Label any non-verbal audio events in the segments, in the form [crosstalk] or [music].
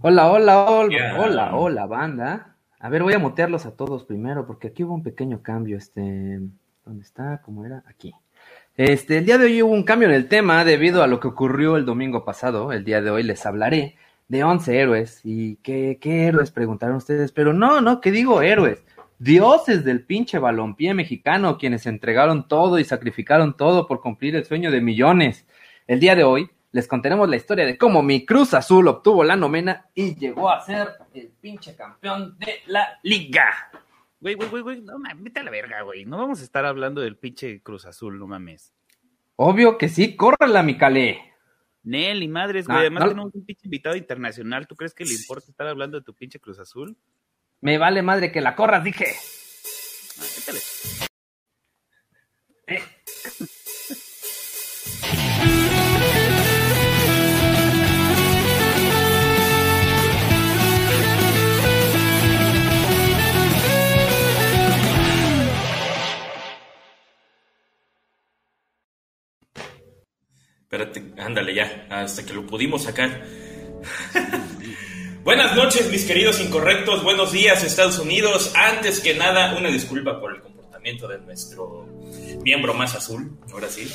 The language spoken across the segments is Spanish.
Hola, hola, hola, hola, hola, banda. A ver, voy a mutearlos a todos primero, porque aquí hubo un pequeño cambio. Este, ¿dónde está? ¿Cómo era? Aquí. Este, el día de hoy hubo un cambio en el tema debido a lo que ocurrió el domingo pasado. El día de hoy les hablaré de 11 héroes. ¿Y qué, qué héroes? Preguntaron ustedes. Pero no, no, ¿qué digo héroes? Dioses del pinche balompié mexicano, quienes entregaron todo y sacrificaron todo por cumplir el sueño de millones. El día de hoy les contaremos la historia de cómo mi Cruz Azul obtuvo la nomena y llegó a ser el pinche campeón de la liga. Güey, güey, güey, güey, no mames, vete a la verga, güey. No vamos a estar hablando del pinche Cruz Azul, no mames. Obvio que sí, córrela, mi calé. Nel y madres, güey. Además tenemos un pinche invitado internacional. ¿Tú crees que le importa estar hablando de tu pinche Cruz Azul? Me vale madre que la corras, dije. Ah, Espérate, ándale ya, hasta que lo pudimos sacar. [laughs] Buenas noches, mis queridos incorrectos. Buenos días, Estados Unidos. Antes que nada, una disculpa por el comportamiento de nuestro miembro más azul. Ahora sí.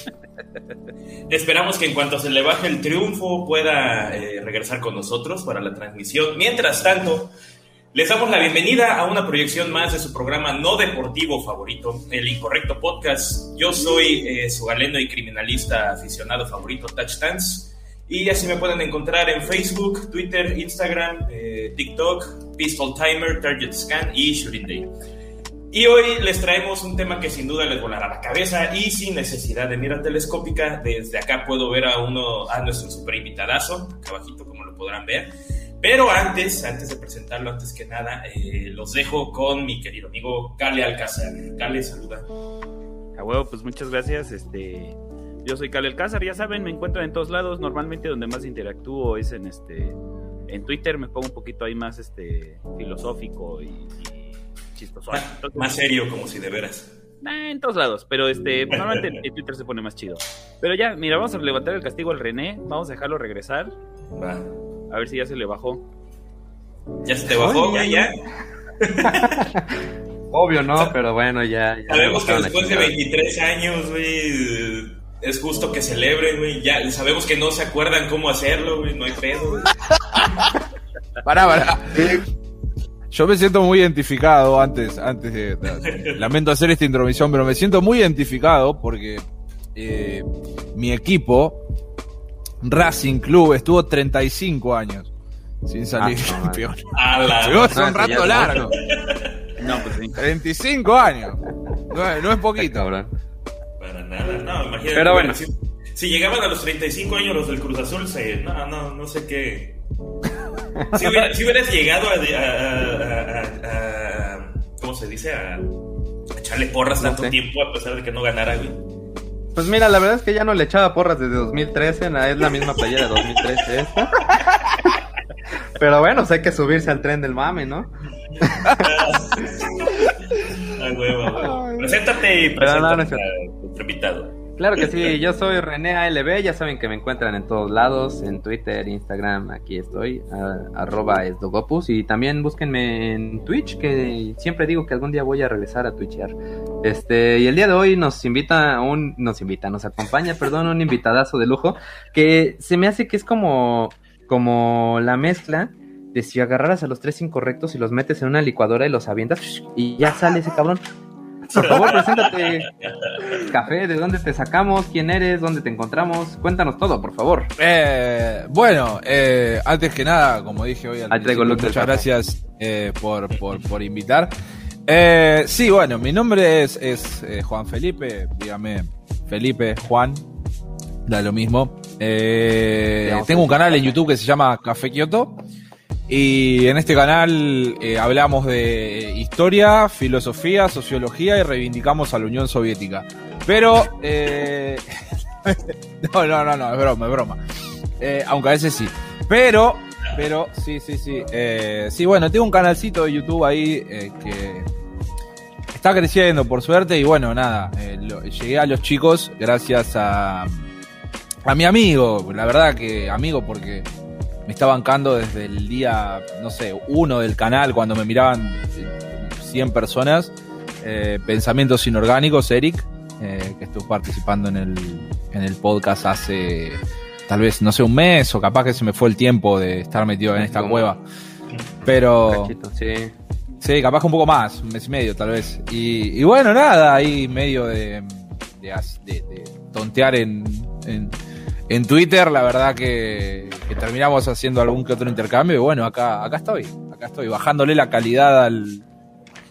Esperamos que en cuanto se le baje el triunfo pueda eh, regresar con nosotros para la transmisión. Mientras tanto, les damos la bienvenida a una proyección más de su programa no deportivo favorito, El Incorrecto Podcast. Yo soy eh, su galeno y criminalista aficionado favorito, Touchdance. Y así me pueden encontrar en Facebook, Twitter, Instagram, eh, TikTok, Pistol Timer, Target Scan y Shooting Day. Y hoy les traemos un tema que sin duda les volará la cabeza y sin necesidad de mira telescópica. Desde acá puedo ver a uno, a nuestro super invitadazo, acá abajito como lo podrán ver. Pero antes, antes de presentarlo, antes que nada, eh, los dejo con mi querido amigo Cale Alcázar. Cale, saluda. A huevo, pues muchas gracias. Este, yo soy Cale Alcázar, ya saben, me encuentran en todos lados. Normalmente donde más interactúo es en este, en Twitter. Me pongo un poquito ahí más este filosófico y, chistoso. [laughs] más serio, como si de veras. en todos lados, pero este, [laughs] normalmente en Twitter se pone más chido. Pero ya, mira, vamos a levantar el castigo al René, vamos a dejarlo regresar. Va. A ver si ya se le bajó. ¿Ya se te bajó, güey? ¿Ya? [laughs] Obvio, no, pero bueno, ya. sabemos que después de 23 años, güey, es justo que celebren, güey. Ya sabemos que no se acuerdan cómo hacerlo, güey. No hay pedo, güey. [laughs] Pará, pará. Yo me siento muy identificado antes, antes de, Lamento hacer esta intromisión, pero me siento muy identificado porque eh, mi equipo Racing Club estuvo 35 años sin salir ah, [laughs] campeón. es un rato largo. No, pues 35 años. No, es poquito. Para nada, no, imagínate. Pero bueno. Si, llegaban a los 35 años los del Cruz Azul, se, no, no, no sé qué. [laughs] Si, hubieras llegado a, ¿Cómo se dice? A, echarle porras tanto tiempo a pesar de que no ganara, güey. Pues mira, la verdad es que ya no le echaba porras desde 2013, es la misma playera de 2013 esta. [laughs] Pero bueno, sé que subirse al tren del mame, ¿no? [laughs] Ay, huevo, Preséntate y preséntate a tu invitado. Claro que sí, yo soy René ALB, ya saben que me encuentran en todos lados, en Twitter, Instagram, aquí estoy, arroba esdogopus, y también búsquenme en Twitch, que siempre digo que algún día voy a regresar a twitchear. Este, y el día de hoy nos invita un, nos invita, nos acompaña, [laughs] perdón, un invitadazo de lujo, que se me hace que es como, como la mezcla de si agarraras a los tres incorrectos y los metes en una licuadora y los avientas y ya sale ese cabrón. Por favor, [laughs] preséntate. Café, ¿de dónde te sacamos? ¿Quién eres? ¿Dónde te encontramos? Cuéntanos todo, por favor. Eh, bueno, eh, antes que nada, como dije hoy, muchas gracias eh, por, por, invitar. sí, bueno, mi nombre es, es Juan Felipe, dígame Felipe, Juan, da lo mismo. tengo un canal en YouTube que se llama Café Kioto. Y en este canal eh, hablamos de historia, filosofía, sociología y reivindicamos a la Unión Soviética. Pero, eh, [laughs] no, no, no, no, es broma, es broma. Eh, aunque a veces sí. Pero, pero, sí, sí, sí. sí, bueno, tengo un canalcito de YouTube ahí que está creciendo, por suerte. Y bueno, nada, llegué a los chicos gracias a, a mi amigo. La verdad que amigo porque me está bancando desde el día, no sé, uno del canal, cuando me miraban 100 personas. Eh, Pensamientos Inorgánicos, Eric, eh, que estuvo participando en el, en el podcast hace tal vez, no sé, un mes o capaz que se me fue el tiempo de estar metido en esta cueva. Pero... sí. sí. capaz que un poco más, un mes y medio tal vez. Y, bueno, nada, ahí medio de, de, tontear en, en, Twitter, la verdad que, terminamos haciendo algún que otro intercambio y bueno, acá, acá estoy, acá estoy, bajándole la calidad al,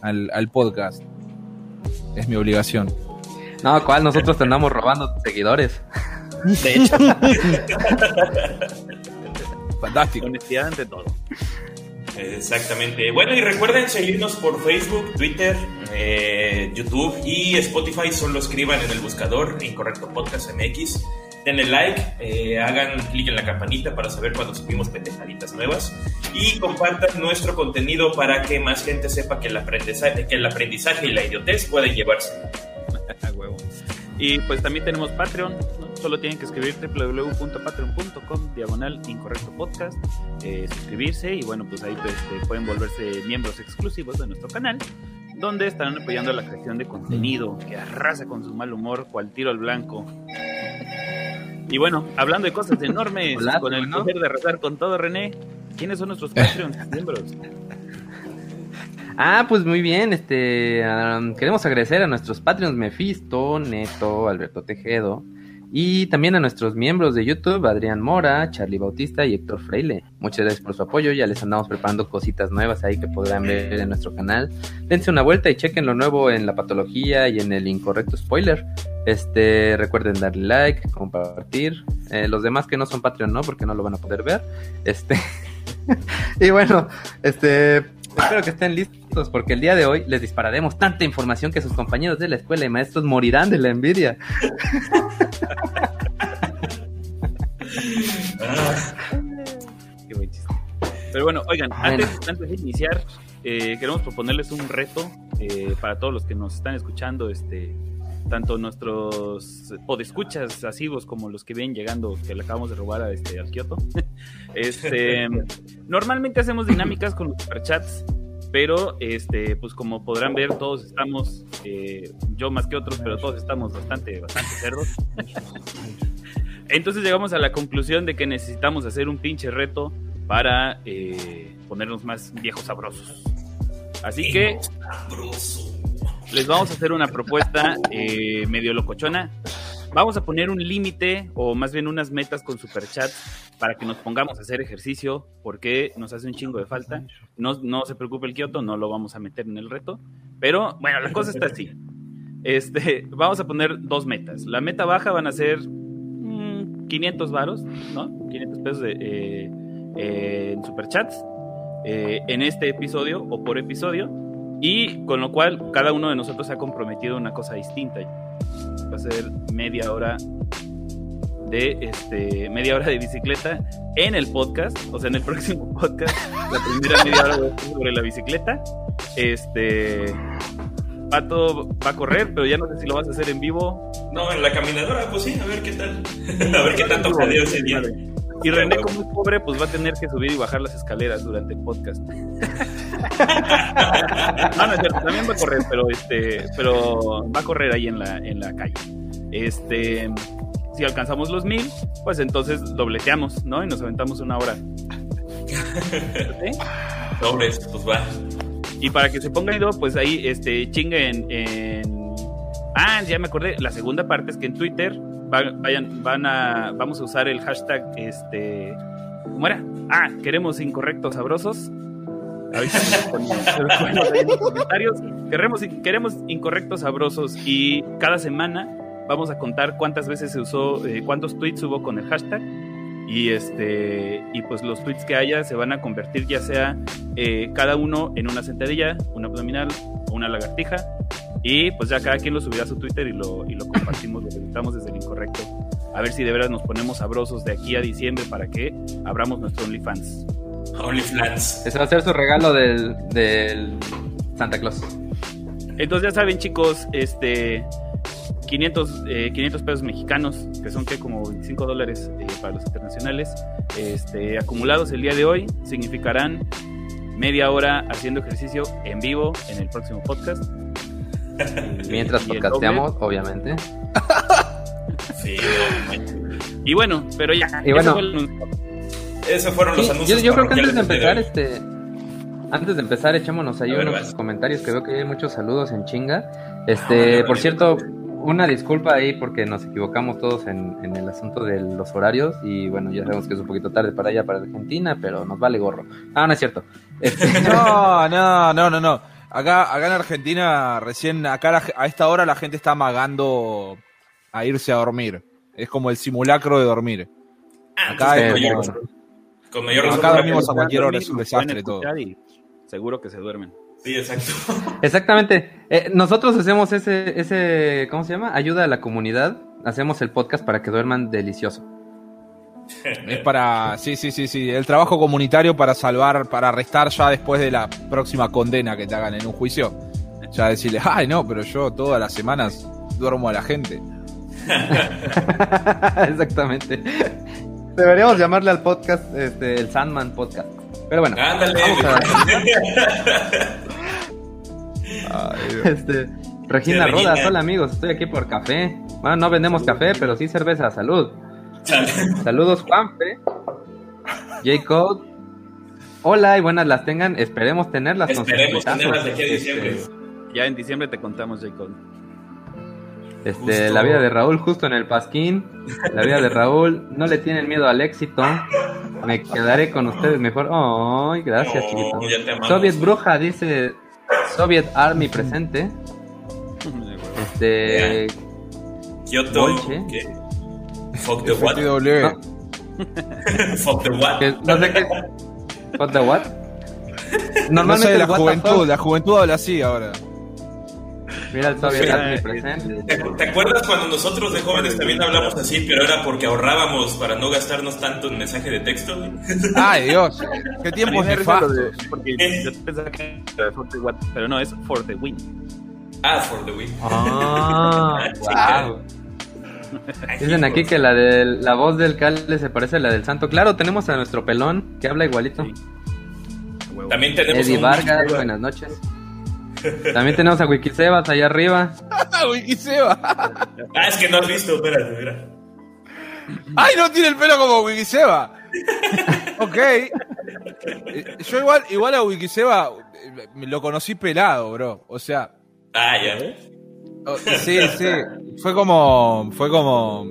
al, al podcast. Es mi obligación. No, ¿cuál? Nosotros te andamos robando seguidores. De hecho. [laughs] Fantástico. Honestidad ante todo. Exactamente. Bueno, y recuerden seguirnos por Facebook, Twitter, eh, YouTube y Spotify. Solo escriban en el buscador Incorrecto Podcast MX. Denle like, eh, hagan clic en la campanita para saber cuando subimos pendejaditas nuevas y compartan nuestro contenido para que más gente sepa que el aprendizaje, y la idiotez pueden llevarse. [laughs] Y pues también tenemos Patreon, solo tienen que escribir www.patreon.com diagonal incorrecto podcast, eh, suscribirse y bueno, pues ahí pues, este, pueden volverse miembros exclusivos de nuestro canal, donde estarán apoyando la creación de contenido que arrasa con su mal humor, cual tiro al blanco. Y bueno, hablando de cosas enormes, con el poder de arrasar con todo, René, ¿quiénes son nuestros Patreon [laughs] miembros? Ah, pues muy bien, este, queremos agradecer a nuestros Patreons Mephisto, Neto, Alberto Tejedo, y también a nuestros miembros de YouTube, Adrián Mora, Charlie Bautista y Héctor Freile. Muchas gracias por su apoyo, ya les andamos preparando cositas nuevas ahí que podrán ver en nuestro canal. Dense una vuelta y chequen lo nuevo en la patología y en el incorrecto spoiler. Este, recuerden darle like, compartir. Eh, los demás que no son Patreon, no, porque no lo van a poder ver. Este, [laughs] y bueno, este, Espero que estén listos porque el día de hoy les dispararemos tanta información que sus compañeros de la escuela y maestros morirán de la envidia. Pero bueno, oigan, antes, de iniciar, eh, queremos proponerles un reto eh, para todos los que nos están escuchando, este, tanto nuestros podescuchas asivos como los que vienen llegando, que le acabamos de robar a este, al Kioto. [laughs] este, [laughs] normalmente hacemos dinámicas con los superchats, pero este, pues como podrán ver, todos estamos, eh, yo más que otros, pero todos estamos bastante, bastante cerdos. [laughs] Entonces llegamos a la conclusión de que necesitamos hacer un pinche reto para eh, ponernos más viejos sabrosos. Así que les vamos a hacer una propuesta eh, medio locochona. Vamos a poner un límite o más bien unas metas con superchats para que nos pongamos a hacer ejercicio porque nos hace un chingo de falta. No, no se preocupe el Kioto, no lo vamos a meter en el reto. Pero bueno, la cosa está así. Este, vamos a poner dos metas. La meta baja van a ser 500 mm, varos, ¿no? 500 pesos de, eh, eh, en superchats en este episodio o por episodio y con lo cual cada uno de nosotros se ha comprometido a una cosa distinta. Va a ser media hora de este media hora de bicicleta en el podcast, o sea, en el [laughs] próximo podcast, la primera media hora sobre la bicicleta. Este Pato va a correr, pero ya no sé si lo vas a hacer en vivo. No, en la caminadora, pues sí, a ver qué tal. [laughs] a ver qué tanto jodido ese día. Y René, como es pobre, pues va a tener que subir y bajar las escaleras durante el podcast. [laughs] no, no cierto, también va a correr, pero este, pero va a correr ahí en la, en la calle. Este, si alcanzamos los mil, pues entonces dobleteamos, ¿no? Y nos aventamos una hora. [laughs] ¿Sí? pues va. Y para que se ponga ido, pues ahí, este, chingue en, en... Ah, ya me acordé, la segunda parte es que en Twitter vayan, van a, vamos a usar el hashtag, este, ¿cómo era? Ah, queremos incorrectos sabrosos. Comentarios. Queremos, queremos incorrectos sabrosos y cada semana vamos a contar cuántas veces se usó, eh, cuántos tweets hubo con el hashtag y este y pues los tweets que haya se van a convertir ya sea eh, cada uno en una sentadilla, una abdominal o una lagartija y pues ya cada quien lo subirá a su Twitter y lo, y lo compartimos, lo editamos desde el incorrecto. A ver si de veras nos ponemos sabrosos de aquí a diciembre para que abramos nuestro OnlyFans. [laughs] OnlyFans. Ese va a ser su regalo del, del Santa Claus. Entonces ya saben chicos, este 500, eh, 500 pesos mexicanos, que son que como 25 dólares eh, para los internacionales, este, acumulados el día de hoy, significarán media hora haciendo ejercicio en vivo en el próximo podcast. [laughs] Mientras podcasteamos, obviamente. sí, y bueno, pero ya. Y bueno, esos fueron los anuncios. Yo, yo creo que antes de empezar, este, antes de empezar, echémonos ahí unos comentarios que veo que hay muchos saludos en chinga. Este, por cierto, una disculpa ahí porque nos equivocamos todos en, el asunto de los horarios y bueno, ya sabemos que es un poquito tarde para allá, para Argentina, pero nos vale gorro. Ah, no es cierto. Este, [laughs] no, no, no, no, no. Acá, acá en Argentina, recién, acá a esta hora la gente está amagando a irse a dormir. Es como el simulacro de dormir. Ah, acá es con mayor Acá dormimos a cualquier hora, es un desastre todo. seguro que se duermen. Sí, exacto. [laughs] Exactamente. Eh, nosotros hacemos ese, ese, ¿cómo se llama? Ayuda a la comunidad. Hacemos el podcast para que duerman delicioso. Es para, sí, sí, sí, sí, el trabajo comunitario para salvar, para arrestar ya después de la próxima condena que te hagan en un juicio. Ya decirle, ay, no, pero yo todas las semanas duermo a la gente. [laughs] [laughs] Exactamente. Deberíamos llamarle al podcast este, el Sandman Podcast. Pero bueno. Ándale. [laughs] este, Regina Rodas, hola amigos, estoy aquí por café. Bueno, no vendemos café, pero sí cerveza, salud. Saludos Juanfe. Jacob. Hola y buenas las tengan. Esperemos tenerlas. Esperemos tenerlas de aquí a diciembre. Este, ya en diciembre te contamos, Jacob. Este, la vida de Raúl justo en el pasquín. La vida de Raúl. No le tienen miedo al éxito. Me quedaré con ustedes mejor. Ay, gracias, chiquito. Soviet Bruja dice Soviet Army presente. Este. Kyoto. Fuck the what? No. [laughs] Fuck the what? No sé qué. Fuck the what? Normalmente la juventud, la juventud habla así ahora. Mira el Soviet presente. ¿Te, acuerdas cuando nosotros de jóvenes también hablamos así, pero era porque ahorrábamos para no gastarnos tanto en mensaje de texto? Ay, Dios. Qué [laughs] tiempo de Porque yo pensaba que era for the what, pero no, es for the win. Ah, for the win. Ah, [laughs] wow. Dicen aquí que la de la voz del Calde se parece a la del Santo. Claro, tenemos a nuestro pelón que habla igualito. También tenemos Eddie Vargas, buenas noches. También tenemos a Wikisebas allá arriba. [laughs] Wikiseba. ah, es que no has visto, espérate, mira. ¡Ay, no tiene el pelo como Wikiseba! ok. Yo igual, igual a Wikiseba eh, lo conocí pelado, bro. O sea. Ah, ya. Oh, sí, sí. Fue como. Fue como.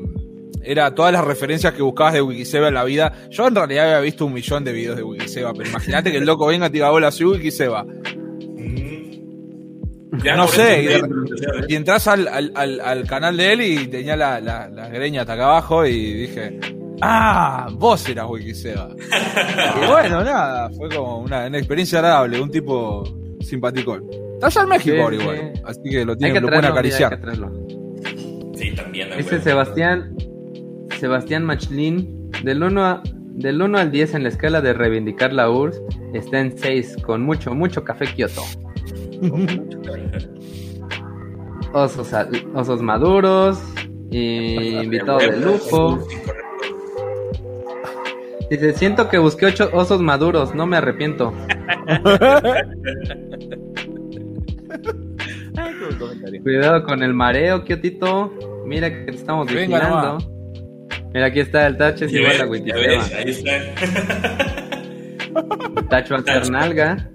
Era todas las referencias que buscabas de Wikiseba en la vida. Yo en realidad había visto un millón de videos de Wikiseba, pero imagínate que el loco venga y te diga, hola, soy Wikiseba no sé, y, entras al, al, canal de él y tenía la, la, la, greña hasta acá abajo y dije, ah, vos eras Wikiseba. [laughs] y bueno, nada, fue como una, experiencia agradable, un tipo simpático. Está allá en México igual, así que lo tiene, que lo pueden acariciar. Sí, también. Dice Sebastián, Sebastián Machlin, del 1 del 1 al 10 en la escala de reivindicar la URSS, está en 6, con mucho, mucho café Kioto. [laughs] osos, osos maduros, y invitado de lujo. Dice, siento que busqué ocho osos maduros, no me arrepiento. Cuidado con el mareo, Kiotito. Mira que te estamos vigilando. Mira, aquí está el Tacho, si va la Ahí está. Tacho Alternalga.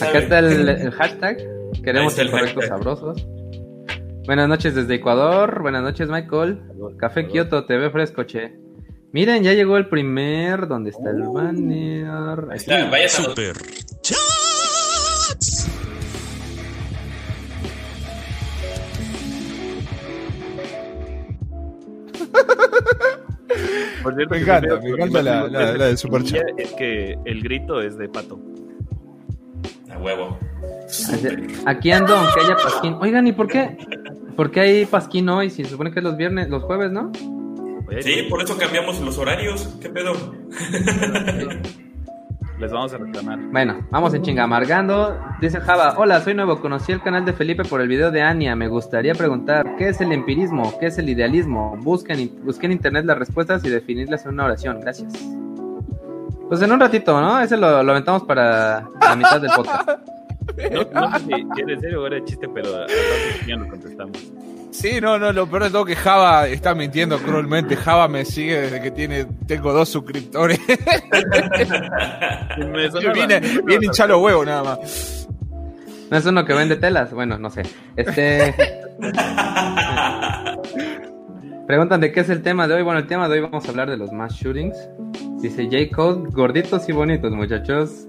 Acá está el, hashtag. Queremos ser correctos sabrosos. Buenas noches desde Ecuador. Buenas noches, Michael. Café Kioto, TV fresco, che. Miren, ya llegó el primer. ¿Dónde está el banner? Ahí está, vaya super. me encanta, me encanta la, la, la de Super Chat. Es que el grito es de pato huevo. Aquí ando, aunque haya pasquín. Oigan, ¿y por qué? ¿Por qué hay pasquín hoy? Si se supone que es los viernes, los jueves, ¿no? Sí, por eso cambiamos los horarios. ¿Qué pedo? [laughs] Les vamos a reclamar. Bueno, vamos en chinga. Amargando. Dice Java, hola, soy nuevo. Conocí el canal de Felipe por el video de Ania. Me gustaría preguntar, ¿qué es el empirismo? ¿Qué es el idealismo? Busquen, busquen en internet las respuestas y definirlas en una oración. Gracias. Pues en un ratito, ¿no? Ese lo, lo aventamos para la mitad del podcast. [laughs] No, sé si en serio o era chiste, pero a ya no contestamos. Sí, no, no, lo peor de todo que Java está mintiendo cruelmente. Java me sigue desde que tiene, tengo dos suscriptores. [laughs] viene, viene hinchar los huevos nada más. ¿No es uno que vende telas? Bueno, no sé. Este. [laughs] Preguntan de qué es el tema de hoy. Bueno, el tema de hoy vamos a hablar de los mass shootings. Dice J. Code, gorditos y bonitos, muchachos.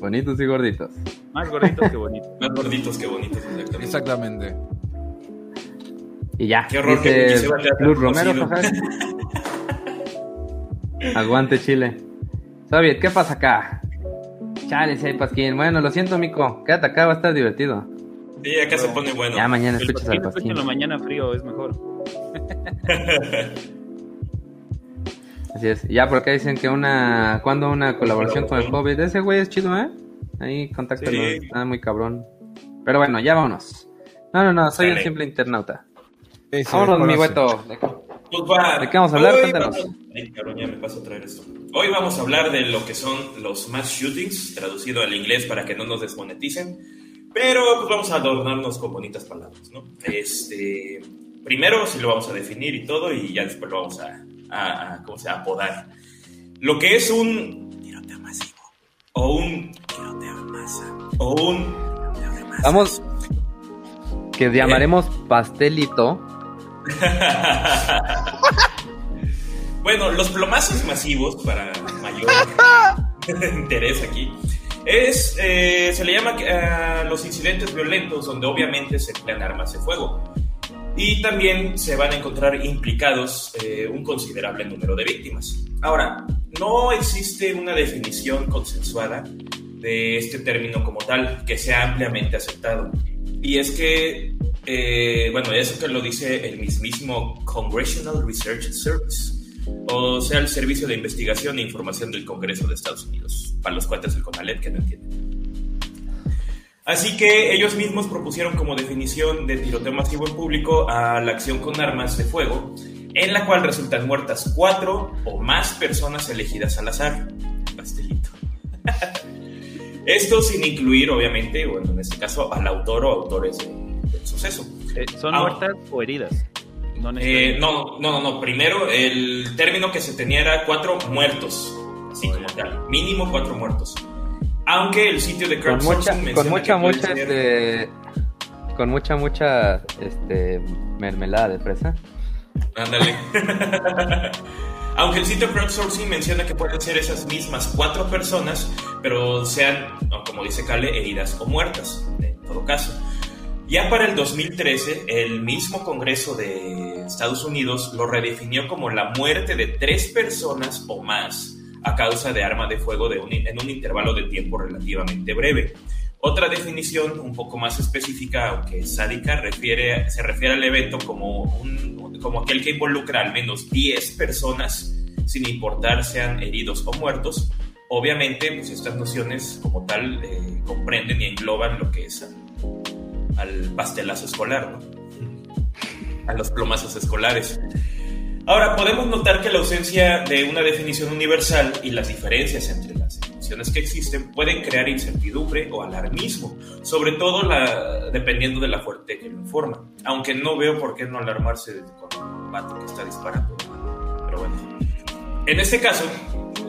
Bonitos y gorditos. Más gorditos que bonitos. [laughs] Más gorditos que bonitos, exactamente. Y ya. Qué horror dice que Luz Romero, Aguante Chile. Soviet, ¿qué pasa acá? Chale, si hay pasquín. Bueno, lo siento, Mico. Quédate acá, va a estar divertido. Sí, acá se pone bueno. Ya mañana escuchas al pasquín. mañana frío es mejor. [laughs] Así es. Ya porque dicen que una. ¿Cuándo una colaboración con el Hobbit? Ese güey es chido, ¿eh? Ahí contáctalo. Está muy cabrón. Pero bueno, ya vámonos. No, no, no, soy un simple internauta. vámonos, mi güeto. ¿De, qué vamos a hablar? Ay, cabrón, ya me paso a traer esto. Hoy vamos a hablar de lo que son los mass shootings, traducido al inglés para que no nos desmoneticen. Pero pues vamos a adornarnos con bonitas palabras, ¿no? Este. Primero, si lo vamos a definir y todo, y ya después lo vamos a, a, ¿cómo se apodar. Lo que es un tiroteo masivo, o un tiroteo en masa, o un Vamos, que llamaremos pastelito. [laughs] bueno, los plomazos masivos, para mayor [laughs] interés aquí, es, eh, se le llama a los incidentes violentos donde obviamente se emplean armas de fuego y también se van a encontrar implicados eh, un considerable número de víctimas. Ahora, no existe una definición consensuada de este término como tal que sea ampliamente aceptado. Y es que, eh, bueno, eso que lo dice el mismísimo Congressional Research Service, o sea, el Servicio de Investigación e Información del Congreso de Estados Unidos, para los cuates del CONALEP que no entienden. Así que ellos mismos propusieron como definición de tiroteo masivo en público a la acción con armas de fuego, en la cual resultan muertas cuatro o más personas elegidas al azar. Pastelito. [laughs] Esto sin incluir, obviamente, bueno, en este caso, al autor o autores del suceso. Eh, ¿Son muertas o heridas? Eh, no, no, no, no. Primero, el término que se tenía era cuatro muertos, así como tal. Mínimo cuatro muertos. Aunque el sitio de crowdsourcing con mucha, con mucha, mucha, este, con mucha, mucha, este, mermelada de fresa. Ándale. [laughs] Aunque el sitio crowdsourcing menciona que pueden ser esas mismas cuatro personas, pero sean, como dice Kale, heridas o muertas, en todo caso. Ya para el 2013, el mismo Congreso de Estados Unidos lo redefinió como la muerte de tres personas o más a causa de arma de fuego en un intervalo de tiempo relativamente breve. Otra definición un poco más específica, aunque sádica, refiere, se refiere al evento como aquel que involucra al menos 10 personas, sin importar sean heridos o muertos. Obviamente, pues estas nociones como tal eh, comprenden y engloban lo que es al, al pastelazo escolar, ¿no? a los plomazos escolares. Ahora, podemos notar que la ausencia de una definición universal y las diferencias entre las definiciones que existen pueden crear incertidumbre o alarmismo, sobre todo dependiendo de la fuerte que lo informa. Aunque no veo por qué no alarmarse un vato que está disparando. Pero bueno. En este caso,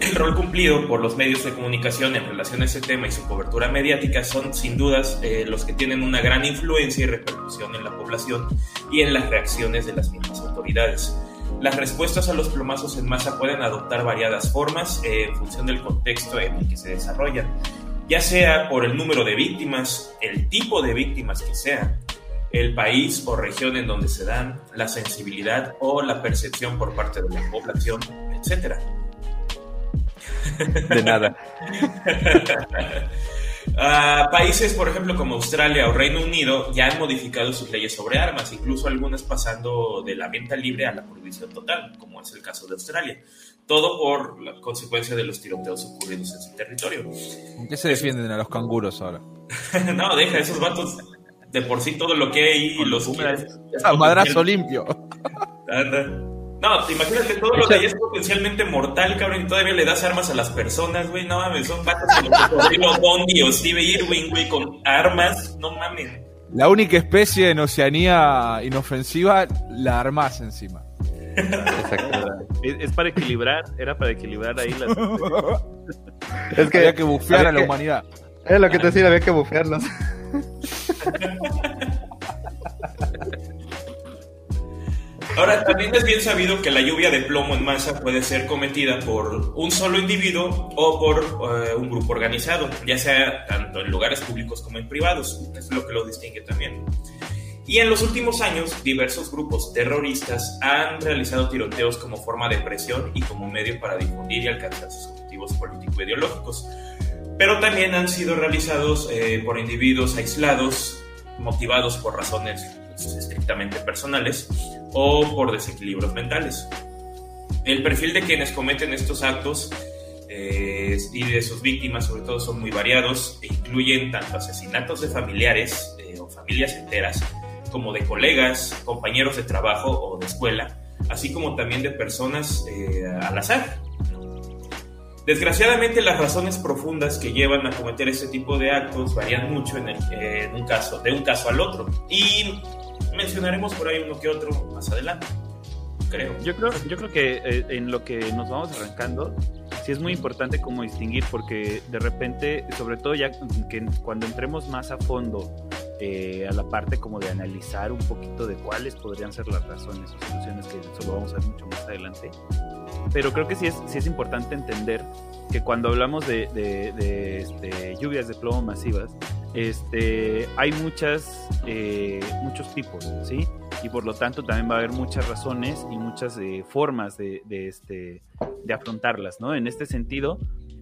el rol cumplido por los medios de comunicación en relación a ese tema y su cobertura mediática son sin dudas eh, los que tienen una gran influencia y repercusión en la población y en las reacciones de las mismas autoridades. Las respuestas a los plomazos en masa pueden adoptar variadas formas eh, en función del contexto en el que se desarrollan, ya sea por el número de víctimas, el tipo de víctimas que sean, el país o región en donde se dan, la sensibilidad o la percepción por parte de la población, etc. De nada. [laughs] Uh, países, por ejemplo, como Australia o Reino Unido, ya han modificado sus leyes sobre armas, incluso algunas pasando de la venta libre a la prohibición total, como es el caso de Australia. Todo por la consecuencia de los tiroteos ocurridos en su territorio. ¿En qué se defienden a los canguros ahora? [laughs] no, deja, esos vatos de por sí todo lo que hay ahí los [laughs] A madrazo limpio. No, te imaginas que todo lo de ahí es potencialmente mortal, cabrón, y todavía le das armas a las personas, güey. No mames, son vatos como Bondi o Steve Irwin, güey, con armas. No mames. La única especie en Oceanía inofensiva, la armas encima. Exacto. Es, para equilibrar, era para equilibrar ahí las. es que había que bufear a la humanidad. Es lo que te decía, había que bufearlos. [laughs] Ahora, también es bien sabido que la lluvia de plomo en masa puede ser cometida por un solo individuo o por eh, un grupo organizado, ya sea tanto en lugares públicos como en privados. Es lo que lo distingue también. Y en los últimos años, diversos grupos terroristas han realizado tiroteos como forma de presión y como medio para difundir y alcanzar sus objetivos político-ideológicos. Pero también han sido realizados eh, por individuos aislados, motivados por razones estrictamente personales o por desequilibrios mentales. El perfil de quienes cometen estos actos eh, y de sus víctimas sobre todo son muy variados e incluyen tanto asesinatos de familiares eh, o familias enteras como de colegas, compañeros de trabajo o de escuela, así como también de personas eh, al azar. Desgraciadamente las razones profundas que llevan a cometer este tipo de actos varían mucho en, en un caso, de un caso al otro. Y mencionaremos por ahí uno que otro más adelante. Creo. Yo creo, yo creo que eh, en lo que nos vamos arrancando, sí es muy importante como distinguir, porque de repente, sobre todo ya que cuando entremos más a fondo eh, a la parte como de analizar un poquito de cuáles podrían ser las razones o soluciones, que eso lo vamos a ver mucho más adelante. Pero creo que sí es, sí es importante entender que cuando hablamos de, de, este, lluvias de plomo masivas, este, hay muchas, eh, muchos tipos, ¿sí? Y por lo tanto también va a haber muchas razones y muchas eh, formas de, este, de afrontarlas, ¿no? En este sentido,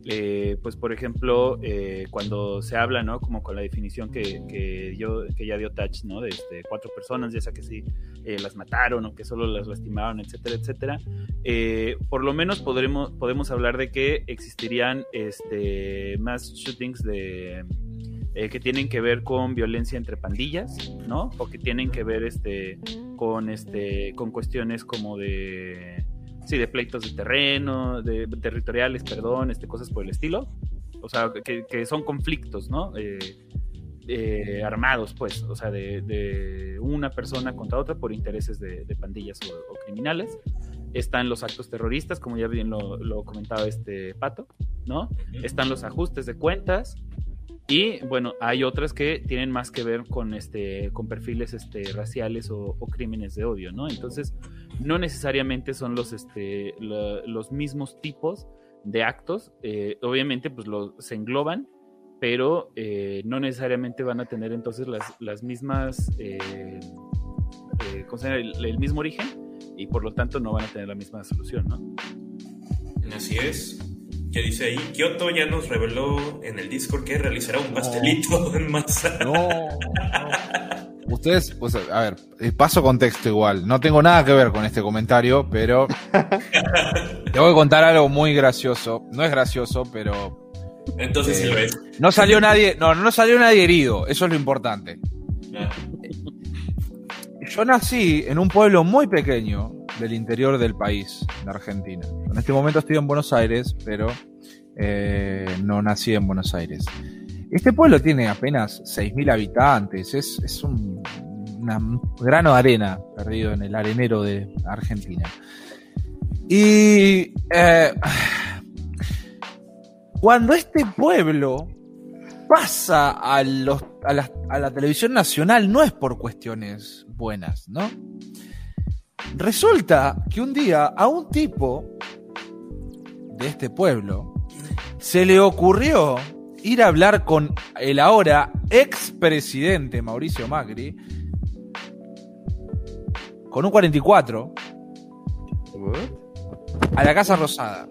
eh, pues por ejemplo, eh, cuando se habla, ¿no? Como con la definición que, que, yo, que ya dio Touch, ¿no? De este, cuatro personas, ya sea que sí las mataron o que solo las lastimaron, etcétera, etcétera. por lo menos podremos, podemos hablar de que existirían este, más shootings de... que tienen que ver con violencia entre pandillas, ¿no? O que tienen que ver este, con, este, con cuestiones como de Sí, de pleitos de terreno, de territoriales, perdón, este, cosas por el estilo. O sea, que, son conflictos, ¿no? Eh, eh, armados, pues, o sea, de, una persona contra otra por intereses de, pandillas o, criminales. Están los actos terroristas, como ya bien lo, comentaba este Pato, ¿no? Están los ajustes de cuentas, y bueno, hay otras que tienen más que ver con este, con perfiles este, raciales o, crímenes de odio, ¿no? Entonces, no necesariamente son los, este, los mismos tipos de actos. Eh, obviamente, pues se engloban, pero eh, no necesariamente van a tener entonces las, las mismas, eh, el, el mismo origen y por lo tanto no van a tener la misma solución, ¿no? Así es que dice ahí, Kyoto ya nos reveló en el Discord que realizará un pastelito [laughs] en masa. No, Ustedes, pues, a ver, eh, paso contexto igual. No tengo nada que ver con este comentario, pero te voy a contar algo muy gracioso. No es gracioso, pero. Entonces sí lo es. No salió nadie, no, no salió nadie herido. Eso es lo importante. Yo nací en un pueblo muy pequeño del interior del país, de Argentina. En este momento estoy en Buenos Aires, pero eh, no nací en Buenos Aires. Este pueblo tiene apenas 6.000 habitantes, es, un grano de arena perdido en el arenero de Argentina. Y eh, cuando este pueblo pasa a, los, a la televisión nacional no es por cuestiones buenas, ¿no? Resulta que un día a un tipo de este pueblo se le ocurrió ir a hablar con el ahora expresidente Mauricio Macri con un 44 a la Casa Rosada.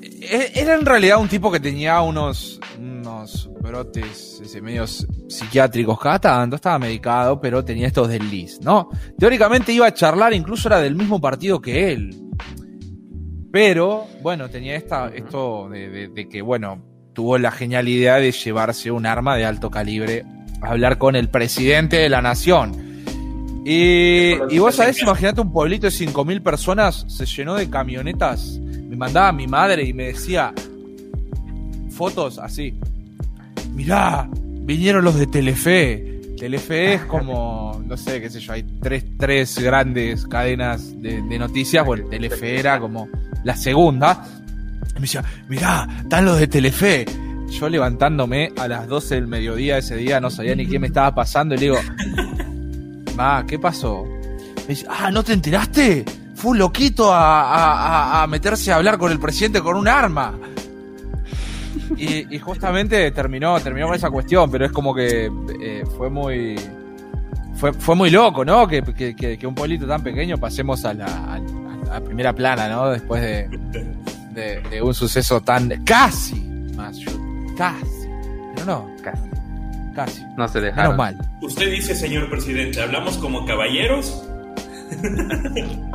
E-, era en realidad un tipo que tenía unos, unos brotes medios psiquiátricos cada tanto, estaba medicado, pero tenía estos desliz, ¿no? Teóricamente iba a charlar, incluso era del mismo partido que él. Pero, bueno, tenía esta, esto de, que, bueno, tuvo la genial idea de llevarse un arma de alto calibre a hablar con el presidente de la nación. Y, y vos sabés, imagínate un pueblito de 5.000 personas, se llenó de camionetas. Me mandaba mi madre y me decía fotos así. Mirá, vinieron los de Telefe. Telefe es como, no sé, qué sé yo, hay tres, tres grandes cadenas de, noticias. Bueno, Telefe era como la segunda. Y me decía, mirá, están los de Telefe. Yo levantándome a las 12 del mediodía ese día, no sabía ni qué me estaba pasando. Y le digo, Ma, ¿qué pasó? Me dice, ah, ¿no te enteraste? Fue un loquito a, meterse a hablar con el presidente con un arma. Y, justamente terminó, terminó con esa cuestión, pero es como que eh, fue muy fue, fue muy loco, ¿no? Que, que, un pueblito tan pequeño pasemos a la, primera plana, ¿no? Después de, de, un suceso tan casi más casi, pero no, casi, casi. No se dejaron. mal. Usted dice, señor presidente, ¿hablamos como caballeros? [laughs]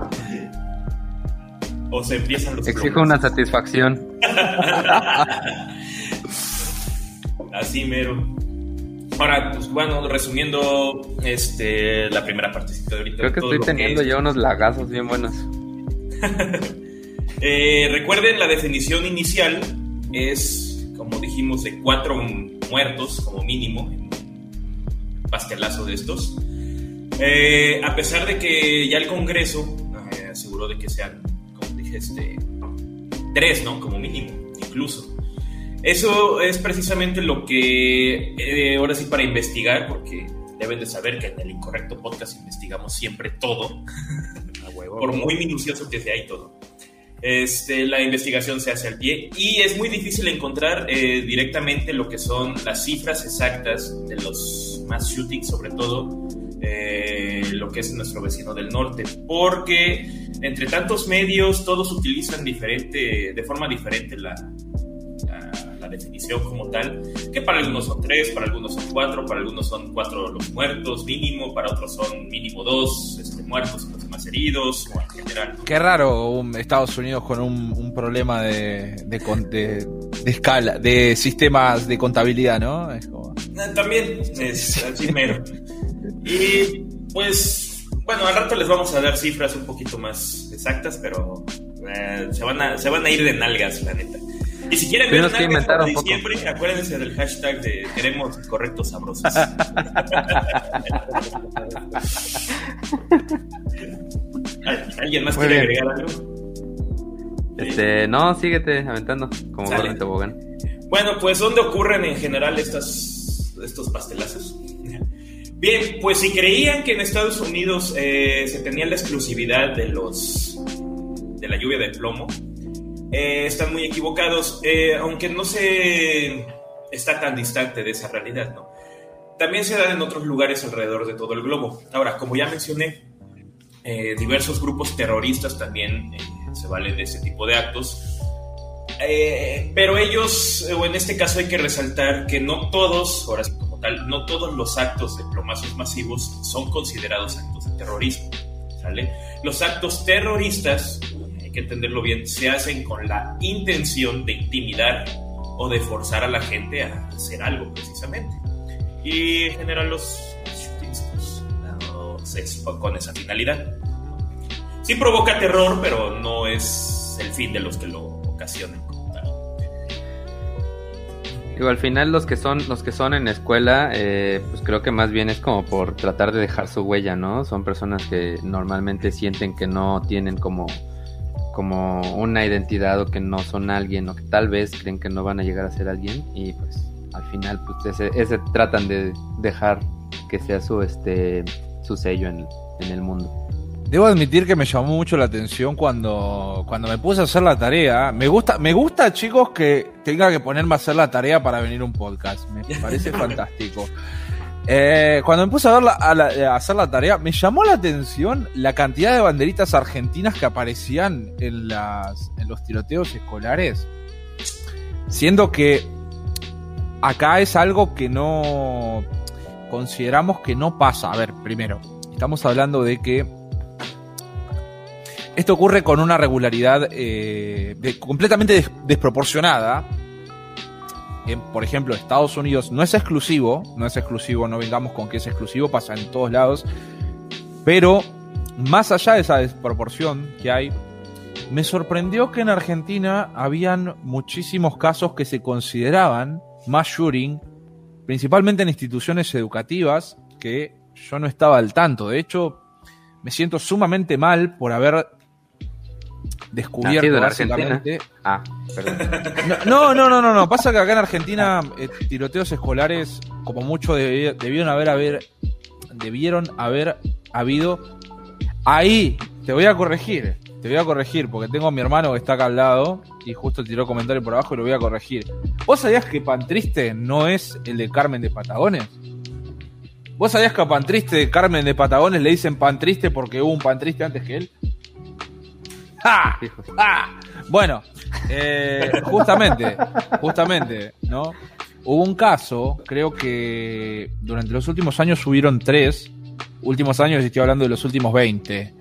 ¿O se empiezan los Exijo una satisfacción. [laughs] Así mero. Ahora, pues bueno, resumiendo este la primera partecita de ahorita. Creo que estoy teniendo ya unos lagazos bien buenos. [laughs] Eh, recuerden, la definición inicial es, como dijimos, de cuatro muertos como mínimo un pastelazo de estos. Eh, a pesar de que ya el Congreso eh, aseguró de que sean, como dije, este, tres, ¿no? Como mínimo, incluso. Eso es precisamente lo que eh, ahora sí para investigar, porque deben de saber que en el Incorrecto Podcast investigamos siempre todo, [laughs] por muy minucioso que sea y todo. Este, la investigación se hace al pie y es muy difícil encontrar eh, directamente lo que son las cifras exactas de los más shootings, sobre todo eh, lo que es nuestro vecino del norte, porque entre tantos medios todos utilizan diferente, de forma diferente la, definición como tal, que para algunos son tres, para algunos son cuatro, para algunos son cuatro los muertos mínimo, para otros son mínimo dos este, muertos y los demás heridos, o en general. Qué raro Estados Unidos con un, problema de, de, escala, de sistemas de contabilidad, ¿no? Eh, también es así mero. Y pues, bueno, al rato les vamos a dar cifras un poquito más exactas, pero eh, se, van a, se van a ir de nalgas, la neta. Y si quieren ver nalgas para diciembre, acuérdense del hashtag de queremos correctos sabrosos. [laughs] ¿Alguien más quiere agregar algo? Este, no, síguete aventando como Tobogán. Bueno, pues ¿dónde ocurren en general estas, estos pastelazos? Bien, pues si creían que en Estados Unidos eh, se tenía la exclusividad de los de la lluvia de plomo, eh, están muy equivocados, eh, aunque no se está tan distante de esa realidad, ¿no? También se da en otros lugares alrededor de todo el globo. Ahora, como ya mencioné, diversos grupos terroristas también se valen de ese tipo de actos. pero ellos, o en este caso hay que resaltar que no todos, ahora sí, no todos los actos de diplomacias masivos son considerados actos de terrorismo. ¿sale? Los actos terroristas, hay que entenderlo bien, se hacen con la intención de intimidar o de forzar a la gente a hacer algo precisamente. Y en general los shootings pues, con esa finalidad. Sí provoca terror, pero no es el fin de los que lo ocasionan. Digo, al final los que son, los que son en escuela, eh, pues creo que más bien es como por tratar de dejar su huella, ¿no? Son personas que normalmente sienten que no tienen como, como una identidad o que no son alguien o que tal vez creen que no van a llegar a ser alguien y pues al final pues ese, ese tratan de dejar que sea su este su sello en, en el mundo. Debo admitir que me llamó mucho la atención cuando, cuando me puse a hacer la tarea. Me gusta, me gusta, chicos, que tenga que ponerme a hacer la tarea para venir un podcast. Me parece [laughs] fantástico. Eh, cuando me puse a, a, hacer la tarea, me llamó la atención la cantidad de banderitas argentinas que aparecían en, las, en los tiroteos escolares. Siendo que acá es algo que no consideramos que no pasa. A ver, primero, estamos hablando de que esto ocurre con una regularidad eh, completamente desproporcionada. Por ejemplo, Estados Unidos no es exclusivo, no es exclusivo, no vengamos con que es exclusivo, pasa en todos lados, pero más allá de esa desproporción que hay, me sorprendió que en Argentina habían muchísimos casos que se consideraban más shooting, principalmente en instituciones educativas, que yo no estaba al tanto. De hecho, me siento sumamente mal por haber descubierto básicamente. Ah, perdón. [laughs] No, no, no, no, no. Pasa que acá en Argentina eh, tiroteos escolares, como mucho, debieron haber, haber, debieron haber habido. Ahí, te voy a corregir, te voy a corregir, porque tengo a mi hermano que está acá al lado y justo tiró comentario por abajo y lo voy a corregir. ¿Vos sabías que Pan Triste no es el de Carmen de Patagones? ¿Vos sabías que a Pan Triste de Carmen de Patagones le dicen Pan Triste porque hubo un Pan Triste antes que él? ¡Ah! [laughs] ¡Ah! Bueno, eh, justamente, justamente, ¿no? Hubo un caso, creo que durante los últimos años hubieron tres. Últimos años, estoy hablando de los últimos 20.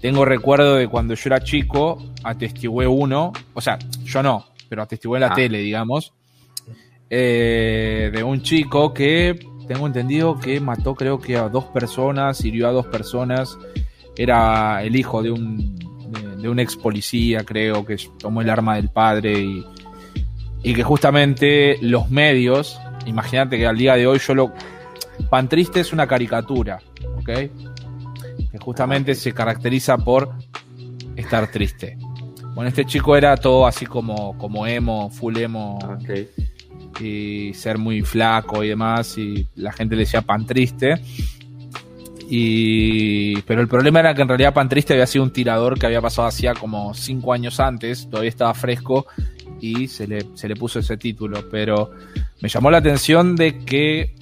Tengo recuerdo de cuando yo era chico, atestigué uno, o sea, yo no, pero atestigué en la ah. tele, digamos, eh, de un chico que tengo entendido que mató creo que a dos personas, hirió a dos personas, era el hijo de un, de, un ex policía, creo, que tomó el arma del padre y, y que justamente los medios, imagínate que al día de hoy yo lo... Pan Triste es una caricatura, ¿ok? que justamente se caracteriza por estar triste. Bueno, este chico era todo así como, como emo, full emo. Y ser muy flaco y demás. Y la gente le decía pan triste. Y, pero el problema era que en realidad Pan Triste había sido un tirador que había pasado hacía como cinco años antes, todavía estaba fresco y se le, se le puso ese título. Pero me llamó la atención de que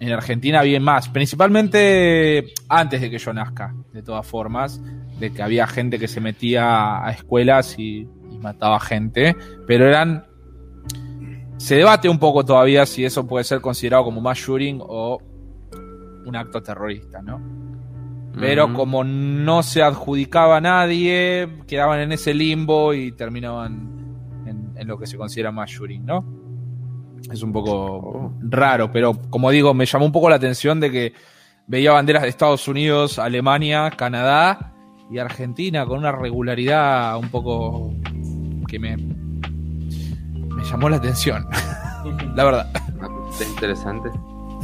en Argentina bien más, principalmente antes de que yo nazca, de todas formas, de que había gente que se metía a escuelas y, mataba gente, pero eran... Se debate un poco todavía si eso puede ser considerado como más shooting o un acto terrorista, ¿no? Pero como no se adjudicaba a nadie, quedaban en ese limbo y terminaban en, en lo que se considera más shooting, ¿no? Es un poco oh. raro, pero como digo, me llamó un poco la atención de que veía banderas de Estados Unidos, Alemania, Canadá y Argentina con una regularidad un poco que me, me llamó la atención. [laughs] la verdad. Es interesante.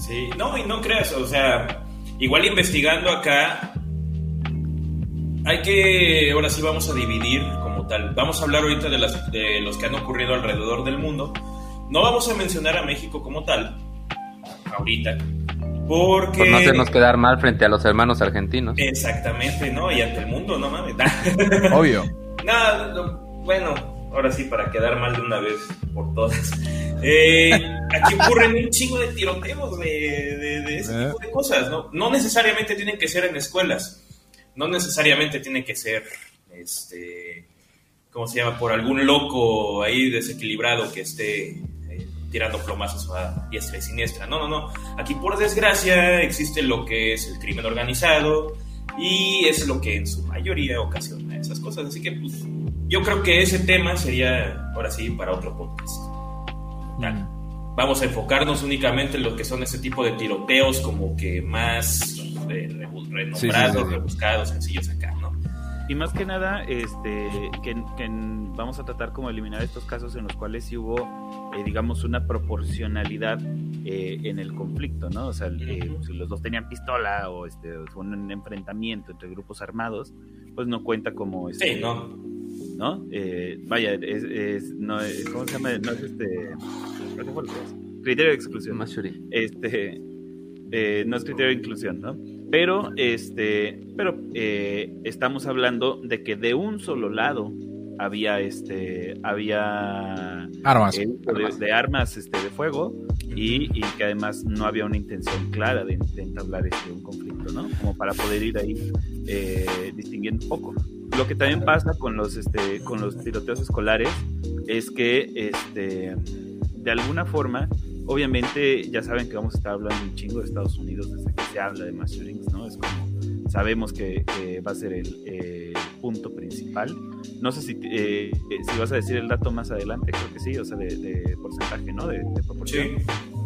Sí, no, y no creas, o sea, igual investigando acá, hay que, ahora sí vamos a dividir como tal. Vamos a hablar ahorita de, las, de los que han ocurrido alrededor del mundo no vamos a mencionar a México como tal, ahorita, porque... Por no hacernos quedar mal frente a los hermanos argentinos. Exactamente, ¿no? Y ante el mundo, no mames. [laughs] Obvio. Nada, bueno, ahora sí, para quedar mal de una vez por todas. Eh, aquí ocurren un chingo de tiroteos de, de, ese tipo de cosas, ¿no? No necesariamente tienen que ser en escuelas, no necesariamente tiene que ser, este, ¿cómo se llama? Por algún loco ahí desequilibrado que esté tirando plomazos a diestra y siniestra. No, no, no. Aquí por desgracia existe lo que es el crimen organizado y es lo que en su mayoría ocasiona esas cosas. Así que pues, yo creo que ese tema sería ahora sí para otro podcast. Vamos a enfocarnos únicamente en lo que son ese tipo de tiroteos como que más eh, renombrados, rebuscados, sencillos acá. Y más que nada, este, que, vamos a tratar como eliminar estos casos en los cuales sí hubo, eh, digamos, una proporcionalidad eh, en el conflicto, ¿no? O sea, eh, si los dos tenían pistola o este, fue un enfrentamiento entre grupos armados, pues no cuenta como... Este, sí, ¿no? ¿No? vaya, es, es, no, ¿cómo se llama? No es este... Criterio de exclusión. Este, no es criterio de inclusión, ¿no? Pero, este, pero eh, estamos hablando de que de un solo lado había, este, había armas, de, armas, este, de fuego y, que además no había una intención clara de, entablar este, un conflicto, ¿no? Como para poder ir ahí eh, distinguiendo un poco. Lo que también pasa con los, este, con los tiroteos escolares es que, este, de alguna forma obviamente ya saben que vamos a estar hablando un chingo de Estados Unidos desde que se habla de mass shootings, ¿no? Es como, sabemos que, va a ser el punto principal. No sé si, eh, si vas a decir el dato más adelante, creo que sí, o sea, de, porcentaje, ¿no? De, proporción.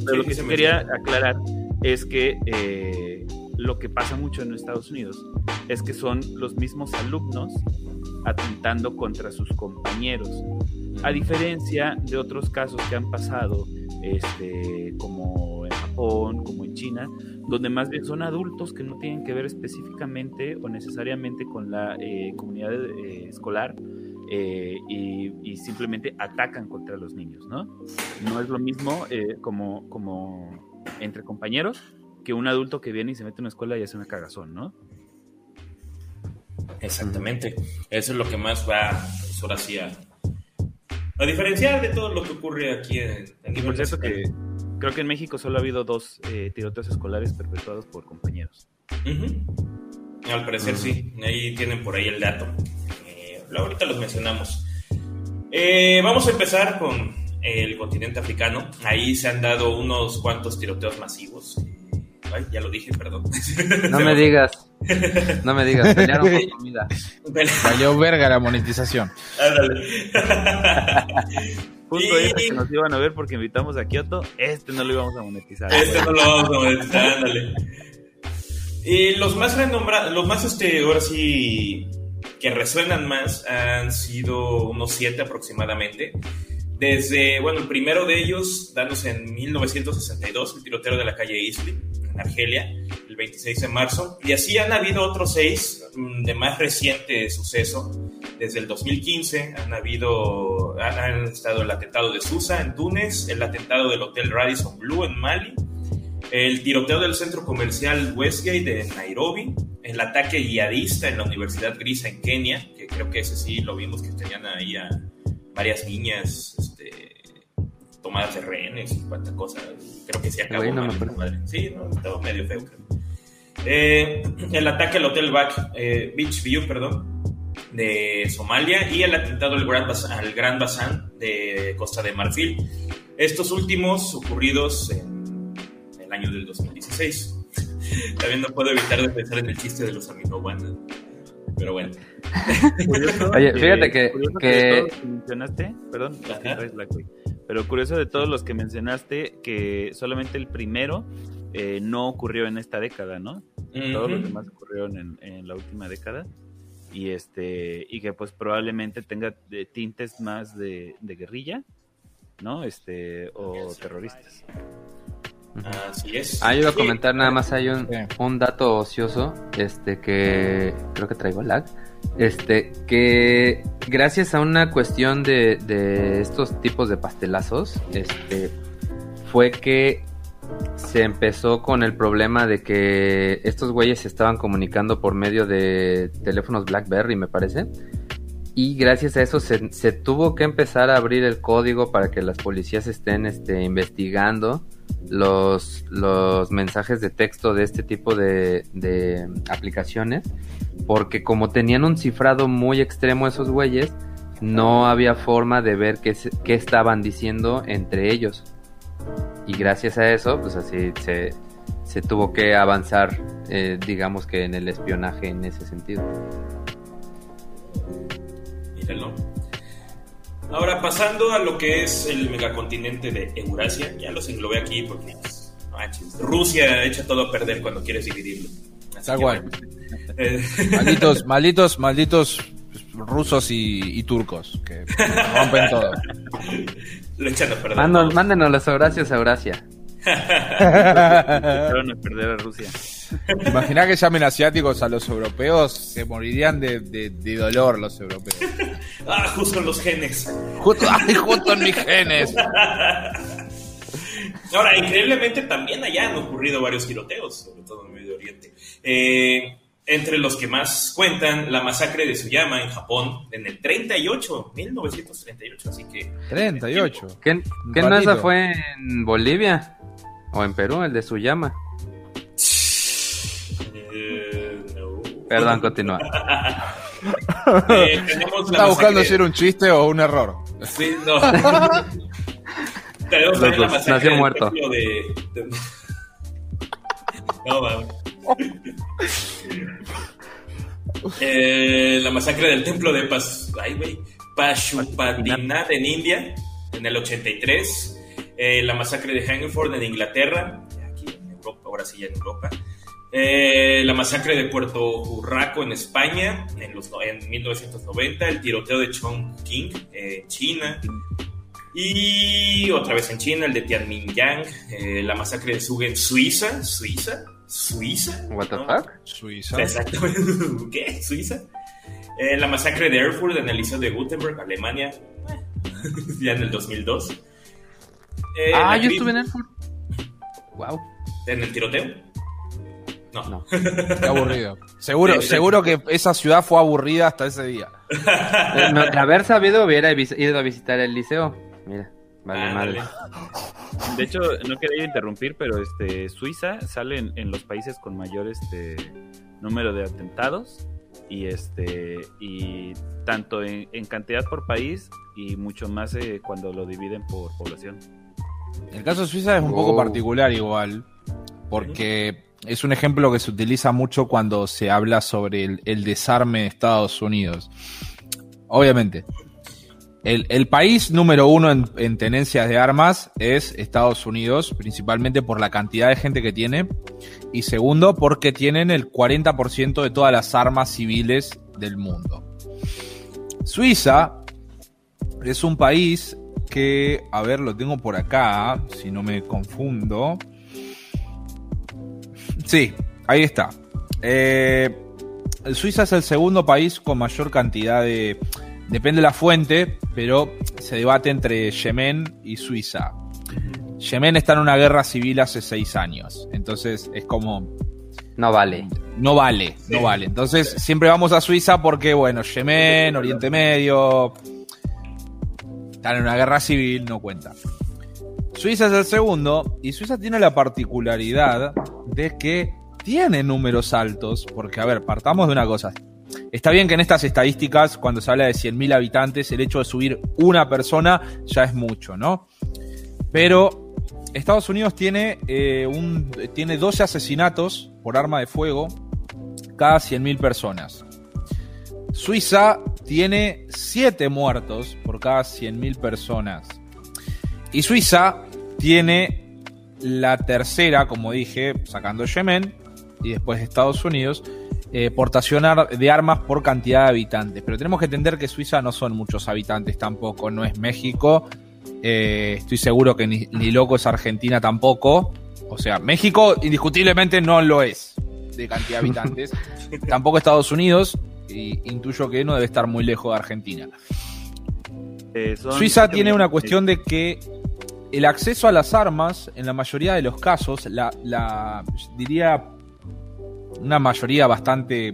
Pero lo que sí quería aclarar es que eh, lo que pasa mucho en Estados Unidos es que son los mismos alumnos atentando contra sus compañeros. A diferencia de otros casos que han pasado, este, como en Japón, como en China, donde más bien son adultos que no tienen que ver específicamente o necesariamente con la eh, comunidad eh, escolar eh, y, simplemente atacan contra los niños, ¿no? No es lo mismo como, como entre compañeros que un adulto que viene y se mete en una escuela y hace una cagazón, ¿no? Exactamente. Eso es lo que más va, pues, ahora sí, a, diferenciar de todo lo que ocurre aquí en, en y por cierto que creo que en México solo ha habido dos eh, tiroteos escolares perpetuados por compañeros. Al parecer sí, ahí tienen por ahí el dato. Eh, ahorita los mencionamos. Eh, vamos a empezar con el continente africano. Ahí se han dado unos cuantos tiroteos masivos Ay, ya lo dije, perdón. No me [laughs] digas. No me digas, pelearon por comida. Valió verga la monetización. Ándale. [laughs] Justo este que nos iban a ver porque invitamos a Kioto, este no lo íbamos a monetizar. Este no lo vamos a monetizar, ándale. Y los más renombrados, los más, este, ahora sí, que resuenan más han sido unos siete aproximadamente. Desde, bueno, el primero de ellos, dándose en 1962, el tiroteo de la calle Isley, en Argelia, el 26 de marzo. Y así han habido otros seis mm, de más reciente suceso. Desde el 2015 han habido, han, estado el atentado de Susa en Túnez, el atentado del Hotel Radisson Blue en Mali, el tiroteo del centro comercial Westgate de Nairobi, el ataque guiadista en la Universidad Grisa en Kenia, que creo que ese sí lo vimos que tenían ahí a varias niñas tomadas de rehenes y cuánta cosa. Creo que sí acabó no madre. Sí, no, estaba medio feo, eh, el ataque al Hotel Back, eh, Beach View, perdón, de Somalia y el atentado al Gran, al Gran Bazán de Costa de Marfil. Estos últimos ocurridos en el año del 2016. [laughs] También no puedo evitar de pensar en el chiste de los amigos Pero bueno. [laughs] Oye, fíjate que, que... mencionaste, perdón, pero curioso de todos los que mencionaste que solamente el primero eh, no ocurrió en esta década, ¿no? Todos los demás ocurrieron en, la última década y este y que pues probablemente tenga tintes más de, guerrilla, ¿no? Este o terroristas. Así es. Ah, yo iba a comentar nada más hay un, un dato ocioso, este que creo que traigo lag este, que gracias a una cuestión de, de estos tipos de pastelazos, este, fue que se empezó con el problema de que estos güeyes se estaban comunicando por medio de teléfonos BlackBerry, me parece. Y gracias a eso se, tuvo que empezar a abrir el código para que las policías estén este, investigando los, los mensajes de texto de este tipo de, de aplicaciones porque como tenían un cifrado muy extremo esos güeyes, no había forma de ver qué, qué estaban diciendo entre ellos. Y gracias a eso, pues así se, se tuvo que avanzar, eh, digamos que en el espionaje en ese sentido. Ahora, pasando a lo que es el megacontinente de Eurasia, ya los englobé aquí porque pues, Rusia echa todo a perder cuando quieres dividirlo. Está guay. Eh, [laughs] malditos, malditos, malditos rusos y, turcos que rompen todo. Lo echan a perder. mándenos los Eurasios a Eurasia. [laughs] a perder a Rusia. [laughs] Imagina que llamen asiáticos a los europeos, se morirían de, de, dolor los europeos. [laughs] ah, justo en los genes. Justo, ay, justo en mis genes. [laughs] Ahora, increíblemente también allá han ocurrido varios tiroteos, sobre todo en Medio Oriente. Eh, entre los que más cuentan la masacre de Suyama en Japón en el 38, 1938, así que... 38. ¿Qué, qué no esa fue en Bolivia? ¿O en Perú, el de Suyama? Perdón, continúa. eh, ¿Está buscando hacer un chiste o un error? Sí, no. [laughs] Nació muerto. No, vamos. Eh, la masacre del templo de Pas... Ay, Pashupatinath en India en el 83. Eh, la masacre de Hangford en Inglaterra. Aquí en Europa, ahora sí ya en Europa. Eh, la masacre de Puerto Urraco en España en, los, en 1990, el tiroteo de Chongqing en China y otra vez en China el de Tiananmen, eh, la masacre de Zug en Suiza, Suiza, Suiza. What the fuck? Suiza. Exactamente. [laughs] ¿Qué? Suiza. Eh, la masacre de Erfurt en el Liceo de Gutenberg, Alemania, [laughs] ya en el 2002. ah, yo estuve en Erfurt. Wow. ¿En el tiroteo? No. [laughs] Qué aburrido. Seguro, seguro que esa ciudad fue aburrida hasta ese día. [laughs] Eh, de haber sabido hubiera ido a visitar el liceo. Mira, vale madre. De hecho, no quería interrumpir, pero este Suiza sale en, los países con mayor este número de atentados y este y tanto en, cantidad por país y mucho más eh, cuando lo dividen por población. El caso de Suiza es un poco particular igual, porque es un ejemplo que se utiliza mucho cuando se habla sobre el, desarme de Estados Unidos. Obviamente, el, país número uno en, tenencias de armas es Estados Unidos, principalmente por la cantidad de gente que tiene, y segundo, porque tienen el 40% de todas las armas civiles del mundo. Suiza es un país que, a ver, lo tengo por acá, si no me confundo. Sí, ahí está. Eh, Suiza es el segundo país con mayor cantidad de... Depende de la fuente, pero se debate entre Yemen y Suiza. Yemen está en una guerra civil hace seis años. Entonces es como... No vale. No vale, no vale. Entonces siempre vamos a Suiza porque, bueno, Yemen, Oriente Medio... Están en una guerra civil, no cuenta. Suiza es el segundo y Suiza tiene la particularidad de que tiene números altos, porque a ver, partamos de una cosa. Está bien que en estas estadísticas, cuando se habla de 100.000 habitantes, el hecho de subir una persona ya es mucho, ¿no? Pero Estados Unidos tiene, eh, un, tiene 12 asesinatos por arma de fuego cada 100.000 personas. Suiza tiene 7 muertos por cada 100.000 personas. Y Suiza tiene la tercera, como dije, sacando Yemen y después Estados Unidos, eh, portación de armas por cantidad de habitantes. Pero tenemos que entender que Suiza no son muchos habitantes tampoco, no es México. Eh, estoy seguro que ni, loco es Argentina tampoco. O sea, México indiscutiblemente no lo es de cantidad de habitantes. [laughs] tampoco Estados Unidos. Y intuyo que no debe estar muy lejos de Argentina. Eh, Suiza tiene una cuestión de que el acceso a las armas, en la mayoría de los casos, la, diría una mayoría bastante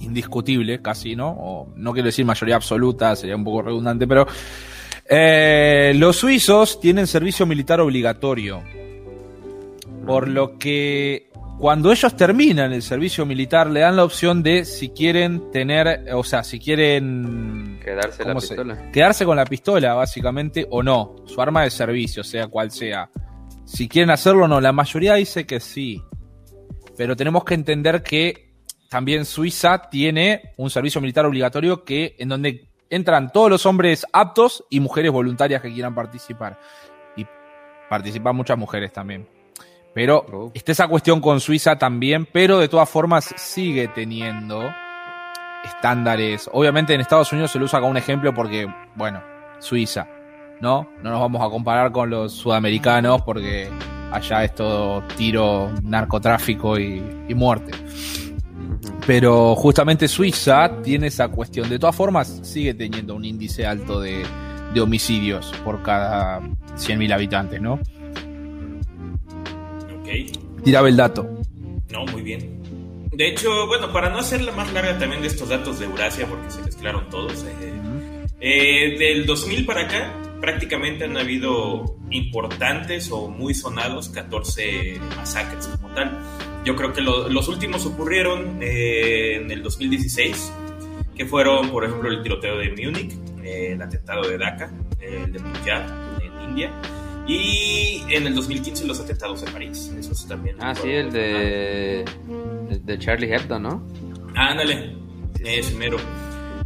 indiscutible, casi, ¿no? O no quiero decir mayoría absoluta, sería un poco redundante, pero eh, los suizos tienen servicio militar obligatorio. Por lo que cuando ellos terminan el servicio militar, le dan la opción de si quieren tener, o sea, si quieren... Quedarse la pistola. quedarse con la pistola, básicamente, o no. Su arma de servicio, sea cual sea. Si quieren hacerlo o no. La mayoría dice que sí. Pero tenemos que entender que también Suiza tiene un servicio militar obligatorio que en donde entran todos los hombres aptos y mujeres voluntarias que quieran participar. Y participan muchas mujeres también. Pero oh. está esa cuestión con Suiza también, pero de todas formas sigue teniendo estándares. Obviamente en Estados Unidos se lo usa como un ejemplo porque, bueno, Suiza, ¿no? No nos vamos a comparar con los sudamericanos porque allá es todo tiro, narcotráfico y, muerte. Pero justamente Suiza tiene esa cuestión. De todas formas, sigue teniendo un índice alto de, de homicidios por cada 100.000 habitantes, ¿no? Tiraba el dato. No, muy bien. De hecho, bueno, para no hacerla más larga también de estos datos de Eurasia, porque se mezclaron todos, eh, eh, del 2000 para acá prácticamente han habido importantes o muy sonados 14 masacres como tal. Yo creo que los últimos ocurrieron eh, en el 2016, que fueron, por ejemplo, el tiroteo de Múnich, el atentado de Dhaka, el de Punjab en India. Y en el 2015 los atentados en París. Eso también. Ah, sí, el de, de Charlie Hebdo, ¿no? Ándale, es mero.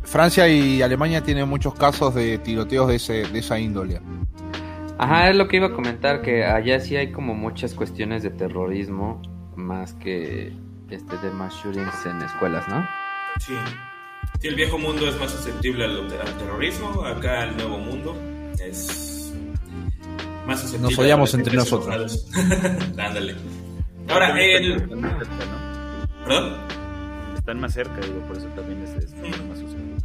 Francia y Alemania tienen muchos casos de tiroteos de, ese, de esa índole. Ajá, es lo que iba a comentar, que allá sí hay como muchas cuestiones de terrorismo más que este de mass shootings en escuelas, ¿no? Sí. el viejo mundo es más susceptible al, terrorismo, acá el nuevo mundo es más susceptible. Nos odiamos entre nosotros. [laughs] Ándale. Ahora, el... ¿Perdón? Están más cerca, digo, por eso también es, es más susceptible.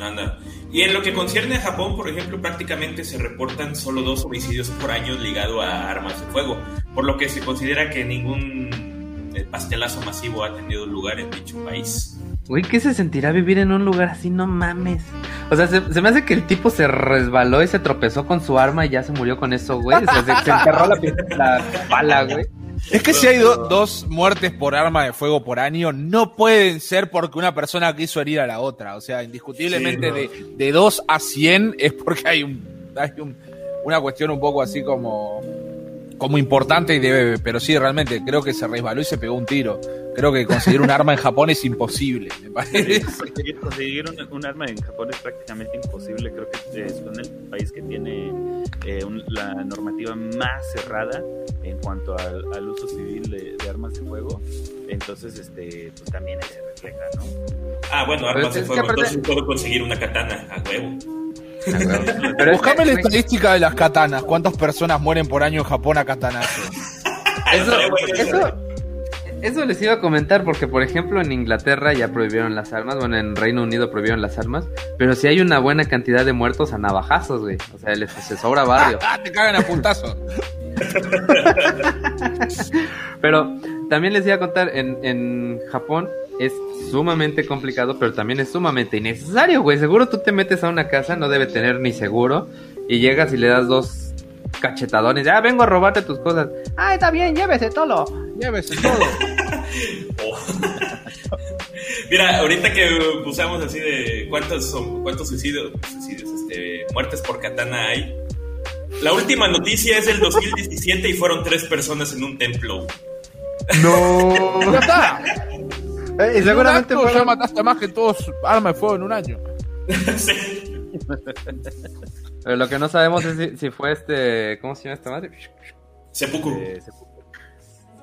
Anda. Y en lo que concierne a Japón, por ejemplo, prácticamente se reportan solo dos homicidios por año ligados a armas de fuego, por lo que se considera que ningún eh, pastelazo masivo ha tenido lugar en dicho país. Güey, ¿qué se sentirá vivir en un lugar así? No mames. O sea, se, me hace que el tipo se resbaló y se tropezó con su arma y ya se murió con eso, güey. O sea, se, enterró la, la pala, güey. Es que si hay dos muertes por arma de fuego por año, no pueden ser porque una persona quiso herir a la otra. O sea, indiscutiblemente de, de 2 a 100 es porque hay, un, hay un, una cuestión un poco así como, como importante y debe, pero sí, realmente creo que se resbaló y se pegó un tiro. Creo que conseguir un arma en Japón es imposible, me parece. Conseguir un, arma en Japón es prácticamente imposible. Creo que es el país que tiene eh, la normativa más cerrada en cuanto al, uso civil de, armas de fuego. Entonces, este, pues también ahí se refleja, ¿no? Ah, bueno, armas de fuego. Entonces puedo conseguir una katana a huevo. [laughs] Pero Buscame la estadística de las katanas. ¿Cuántas personas mueren por año en Japón a katanazo? [laughs] eso, eso, eso les iba a comentar porque, por ejemplo, en Inglaterra ya prohibieron las armas, bueno, en Reino Unido prohibieron las armas, pero si hay una buena cantidad de muertos a navajazos, güey. O sea, les se sobra barrio. [laughs] Te cagan a puntazo. pero también les iba a contar, en, en Japón es sumamente complicado, pero también es sumamente innecesario, güey. Seguro tú te metes a una casa, no debe tener ni seguro, y llegas y le das dos cachetadones. Ya vengo a robarte tus cosas. Ah, está bien, llévese todo. Llévese todo. [laughs] Mira, ahorita que usamos así de cuántos son, cuántos suicidios, suicidios este, muertes por katana hay. La última noticia es del 2017 y fueron tres personas en un templo. No. [laughs] Eh, y seguramente ya mataste más que todos armas de fuego en un año. [laughs] sí. [laughs] Pero lo que no sabemos es si, fue este. ¿Cómo se llama esta madre? Seppuku. Eh,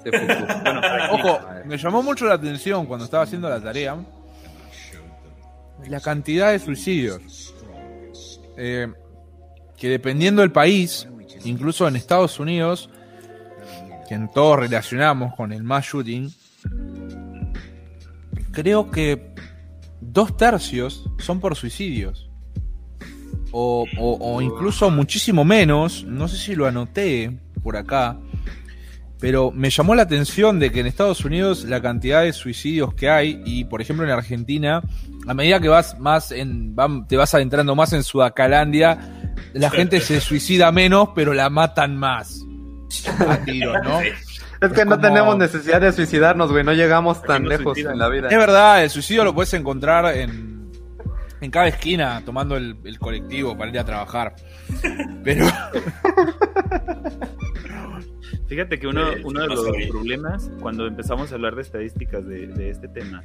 [laughs] Ojo, me llamó mucho la atención cuando estaba haciendo la tarea la cantidad de suicidios. Eh, que dependiendo del país, incluso en Estados Unidos, que en todos relacionamos con el mass shooting, creo que dos tercios son por suicidios. O, incluso muchísimo menos, no sé si lo anoté por acá, pero me llamó la atención de que en Estados Unidos la cantidad de suicidios que hay, y por ejemplo en Argentina, a medida que vas más en, te vas adentrando más en Sudacalandia, la gente se suicida menos, pero la matan más. [laughs] Es que no tenemos necesidad de suicidarnos, güey, no llegamos tan lejos en la vida. Es verdad, el suicidio lo puedes encontrar en en cada esquina tomando el, colectivo para ir a trabajar. Pero. [laughs] Fíjate que uno, uno de los problemas cuando empezamos a hablar de estadísticas de, este tema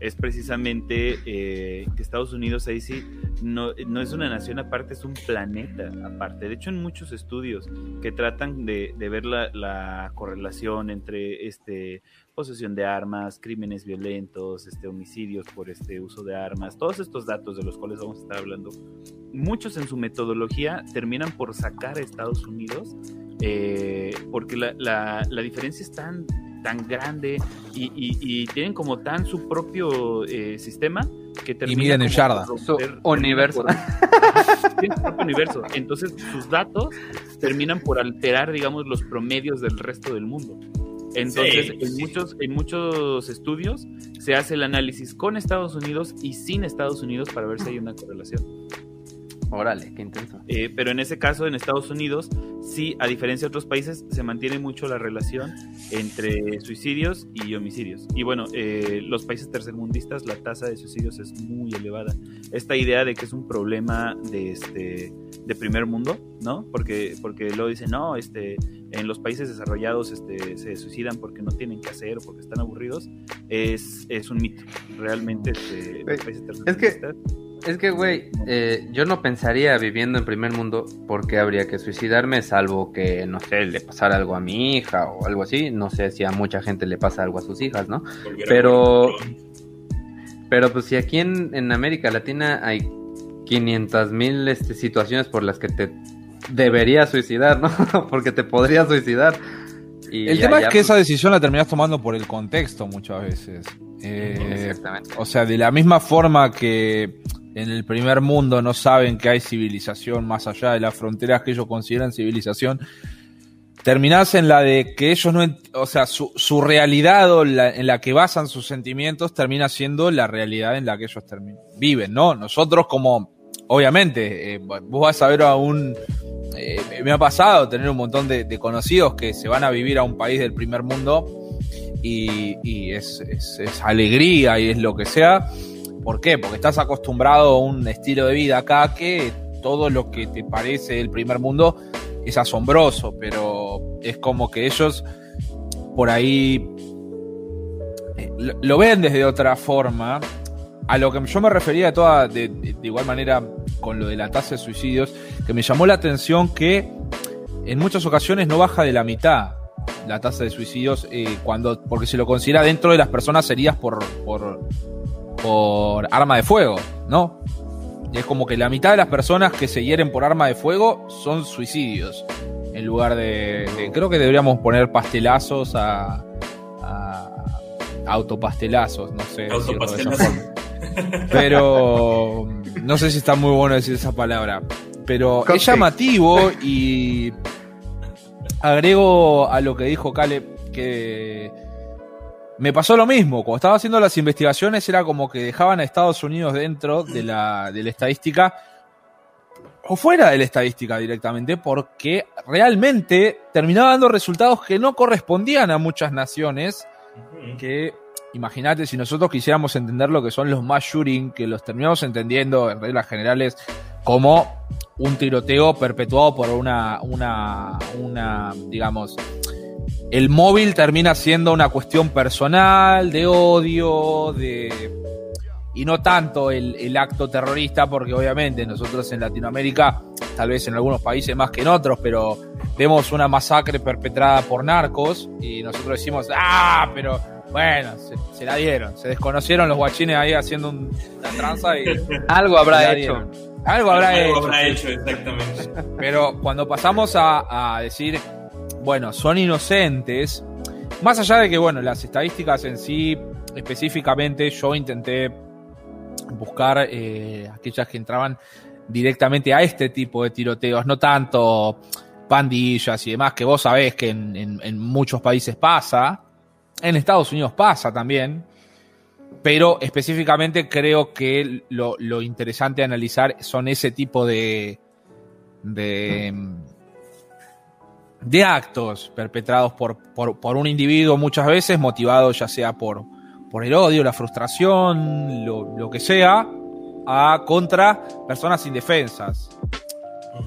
es precisamente eh, que Estados Unidos ahí sí no, no, es una nación aparte, es un planeta aparte. De hecho, en muchos estudios que tratan de, de ver la, la, correlación entre este posesión de armas, crímenes violentos, este, homicidios por este uso de armas, todos estos datos de los cuales vamos a estar hablando, muchos en su metodología terminan por sacar a Estados Unidos eh, porque la, la, diferencia es tan, tan grande y, tienen como tan su propio eh, sistema que terminan en yarda. Su universo. [laughs] universo. Entonces sus datos terminan por alterar, digamos, los promedios del resto del mundo. Entonces, en, muchos, en muchos estudios se hace el análisis con Estados Unidos y sin Estados Unidos para ver si hay una correlación. Órale, qué intenso. Eh, pero en ese caso, en Estados Unidos, sí, a diferencia de otros países, se mantiene mucho la relación entre suicidios y homicidios. Y bueno, eh, los países tercermundistas, la tasa de suicidios es muy elevada. Esta idea de que es un problema de, este, de primer mundo, ¿no? Porque, porque luego dicen, no, este, en los países desarrollados este, se suicidan porque no tienen que hacer o porque están aburridos, es, es un mito. Realmente, este, los países tercermundistas... Es que es que, güey, eh, yo no pensaría viviendo en primer mundo porque habría que suicidarme, salvo que, no sé, le pasara algo a mi hija o algo así. No sé si a mucha gente le pasa algo a sus hijas, ¿no? Pero, pero pues si aquí en, en América Latina hay 500 mil este, situaciones por las que te deberías suicidar, ¿no? [laughs] porque te podrías suicidar. Y el tema es que pues esa decisión la terminas tomando por el contexto muchas veces. Eh, Exactamente. O sea, de la misma forma que en el primer mundo no saben que hay civilización más allá de las fronteras que ellos consideran civilización, terminás en la de que ellos no, o sea, su, su realidad o en la que basan sus sentimientos termina siendo la realidad en la que ellos viven, ¿no? Nosotros como, obviamente, eh, vos vas a ver a un, eh, me ha pasado tener un montón de, conocidos que se van a vivir a un país del primer mundo y, es, es alegría y es lo que sea ¿Por qué? Porque estás acostumbrado a un estilo de vida acá que todo lo que te parece del primer mundo es asombroso, pero es como que ellos por ahí eh, lo ven desde otra forma. A lo que yo me refería de, toda, de, igual manera con lo de la tasa de suicidios, que me llamó la atención que en muchas ocasiones no baja de la mitad la tasa de suicidios eh, cuando porque se lo considera dentro de las personas heridas por, por arma de fuego, ¿no? Y es como que la mitad de las personas que se hieren por arma de fuego son suicidios. En lugar de. creo que deberíamos poner pastelazos a. a autopastelazos, no sé. Autopastelazos. Pero. No sé si está muy bueno decir esa palabra. Pero es llamativo y. Agrego a lo que dijo Caleb que me pasó lo mismo. Cuando estaba haciendo las investigaciones era como que dejaban a Estados Unidos dentro de la, de la estadística o fuera de la estadística directamente, porque realmente terminaba dando resultados que no correspondían a muchas naciones. Que imagínate si nosotros quisiéramos entender lo que son los mass shooting, que los terminamos entendiendo en reglas generales como un tiroteo perpetuado por una, una, una digamos, el móvil termina siendo una cuestión personal, de odio, de... Y no tanto el, acto terrorista, porque obviamente nosotros en Latinoamérica, tal vez en algunos países más que en otros, pero vemos una masacre perpetrada por narcos y nosotros decimos, ah, pero bueno, se, la dieron, se desconocieron los guachines ahí haciendo una tranza y [laughs] algo habrá hecho. Algo habrá hecho. Habrá hecho, exactamente. Pero cuando pasamos a, a decir bueno, son inocentes. Más allá de que, bueno, las estadísticas en sí, específicamente, yo intenté buscar eh, aquellas que entraban directamente a este tipo de tiroteos, no tanto pandillas y demás, que vos sabés que en, muchos países pasa, en Estados Unidos pasa también, pero específicamente creo que lo, interesante de analizar son ese tipo de, de de actos perpetrados por, por, un individuo muchas veces motivado ya sea por, por el odio, la frustración, lo, que sea, a contra personas indefensas,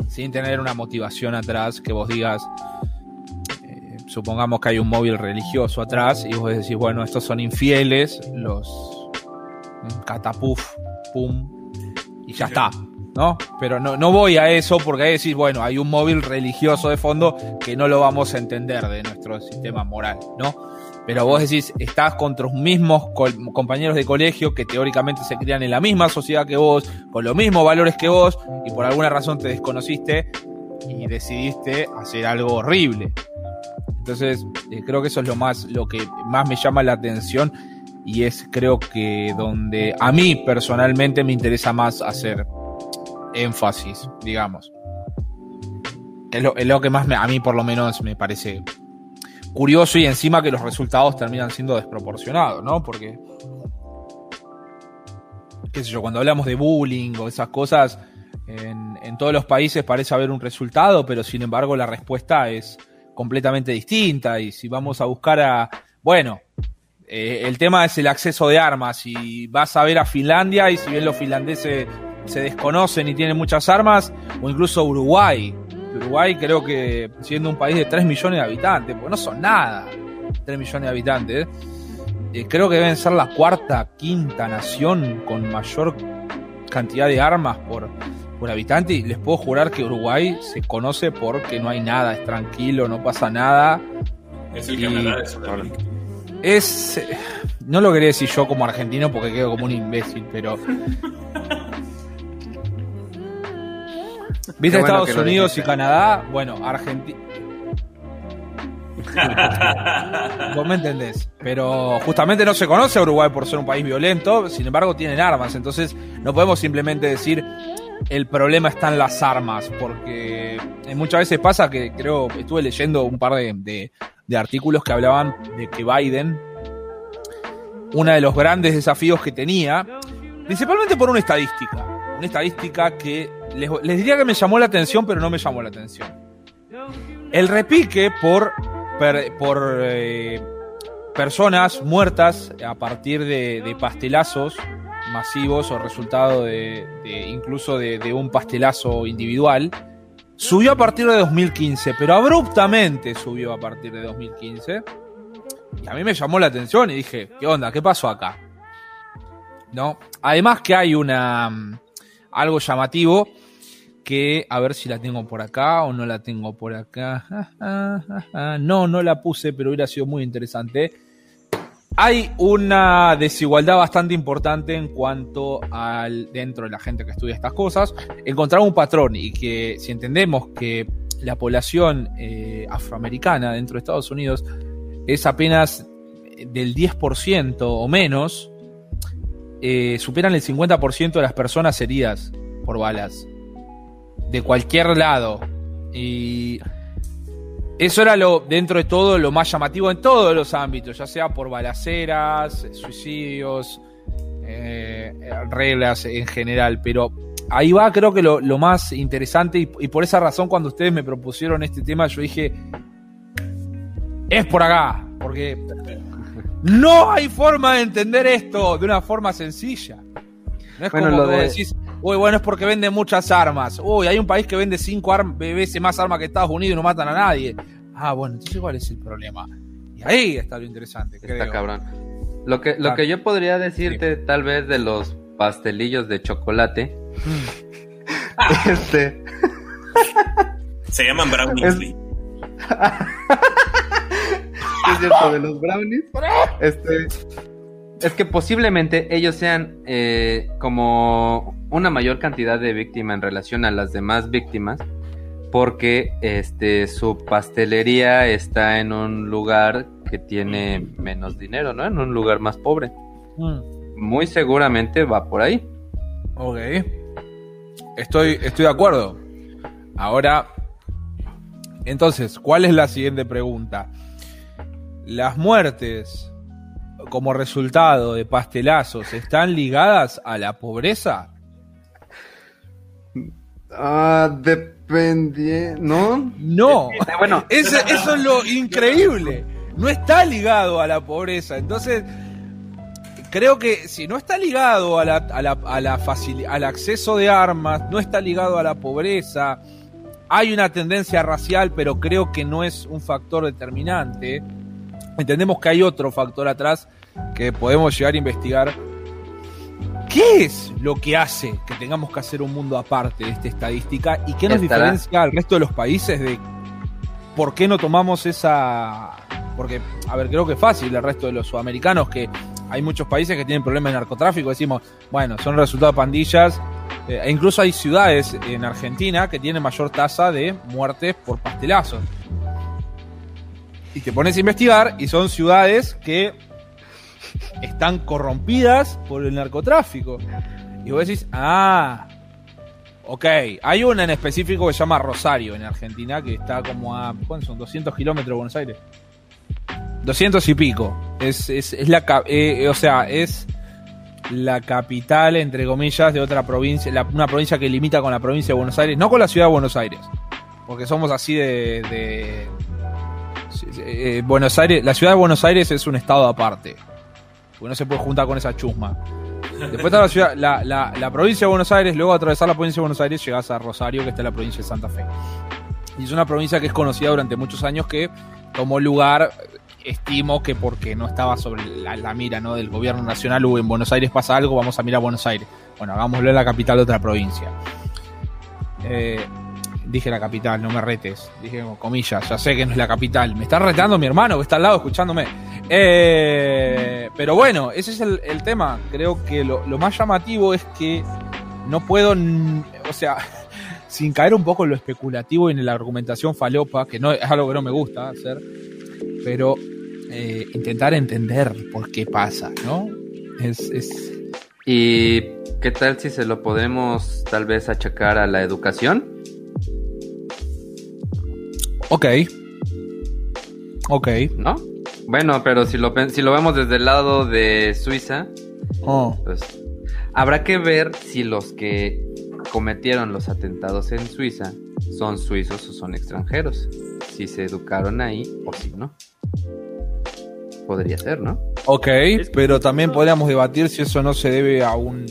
sin tener una motivación atrás que vos digas, eh, supongamos que hay un móvil religioso atrás y vos decís, bueno, estos son infieles, los catapuf, pum, y ya está. ¿No? Pero no, no voy a eso porque ahí decís, bueno, hay un móvil religioso de fondo que no lo vamos a entender de nuestro sistema moral, ¿no? Pero vos decís, estás con tus mismos compañeros de colegio que teóricamente se crían en la misma sociedad que vos, con los mismos valores que vos, y por alguna razón te desconociste y decidiste hacer algo horrible. Entonces, eh, creo que eso es lo más, lo que más me llama la atención y es creo que donde a mí personalmente me interesa más hacer énfasis, digamos. Es lo, que más a mí por lo menos me parece curioso y encima que los resultados terminan siendo desproporcionados, ¿no? Porque, qué sé yo, cuando hablamos de bullying o esas cosas, en, todos los países parece haber un resultado, pero sin embargo la respuesta es completamente distinta. Y si vamos a buscar a, bueno, eh, el tema es el acceso de armas. Y vas a ver a Finlandia y si bien los finlandeses se desconocen y tienen muchas armas, o incluso Uruguay. Uruguay creo que siendo un país de 3 millones de habitantes, porque no son nada, 3 millones de habitantes, eh, creo que deben ser la cuarta, quinta nación con mayor cantidad de armas por, por habitante y les puedo jurar que Uruguay se conoce porque no hay nada, es tranquilo, no pasa nada. Es el Canadá de Es. No lo quería decir yo como argentino porque quedo como un imbécil, pero. [laughs] ¿Viste Estados Unidos y Canadá? Bueno, Argentina. [laughs] Vos me entendés. Pero justamente no se conoce a Uruguay por ser un país violento, sin embargo tienen armas. Entonces no podemos simplemente decir el problema está en las armas, porque muchas veces pasa que creo, estuve leyendo un par de, de artículos que hablaban de que Biden, uno de los grandes desafíos que tenía, principalmente por una estadística, una estadística que les, diría que me llamó la atención, pero no me llamó la atención. El repique por, por eh, personas muertas a partir de, pastelazos masivos o resultado de, incluso de, un pastelazo individual, subió a partir de 2015, pero abruptamente subió a partir de 2015. Y a mí me llamó la atención y dije, ¿qué onda? ¿Qué pasó acá? ¿No? Además que hay una mm, algo llamativo que a ver si la tengo por acá o no la tengo por acá. No, no la puse, pero hubiera sido muy interesante. Hay una desigualdad bastante importante en cuanto al dentro de la gente que estudia estas cosas, encontrar un patrón y que si entendemos que la población eh, afroamericana dentro de Estados Unidos es apenas del 10% o menos, eh, superan el 50% de las personas heridas por balas de cualquier lado. Y eso era lo, dentro de todo, lo más llamativo en todos los ámbitos, ya sea por balaceras, suicidios, eh, reglas en general. Pero ahí va, creo que lo, más interesante, y, y, por esa razón, cuando ustedes me propusieron este tema, yo dije: es por acá, porque no hay forma de entender esto de una forma sencilla. No es como lo decís, uy, bueno, es porque vende muchas armas. Uy, hay un país que vende cinco veces más armas que Estados Unidos y no matan a nadie. Ah, bueno, entonces ¿cuál es el problema? Y ahí está lo interesante, está cabrón. Lo que, lo que yo podría decirte, tal vez, de los pastelillos de chocolate. [laughs] este. Se llaman brownies. es [laughs] cierto, de los brownies. Este, es que posiblemente ellos sean eh, como una mayor cantidad de víctimas en relación a las demás víctimas, porque este su pastelería está en un lugar que tiene menos dinero, ¿no? En un lugar más pobre. Mm. Muy seguramente va por ahí. Ok. Estoy, estoy de acuerdo. Ahora, entonces, ¿cuál es la siguiente pregunta? las muertes como resultado de pastelazos están ligadas a la pobreza? Ah, depende, ¿no? No, bueno, eso, eso es lo increíble. No está ligado a la pobreza. Entonces, creo que si no está ligado a la, a la, a la al acceso de armas, no está ligado a la pobreza, hay una tendencia racial, pero creo que no es un factor determinante entendemos que hay otro factor atrás que podemos llegar a investigar. ¿Qué es lo que hace que tengamos que hacer un mundo aparte de esta estadística y qué nos diferencia al resto de los países de por qué no tomamos esa... Porque, a ver, creo que es fácil el resto de los sudamericanos que hay muchos países que tienen problemas de narcotráfico, decimos, bueno, son resultado de pandillas, eh, e incluso hay ciudades en Argentina que tienen mayor tasa de muertes por pastelazos y te pones a investigar y son ciudades que están corrompidas por el narcotráfico. Y vos decís, ah, ok, hay una en específico que se llama Rosario en Argentina, que está como a, ¿cuántos son? 200 kilómetros de Buenos Aires. 200 y pico. Es, es, es la, eh, o sea, es la capital, entre comillas, de otra provincia, una provincia que limita con la provincia de Buenos Aires, no con la ciudad de Buenos Aires, porque somos así de, eh, Buenos Aires, la ciudad de Buenos Aires es un estado aparte, porque no se puede juntar con esa chusma. Después está la ciudad, la, la, provincia de Buenos Aires, luego atravesar la provincia de Buenos Aires llegas a Rosario, que está en la provincia de Santa Fe. Y es una provincia que es conocida durante muchos años que tomó lugar estimo que porque no estaba sobre la, mira ¿no? del gobierno nacional o en Buenos Aires pasa algo, vamos a mirar a Buenos Aires. Bueno, hagámoslo en la capital de otra provincia. Eh, dije la capital, no me retes. Dije comillas, ya sé que no es la capital. Me está retando mi hermano que está al lado escuchándome. Eh, pero bueno, ese es el, tema. Creo que lo, más llamativo es que no puedo, o sea, [laughs] sin caer un poco en lo especulativo y en la argumentación falopa, que no es algo que no me gusta hacer, pero eh, intentar entender por qué pasa, ¿no? Es, ¿Y qué tal si se lo podemos tal vez achacar a la educación? Ok. Ok. ¿No? Bueno, pero si lo, si lo vemos desde el lado de Suiza, oh. pues habrá que ver si los que cometieron los atentados en Suiza son suizos o son extranjeros. Si se educaron ahí o si no podría ser, ¿no? Ok, pero también podríamos debatir si eso no se debe a un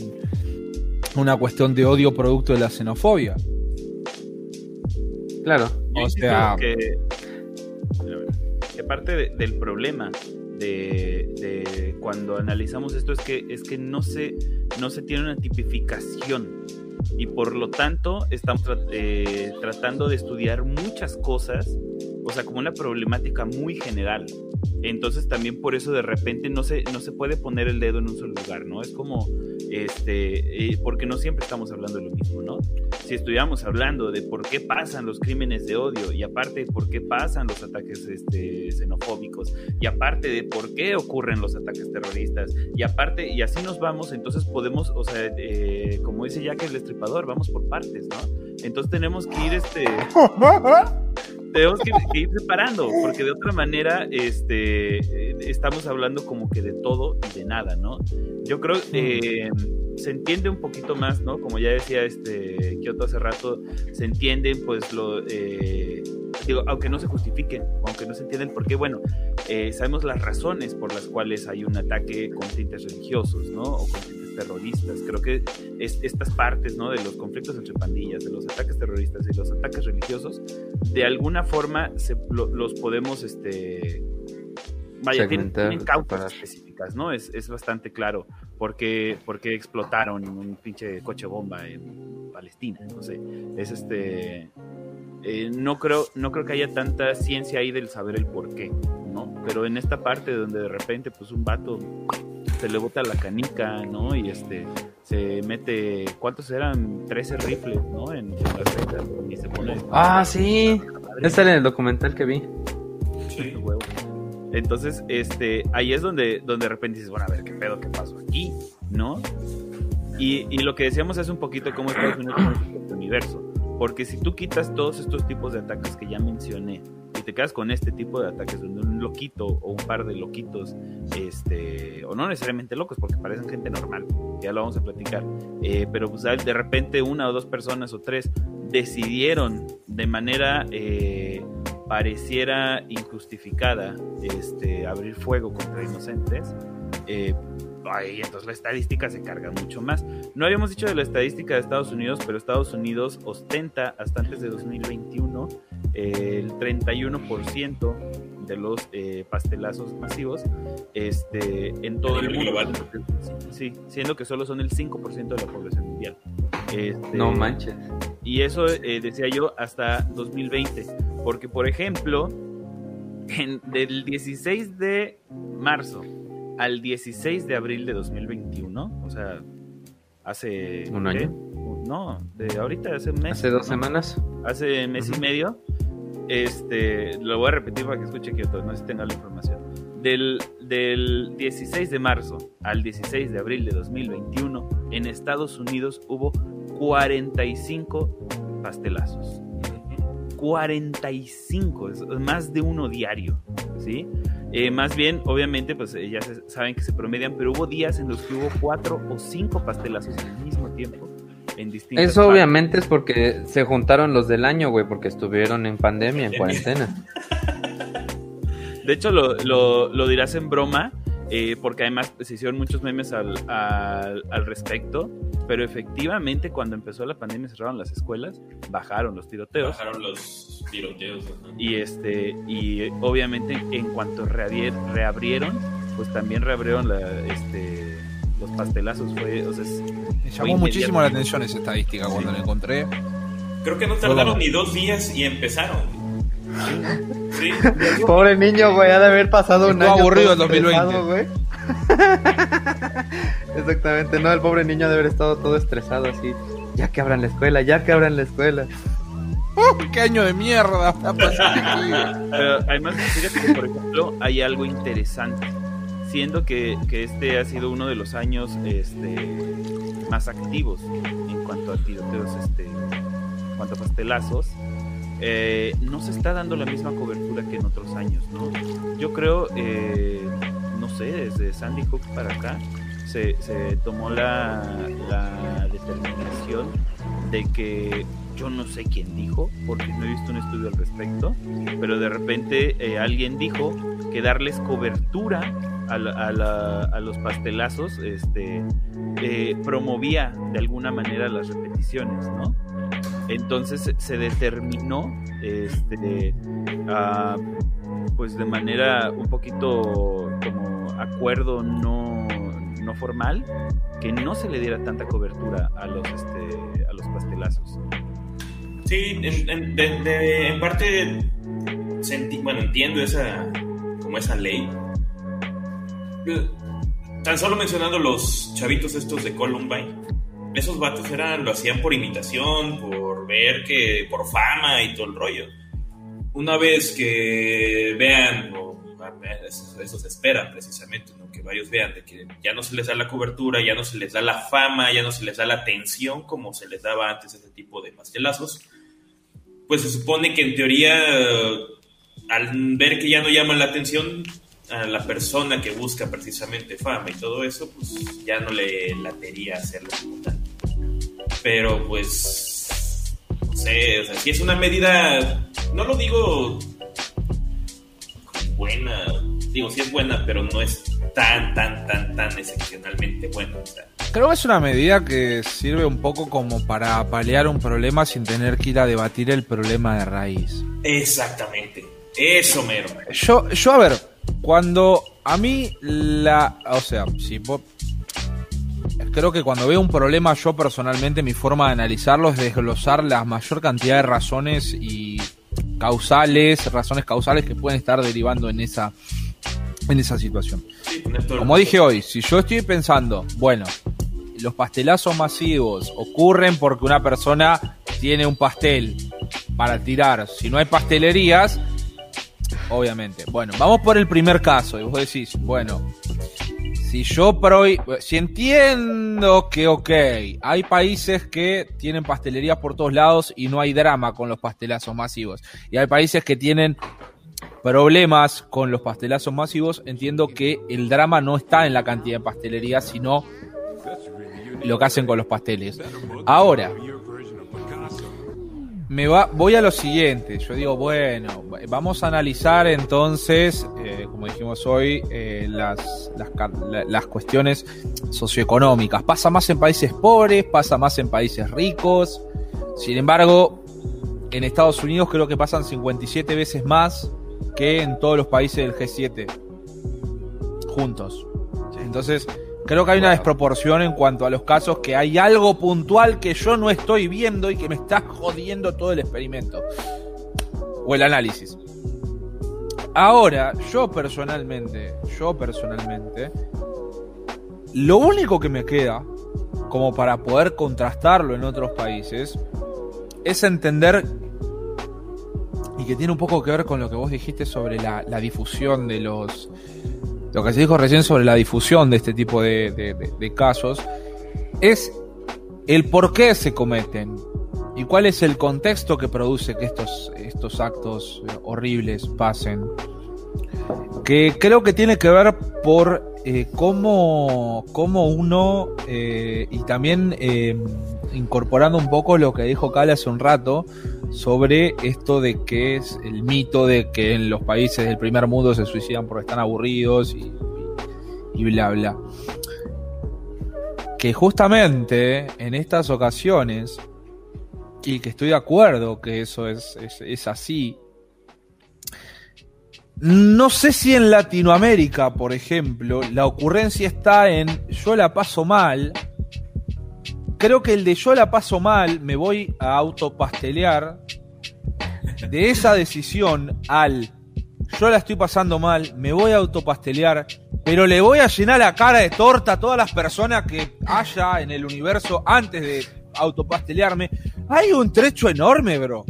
una cuestión de odio producto de la xenofobia. Claro. o sea, que, parte del problema de, cuando analizamos esto es que es que no se no se tiene una tipificación y por lo tanto estamos eh, tratando de estudiar muchas cosas, o sea, como una problemática muy general. Entonces también por eso de repente no se, no se puede poner el dedo en un solo lugar, ¿no? Es como, este, eh, porque no siempre estamos hablando de lo mismo, ¿no? Si estuviéramos hablando de por qué pasan los crímenes de odio y aparte de por qué pasan los ataques este, xenofóbicos y aparte de por qué ocurren los ataques terroristas y aparte, y así nos vamos, entonces podemos, o sea, eh, como dice Jack el Destripador, vamos por partes, ¿no? Entonces tenemos que ir, este... [laughs] tenemos que, ir separando, porque de otra manera este, estamos hablando como que de todo y de nada, ¿no? Yo creo que eh, se entiende un poquito más, ¿no? Como ya decía este Kioto hace rato, se entienden pues lo... Eh, digo, aunque no se justifiquen, aunque no se entienden por qué, bueno, sabemos las razones por las cuales hay un ataque con tintes religiosos, ¿no? O con tintes terroristas. Creo que es, estas partes, ¿no? De los conflictos entre pandillas, de los ataques terroristas y los ataques religiosos, de alguna forma los podemos, este, vaya, tienen, causas específicas, ¿no? Es, es bastante claro por qué, explotaron un pinche coche bomba en Palestina, no sé, es este... Eh, no creo no creo que haya tanta ciencia ahí del saber el por qué, ¿no? Pero en esta parte donde de repente pues un vato se le bota la canica, ¿no? Y este se mete, ¿cuántos eran? 13 rifles, ¿no? En, y se pone... Ah, sí. Ese era el documental que vi. Sí. Entonces, este, ahí es donde, donde de repente dices, bueno, a ver qué pedo, qué pasó aquí, ¿no? Y, y lo que decíamos es un poquito cómo Estados Unidos es el universo. Porque si tú quitas todos estos tipos de ataques que ya mencioné y te quedas con este tipo de ataques donde un loquito o un par de loquitos, este, o no necesariamente locos porque parecen gente normal, ya lo vamos a platicar, eh, pero pues de repente una o dos personas o tres decidieron de manera eh, pareciera injustificada este, abrir fuego contra inocentes, eh, ahí entonces la estadística se carga mucho más. No habíamos dicho de la estadística de Estados Unidos, pero Estados Unidos ostenta hasta antes de 2021 el 31% de los eh, pastelazos masivos este, en todo el mundo. Sí, siendo que solo son el 5% de la población mundial. Este, no manches. Y eso eh, decía yo hasta 2020, porque por ejemplo, en, del 16 de marzo al 16 de abril de 2021, o sea, hace... ¿Un año? No, de ahorita, hace un mes. ¿Hace dos semanas? Hace mes y medio. Este, lo voy a repetir para que escuche que no sé si tenga la información. Del, del 16 de marzo al 16 de abril de 2021, en Estados Unidos hubo 45 pastelazos. 45, más de uno diario, ¿sí? Eh, más bien, obviamente, pues ya saben que se promedian, pero hubo días en los que hubo cuatro o cinco pastelazos al mismo tiempo. En distintas Eso obviamente es porque se juntaron los del año, güey, porque estuvieron en pandemia, en cuarentena. [laughs] De hecho, lo, lo dirás en broma, eh, porque además se hicieron muchos memes al, al, respecto, pero efectivamente cuando empezó la pandemia cerraron las escuelas, bajaron los tiroteos. Bajaron los tiroteos. Y, este, y obviamente en cuanto reabrieron, pues también reabrieron la, este, los pastelazos. Fue, o sea, Me llamó muchísimo la atención esa estadística cuando la encontré. Creo que no tardaron ni dos días y empezaron. Pobre niño, güey, ha de haber pasado un año. aburrido el 2020. Güey. [laughs] Exactamente, no, el pobre niño ha de haber estado todo estresado así. Ya que abran la escuela, ya que abran la escuela. ¡Uh, ¡Qué año de mierda! [laughs] Pero además, fíjate que, por ejemplo, hay algo interesante. Siendo que, que este ha sido uno de los años este, más activos en cuanto a tiroteos, este, en cuanto a pastelazos, eh, no se está dando la misma cobertura que en otros años, ¿no? Yo creo, eh, no sé, desde Sandy Hook para acá, se, tomó la, determinación de que yo no sé quién dijo, porque no he visto un estudio al respecto, pero de repente eh, alguien dijo que darles cobertura a, los pastelazos este, promovía de alguna manera las repeticiones, ¿no? Entonces se determinó, este, pues de manera un poquito como acuerdo no, formal, que no se le diera tanta cobertura a los, este, a los pastelazos. Sí, en, parte bueno, entiendo esa, como esa ley. Tan solo mencionando los chavitos estos de Columbine, esos vatos eran, lo hacían por imitación, por ver que, por fama y todo el rollo. Una vez que vean, o eso, se espera precisamente, que varios vean de que ya no se les da la cobertura, ya no se les da la fama, ya no se les da la atención como se les daba antes ese tipo de pastelazos, pues se supone que en teoría, al ver que ya no llaman la atención, a la persona que busca precisamente fama y todo eso, pues ya no le latería hacerlo como tal. Pero pues, no sé, o sea, si es una medida, no lo digo buena, digo, si es buena, pero no es tan, tan, tan, tan excepcionalmente buena. Creo que es una medida que sirve un poco como para paliar un problema sin tener que ir a debatir el problema de raíz. Exactamente, eso mero. Yo, yo a ver, cuando a mí la... O sea, si creo que cuando veo un problema yo personalmente mi forma de analizarlo es desglosar la mayor cantidad de razones y causales, razones causales que pueden estar derivando en esa en esa situación. Como dije hoy, si yo estoy pensando, bueno, los pastelazos masivos ocurren porque una persona tiene un pastel para tirar, si no hay pastelerías, obviamente. Bueno, vamos por el primer caso y vos decís, bueno, si yo hoy, si entiendo que, ok, hay países que tienen pastelerías por todos lados y no hay drama con los pastelazos masivos. Y hay países que tienen problemas con los pastelazos masivos. Entiendo que el drama no está en la cantidad de pastelerías, sino lo que hacen con los pasteles. Ahora, me va, voy a lo siguiente. Yo digo, bueno, vamos a analizar entonces, eh, como dijimos hoy, eh, las, las, cuestiones socioeconómicas. Pasa más en países pobres, pasa más en países ricos. Sin embargo, en Estados Unidos creo que pasan 57 veces más que en todos los países del G7 juntos. Entonces, Creo que hay una desproporción en cuanto a los casos que hay algo puntual que yo no estoy viendo y que me está jodiendo todo el experimento. O el análisis. Ahora, yo personalmente, yo personalmente, lo único que me queda, como para poder contrastarlo en otros países, es entender, y que tiene un poco que ver con lo que vos dijiste sobre la, la difusión de los, lo que se dijo recién sobre la difusión de este tipo de, casos, es el por qué se cometen. y cuál es el contexto que produce que estos, estos actos horribles pasen. Que creo que tiene que ver por eh, cómo, cómo, uno, eh, y también eh, incorporando un poco lo que dijo Cala hace un rato, sobre esto de que es el mito de que en los países del primer mundo se suicidan porque están aburridos y, y bla bla. Que justamente en estas ocasiones, y que estoy de acuerdo que eso es, es, así, no sé si en Latinoamérica, por ejemplo, la ocurrencia está en yo la paso mal. Creo que el de yo la paso mal, me voy a autopastelear. De esa decisión al yo la estoy pasando mal, me voy a autopastelear, pero le voy a llenar la cara de torta a todas las personas que haya en el universo antes de autopastelearme. Hay un trecho enorme, bro.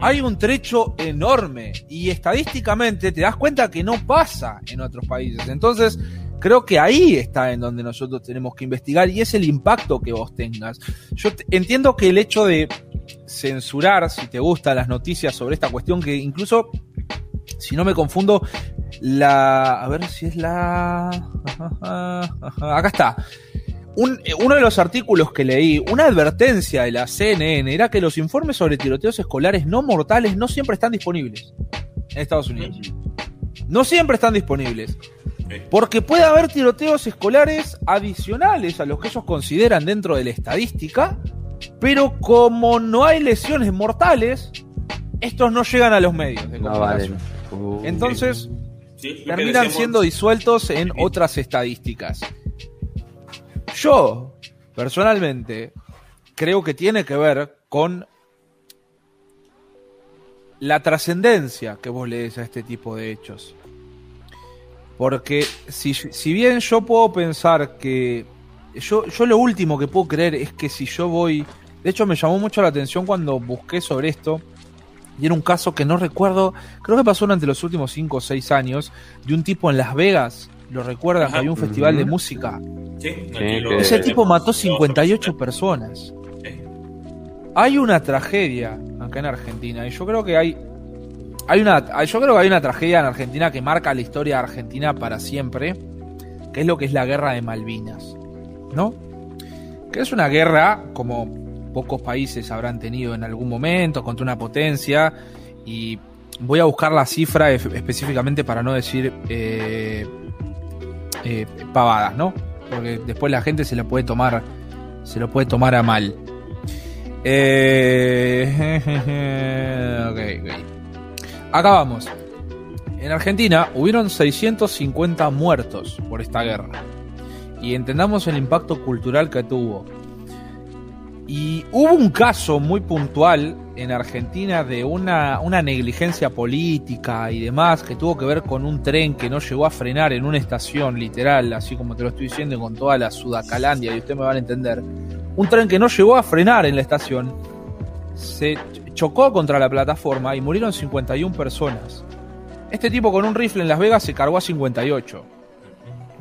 Hay un trecho enorme. Y estadísticamente te das cuenta que no pasa en otros países. Entonces, creo que ahí está en donde nosotros tenemos que investigar y es el impacto que vos tengas. Yo entiendo que el hecho de censurar, si te gustan las noticias sobre esta cuestión, que incluso si no me confundo, la. A ver si es la. [laughs] Acá está. Uno de los artículos que leí, una advertencia de la CNN era que los informes sobre tiroteos escolares no mortales no siempre están disponibles en Estados Unidos. No siempre están disponibles. Porque puede haber tiroteos escolares adicionales a los que ellos consideran dentro de la estadística, pero como no hay lesiones mortales, estos no llegan a los medios de comunicación. Entonces, terminan siendo disueltos en otras estadísticas. Yo, personalmente, creo que tiene que ver con la trascendencia que vos le des a este tipo de hechos. Porque si, si, bien yo puedo pensar que. Yo, yo lo último que puedo creer es que si yo voy. De hecho, me llamó mucho la atención cuando busqué sobre esto. Y era un caso que no recuerdo, creo que pasó durante los últimos 5 o 6 años, de un tipo en Las Vegas, lo recuerdan, que había un festival de música. Ese tipo mató 58 personas. Hay una tragedia acá en Argentina, y yo creo que hay. Hay una, yo creo que hay una tragedia en Argentina que marca la historia de Argentina para siempre, que es lo que es la guerra de Malvinas, ¿no? Que es una guerra, como pocos países habrán tenido en algún momento contra una potencia y voy a buscar la cifra específicamente para no decir eh, eh, pavadas, ¿no? Porque después la gente se lo puede tomar, se lo puede tomar a mal. Eh, [laughs] Acá vamos. En Argentina hubieron 650 muertos por esta guerra. Y entendamos el impacto cultural que tuvo. Y hubo un caso muy puntual en Argentina de una, una, negligencia política y demás que tuvo que ver con un tren que no llegó a frenar en una estación, literal, así como te lo estoy diciendo, con toda la Sudacalandia, y ustedes me van a entender. Un tren que no llegó a frenar en la estación, se chocó contra la plataforma y murieron 51 personas. Este tipo con un rifle en Las Vegas se cargó a 58.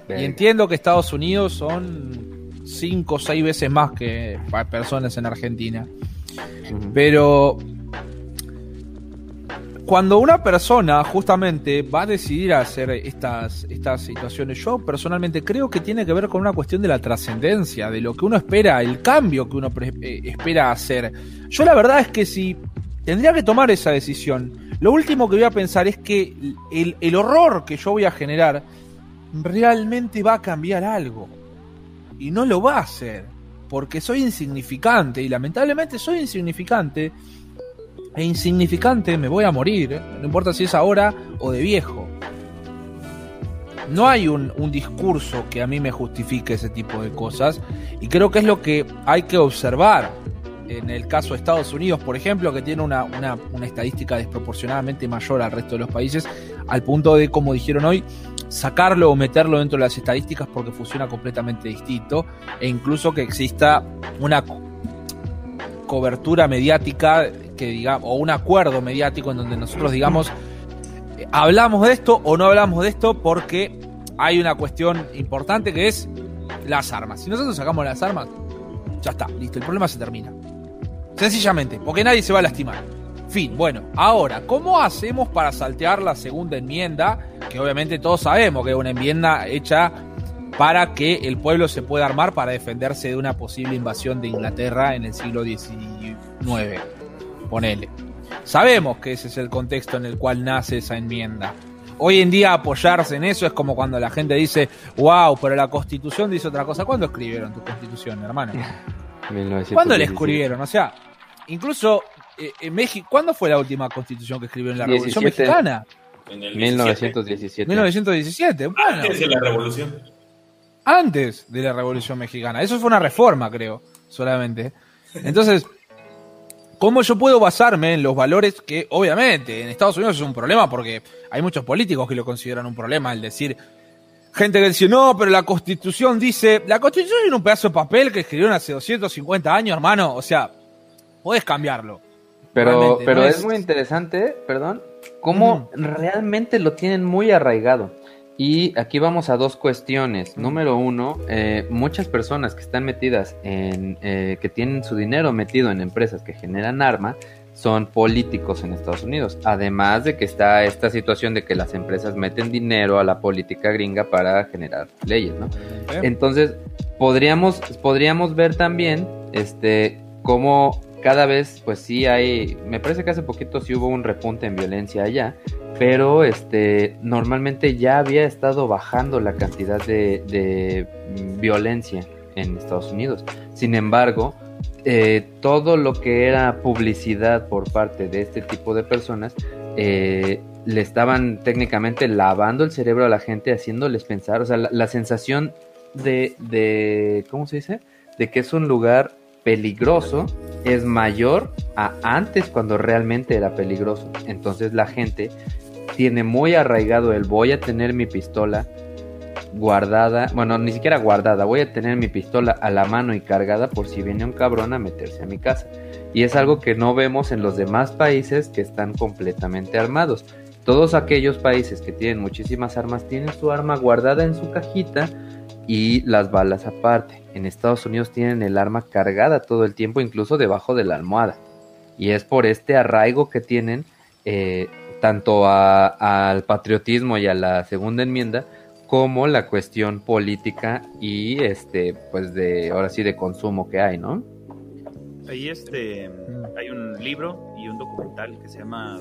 Y entiendo que Estados Unidos son cinco o seis veces más que personas en Argentina. Pero cuando una persona justamente va a decidir hacer estas, estas situaciones, yo personalmente creo que tiene que ver con una cuestión de la trascendencia, de lo que uno espera, el cambio que uno eh, espera hacer. Yo la verdad es que si tendría que tomar esa decisión, lo último que voy a pensar es que el, el horror que yo voy a generar realmente va a cambiar algo y no lo va a hacer porque soy insignificante y lamentablemente soy insignificante e insignificante me voy a morir, ¿eh? no importa si es ahora o de viejo. No hay un, discurso que a mí me justifique ese tipo de cosas y creo que es lo que hay que observar en el caso de Estados Unidos, por ejemplo, que tiene una, una estadística desproporcionadamente mayor al resto de los países, al punto de, como dijeron hoy, sacarlo o meterlo dentro de las estadísticas porque funciona completamente distinto e incluso que exista una cobertura mediática que diga o un acuerdo mediático en donde nosotros digamos hablamos de esto o no hablamos de esto porque hay una cuestión importante que es las armas. Si nosotros sacamos las armas, ya está, listo, el problema se termina. Sencillamente, porque nadie se va a lastimar. Fin, bueno, ahora, ¿cómo hacemos para saltear la segunda enmienda? Que obviamente todos sabemos que es una enmienda hecha para que el pueblo se pueda armar para defenderse de una posible invasión de Inglaterra en el siglo XIX. Ponele. Sabemos que ese es el contexto en el cual nace esa enmienda. Hoy en día apoyarse en eso es como cuando la gente dice, wow, pero la constitución dice otra cosa. ¿Cuándo escribieron tu constitución, hermano? [laughs] ¿Cuándo la escribieron? O sea, incluso eh, en México, ¿cuándo fue la última constitución que escribió en la Revolución Mexicana? En el 1917. 1917, bueno. Antes de la Revolución. Antes de la Revolución Mexicana. Eso fue una reforma, creo, solamente. Entonces, ¿cómo yo puedo basarme en los valores que, obviamente, en Estados Unidos es un problema porque hay muchos políticos que lo consideran un problema, el decir, gente que dice, no, pero la constitución dice, la constitución es un pedazo de papel que escribieron hace 250 años, hermano, o sea, puedes cambiarlo. Pero, pero es... muy interesante, perdón, cómo realmente lo tienen muy arraigado. Y aquí vamos a dos cuestiones. Número uno, eh, muchas personas que están metidas en, eh, que tienen su dinero metido en empresas que generan arma, son políticos en Estados Unidos. Además de que está esta situación de que las empresas meten dinero a la política gringa para generar leyes, ¿no? Entonces, podríamos, podríamos ver también este, cómo cada vez, pues sí hay, me parece que hace poquito sí hubo un repunte en violencia allá, pero este, normalmente ya había estado bajando la cantidad de, violencia en Estados Unidos. Sin embargo, eh, todo lo que era publicidad por parte de este tipo de personas eh, le estaban técnicamente lavando el cerebro a la gente, haciéndoles pensar, o sea, la, la sensación de, de, ¿cómo se dice? De que es un lugar peligroso es mayor a antes cuando realmente era peligroso. Entonces la gente tiene muy arraigado el voy a tener mi pistola guardada, bueno, ni siquiera guardada, voy a tener mi pistola a la mano y cargada por si viene un cabrón a meterse a mi casa. Y es algo que no vemos en los demás países que están completamente armados. Todos aquellos países que tienen muchísimas armas tienen su arma guardada en su cajita y las balas aparte. En Estados Unidos tienen el arma cargada todo el tiempo, incluso debajo de la almohada. Y es por este arraigo que tienen eh, tanto al patriotismo y a la segunda enmienda como la cuestión política y este pues de ahora sí de consumo que hay, ¿no? Ahí este hay un libro y un documental que se llama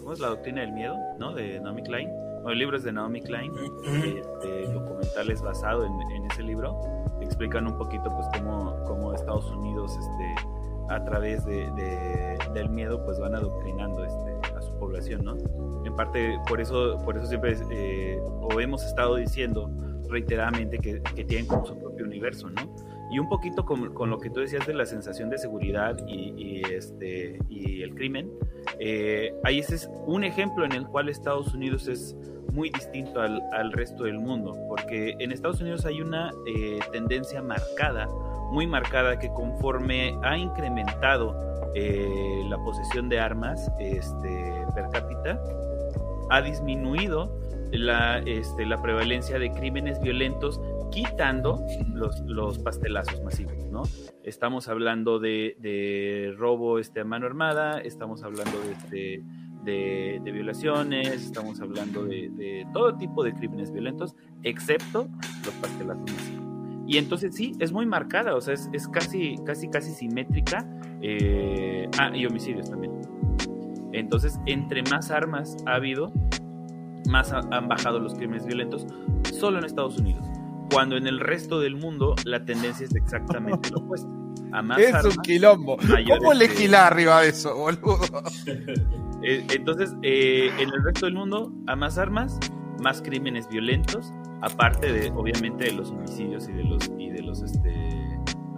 ¿cómo es la doctrina del miedo? ¿no? de Naomi Klein el libro es de Naomi Klein, [clears throat] este, documentales basado en, en, ese libro, explican un poquito pues cómo, cómo Estados Unidos este, a través de, del miedo pues van adoctrinando este, a su población, ¿no? En parte por eso, por eso siempre eh, o hemos estado diciendo reiteradamente que, que tienen como su propio universo, ¿no? Y un poquito con, con, lo que tú decías de la sensación de seguridad y, este, y el crimen, eh, ahí ese es un ejemplo en el cual Estados Unidos es muy distinto al, al resto del mundo, porque en Estados Unidos hay una eh, tendencia marcada, muy marcada, que conforme ha incrementado eh, la posesión de armas este, per cápita, ha disminuido la, este, la prevalencia de crímenes violentos quitando los, los pastelazos masivos, ¿no? Estamos hablando de, de, robo este, a mano armada, estamos hablando de, este, de, violaciones, estamos hablando de, todo tipo de crímenes violentos, excepto los pastelazos masivos. Y entonces sí, es muy marcada, o sea, es, es casi, casi, casi simétrica. Eh, ah, y homicidios también. Entonces, entre más armas ha habido, más han bajado los crímenes violentos solo en Estados Unidos cuando en el resto del mundo la tendencia es exactamente lo opuesto. A más es un quilombo. ¿Cómo legislar arriba de eso, boludo? [laughs] Eh, entonces, eh, en el resto del mundo, a más armas, más crímenes violentos, aparte de, obviamente, de los homicidios y de los, y de los este,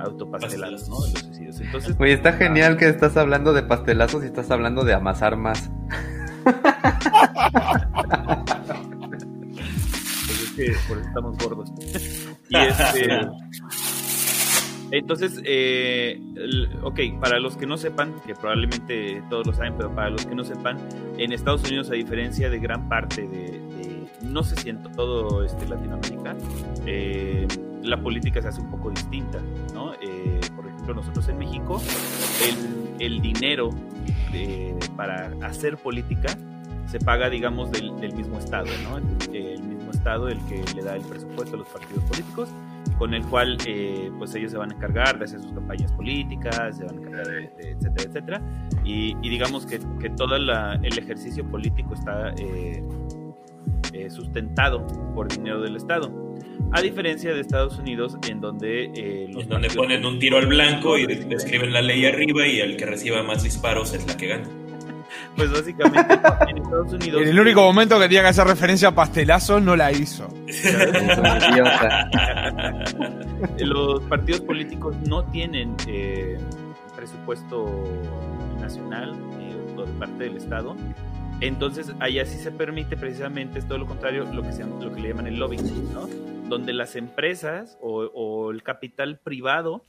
autopastelados, ¿no? De los suicidios. Entonces, Oye, está genial que estás hablando de pastelazos y estás hablando de amasar más. Por eso estamos gordos. y este, entonces, eh, ok, para los que no sepan, que probablemente todos lo saben, pero para los que no sepan, en Estados Unidos, a diferencia de gran parte de, no sé si en todo este, Latinoamérica, eh, la política se hace un poco distinta, ¿no? Eh, por ejemplo, nosotros en México, el, dinero para hacer política se paga, digamos, del, mismo Estado, ¿no? El, mismo Estado el que le da el presupuesto a los partidos políticos, con el cual, eh, pues ellos se van a encargar de hacer sus campañas políticas, se van a encargar de, etcétera, etcétera. Y, digamos que, que todo el ejercicio político está eh, eh, sustentado por dinero del Estado. A diferencia de Estados Unidos, en donde... los donde ponen un tiro al blanco y escriben la ley arriba y el que reciba más disparos es la que gana. [laughs] Pues básicamente en Estados Unidos. En el único momento que tenía que hacer referencia a pastelazo, no la hizo. [laughs] [laughs] Los partidos políticos no tienen eh, presupuesto nacional eh, por parte del Estado. Entonces, allá sí se permite precisamente, es todo lo contrario, lo que, se, lo que le llaman el lobbying, ¿no? Donde las empresas o, el capital privado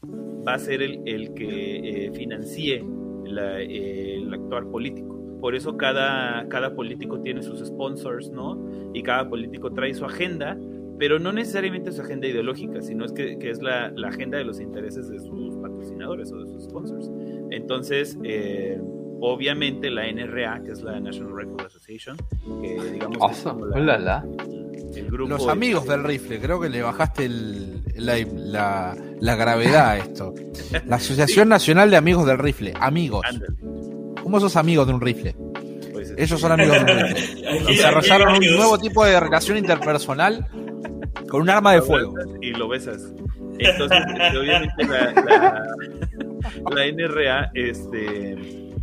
va a ser el, el que eh, financie el actuar político. Por eso cada, cada político tiene sus sponsors, ¿no? Y cada político trae su agenda, pero no necesariamente su agenda ideológica, sino es que, es la, agenda de los intereses de sus patrocinadores o de sus sponsors. Entonces, eh, obviamente la NRA, que es la National Rifle Association, que digamos... Los amigos del rifle, creo que le bajaste la, gravedad a esto. La Asociación Nacional de Amigos del Rifle, amigos. ¿Cómo sos amigos de un rifle? Pues, Ellos son amigos de un rifle. [laughs] Desarrollaron un nuevo tipo de relación interpersonal con un arma de fuego. Y lo besas. Entonces, [laughs] obviamente la, la, NRA este,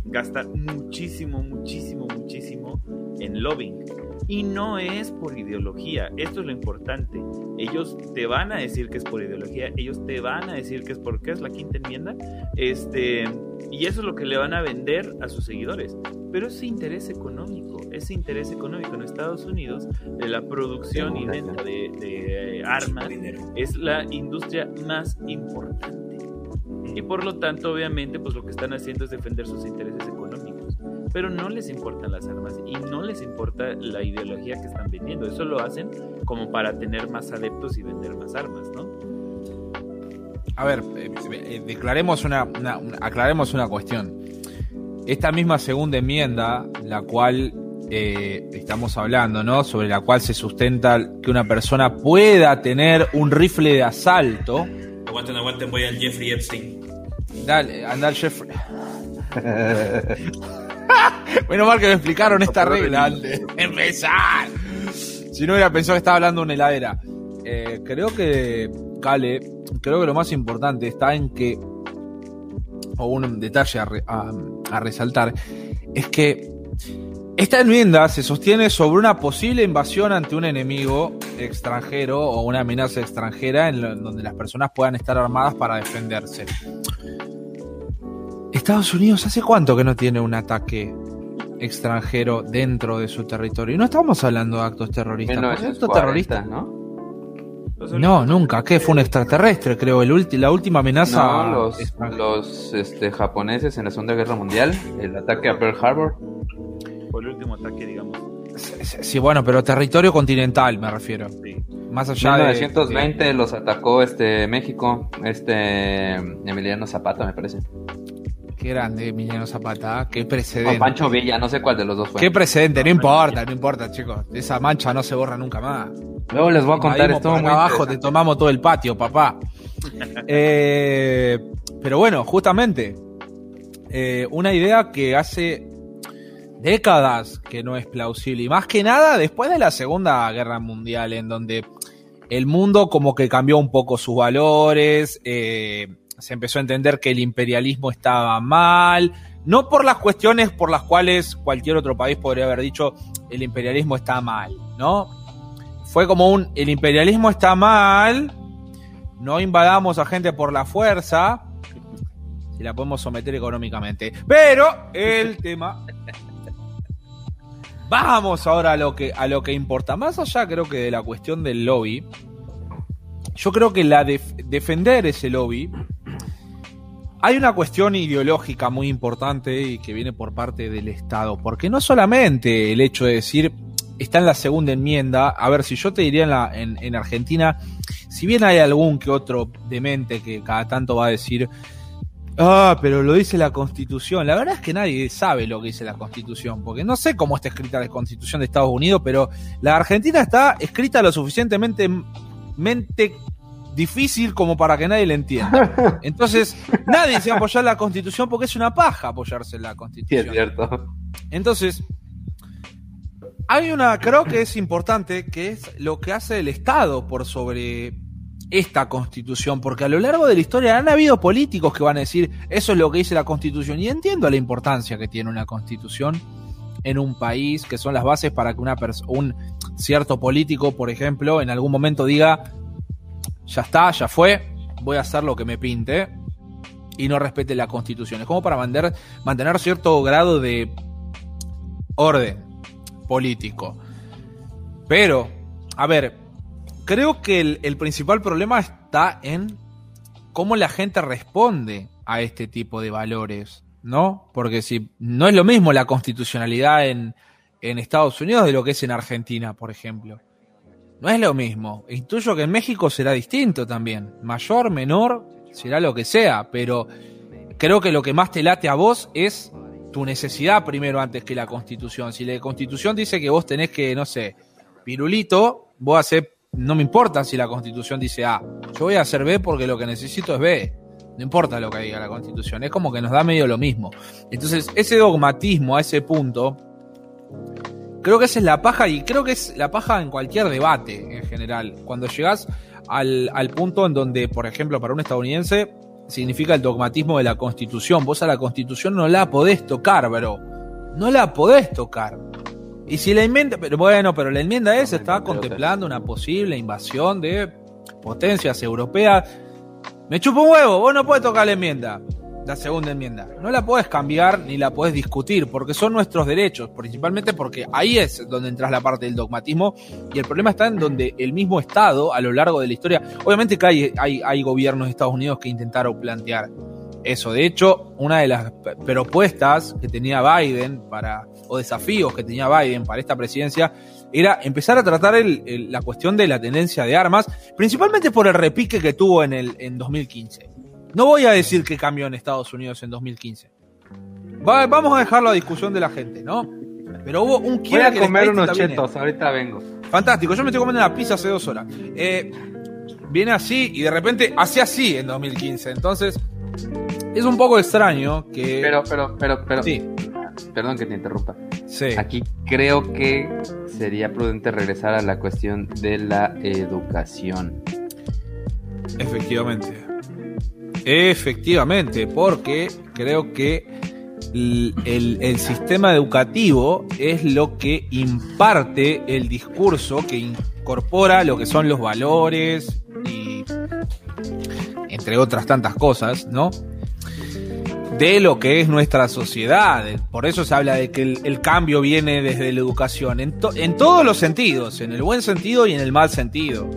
gasta muchísimo, muchísimo, muchísimo en lobbying. Y no es por ideología, esto es lo importante. Ellos te van a decir que es por ideología, ellos te van a decir que es porque es la quinta enmienda, este, y eso es lo que le van a vender a sus seguidores. Pero ese interés económico, ese interés económico en Estados Unidos de la producción y venta de, de armas es la industria más importante. Y por lo tanto, obviamente, pues lo que están haciendo es defender sus intereses económicos. Pero no les importan las armas y no les importa la ideología que están vendiendo. Eso lo hacen como para tener más adeptos y vender más armas, ¿no? A ver, eh, eh, declaremos una, aclaremos una cuestión. Esta misma segunda enmienda, la cual eh, estamos hablando, ¿no? Sobre la cual se sustenta que una persona pueda tener un rifle de asalto. Aguanten, aguanten, voy al Jeffrey Epstein. Dale, anda al Jeffrey. [laughs] [laughs] Menos mal que me explicaron esta regla antes de empezar. Si no hubiera pensado que estaba hablando de una heladera. Eh, creo que, Cale, creo que lo más importante está en que, o un detalle a resaltar, es que esta enmienda se sostiene sobre una posible invasión ante un enemigo extranjero o una amenaza extranjera en donde las personas puedan estar armadas para defenderse. Estados Unidos hace cuánto que no tiene un ataque extranjero dentro de su territorio. Y no estamos hablando de actos terroristas. actos terroristas, ¿no? No, nunca. ¿Qué? Fue un extraterrestre, creo. El la última amenaza. No, los, este, japoneses en la Segunda Guerra Mundial. El ataque a Pearl Harbor el último ataque, digamos. Sí, bueno, pero territorio continental me refiero. Más allá de 1920 los atacó este México, este Emiliano Zapata, me parece. Qué grande Emiliano Zapata, qué precedente. O Pancho Villa, no sé cuál de los dos fue. Qué precedente, no, importa, no importa, chicos. Esa mancha no se borra nunca más. Luego les voy a contar esto muy abajo, te tomamos todo el patio, papá. [laughs] Eh, pero bueno, justamente, eh, una idea que hace décadas que no es plausible. Y más que nada después de la Segunda Guerra Mundial, en donde el mundo como que cambió un poco sus valores, eh, se empezó a entender que el imperialismo estaba mal, no por las cuestiones por las cuales cualquier otro país podría haber dicho el imperialismo está mal, ¿no? Fue como un el imperialismo está mal, no invadamos a gente por la fuerza, si la podemos someter económicamente. Pero el [laughs] tema Vamos ahora a lo que, a lo que importa. Más allá creo que de la cuestión del lobby, yo creo que la de defender ese lobby, hay una cuestión ideológica muy importante y que viene por parte del Estado, porque no solamente el hecho de decir, está en la segunda enmienda, a ver, si yo te diría en, en Argentina, si bien hay algún que otro demente que cada tanto va a decir, Ah, pero lo dice la Constitución. La verdad es que nadie sabe lo que dice la Constitución, porque no sé cómo está escrita la Constitución de Estados Unidos, pero la Argentina está escrita lo suficientemente mente difícil como para que nadie la entienda. Entonces, nadie se va a apoyar la Constitución porque es una paja apoyarse en la Constitución. Sí, es cierto. Entonces, hay una, creo que es importante, que es lo que hace el Estado por sobre esta constitución, porque a lo largo de la historia han habido políticos que van a decir, eso es lo que dice la constitución, y entiendo la importancia que tiene una constitución en un país, que son las bases para que una un cierto político, por ejemplo, en algún momento diga, ya está, ya fue, voy a hacer lo que me pinte, y no respete la constitución. Es como para mantener, cierto grado de orden político. Pero, a ver, creo que el, principal problema está en cómo la gente responde a este tipo de valores, ¿no? Porque si no es lo mismo la constitucionalidad en, en Estados Unidos de lo que es en Argentina, por ejemplo. No es lo mismo. Intuyo que en México será distinto también. Mayor, menor, será lo que sea, pero creo que lo que más te late a vos es tu necesidad primero antes que la constitución. Si la constitución dice que vos tenés que, no sé, pirulito, vos hacer no me importa si la constitución dice A. Yo voy a hacer B porque lo que necesito es B. No importa lo que diga la constitución. Es como que nos da medio lo mismo. Entonces, ese dogmatismo a ese punto, creo que esa es la paja y creo que es la paja en cualquier debate en general. Cuando llegas al, al punto en donde, por ejemplo, para un estadounidense significa el dogmatismo de la constitución. Vos a la constitución no la podés tocar, bro. No la podés tocar. Y si la enmienda, pero bueno, pero la enmienda esa estaba contemplando una posible invasión de potencias europeas. Me chupo un huevo, vos no puedes tocar la enmienda, la segunda enmienda. No la puedes cambiar ni la puedes discutir, porque son nuestros derechos, principalmente porque ahí es donde entras la parte del dogmatismo, y el problema está en donde el mismo Estado, a lo largo de la historia, obviamente que hay, hay, hay gobiernos de Estados Unidos que intentaron plantear eso. De hecho, una de las propuestas que tenía Biden para, o desafíos que tenía Biden para esta presidencia, era empezar a tratar la cuestión de la tendencia de armas, principalmente por el repique que tuvo en, el, en 2015. No voy a decir que cambió en Estados Unidos en 2015. vamos a dejar la discusión de la gente, ¿no? Pero hubo un Voy a comer unos chetos, ahorita vengo. Fantástico, yo me estoy comiendo una pizza hace dos horas. Eh, viene así y de repente hace así en 2015. Entonces, es un poco extraño que. Pero, pero, pero, pero. Sí. Perdón que te interrumpa. Sí. Aquí creo que sería prudente regresar a la cuestión de la educación. Efectivamente. Efectivamente, porque creo que el, sistema educativo es lo que imparte el discurso, que incorpora lo que son los valores y entre otras tantas cosas, ¿no? de lo que es nuestra sociedad. Por eso se habla de que el, cambio viene desde la educación, en, todos los sentidos, en el buen sentido y en el mal sentido.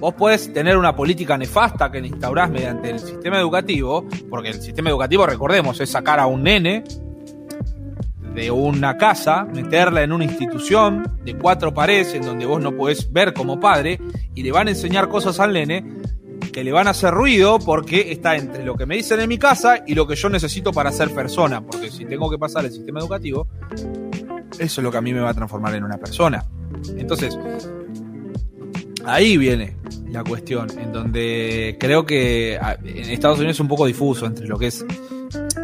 Vos podés tener una política nefasta que instaurás mediante el sistema educativo, porque el sistema educativo, recordemos, es sacar a un nene de una casa, meterla en una institución de cuatro paredes en donde vos no podés ver como padre y le van a enseñar cosas al nene que le van a hacer ruido porque está entre lo que me dicen en mi casa y lo que yo necesito para ser persona. Porque si tengo que pasar el sistema educativo, eso es lo que a mí me va a transformar en una persona. Entonces, ahí viene la cuestión, en donde creo que ah, en Estados Unidos es un poco difuso entre lo que es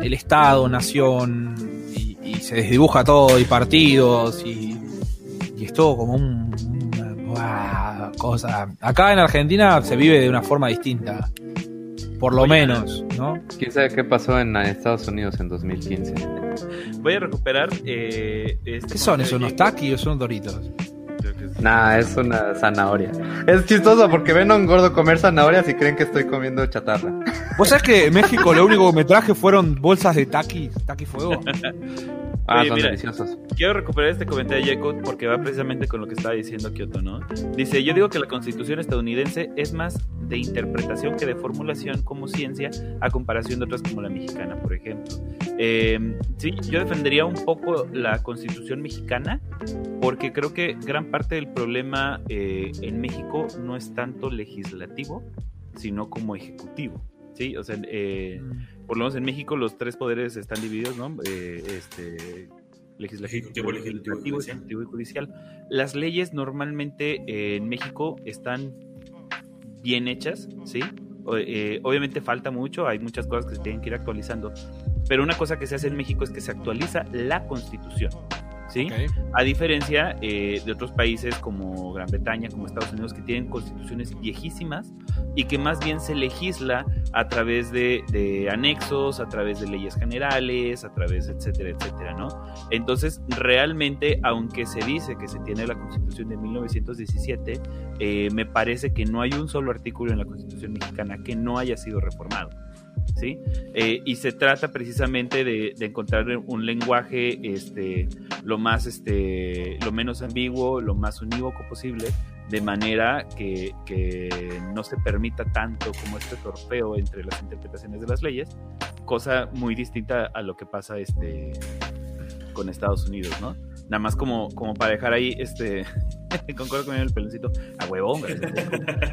el Estado, nación, y, se desdibuja todo, y partidos, y, y es todo como un, cosa. Acá en Argentina se vive de una forma distinta. Por lo menos, ¿no? ¿Quién sabe qué pasó en Estados Unidos en 2015? Voy a recuperar. Eh, este ¿Qué son esos? ¿Unos taquis o son doritos? Nah, es una zanahoria. Es chistoso porque ven a un gordo comer zanahorias y creen que estoy comiendo chatarra. ¿Vos sabés que en México lo único que me traje fueron bolsas de taquis, taqui fuego? [laughs] Ah, son deliciosos. Quiero recuperar este comentario de Jacob porque va precisamente con lo que estaba diciendo Kyoto, ¿no? Dice, yo digo que la constitución estadounidense es más de interpretación que de formulación como ciencia a comparación de otras como la mexicana, por ejemplo. Eh, sí, yo defendería un poco la constitución mexicana porque creo que gran parte del problema eh, en México no es tanto legislativo, sino como ejecutivo. Sí, o sea, eh, por lo menos en México los tres poderes están divididos, ¿no? Eh, este, legislativo, legislativo, y judicial. Las leyes normalmente eh, en México están bien hechas, ¿sí? Eh, obviamente falta mucho, hay muchas cosas que se tienen que ir actualizando, pero una cosa que se hace en México es que se actualiza la constitución. ¿Sí? A diferencia eh, de otros países como Gran Bretaña, como Estados Unidos, que tienen constituciones viejísimas y que más bien se legisla a través de, anexos, a través de leyes generales, a través, etcétera, etcétera, ¿no? Entonces, realmente, aunque se dice que se tiene la constitución de 1917, eh, me parece que no hay un solo artículo en la constitución mexicana que no haya sido reformado. ¿Sí? Eh, y se trata precisamente de, encontrar un lenguaje este, lo más, este, lo menos ambiguo, lo más unívoco posible, de manera que, no se permita tanto como este torpeo entre las interpretaciones de las leyes, cosa muy distinta a lo que pasa este, con Estados Unidos, ¿no? Nada más como, como para dejar ahí, este, concuerdo [laughs] con el peloncito, a huevón.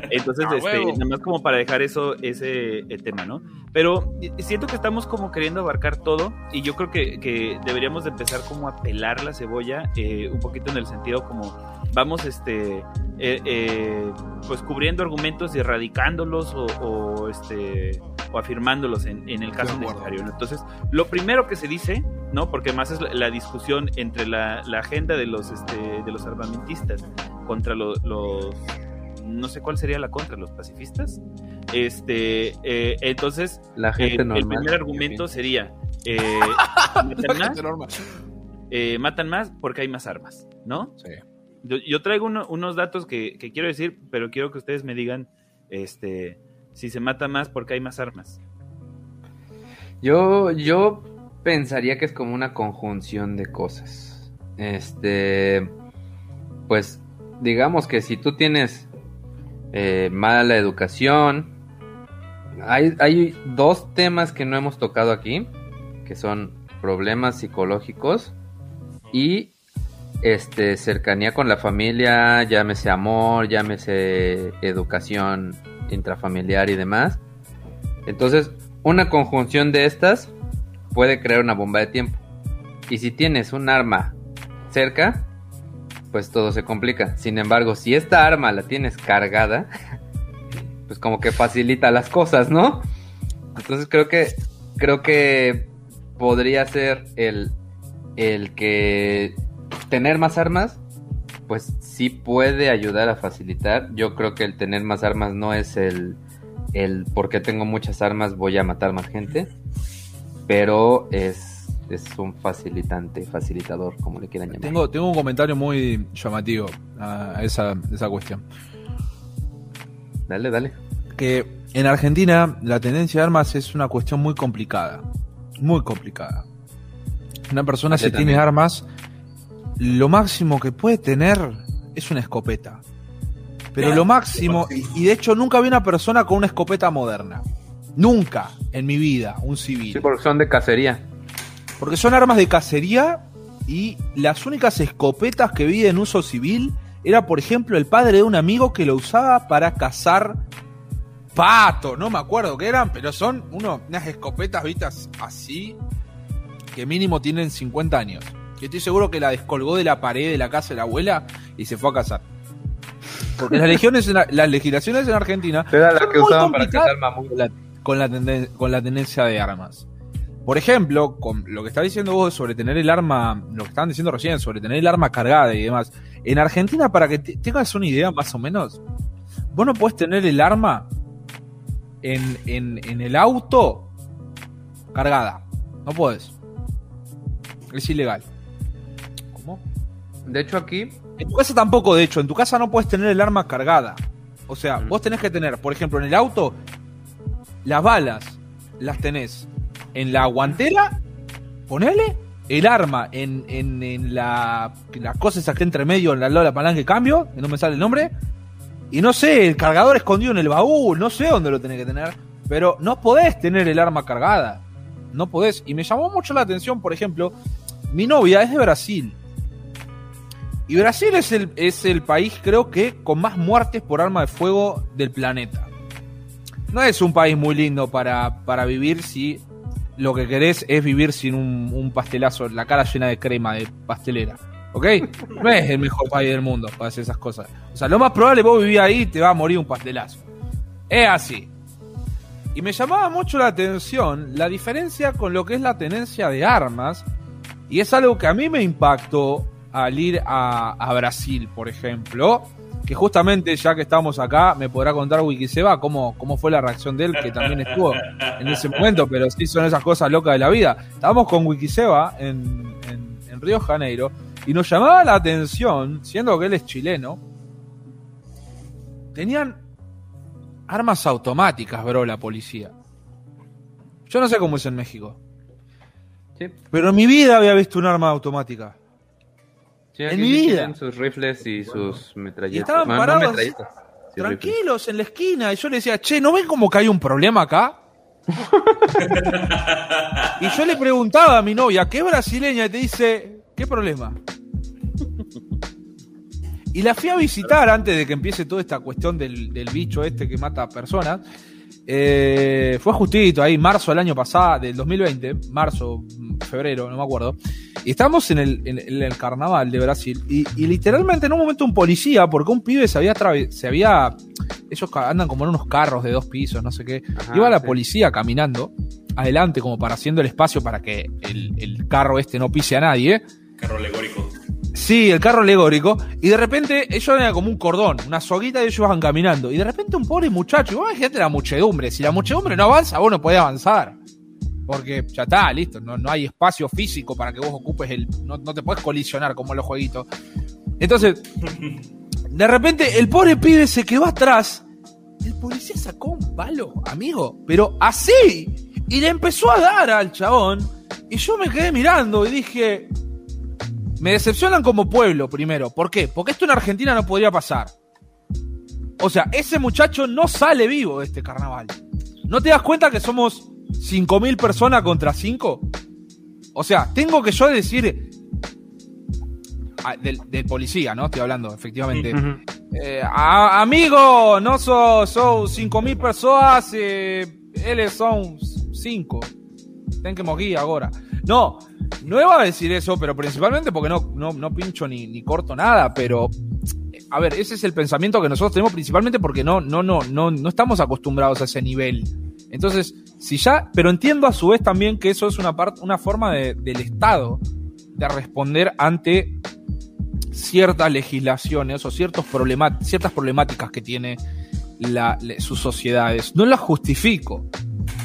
Entonces, este, nada más como para dejar eso, ese eh, tema, ¿no? Pero siento que estamos como queriendo abarcar todo y yo creo que, que deberíamos de empezar como a pelar la cebolla, eh, un poquito en el sentido como vamos, este, eh, pues cubriendo argumentos y erradicándolos o, este, o afirmándolos en, en el caso necesario. Entonces, lo primero que se dice ¿no? Porque más es la, discusión entre la, agenda de los, este, de los armamentistas contra los, no sé cuál sería la contra, los pacifistas. Este, eh, entonces, la gente el primer argumento sería, eh, [laughs] eh, matan, más, porque hay más armas, ¿no? Yo, traigo unos datos que, quiero decir, pero quiero que ustedes me digan, este, si se mata más porque hay más armas. Yo, yo pensaría que es como una conjunción de cosas. Este, pues digamos que si tú tienes eh, mala educación, hay, hay dos temas que no hemos tocado aquí, que son problemas psicológicos y este cercanía con la familia, llámese amor, llámese educación intrafamiliar y demás. Entonces, una conjunción de estas puede crear una bomba de tiempo. Y si tienes un arma cerca, pues todo se complica. Sin embargo, si esta arma la tienes cargada, [laughs] pues como que facilita las cosas, ¿no? Entonces creo que creo que podría ser el el que tener más armas pues sí puede ayudar a facilitar. Yo creo que el tener más armas no es el el porque tengo muchas armas voy a matar más gente, pero es, es un facilitante, facilitador, como le quieran llamar. Tengo, tengo un comentario muy llamativo a esa, esa cuestión. Dale, dale. Que en Argentina la tendencia de armas es una cuestión muy complicada. Muy complicada. Una persona si tiene armas, lo máximo que puede tener es una escopeta. Pero lo máximo, y de hecho nunca vi una persona con una escopeta moderna. Nunca en mi vida un civil. Sí, porque son de cacería. Porque son armas de cacería y las únicas escopetas que vi en uso civil era, por ejemplo, el padre de un amigo que lo usaba para cazar pato, no me acuerdo qué eran, pero son unas escopetas vistas así que mínimo tienen 50 años. Y estoy seguro que la descolgó de la pared de la casa de la abuela y se fue a cazar. Porque las legiones, las legislaciones en Argentina. Que usaban para cazar con la, con la tendencia de armas. Por ejemplo, con lo que está diciendo vos sobre tener el arma, lo que estaban diciendo recién, sobre tener el arma cargada y demás. En Argentina, para que tengas una idea más o menos, vos no podés tener el arma en, en, el auto cargada. No podés. Es ilegal. De hecho, aquí. En tu casa tampoco, de hecho. En tu casa no puedes tener el arma cargada. O sea, vos tenés que tener, por ejemplo, en el auto, las balas las tenés en la guantera, ponele el arma en, en, la, las cosas que entre medio, en la la palanca de cambio, que no me sale el nombre, y no sé, el cargador escondido en el baúl, no sé dónde lo tenés que tener, pero no podés tener el arma cargada, no podés. Y me llamó mucho la atención, por ejemplo, mi novia es de Brasil. Y Brasil es el, es el país, creo que, con más muertes por arma de fuego del planeta no es un país muy lindo para, vivir si lo que querés es vivir sin un, pastelazo, la cara llena de crema de pastelera. ¿Ok? No es el mejor país del mundo para hacer esas cosas. O sea, lo más probable vos vivís ahí y te va a morir un pastelazo. Es así. Y me llamaba mucho la atención la diferencia con lo que es la tenencia de armas. Y es algo que a mí me impactó al ir a, a Brasil, por ejemplo que justamente ya que estamos acá, me podrá contar Wikiseba cómo, cómo fue la reacción de él, que también estuvo en ese momento, pero sí son esas cosas locas de la vida. Estábamos con Wikiseba en, en, en Río Janeiro y nos llamaba la atención, siendo que él es chileno, tenían armas automáticas, bro, la policía. Yo no sé cómo es en México. Pero en mi vida había visto un arma automática en mi vida. sus rifles y sus metralletas. Y estaban parados tranquilos en la esquina. Y yo le decía, che, ¿no ven como que hay un problema acá? [laughs] y yo le preguntaba a mi novia, ¿qué brasileña? Y te dice, ¿qué problema? Y la fui a visitar antes de que empiece toda esta cuestión del, del bicho este que mata a personas. Eh, fue justito ahí, marzo del año pasado, del 2020, marzo, febrero, no me acuerdo. Y estábamos en el, en, el carnaval de Brasil. Y, literalmente en un momento un policía, porque un pibe se había, se había. Ellos andan como en unos carros de dos pisos, no sé qué. Iba la policía caminando adelante, como para haciendo el espacio para que el, el carro este no pise a nadie. Carro alegórico. Sí, el carro alegórico. Y de repente ellos eran como un cordón, una soguita y ellos van caminando. Y de repente un pobre muchacho, y vos imagínate la muchedumbre. Si la muchedumbre no avanza, vos no podés avanzar. Porque ya está, listo. No, no hay espacio físico para que vos ocupes el. No, no te puedes colisionar como en los jueguitos. Entonces, [laughs] de repente el pobre pibe se quedó atrás. El policía sacó un palo, amigo. Pero así. Y le empezó a dar al chabón. Y yo me quedé mirando y dije, me decepcionan como pueblo, primero. ¿Por qué? Porque esto en Argentina no podría pasar. O sea, ese muchacho no sale vivo de este carnaval. ¿No te das cuenta que somos 5.000 personas contra 5? O sea, tengo que yo decir... Ah, del, policía, ¿no? Estoy hablando, efectivamente. Eh, amigo, no son so 5.000 personas, eh, él son 5. Ten que morir ahora. No, no iba a decir eso, pero principalmente porque no, no, pincho ni, ni corto nada, pero a ver, ese es el pensamiento que nosotros tenemos principalmente porque no, no, no, no, no estamos acostumbrados a ese nivel. Entonces, si ya, pero entiendo a su vez también que eso es una una forma del Estado de responder ante ciertas legislaciones o ciertos ciertas problemáticas que tiene sus sociedades. No las justifico,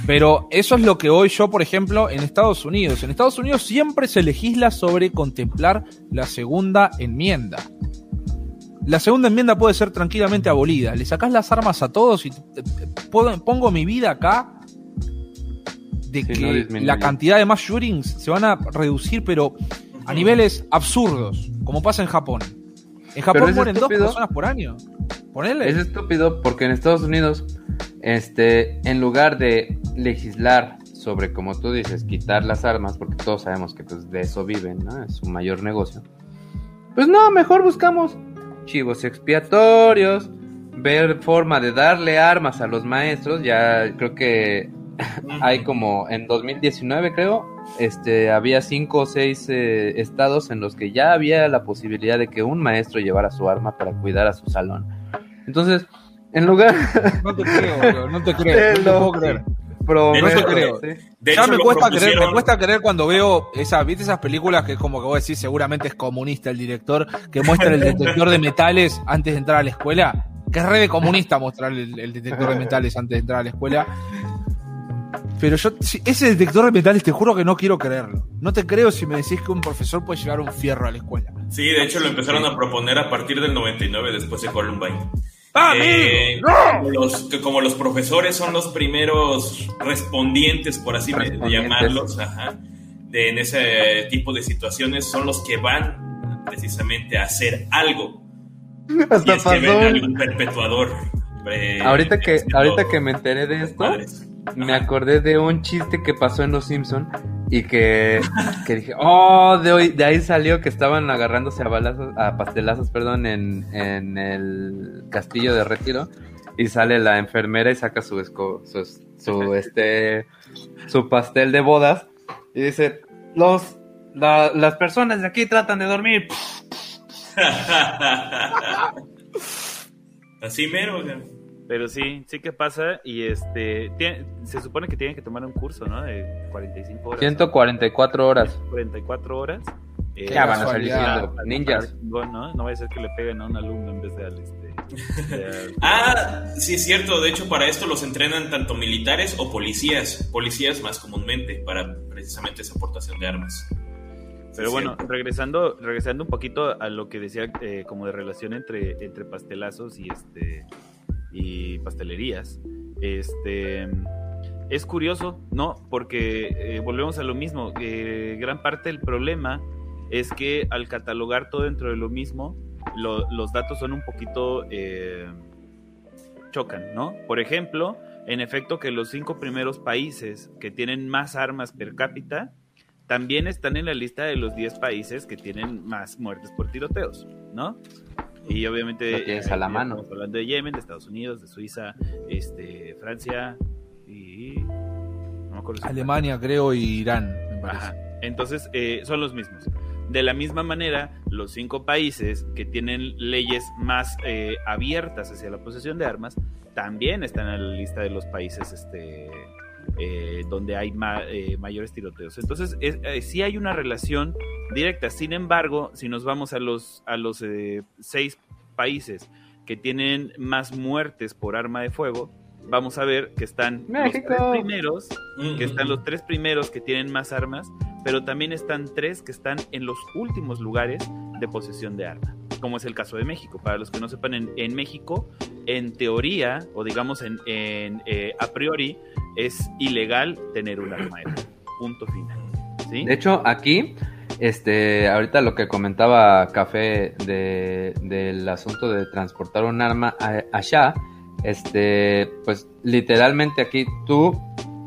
pero eso es lo que hoy yo, por ejemplo, en Estados Unidos. En Estados Unidos siempre se legisla sobre contemplar la segunda enmienda. La segunda enmienda puede ser tranquilamente abolida. Le sacás las armas a todos y pongo mi vida acá de que la cantidad de más shootings se van a reducir, pero a niveles absurdos, como pasa en Japón. En Japón mueren dos personas por año. Es estúpido porque en Estados Unidos, este, en lugar de legislar sobre, como tú dices, quitar las armas, porque todos sabemos que pues, de eso viven, ¿no? Es su mayor negocio. Pues no, mejor buscamos chivos expiatorios, ver forma de darle armas a los maestros. Ya creo que [laughs] hay como en 2019, creo, este, había cinco o seis eh, estados en los que ya había la posibilidad de que un maestro llevara su arma para cuidar a su salón. Entonces, en lugar. No te creo, no te creo, no te puedo creer. Pero no te creo. ya me cuesta, creer, me cuesta creer cuando veo esa, ¿viste esas películas que como que vos decís seguramente es comunista el director, que muestra el detector de metales antes de entrar a la escuela? Que es re de comunista mostrar el, detector de metales antes de entrar a la escuela. Pero yo, ese detector de metales, te juro que no quiero creerlo. No te creo si me decís que un profesor puede llevar un fierro a la escuela. Sí, de hecho lo empezaron a proponer a partir del 99, después de Columbine. ¡Ah, eh, como, los, que como los profesores son los primeros respondientes, por así llamarlos, de, en ese tipo de situaciones, son los que van precisamente a hacer algo. [laughs] Hasta y es perpetuador. Eh, ahorita, que, ahorita que me enteré de esto, me acordé de un chiste que pasó en Los Simpson y que, que dije, oh, de, hoy, de ahí salió que estaban agarrándose a balazos, a pastelazos, perdón, en, en el castillo de retiro. y sale la enfermera y saca su, su, su, este, su pastel de bodas y dice, los, las personas de aquí tratan de dormir. [laughs] Así mero, Pero sí, sí que pasa y este se supone que tienen que tomar un curso, ¿no? De 45 horas. 144 horas. 44 horas. Eh, ya van a salir siendo ninjas. ¿no? no vaya a ser que le peguen a un alumno en vez de al este. [laughs] ah, sí es cierto. De hecho, para esto los entrenan tanto militares o policías. Policías más comúnmente para precisamente esa aportación de armas. Pero bueno, regresando, regresando un poquito a lo que decía eh, como de relación entre, entre pastelazos y este y pastelerías. Este es curioso, ¿no? Porque eh, volvemos a lo mismo. Eh, gran parte del problema es que al catalogar todo dentro de lo mismo, los datos son un poquito eh, chocan, ¿no? Por ejemplo, en efecto que los cinco primeros países que tienen más armas per cápita también están en la lista de los 10 países que tienen más muertes por tiroteos, ¿no? Y obviamente lo tienes a la mano. Estamos hablando de Yemen, de Estados Unidos, de Suiza, este, Francia y no me acuerdo Alemania, creo, y Irán. Entonces eh, son los mismos. De la misma manera, los cinco países que tienen leyes más eh, abiertas hacia la posesión de armas también están en la lista de los países este, eh, donde hay eh, mayores tiroteos. Entonces, sí hay una relación directa. Sin embargo, si nos vamos a los, a los seis países que tienen más muertes por arma de fuego, vamos a ver que están los tres primeros, que están los tres primeros que tienen más armas, pero también están tres que están en los últimos lugares de posesión de arma, como es el caso de México. Para los que no sepan, en, México, en teoría, o digamos en, eh, a priori, es ilegal tener un arma. Punto final. De hecho, aquí, este, ahorita lo que comentaba Café de, del asunto de transportar un arma allá, este, pues literalmente aquí tú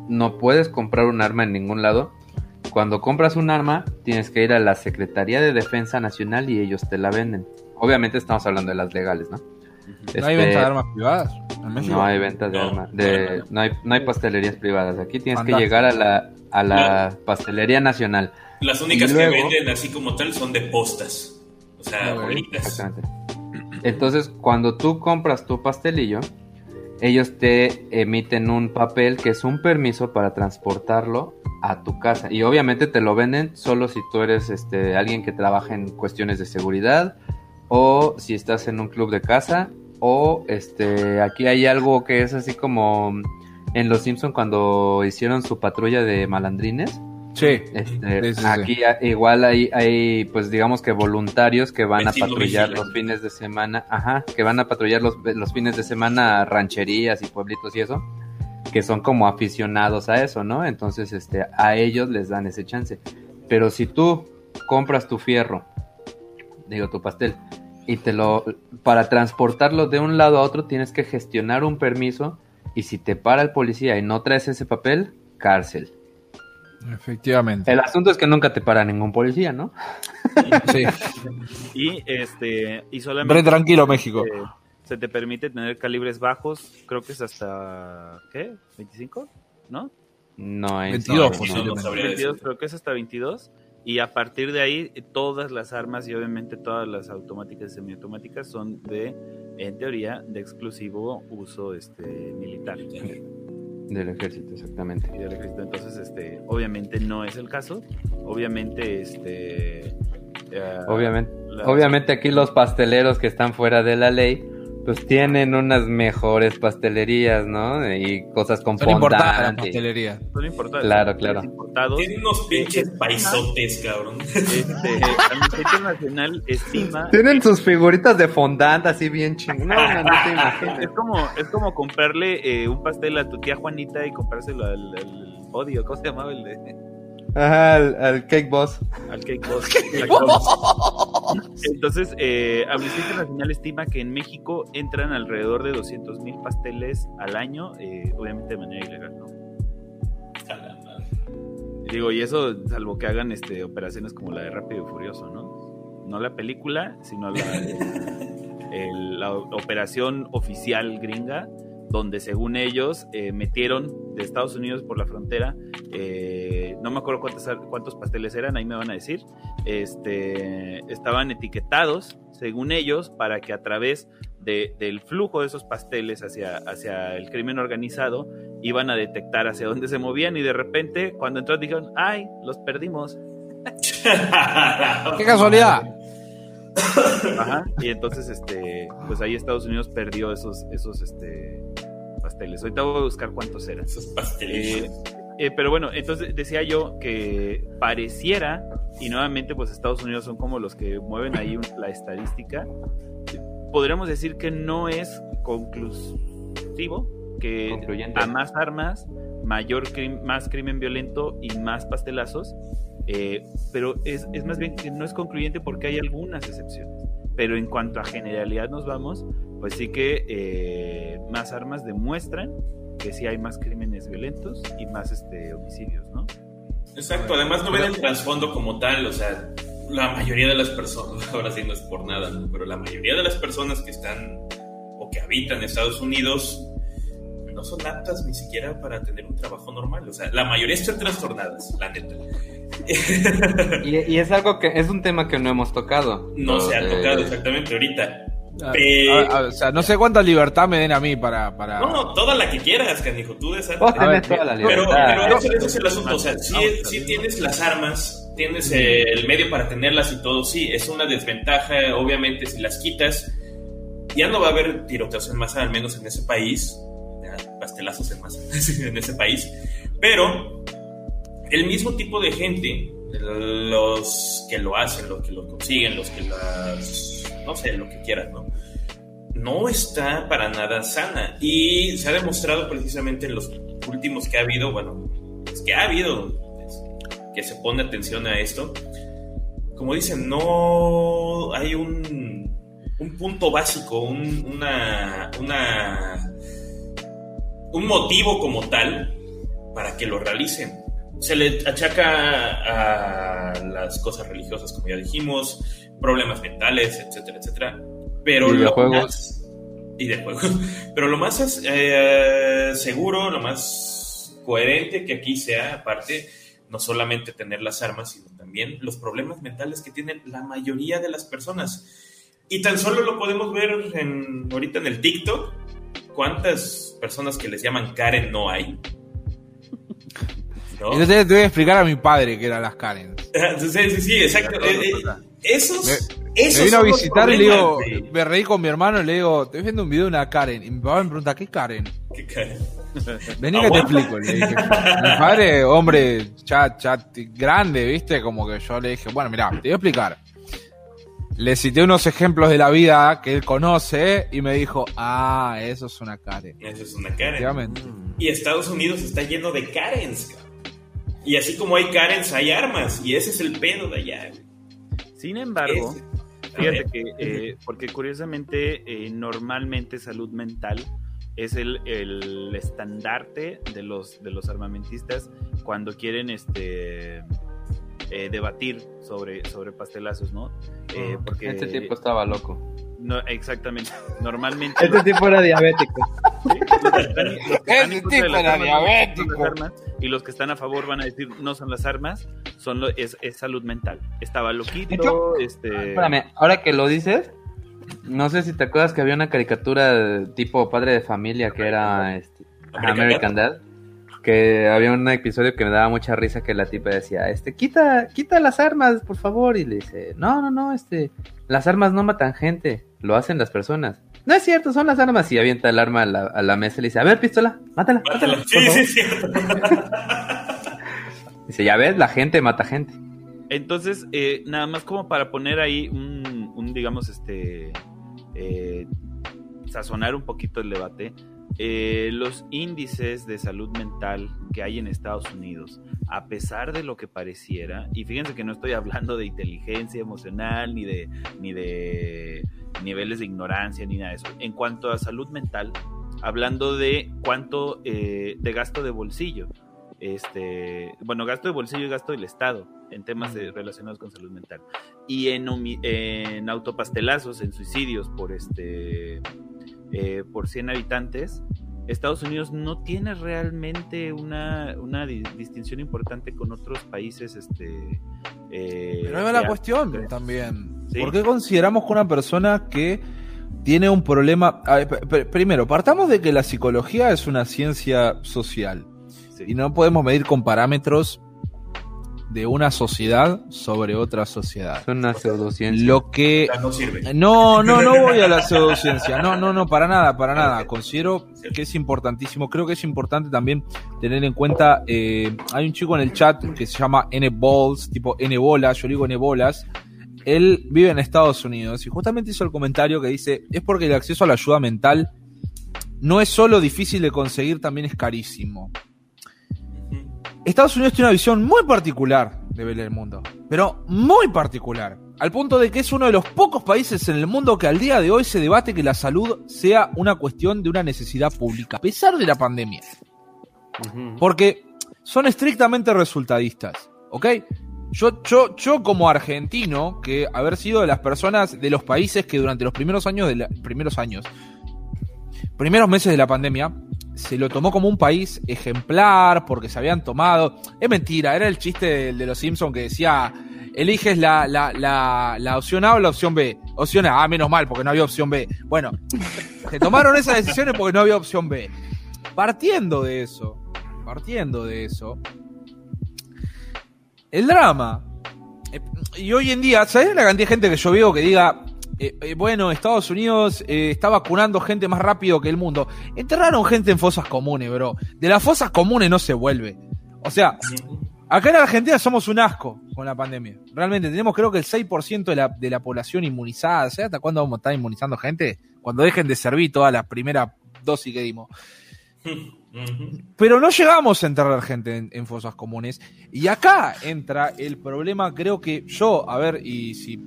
no puedes comprar un arma en ningún lado. Cuando compras un arma, tienes que ir a la Secretaría de Defensa Nacional y ellos te la venden. Obviamente estamos hablando de las legales, ¿no? ¿No hay venta de armas privadas? No hay ventas de armas. De, no, hay, no hay pastelerías privadas. Aquí tienes que llegar a la, a la pastelería nacional. Las únicas que venden así como tal son de postas. O sea, bonitas. Exactamente. Entonces, cuando tú compras tu pastelillo, ellos te emiten un papel que es un permiso para transportarlo a tu casa. Y obviamente te lo venden solo si tú eres este, alguien que trabaja en cuestiones de seguridad o si estás en un club de casa o este aquí hay algo que es así como en Los Simpson cuando hicieron su patrulla de malandrines Sí. Este, aquí igual hay, hay, pues digamos que voluntarios que van a patrullar los fines de semana, ajá, que van a patrullar los, los fines de semana rancherías y pueblitos y eso, que son como aficionados a eso, ¿no? Entonces, este, a ellos les dan ese chance. Pero si tú compras tu fierro, digo tu pastel, y te lo, para transportarlo de un lado a otro tienes que gestionar un permiso y si te para el policía y no traes ese papel, cárcel. Efectivamente. El asunto es que nunca te para ningún policía, ¿no? [laughs] Sí. y este y solamente tranquilo México. se te permite tener calibres bajos, creo que es hasta ¿qué? 25, ¿no? No, es 22, 22 creo que es hasta 22 y a partir de ahí todas las armas y obviamente todas las automáticas y semiautomáticas son de en teoría de exclusivo uso este militar. Del ejército, exactamente. Y del ejército. Entonces, este, obviamente no es el caso. Obviamente, este. Eh, obviamente, obviamente aquí los pasteleros que están fuera de la ley pues tienen unas mejores pastelerías, ¿no? Y cosas con Son importantes la pastelería. Son importantes. Claro, claro. Tienen unos pinches paisotes, cabrón. Este, Amnistía Nacional estima... Tienen sus figuritas de fondant así bien chingadas. No, no, te Es como, es como comprarle eh, un pastel a tu tía Juanita y comprárselo al, al odio. ¿Cómo se llamaba el de...? Ajá, al, Cake Boss. Al Cake Boss. [laughs] Entonces, eh, Amnistía Internacional estima que en México entran alrededor de 200 mil pasteles al año, eh, obviamente de manera ilegal, ¿no? Digo, y eso salvo que hagan este operaciones como la de Rápido y Furioso, ¿no? No la película, sino la... la operación oficial gringa, donde según ellos eh, metieron de Estados Unidos por la frontera, eh, no me acuerdo cuántos, cuántos pasteles eran, ahí me van a decir, este, estaban etiquetados, según ellos, para que a través del flujo de esos pasteles hacia, hacia el crimen organizado iban a detectar hacia dónde se movían y de repente cuando entró dijeron, ay, los perdimos. ¡Qué casualidad! Ajá, y entonces, este, pues ahí Estados Unidos perdió esos, esos, este, pasteles. Ahorita voy a buscar cuántos eran. Esos pasteles. Eh, eh, pero bueno, entonces decía yo que pareciera, y nuevamente pues Estados Unidos son como los que mueven ahí la estadística, podríamos decir que no es conclusivo, que a más armas, mayor más crimen violento y más pastelazos, eh, pero es, es, más bien que no es concluyente porque hay algunas excepciones. Pero en cuanto a generalidad nos vamos, pues sí que eh, más armas demuestran que sí hay más crímenes violentos y más este, homicidios, ¿no? Exacto, además no ven el trasfondo como tal, o sea, la mayoría de las personas, [laughs] ahora sí no es por nada, pero la mayoría de las personas que están o que habitan en Estados Unidos no son aptas ni siquiera para tener un trabajo normal. O sea, la mayoría están trastornadas, la neta. [laughs] y, es algo que es un tema que no hemos tocado. No se ha tocado exactamente ahorita. Ah, ah, o sea, no sé cuánta libertad me den a mí para. para... No, toda la que quieras, canijo. Tú de Pero, pero eso, es el asunto. O sea, si, tienes las armas, tienes el medio para tenerlas y todo, sí, es una desventaja. Obviamente, si las quitas, ya no va a haber tiroteos en masa, al menos en ese país pastelazos en masa [laughs] en ese país. Pero el mismo tipo de gente, los que lo hacen, los que lo consiguen, los que las, no sé, lo que quieran, ¿no? No está para nada sana. Y se ha demostrado precisamente en los últimos que ha habido, bueno, es que ha habido, que se pone atención a esto. Como dicen, no hay un, un punto básico, una, una un motivo como tal para que lo realicen. Se le achaca a las cosas religiosas, como ya dijimos, problemas mentales, etcétera, etcétera. Pero y de juegos. y de juegos. [laughs] Pero lo más eh, seguro, lo más coherente que aquí sea, aparte, no solamente tener las armas, sino también los problemas mentales que tienen la mayoría de las personas. Y tan solo lo podemos ver en, ahorita en el TikTok, ¿cuántas personas que les llaman Karen no hay? ¿No? [laughs] Entonces te voy a explicar a mi padre que eran las Karen. [laughs] sí, sí, sí, exacto. Esos, me, vino a visitar y le digo, me reí con mi hermano y le digo, estoy viendo un video de una Karen. Y mi papá me pregunta, ¿qué Karen? ¿Qué Karen? [laughs] Vení que te explico. Le dije. Mi padre, hombre, chat, chat, grande, ¿viste? Como que yo le dije, bueno, mira, te voy a explicar le cité unos ejemplos de la vida que él conoce y me dijo, ah, eso es una Karen. Eso es una Karen. Y Estados Unidos está lleno de Karens. Y así como hay Karens, hay armas. Y ese es el pedo de allá. Sin embargo, fíjate que, eh, porque curiosamente, eh, normalmente salud mental es el, el, estandarte de los, de los armamentistas cuando quieren este eh, debatir sobre, sobre pastelazos, ¿no? Eh, porque este tipo estaba loco. No, exactamente. Normalmente. este tipo era diabético. este tipo era diabético. y los que están a favor van a decir no son las armas, son lo, es, es salud mental. Estaba loquito. este... Espérame, ahora que lo dices, no sé si te acuerdas que había una caricatura tipo padre de familia que era este, American Dad que había un episodio que me daba mucha risa que la tipa decía, este, quita, quita las armas, por favor, y le dice, no, no, no, este, las armas no matan gente, lo hacen las personas. No es cierto, son las armas y avienta el arma a la, a la mesa y le dice, a ver, pistola, mátala, mátala. sí, sí, sí. [laughs] dice, ya ves, la gente mata gente. Entonces, eh, nada más como para poner ahí un, un digamos, este, eh, sazonar un poquito el debate eh, los índices de salud mental que hay en Estados Unidos, a pesar de lo que pareciera, y fíjense que no estoy hablando de inteligencia emocional ni de, ni de niveles de ignorancia ni nada de eso. En cuanto a salud mental, hablando de cuánto eh, de gasto de bolsillo, este, bueno, gasto de bolsillo y gasto del Estado. en temas relacionados con salud mental. Y en, en autopastelazos, en suicidios por este eh, por 100 habitantes, Estados Unidos no tiene realmente una, una distinción importante con otros países. Este, eh, Pero es la cuestión también. ¿Por qué consideramos que una persona que tiene un problema... primero, partamos de que la psicología es una ciencia social y no podemos medir con parámetros de una sociedad sobre otra sociedad. Son una pseudociencia. Lo que no No, no, voy a la pseudociencia. No, no, no, para nada, para nada. Considero que es importantísimo. Creo que es importante también tener en cuenta. Eh, hay un chico en el chat que se llama N Balls, tipo N bolas. Yo digo N bolas. Él vive en Estados Unidos y justamente hizo el comentario que dice es porque el acceso a la ayuda mental no es solo difícil de conseguir, también es carísimo. Estados Unidos tiene una visión muy particular de ver el mundo, pero muy particular, al punto de que es uno de los pocos países en el mundo que al día de hoy se debate que la salud sea una cuestión de una necesidad pública, a pesar de la pandemia. Porque son estrictamente resultadistas, ¿ok? Yo, yo, yo como argentino, que haber sido de las personas de los países que durante los primeros años, de la, primeros años, primeros meses de la pandemia, se lo tomó como un país ejemplar porque se habían tomado. Es mentira, era el chiste de, los Simpsons que decía: eliges la, la, la, opción A o la opción B. Opción A, ah, menos mal, porque no había opción B. Bueno, se tomaron esas decisiones porque no había opción B. Partiendo de eso, partiendo de eso, el drama. Eh, y hoy en día, ¿sabes la cantidad de gente que yo veo que diga, eh, eh, bueno, Estados Unidos eh, está vacunando gente más rápido que el mundo. Enterraron gente en fosas comunes, bro. De las fosas comunes no se vuelve. O sea, acá en Argentina somos un asco con la pandemia. Realmente tenemos creo que el 6% de la, de la población inmunizada. ¿Sabes hasta cuándo vamos a estar inmunizando gente? Cuando dejen de servir toda la primera dosis que dimos. Pero no llegamos a enterrar gente en, fosas comunes. Y acá entra el problema, creo que yo, a ver, y si,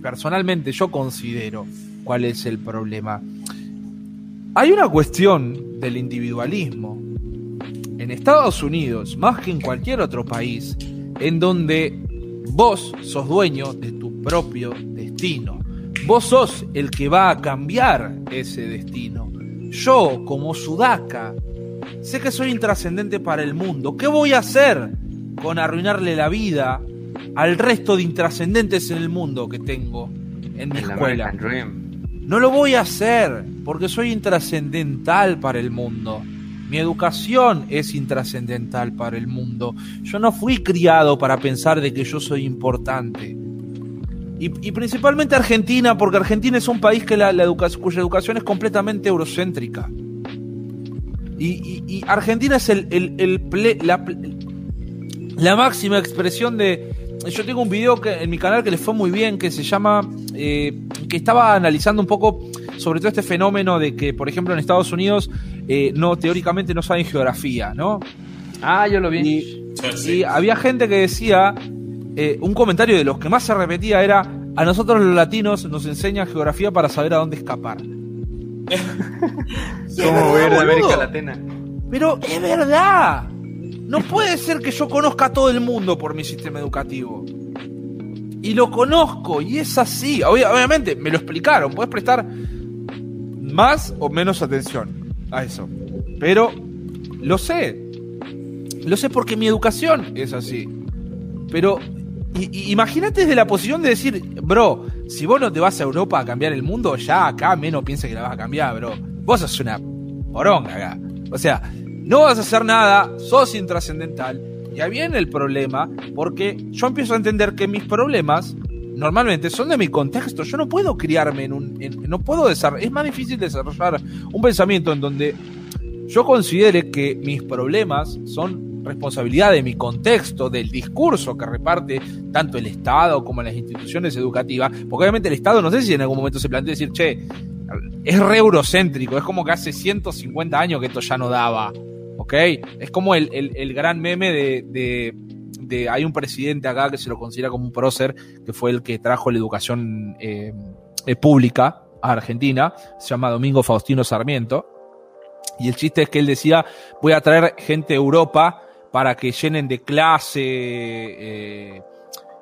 personalmente yo considero cuál es el problema. Hay una cuestión del individualismo en Estados Unidos, más que en cualquier otro país, en donde vos sos dueño de tu propio destino. Vos sos el que va a cambiar ese destino. Yo, como sudaca, Sé que soy intrascendente para el mundo. ¿Qué voy a hacer con arruinarle la vida al resto de intrascendentes en el mundo que tengo en mi escuela? No lo voy a hacer porque soy intrascendental para el mundo. Mi educación es intrascendental para el mundo. Yo no fui criado para pensar de que yo soy importante. Y, principalmente Argentina, porque Argentina es un país que la, cuya educación es completamente eurocéntrica. Y, Argentina es el, la, máxima expresión de. Yo tengo un video que, en mi canal que le fue muy bien, que se llama. Eh, que estaba analizando un poco sobre todo este fenómeno de que, por ejemplo, en Estados Unidos eh, no teóricamente no saben geografía, ¿no? Ah, yo lo vi. Y, había gente que decía, eh, un comentario de los que más se repetía era, a nosotros los latinos nos enseñan geografía para saber a dónde escapar. [laughs] Ver de América Latina. Pero es verdad. No puede ser que yo conozca a todo el mundo por mi sistema educativo. Y lo conozco, y es así. obviamente, me lo explicaron. Puedes prestar más o menos atención a eso. Pero lo sé. Lo sé porque mi educación es así. Pero imagínate desde la posición de decir, bro, si vos no te vas a Europa a cambiar el mundo, ya acá menos piensa que la vas a cambiar, bro. Vos sos una poronga acá. O sea, no vas a hacer nada, sos intrascendental. Y ahí viene el problema, porque yo empiezo a entender que mis problemas normalmente son de mi contexto. Yo no puedo criarme en un. no puedo desarrollar. Es más difícil desarrollar un pensamiento en donde yo considere que mis problemas son responsabilidad de mi contexto, del discurso que reparte tanto el Estado como las instituciones educativas, porque obviamente el Estado no sé si en algún momento se plantea decir, che, es re eurocéntrico, es como que hace 150 años que esto ya no daba, ¿ok? Es como el, gran meme de, de, Hay un presidente acá que se lo considera como un prócer, que fue el que trajo la educación eh, eh, pública a Argentina, se llama Domingo Faustino Sarmiento, y el chiste es que él decía, voy a traer gente a Europa para que llenen de clase, eh,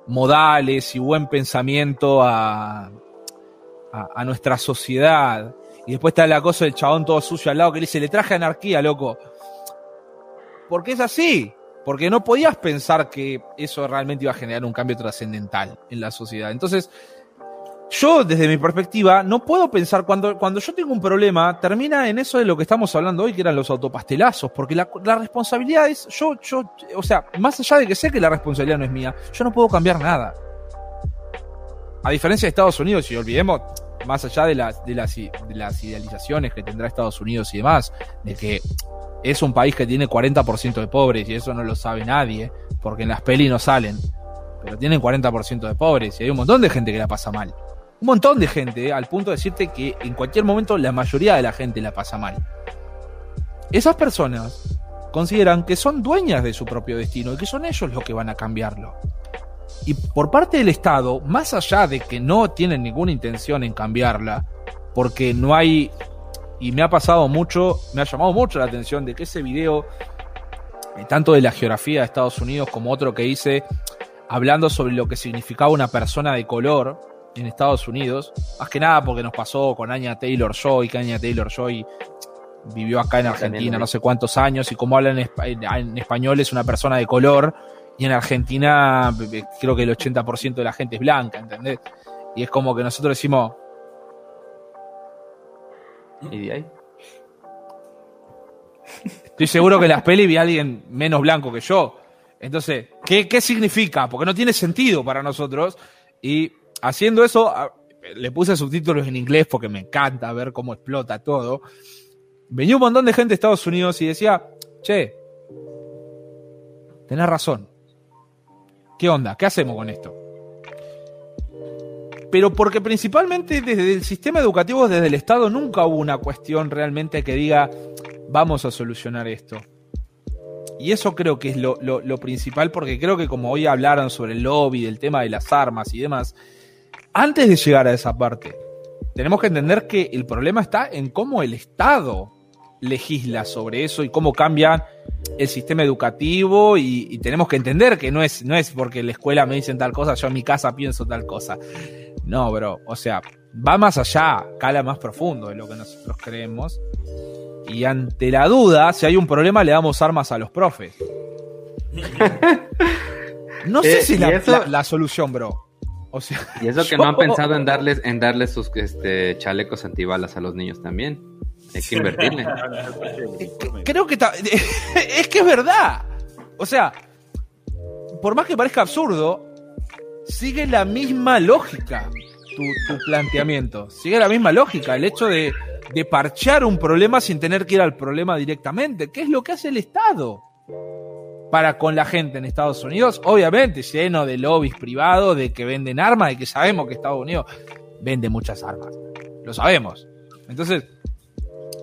modales y buen pensamiento a, a, nuestra sociedad. Y después está la cosa del chabón todo sucio al lado que le dice, le traje anarquía, loco. Porque es así. Porque no podías pensar que eso realmente iba a generar un cambio trascendental en la sociedad. Entonces, yo, desde mi perspectiva, no puedo pensar, cuando, cuando yo tengo un problema, termina en eso de lo que estamos hablando hoy, que eran los autopastelazos, porque la, responsabilidad es, yo, yo, o sea, más allá de que sé que la responsabilidad no es mía, yo no puedo cambiar nada. A diferencia de Estados Unidos, y olvidemos, más allá de las, de las, de las idealizaciones que tendrá Estados Unidos y demás, de que es un país que tiene 40% de pobres, y eso no lo sabe nadie, porque en las pelis no salen, pero tienen 40% de pobres, y hay un montón de gente que la pasa mal un montón de gente, eh, al punto de decirte que en cualquier momento la mayoría de la gente la pasa mal. Esas personas consideran que son dueñas de su propio destino y que son ellos los que van a cambiarlo. Y por parte del Estado, más allá de que no tienen ninguna intención en cambiarla, porque no hay, y me ha pasado mucho, me ha llamado mucho la atención de que ese video, eh, tanto de la geografía de Estados Unidos como otro que hice, hablando sobre lo que significaba una persona de color, en Estados Unidos, más que nada porque nos pasó con Anya Taylor Joy, que Anya Taylor Joy vivió acá en Argentina no sé cuántos años y como habla en, español es una persona de color y en Argentina creo que el 80% de la gente es blanca, ¿entendés? Y es como que nosotros decimos... ¿Y de ahí? Estoy seguro que en las pelis vi a alguien menos blanco que yo. Entonces, ¿qué, ¿qué significa? Porque no tiene sentido para nosotros. Y haciendo eso, le puse subtítulos en inglés porque me encanta ver cómo explota todo. Venía un montón de gente de Estados Unidos y decía, che, tenés razón. ¿Qué onda? ¿Qué hacemos con esto? Pero porque principalmente desde el sistema educativo, desde el Estado, nunca hubo una cuestión realmente que diga, vamos a solucionar esto. Y eso creo que es lo, lo principal, porque creo que como hoy hablaron sobre el lobby, del tema de las armas y demás, antes de llegar a esa parte, tenemos que entender que el problema está en cómo el Estado legisla sobre eso y cómo cambia el sistema educativo y, tenemos que entender que no es, no es porque en la escuela me dicen tal cosa, yo en mi casa pienso tal cosa. No, bro, o sea, va más allá, cala más profundo de lo que nosotros creemos. Y ante la duda, si hay un problema, le damos armas a los profes. [laughs] No sé eh, si es la solución, bro [laughs] y eso que no han pensado en darles, en darles sus este, chalecos antibalas a los niños también. Hay que invertirle. Creo que [laughs] es que es verdad. O sea, por más que parezca absurdo, sigue la misma lógica tu, tu planteamiento. Sigue la misma lógica. El hecho de, de parchear un problema sin tener que ir al problema directamente. ¿Qué es lo que hace el Estado? Para con la gente en Estados Unidos, obviamente lleno de lobbies privados, de que venden armas, y que sabemos que Estados Unidos vende muchas armas. Lo sabemos. Entonces,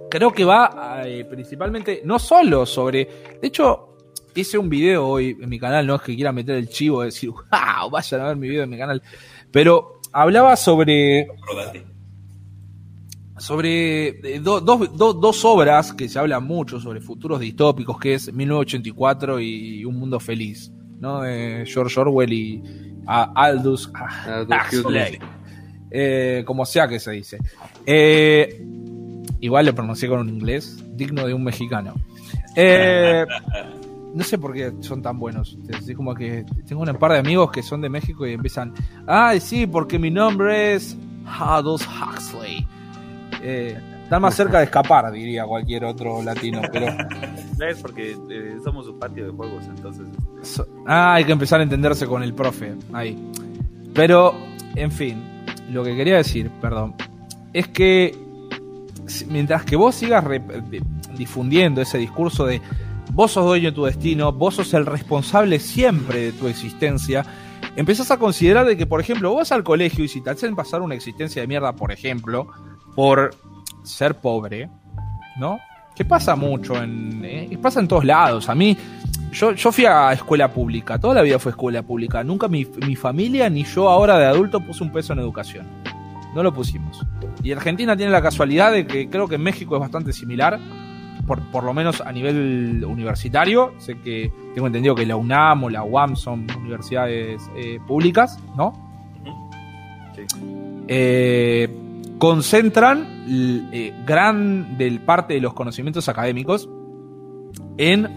creo que va eh, principalmente, no solo sobre, de hecho, hice un video hoy en mi canal, no es que quiera meter el chivo decir, [laughs] wow, vayan a ver mi video en mi canal, pero hablaba sobre sobre eh, dos obras que se hablan mucho sobre futuros distópicos, que es 1984 y Un Mundo Feliz, ¿no? De George Orwell y Aldous, Huxley. Eh, como sea que se dice. Eh, igual lo pronuncié con un inglés digno de un mexicano. no sé por qué son tan buenos. Es como que tengo un par de amigos que son de México y empiezan, ay, sí, porque mi nombre es Aldous Huxley. Eh, está más cerca de escapar, diría cualquier otro latino, pero... [laughs] Es porque eh, somos un patio de juegos, entonces... ah, hay que empezar a entenderse con el profe, ahí. Pero, en fin, lo que quería decir, perdón, es que mientras que vos sigas difundiendo ese discurso de vos sos dueño de tu destino, vos sos el responsable siempre de tu existencia, empezás a considerar de que, por ejemplo, vos vas al colegio y si te hacen pasar una existencia de mierda, por ejemplo, por ser pobre, ¿no? Que pasa mucho, en, eh, pasa en todos lados. A mí, yo, yo fui a escuela pública, toda la vida fue escuela pública. Nunca mi, mi familia ni yo ahora de adulto puse un peso en educación. No lo pusimos. Y Argentina tiene la casualidad de que creo que en México es bastante similar, por, por, lo menos a nivel universitario, sé que tengo entendido que la UNAM o la UAM son universidades eh, públicas, ¿no? Eh, concentran eh, gran del parte de los conocimientos académicos en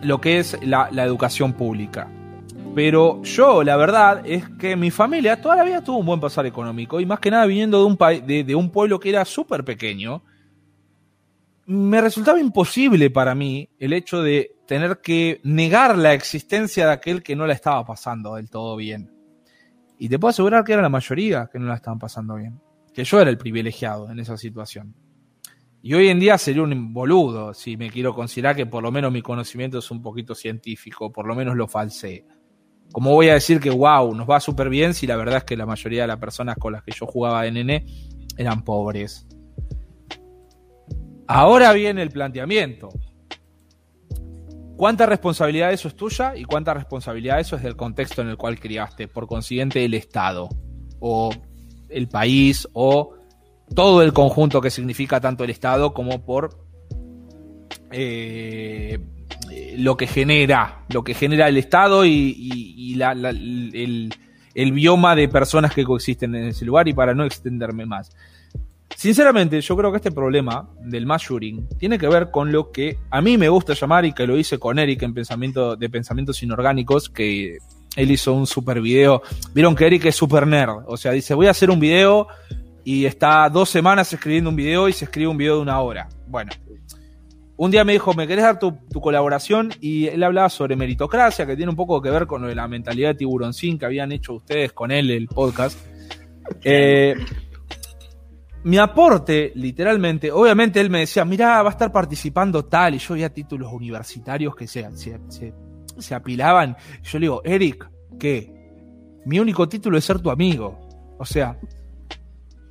lo que es la, educación pública. Pero yo, la verdad, es que mi familia toda la vida tuvo un buen pasar económico y más que nada viniendo de un, de, de un pueblo que era súper pequeño, me resultaba imposible para mí el hecho de tener que negar la existencia de aquel que no la estaba pasando del todo bien. Y te puedo asegurar que era la mayoría que no la estaban pasando bien. Que yo era el privilegiado en esa situación. Y hoy en día sería un boludo si me quiero considerar que por lo menos mi conocimiento es un poquito científico, por lo menos lo falsé. ¿Cómo voy a decir que wow, nos va súper bien si la verdad es que la mayoría de las personas con las que yo jugaba en nene eran pobres? Ahora viene el planteamiento. ¿Cuánta responsabilidad de eso es tuya y cuánta responsabilidad de eso es del contexto en el cual criaste? Por consiguiente, el Estado o el país o todo el conjunto que significa tanto el Estado como por eh, lo que genera, lo que genera el Estado y, el, el bioma de personas que coexisten en ese lugar y para no extenderme más. Sinceramente, yo creo que este problema del mass tiene que ver con lo que a mí me gusta llamar y que lo hice con Eric en pensamiento de pensamientos inorgánicos, que él hizo un super video. Vieron que Eric es super nerd, o sea, dice, voy a hacer un video y está dos semanas escribiendo un video y se escribe un video de una hora. Bueno, un día me dijo, ¿me querés dar tu, colaboración? Y él hablaba sobre meritocracia, que tiene un poco que ver con la mentalidad de tiburoncín que habían hecho ustedes con él, el podcast. Eh, mi aporte, literalmente, obviamente él me decía, mirá, va a estar participando tal, y yo veía títulos universitarios que se, se, apilaban. yo le digo, Eric, ¿qué? Mi único título es ser tu amigo. O sea,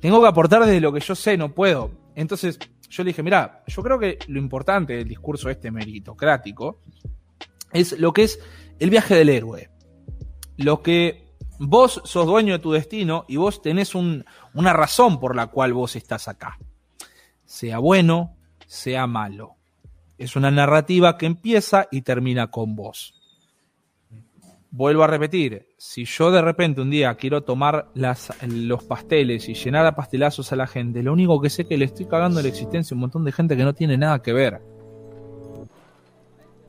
tengo que aportar desde lo que yo sé, no puedo. Entonces, yo le dije, mirá, yo creo que lo importante del discurso este meritocrático es lo que es el viaje del héroe. Lo que vos sos dueño de tu destino y vos tenés una razón por la cual vos estás acá. Sea bueno, sea malo. Es una narrativa que empieza y termina con vos. Vuelvo a repetir, si yo de repente un día quiero tomar las, los pasteles y llenar a pastelazos a la gente, lo único que sé es que le estoy cagando la existencia a un montón de gente que no tiene nada que ver.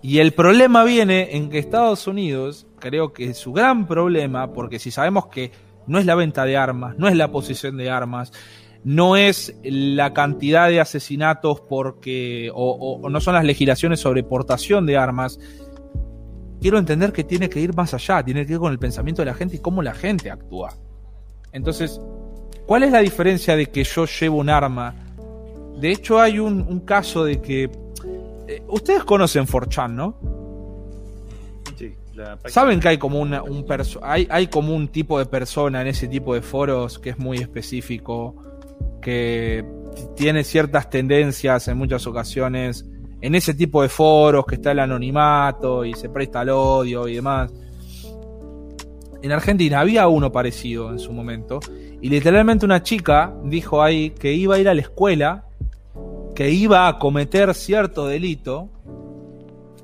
Y el problema viene en que Estados Unidos, creo que su gran problema, porque si sabemos que no es la venta de armas, no es la posesión de armas, no es la cantidad de asesinatos porque o, no son las legislaciones sobre portación de armas. Quiero entender que tiene que ir más allá, tiene que ir con el pensamiento de la gente y cómo la gente actúa. Entonces, ¿cuál es la diferencia de que yo llevo un arma? De hecho, hay un caso de que eh, ustedes conocen 4chan, ¿no? Sí. Saben que hay como una, un hay, hay como un tipo de persona en ese tipo de foros que es muy específico, que tiene ciertas tendencias en muchas ocasiones en ese tipo de foros que está el anonimato y se presta al odio y demás. En Argentina había uno parecido en su momento y literalmente una chica dijo ahí que iba a ir a la escuela que iba a cometer cierto delito,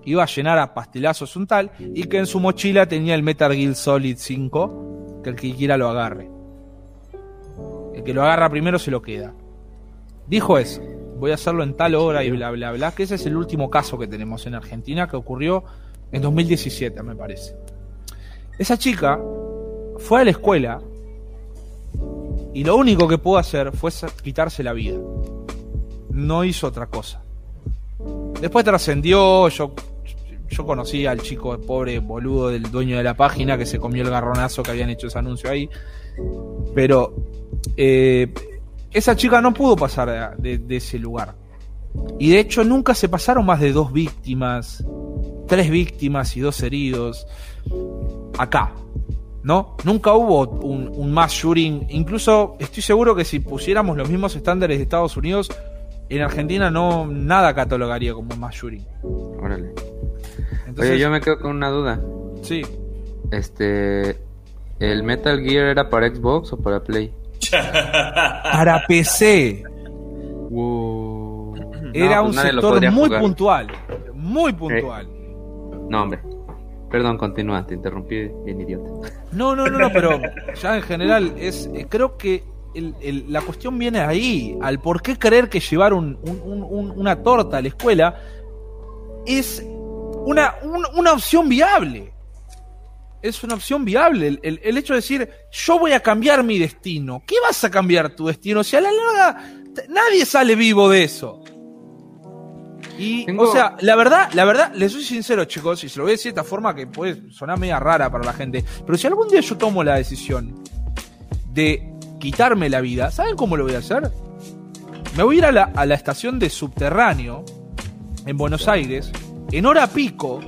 iba a llenar a pastelazos un tal, y que en su mochila tenía el Metal Gear Solid 5, que el que quiera lo agarre. El que lo agarra primero se lo queda. Dijo eso, voy a hacerlo en tal hora y bla, bla, bla, que ese es el último caso que tenemos en Argentina, que ocurrió en 2017, me parece. Esa chica fue a la escuela y lo único que pudo hacer fue quitarse la vida no hizo otra cosa. Después trascendió, yo, yo conocí al chico pobre boludo del dueño de la página que se comió el garronazo que habían hecho ese anuncio ahí. Pero eh, esa chica no pudo pasar de, ese lugar. Y de hecho nunca se pasaron más de dos víctimas, tres víctimas y dos heridos acá. ¿No? Nunca hubo un, un mass shooting. Incluso estoy seguro que si pusiéramos los mismos estándares de Estados Unidos, en Argentina no nada catalogaría como más shooting. Órale. Oye, yo me quedo con una duda. Sí. Este. ¿El Metal Gear era para Xbox o para Play? [laughs] para PC. Era pues un sector muy puntual, muy puntual. No, hombre. Perdón, continúa, te interrumpí bien idiota. No, no, no, no, pero [laughs] ya en general es eh, creo que la cuestión viene ahí, al por qué creer que llevar una torta a la escuela es una, una opción viable es una opción viable. El, hecho de decir, yo voy a cambiar mi destino. ¿Qué vas a cambiar tu destino? Si a la larga nadie sale vivo de eso. Y, o sea, la verdad, la verdad, les soy sincero, chicos, y se lo voy a decir de esta forma que puede sonar media rara para la gente, pero si algún día yo tomo la decisión de quitarme la vida, ¿saben cómo lo voy a hacer? Me voy a ir a la, a la estación de subterráneo en Buenos Aires, en hora pico,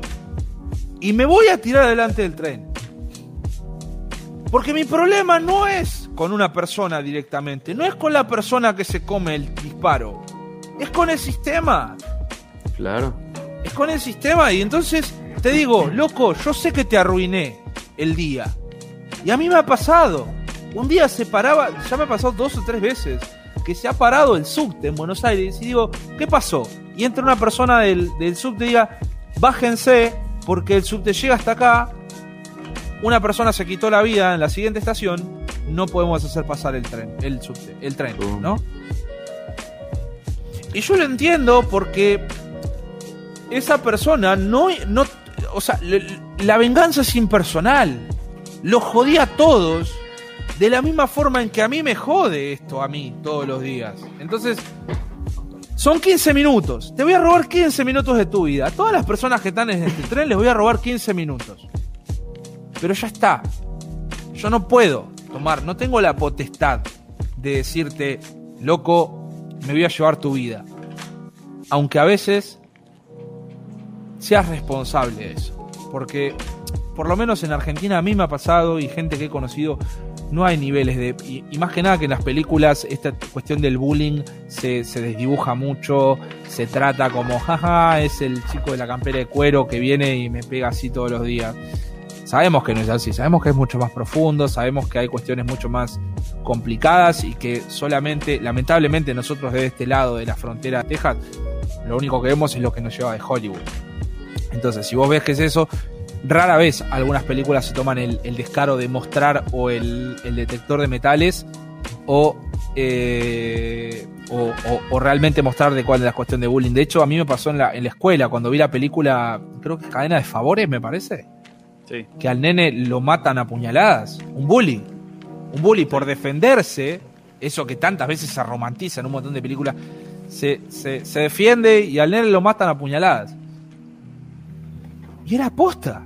y me voy a tirar delante del tren. Porque mi problema no es con una persona directamente, no es con la persona que se come el disparo, es con el sistema. Claro. Es con el sistema y entonces te digo, loco, yo sé que te arruiné el día. Y a mí me ha pasado. Un día se paraba, ya me ha pasado dos o tres veces, que se ha parado el subte en Buenos Aires y digo, ¿qué pasó? Y entra una persona del, del subte y diga, bájense, porque el subte llega hasta acá, una persona se quitó la vida en la siguiente estación, no podemos hacer pasar el tren, el subte, el tren, ¿no? Y yo lo entiendo porque esa persona no, no o sea, la venganza es impersonal. Lo jodía a todos de la misma forma en que a mí me jode esto a mí todos los días. Entonces, son 15 minutos. Te voy a robar 15 minutos de tu vida. A todas las personas que están en este tren les voy a robar 15 minutos. Pero ya está. Yo no puedo tomar, no tengo la potestad de decirte, loco, me voy a llevar tu vida. Aunque a veces seas responsable de eso. Porque, por lo menos en Argentina, a mí me ha pasado y gente que he conocido no hay niveles de... Y, más que nada que en las películas esta cuestión del bullying se, se, desdibuja mucho, se trata como, jaja, es el chico de la campera de cuero que viene y me pega así todos los días. Sabemos que no es así, sabemos que es mucho más profundo, sabemos que hay cuestiones mucho más complicadas y que solamente, lamentablemente nosotros de este lado de la frontera de Texas, lo único que vemos es lo que nos lleva de Hollywood. Entonces, si vos ves que es eso, Rara vez algunas películas se toman el, descaro de mostrar o el, detector de metales eh, o, o, realmente mostrar de cuál es la cuestión de bullying. De hecho, a mí me pasó en la, en la escuela, cuando vi la película, creo que es Cadena de Favores, me parece. Sí. Que al nene lo matan a puñaladas. Un bully. Un bully por defenderse, eso que tantas veces se romantiza en un montón de películas, se, se, se defiende y al nene lo matan a puñaladas. Y era aposta.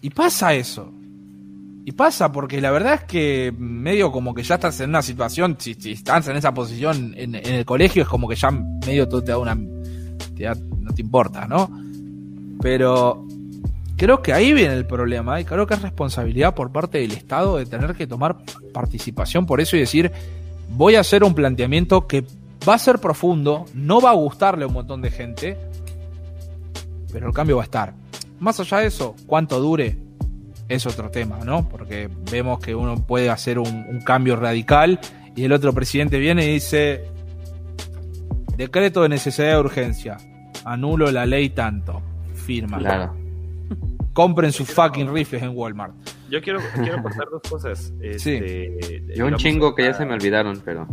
Y pasa eso. Y pasa porque la verdad es que medio como que ya estás en una situación, si, estás en esa posición en, el colegio, es como que ya medio todo te da una... no te importa, ¿no? Pero creo que ahí viene el problema y creo que es responsabilidad por parte del Estado de tener que tomar participación por eso y decir, voy a hacer un planteamiento que va a ser profundo, no va a gustarle a un montón de gente, pero el cambio va a estar. Más allá de eso, cuánto dure es otro tema, ¿no? Porque vemos que uno puede hacer un, cambio radical y el otro presidente viene y dice, decreto de necesidad de urgencia, anulo la ley tanto, firma. Claro. Compren sus fucking rifles en Walmart. Yo quiero, quiero contar dos cosas. Este, sí. Yo un chingo que ya se me olvidaron, pero...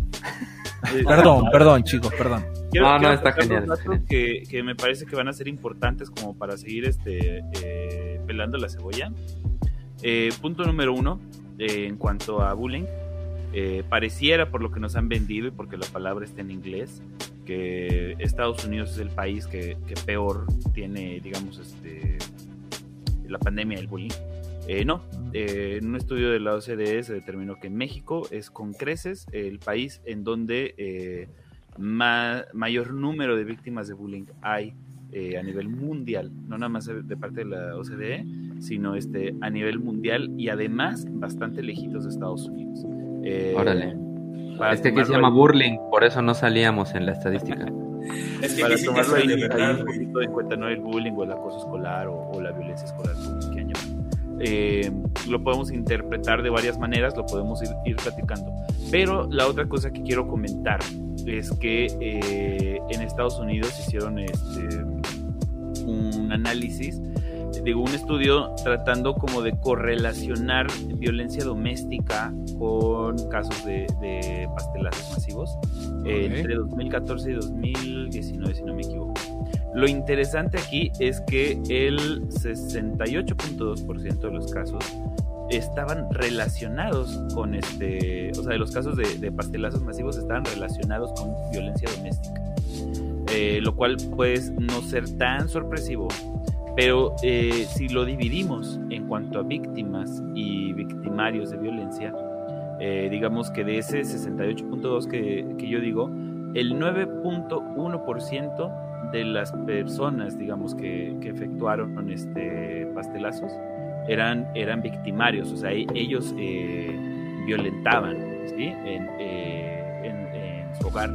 perdón, perdón, chicos, perdón. no, no, está genial. Que, que, me parece que van a ser importantes como para seguir este eh, pelando la cebolla. Eh, punto número uno, eh, en cuanto a bullying, pareciera por lo que nos han vendido y porque la palabra está en inglés, que Estados Unidos es el país que, que peor tiene, digamos, este, la pandemia del bullying. Eh, no, eh, en un estudio de la OCDE se determinó que México es con creces el país en donde eh, mayor número de víctimas de bullying hay a nivel mundial, no nada más de parte de la OCDE, sino este, a nivel mundial y además bastante lejitos de Estados Unidos. Órale. Es que aquí se llama bullying, por eso no salíamos en la estadística. [laughs] es que para tomarlo ahí, un poquito en cuenta, no el bullying o el acoso escolar o, la violencia escolar, eh, lo podemos interpretar de varias maneras, lo podemos ir, platicando. Pero la otra cosa que quiero comentar es que eh, en Estados Unidos hicieron este, un análisis digo, un estudio tratando como de correlacionar violencia doméstica con casos de, pastelazos masivos entre 2014 y 2019, si no me equivoco. Lo interesante aquí es que el 68.2% de los casos estaban relacionados con este, o sea, de los casos de, pastelazos masivos estaban relacionados con violencia doméstica. Eh, lo cual puede no ser tan sorpresivo pero eh, si lo dividimos en cuanto a víctimas y victimarios de violencia, eh, digamos que de ese 68.2 que, que yo digo, el 9.1% de las personas, digamos, que, que, efectuaron este pastelazos eran, eran victimarios, o sea, e, ellos eh, violentaban en, en su hogar.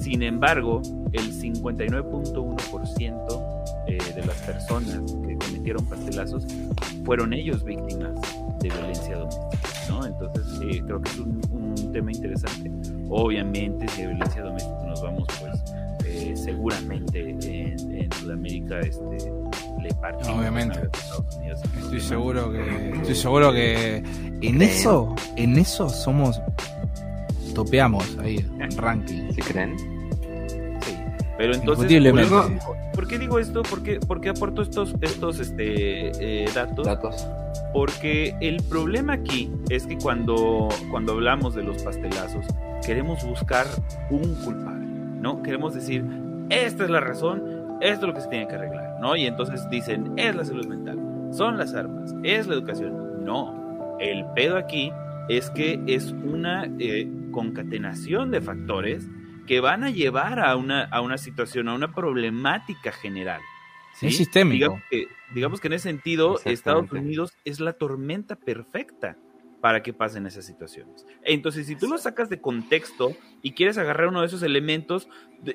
Sin embargo, el 59.1% eh, de las personas que cometieron pastelazos fueron ellos víctimas de violencia doméstica, ¿no? Entonces eh, creo que es un, tema interesante. Obviamente si de violencia doméstica nos vamos pues eh, seguramente en, Sudamérica este le partimos obviamente estoy seguro que estoy seguro que en eso en eso somos topeamos ahí en [laughs] ranking ¿se creen? Sí. Pero entonces, ¿Por qué digo esto? ¿Por qué, por qué aporto estos, estos este, eh, datos? datos? Porque el problema aquí es que cuando, cuando hablamos de los pastelazos, queremos buscar un culpable, ¿no? Queremos decir, esta es la razón, esto es lo que se tiene que arreglar, ¿no? Y entonces dicen, es la salud mental, son las armas, es la educación. No, el pedo aquí es que es una eh, concatenación de factores que van a llevar a una, a una situación, a una problemática general. ¿sí? Es sistémico. Digamos que, en ese sentido, Estados Unidos es la tormenta perfecta para que pasen esas situaciones. Entonces, si tú lo sacas de contexto y quieres agarrar uno de esos elementos,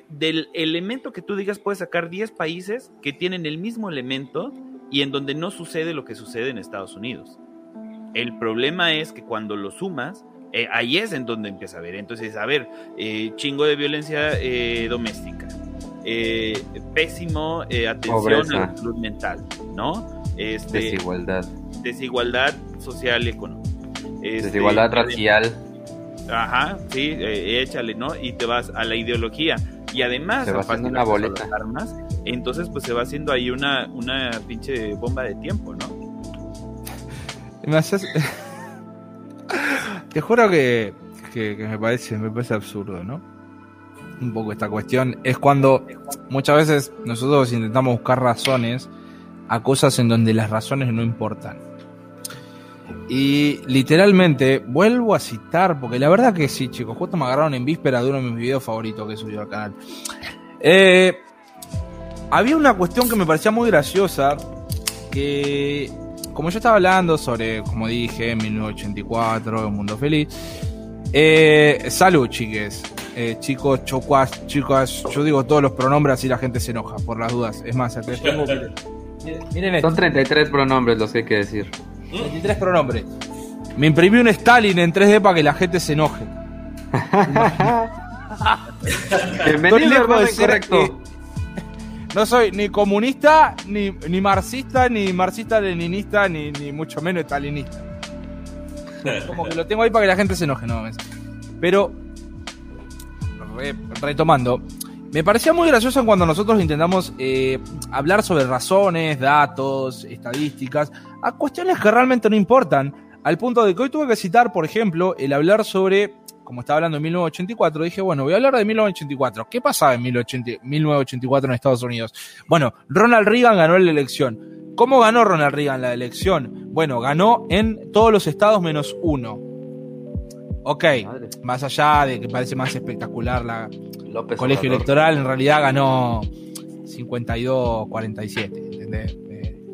del elemento que tú digas, puedes sacar 10 países que tienen el mismo elemento y en donde no sucede lo que sucede en Estados Unidos. El problema es que cuando lo sumas, eh, ahí es en donde empieza a ver. Entonces, a ver, eh, chingo de violencia eh, doméstica, pésimo atención a la salud mental, ¿no? Este, desigualdad. Desigualdad social y económica. Este, desigualdad racial. Ajá, sí, échale, ¿no? Y te vas a la ideología. Y además, se va haciendo una boleta. Armas, entonces, pues se va haciendo ahí una, una pinche bomba de tiempo, ¿no? [laughs] Me haces... Te juro que, me, parece, me parece absurdo, ¿no? Un poco esta cuestión. Es cuando muchas veces nosotros intentamos buscar razones a cosas en donde las razones no importan. Y literalmente, vuelvo a citar, porque la verdad que sí, chicos, justo me agarraron en víspera de uno de mis videos favoritos que subió al canal. Eh, había una cuestión que me parecía muy graciosa, que como yo estaba hablando sobre, como dije, 1984, Un Mundo Feliz. Eh, salud, chiques. Eh, chicos, chocuas, chicas, yo digo todos los pronombres y la gente se enoja, por las dudas. Es más, tengo miren, Son 33 pronombres los que hay que decir. 33 pronombres. Me imprimí un Stalin en 3D para que la gente se enoje. [laughs] Bienvenido, incorrecto. No soy ni comunista, ni, ni marxista, ni marxista-leninista, ni, ni mucho menos stalinista. Como que lo tengo ahí para que la gente se enoje, no Pero, retomando, me parecía muy gracioso cuando nosotros intentamos eh, hablar sobre razones, datos, estadísticas, a cuestiones que realmente no importan. Al punto de que hoy tuve que citar, por ejemplo, el hablar sobre como estaba hablando de 1984, dije, bueno, voy a hablar de 1984. ¿Qué pasaba en 1984 en Estados Unidos? Bueno, Ronald Reagan ganó la elección. ¿Cómo ganó Ronald Reagan la elección? Bueno, ganó en todos los estados menos uno. Ok, más allá de que parece más espectacular la colegio electoral, en realidad ganó 52-47, ¿entendés?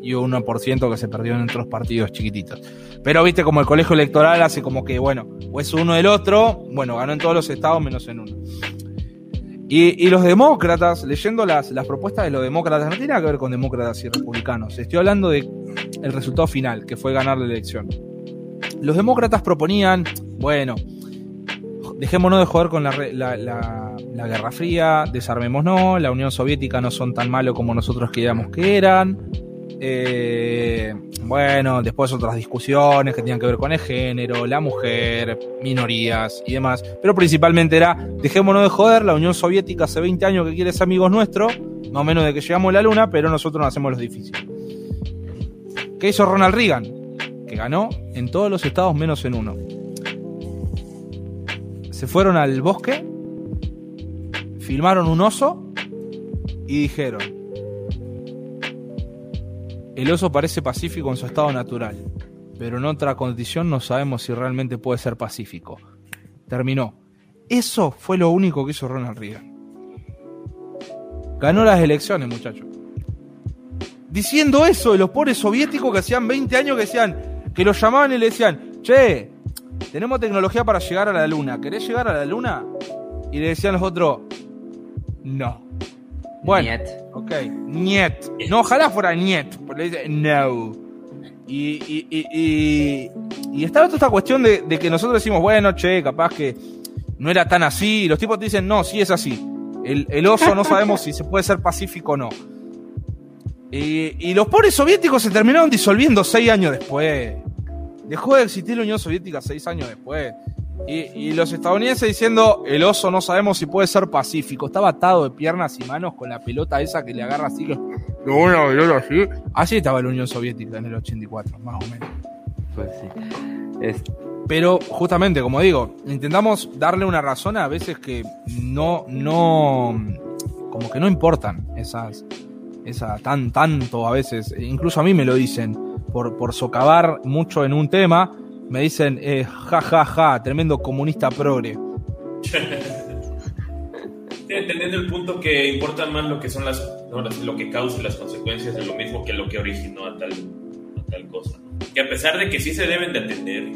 y un 1% que se perdió en otros partidos chiquititos. Pero viste como el colegio electoral hace como que, bueno, o es uno del otro, bueno, ganó en todos los estados menos en uno. Y, los demócratas, leyendo las, las propuestas de los demócratas, no tiene nada que ver con demócratas y republicanos, estoy hablando de el resultado final, que fue ganar la elección. Los demócratas proponían, bueno, dejémonos de joder con la, la, Guerra Fría, desarmémonos, la Unión Soviética no son tan malos como nosotros creíamos que eran. Eh, bueno, después otras discusiones que tenían que ver con el género, la mujer, minorías y demás. Pero principalmente era, dejémonos de joder, la Unión Soviética hace 20 años que quiere ser amigos nuestros, no menos de que llegamos a la luna, pero nosotros no hacemos los difíciles. ¿Qué hizo Ronald Reagan? Que ganó en todos los estados menos en uno. Se fueron al bosque, filmaron un oso y dijeron, el oso parece pacífico en su estado natural, pero en otra condición no sabemos si realmente puede ser pacífico. Terminó. Eso fue lo único que hizo Ronald Reagan. Ganó las elecciones, muchachos diciendo eso de los pobres soviéticos que hacían 20 años que decían, que los llamaban y le decían, che, tenemos tecnología para llegar a la luna, ¿querés llegar a la luna? Y le decían los otros, no. Bueno, niet. ok, niet. No, ojalá fuera niet, pero le dicen, no. Y, y, y, y, estaba toda esta cuestión de, de, que nosotros decimos, bueno, che, capaz que no era tan así. Y los tipos te dicen, no, sí es así. El, el oso no sabemos si se puede ser pacífico o no. Y, los pobres soviéticos se terminaron disolviendo seis años después. Dejó de existir la Unión Soviética seis años después. Y, los estadounidenses diciendo, el oso no sabemos si puede ser pacífico. Estaba atado de piernas y manos con la pelota esa que le agarra así. Que, [laughs] una pelota así. Así estaba la Unión Soviética en el 84, más o menos. Pues sí. Pero justamente, como digo, intentamos darle una razón a veces que no, no, como que no importan esas, esa tan tanto a veces, incluso a mí me lo dicen, por, por socavar mucho en un tema, me dicen, eh, ja, ja, ja, tremendo comunista progre. [laughs] entendiendo el punto que importa más lo que son las, lo que causa las consecuencias de lo mismo que lo que originó a tal, tal cosa. Que a pesar de que sí se deben de atender,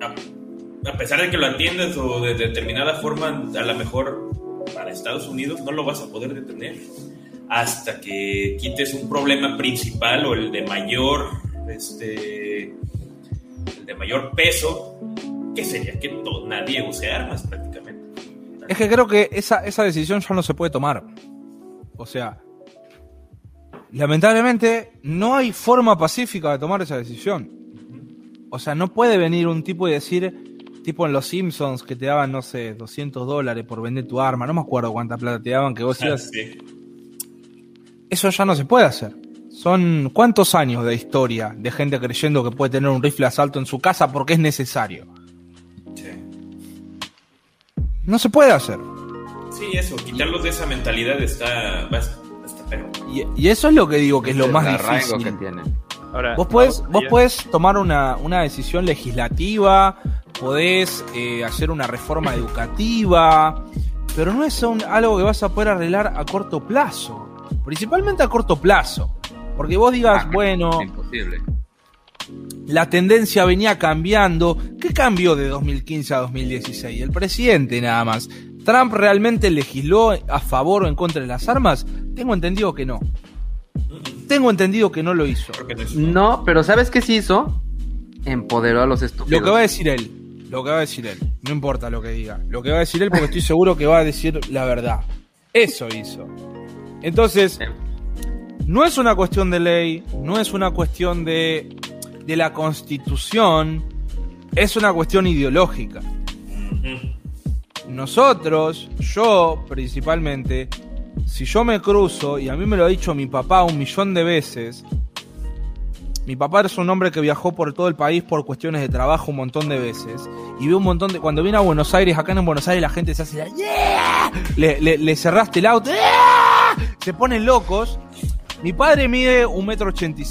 a, a pesar de que lo atiendes o de determinada forma, a lo mejor para Estados Unidos no lo vas a poder detener hasta que quites un problema principal o el de mayor este el de mayor peso que sería que nadie use armas prácticamente. Es que creo que esa, esa decisión ya no se puede tomar. O sea lamentablemente no hay forma pacífica de tomar esa decisión. O sea no puede venir un tipo y decir tipo en Los Simpsons que te daban, no sé, 200 dólares por vender tu arma, no me acuerdo cuánta plata te daban, que vos ibas... Eso ya no se puede hacer. Son cuántos años de historia de gente creyendo que puede tener un rifle de asalto en su casa porque es necesario. Sí. No se puede hacer. Sí, eso, quitarlos de esa mentalidad está, está Y, eso es lo que digo que es, lo más difícil. Que tiene. vos puedes, vos puedes tomar una, una decisión legislativa, podés eh, hacer una reforma [laughs] educativa, pero no es algo que vas a poder arreglar a corto plazo, principalmente a corto plazo, porque vos digas, ah, bueno, la tendencia venía cambiando, ¿qué cambió de 2015 a 2016? El presidente nada más. ¿Trump realmente legisló a favor o en contra de las armas? Tengo entendido que no. Tengo entendido que no lo hizo. No, pero ¿sabes qué sí hizo? Empoderó a los estúpidos. Lo que va a decir él. Lo que va a decir él. No importa lo que diga. Lo que va a decir él porque estoy seguro que va a decir la verdad. Eso hizo. Entonces, no es una cuestión de ley, no es una cuestión de, de la constitución, es una cuestión ideológica. Nosotros, yo principalmente, si yo me cruzo, y a mí me lo ha dicho mi papá un millón de veces, mi papá es un hombre que viajó por todo el país por cuestiones de trabajo un montón de veces. Y ve un montón de. Cuando viene a Buenos Aires, acá en Buenos Aires la gente se hace. ¡Yeah! Le, cerraste el auto. Se ponen locos. Mi padre mide un metro ochenta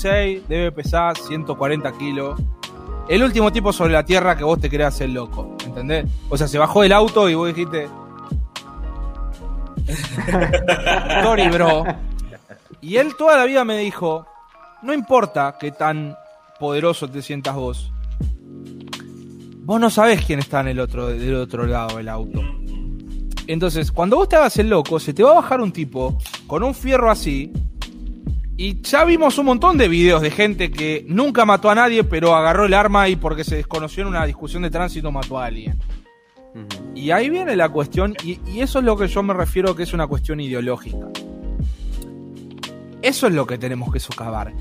debe pesar 140 kilos. El último tipo sobre la tierra que vos te creas el loco, ¿entendés? O sea, se bajó del auto y vos dijiste. [laughs] Sorry, bro. Y él toda la vida me dijo, no importa qué tan poderoso te sientas vos. Vos no sabés quién está en el otro, del otro lado del auto. Entonces, cuando vos te hagas el loco, se te va a bajar un tipo con un fierro así Y ya vimos un montón de videos de gente que nunca mató a nadie, pero agarró el arma y porque se desconoció en una discusión de tránsito mató a alguien. Y ahí viene la cuestión, y, eso es lo que yo me refiero que es una cuestión ideológica. Eso es lo que tenemos que socavar.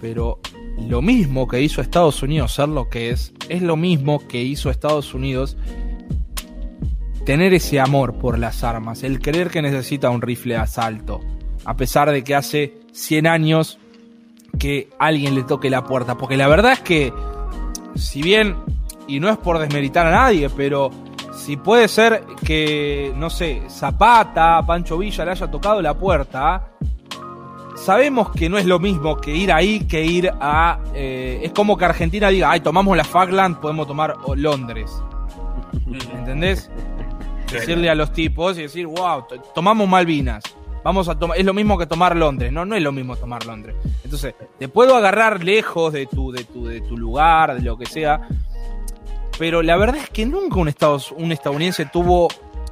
Pero lo mismo que hizo Estados Unidos ser lo que es, es lo mismo que hizo Estados Unidos tener ese amor por las armas, el creer que necesita un rifle de asalto, a pesar de que hace 100 años que alguien le toque la puerta. Porque la verdad es que, si bien, y no es por desmeritar a nadie, pero si puede ser que, no sé, Zapata, Pancho Villa le haya tocado la puerta, sabemos que no es lo mismo que ir ahí que ir a... Eh, es como que Argentina diga, ay, tomamos la Falkland, podemos tomar Londres. ¿Entendés? Decirle a los tipos y decir, wow, tomamos Malvinas. Vamos a tomar, es lo mismo que tomar Londres, no, no es lo mismo tomar Londres. Entonces, te puedo agarrar lejos de tu, de tu, de tu lugar, de lo que sea, pero la verdad es que nunca un, un estadounidense tuvo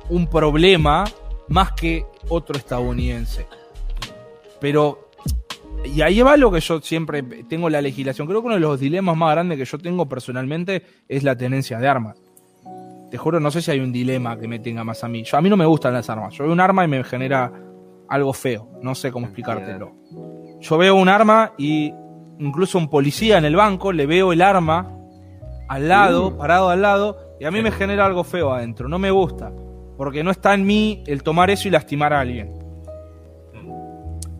un problema más que otro estadounidense. Pero, y ahí va lo que yo siempre tengo la legislación. Creo que uno de los dilemas más grandes que yo tengo personalmente es la tenencia de armas. Te juro, no sé si hay un dilema que me tenga más a mí. Yo, a mí no me gustan las armas. Yo veo un arma y me genera algo feo. No sé cómo explicártelo. Yo veo un arma y incluso un policía en el banco le veo el arma al lado, mm. parado al lado, y a mí me genera algo feo adentro. No me gusta. Porque no está en mí el tomar eso y lastimar a alguien.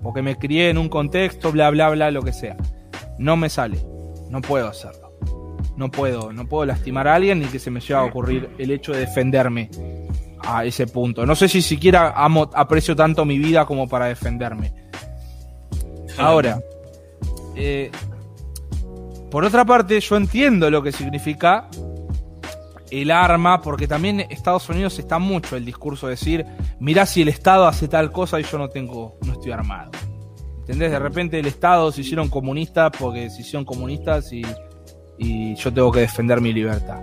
Porque me crié en un contexto, bla, bla, bla, lo que sea. No me sale. No puedo hacerlo. No puedo, no puedo lastimar a alguien ni que se me llegue a ocurrir el hecho de defenderme a ese punto. No sé si siquiera amo, aprecio tanto mi vida como para defenderme. Ahora, eh, por otra parte, yo entiendo lo que significa el arma, porque también Estados Unidos está mucho el discurso de decir, mirá si el Estado hace tal cosa y yo no tengo, no estoy armado. ¿Entendés? De repente el Estado se hicieron comunistas porque se hicieron comunistas y, y yo tengo que defender mi libertad.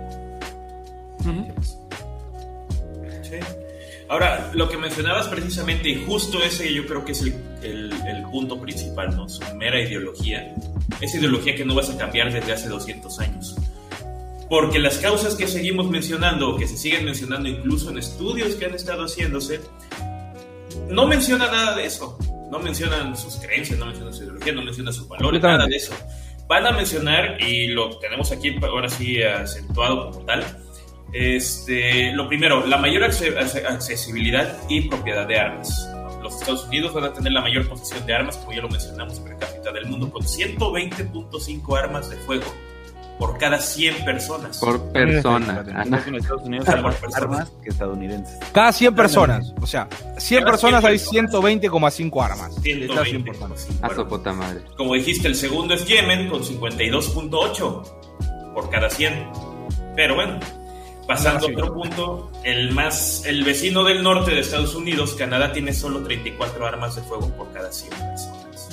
Ahora, lo que mencionabas precisamente, y justo ese yo creo que es el, el, punto principal, ¿no? Su mera ideología. Esa ideología que no vas a cambiar desde hace 200 años. Porque las causas que seguimos mencionando, o que se siguen mencionando incluso en estudios que han estado haciéndose, no mencionan nada de eso. No mencionan sus creencias, no mencionan su ideología, no mencionan sus valores, nada de eso. Van a mencionar, y lo tenemos aquí ahora sí acentuado como tal, este, lo primero, la mayor accesibilidad y propiedad de armas. Los Estados Unidos van a tener la mayor posesión de armas, como ya lo mencionamos, per cápita del mundo, con 120.5 armas de fuego por cada 100 personas. Por persona. En Estados Unidos hay más armas que estadounidenses. Cada 100 personas. O sea, 100 personas hay 120,5 armas. 120,5 madre. Como dijiste, el segundo es Yemen con 52.8 por cada 100. Pero bueno, Pasando a otro punto, el más el vecino del norte de Estados Unidos, Canadá, tiene solo 34 armas de fuego por cada 100 personas.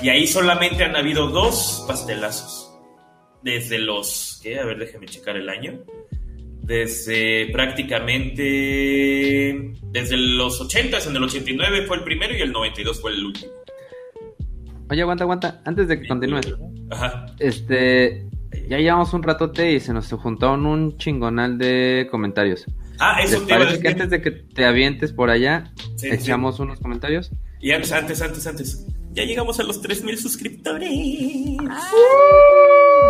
Y ahí solamente han habido dos pastelazos. Desde los, ¿qué? A ver, déjeme checar el año. Desde prácticamente, desde los 80, en el 89 fue el primero y el 92 fue el último. Oye, aguanta, aguanta. Antes de que continúes. Ajá. Este, ya llevamos un ratote y se nos juntaron un chingonal de comentarios. Ah, eso te parece que antes de que te avientes por allá, echamos unos comentarios? Y antes, antes, antes, antes. Ya llegamos a los 3000 suscriptores.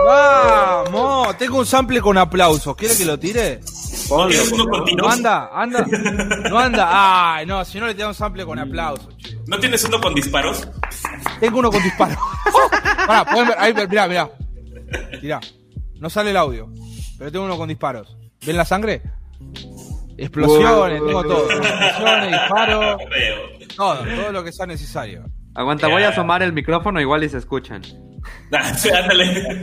¡Vamos! Tengo un sample con aplausos. ¿Quiere que lo tire? ¿No uno con No anda, anda. [laughs] No anda. Ay, no, si no le tengo un sample con aplausos, ¿No tienes uno con disparos? Tengo uno con disparos. [laughs] Pará, pueden ver. Ahí, mirá, mirá. Mirá, no sale el audio, pero tengo uno con disparos. ¿Ven la sangre? Explosiones, tengo todo. Explosiones, disparos. Todo, todo lo que sea necesario. Aguanta, voy a asomar el micrófono igual y se escuchan. [laughs] Ándale.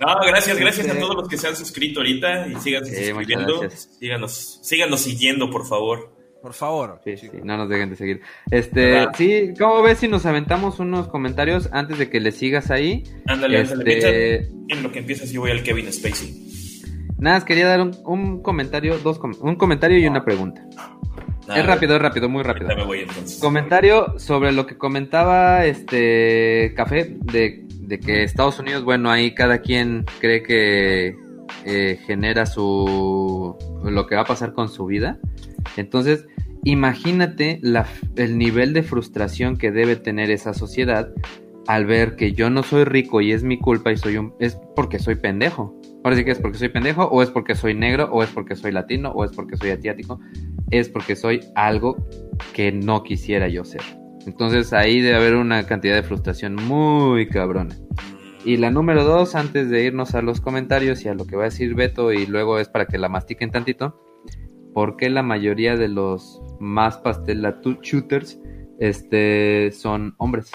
No, gracias, gracias a todos los que se han suscrito ahorita y sigan suscribiendo. Síganos, síganos siguiendo, por favor. Por favor. Sí, sí, no nos dejen de seguir. Este, sí, ¿cómo ves si nos aventamos unos comentarios antes de que le sigas ahí? Ándale, este... En lo que empiezas yo voy al Kevin Spacey. Nada, quería dar un, comentario, dos un comentario y una pregunta. es rápido, es rápido, muy rápido. Me voy, entonces. Comentario sobre lo que comentaba este Café de, que Estados Unidos, bueno, ahí cada quien cree que eh, genera su lo que va a pasar con su vida. Entonces, imagínate el nivel de frustración que debe tener esa sociedad al ver que yo no soy rico y es mi culpa y soy un es porque soy pendejo. Ahora sí que es porque soy pendejo, o es porque soy negro, o es porque soy latino, o es porque soy asiático, es porque soy algo que no quisiera yo ser. Entonces ahí debe haber una cantidad de frustración muy cabrona. Y la número dos, antes de irnos a los comentarios y a lo que va a decir Beto, y luego es para que la mastiquen tantito, ¿por qué la mayoría de los más pastel shooters este, son hombres?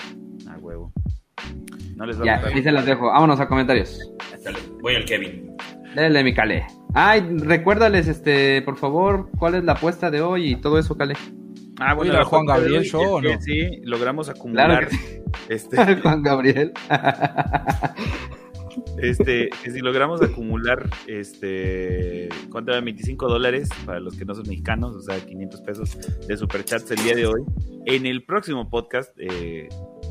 No les ya, ahí se las dejo. Vámonos a comentarios. Voy al Kevin. Dale, mi Cale. Ay, recuérdales, este, por favor, cuál es la apuesta de hoy y todo eso, Cale. Ah, bueno, Juan Gabriel Show, ¿no? Sí, logramos acumular. [laughs] [laughs] Este, Juan Gabriel. este, que si logramos acumular, este, ¿cuánto era? 25 dólares para los que no son mexicanos, o sea, 500 pesos de superchats el día de hoy. En el próximo podcast, eh,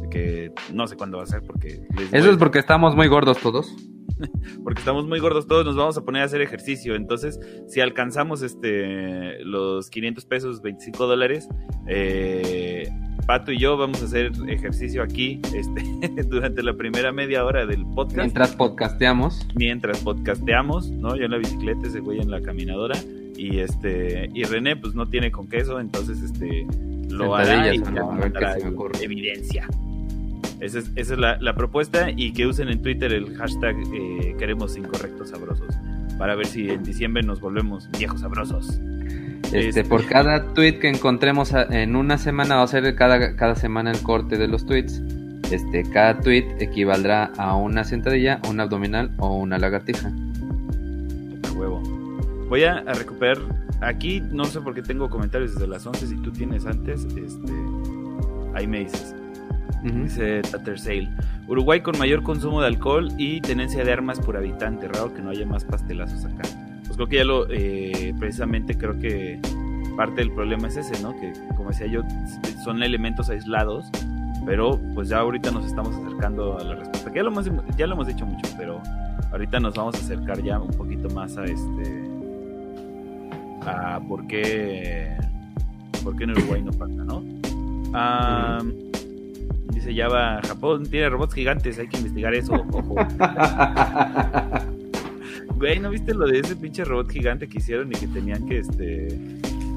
que no sé cuándo va a ser porque... Eso es porque estamos muy gordos todos. [laughs] porque estamos muy gordos todos, nos vamos a poner a hacer ejercicio. Entonces, si alcanzamos este los 500 pesos, 25 dólares, eh, Pato y yo vamos a hacer ejercicio aquí este, [laughs] durante la primera media hora del podcast. Mientras podcasteamos. Mientras podcasteamos, ¿no? Yo en la bicicleta, ese güey en la caminadora. Y este y René pues no tiene con queso, entonces este lo hará y evidencia. Esa es, la, propuesta y que usen en Twitter el hashtag eh, queremos incorrectos sabrosos para ver si en diciembre nos volvemos viejos sabrosos. Este, este, por cada tweet que encontremos en una semana, va a ser cada, cada semana el corte de los tweets. Este, cada tweet equivaldrá a una sentadilla, un abdominal o una lagartija. huevo. Voy a, recuperar. Aquí no sé por qué tengo comentarios desde las 11. Si tú tienes antes, este, ahí me dices. Dice Tater Sale. Uruguay con mayor consumo de alcohol y tenencia de armas por habitante. Raro que no haya más pastelazos acá. Pues creo que ya lo. Eh, precisamente creo que parte del problema es ese, ¿no? Que como decía yo, son elementos aislados. Pero pues ya ahorita nos estamos acercando a la respuesta. Que ya lo hemos, ya lo hemos dicho mucho, pero ahorita nos vamos a acercar ya un poquito más a este. a por qué. por qué en Uruguay no pasa, ¿no? Ah. Ya va Japón, tiene robots gigantes, hay que investigar eso, ojo. [laughs] Güey, ¿no viste lo de ese pinche robot gigante que hicieron y que tenían que, este...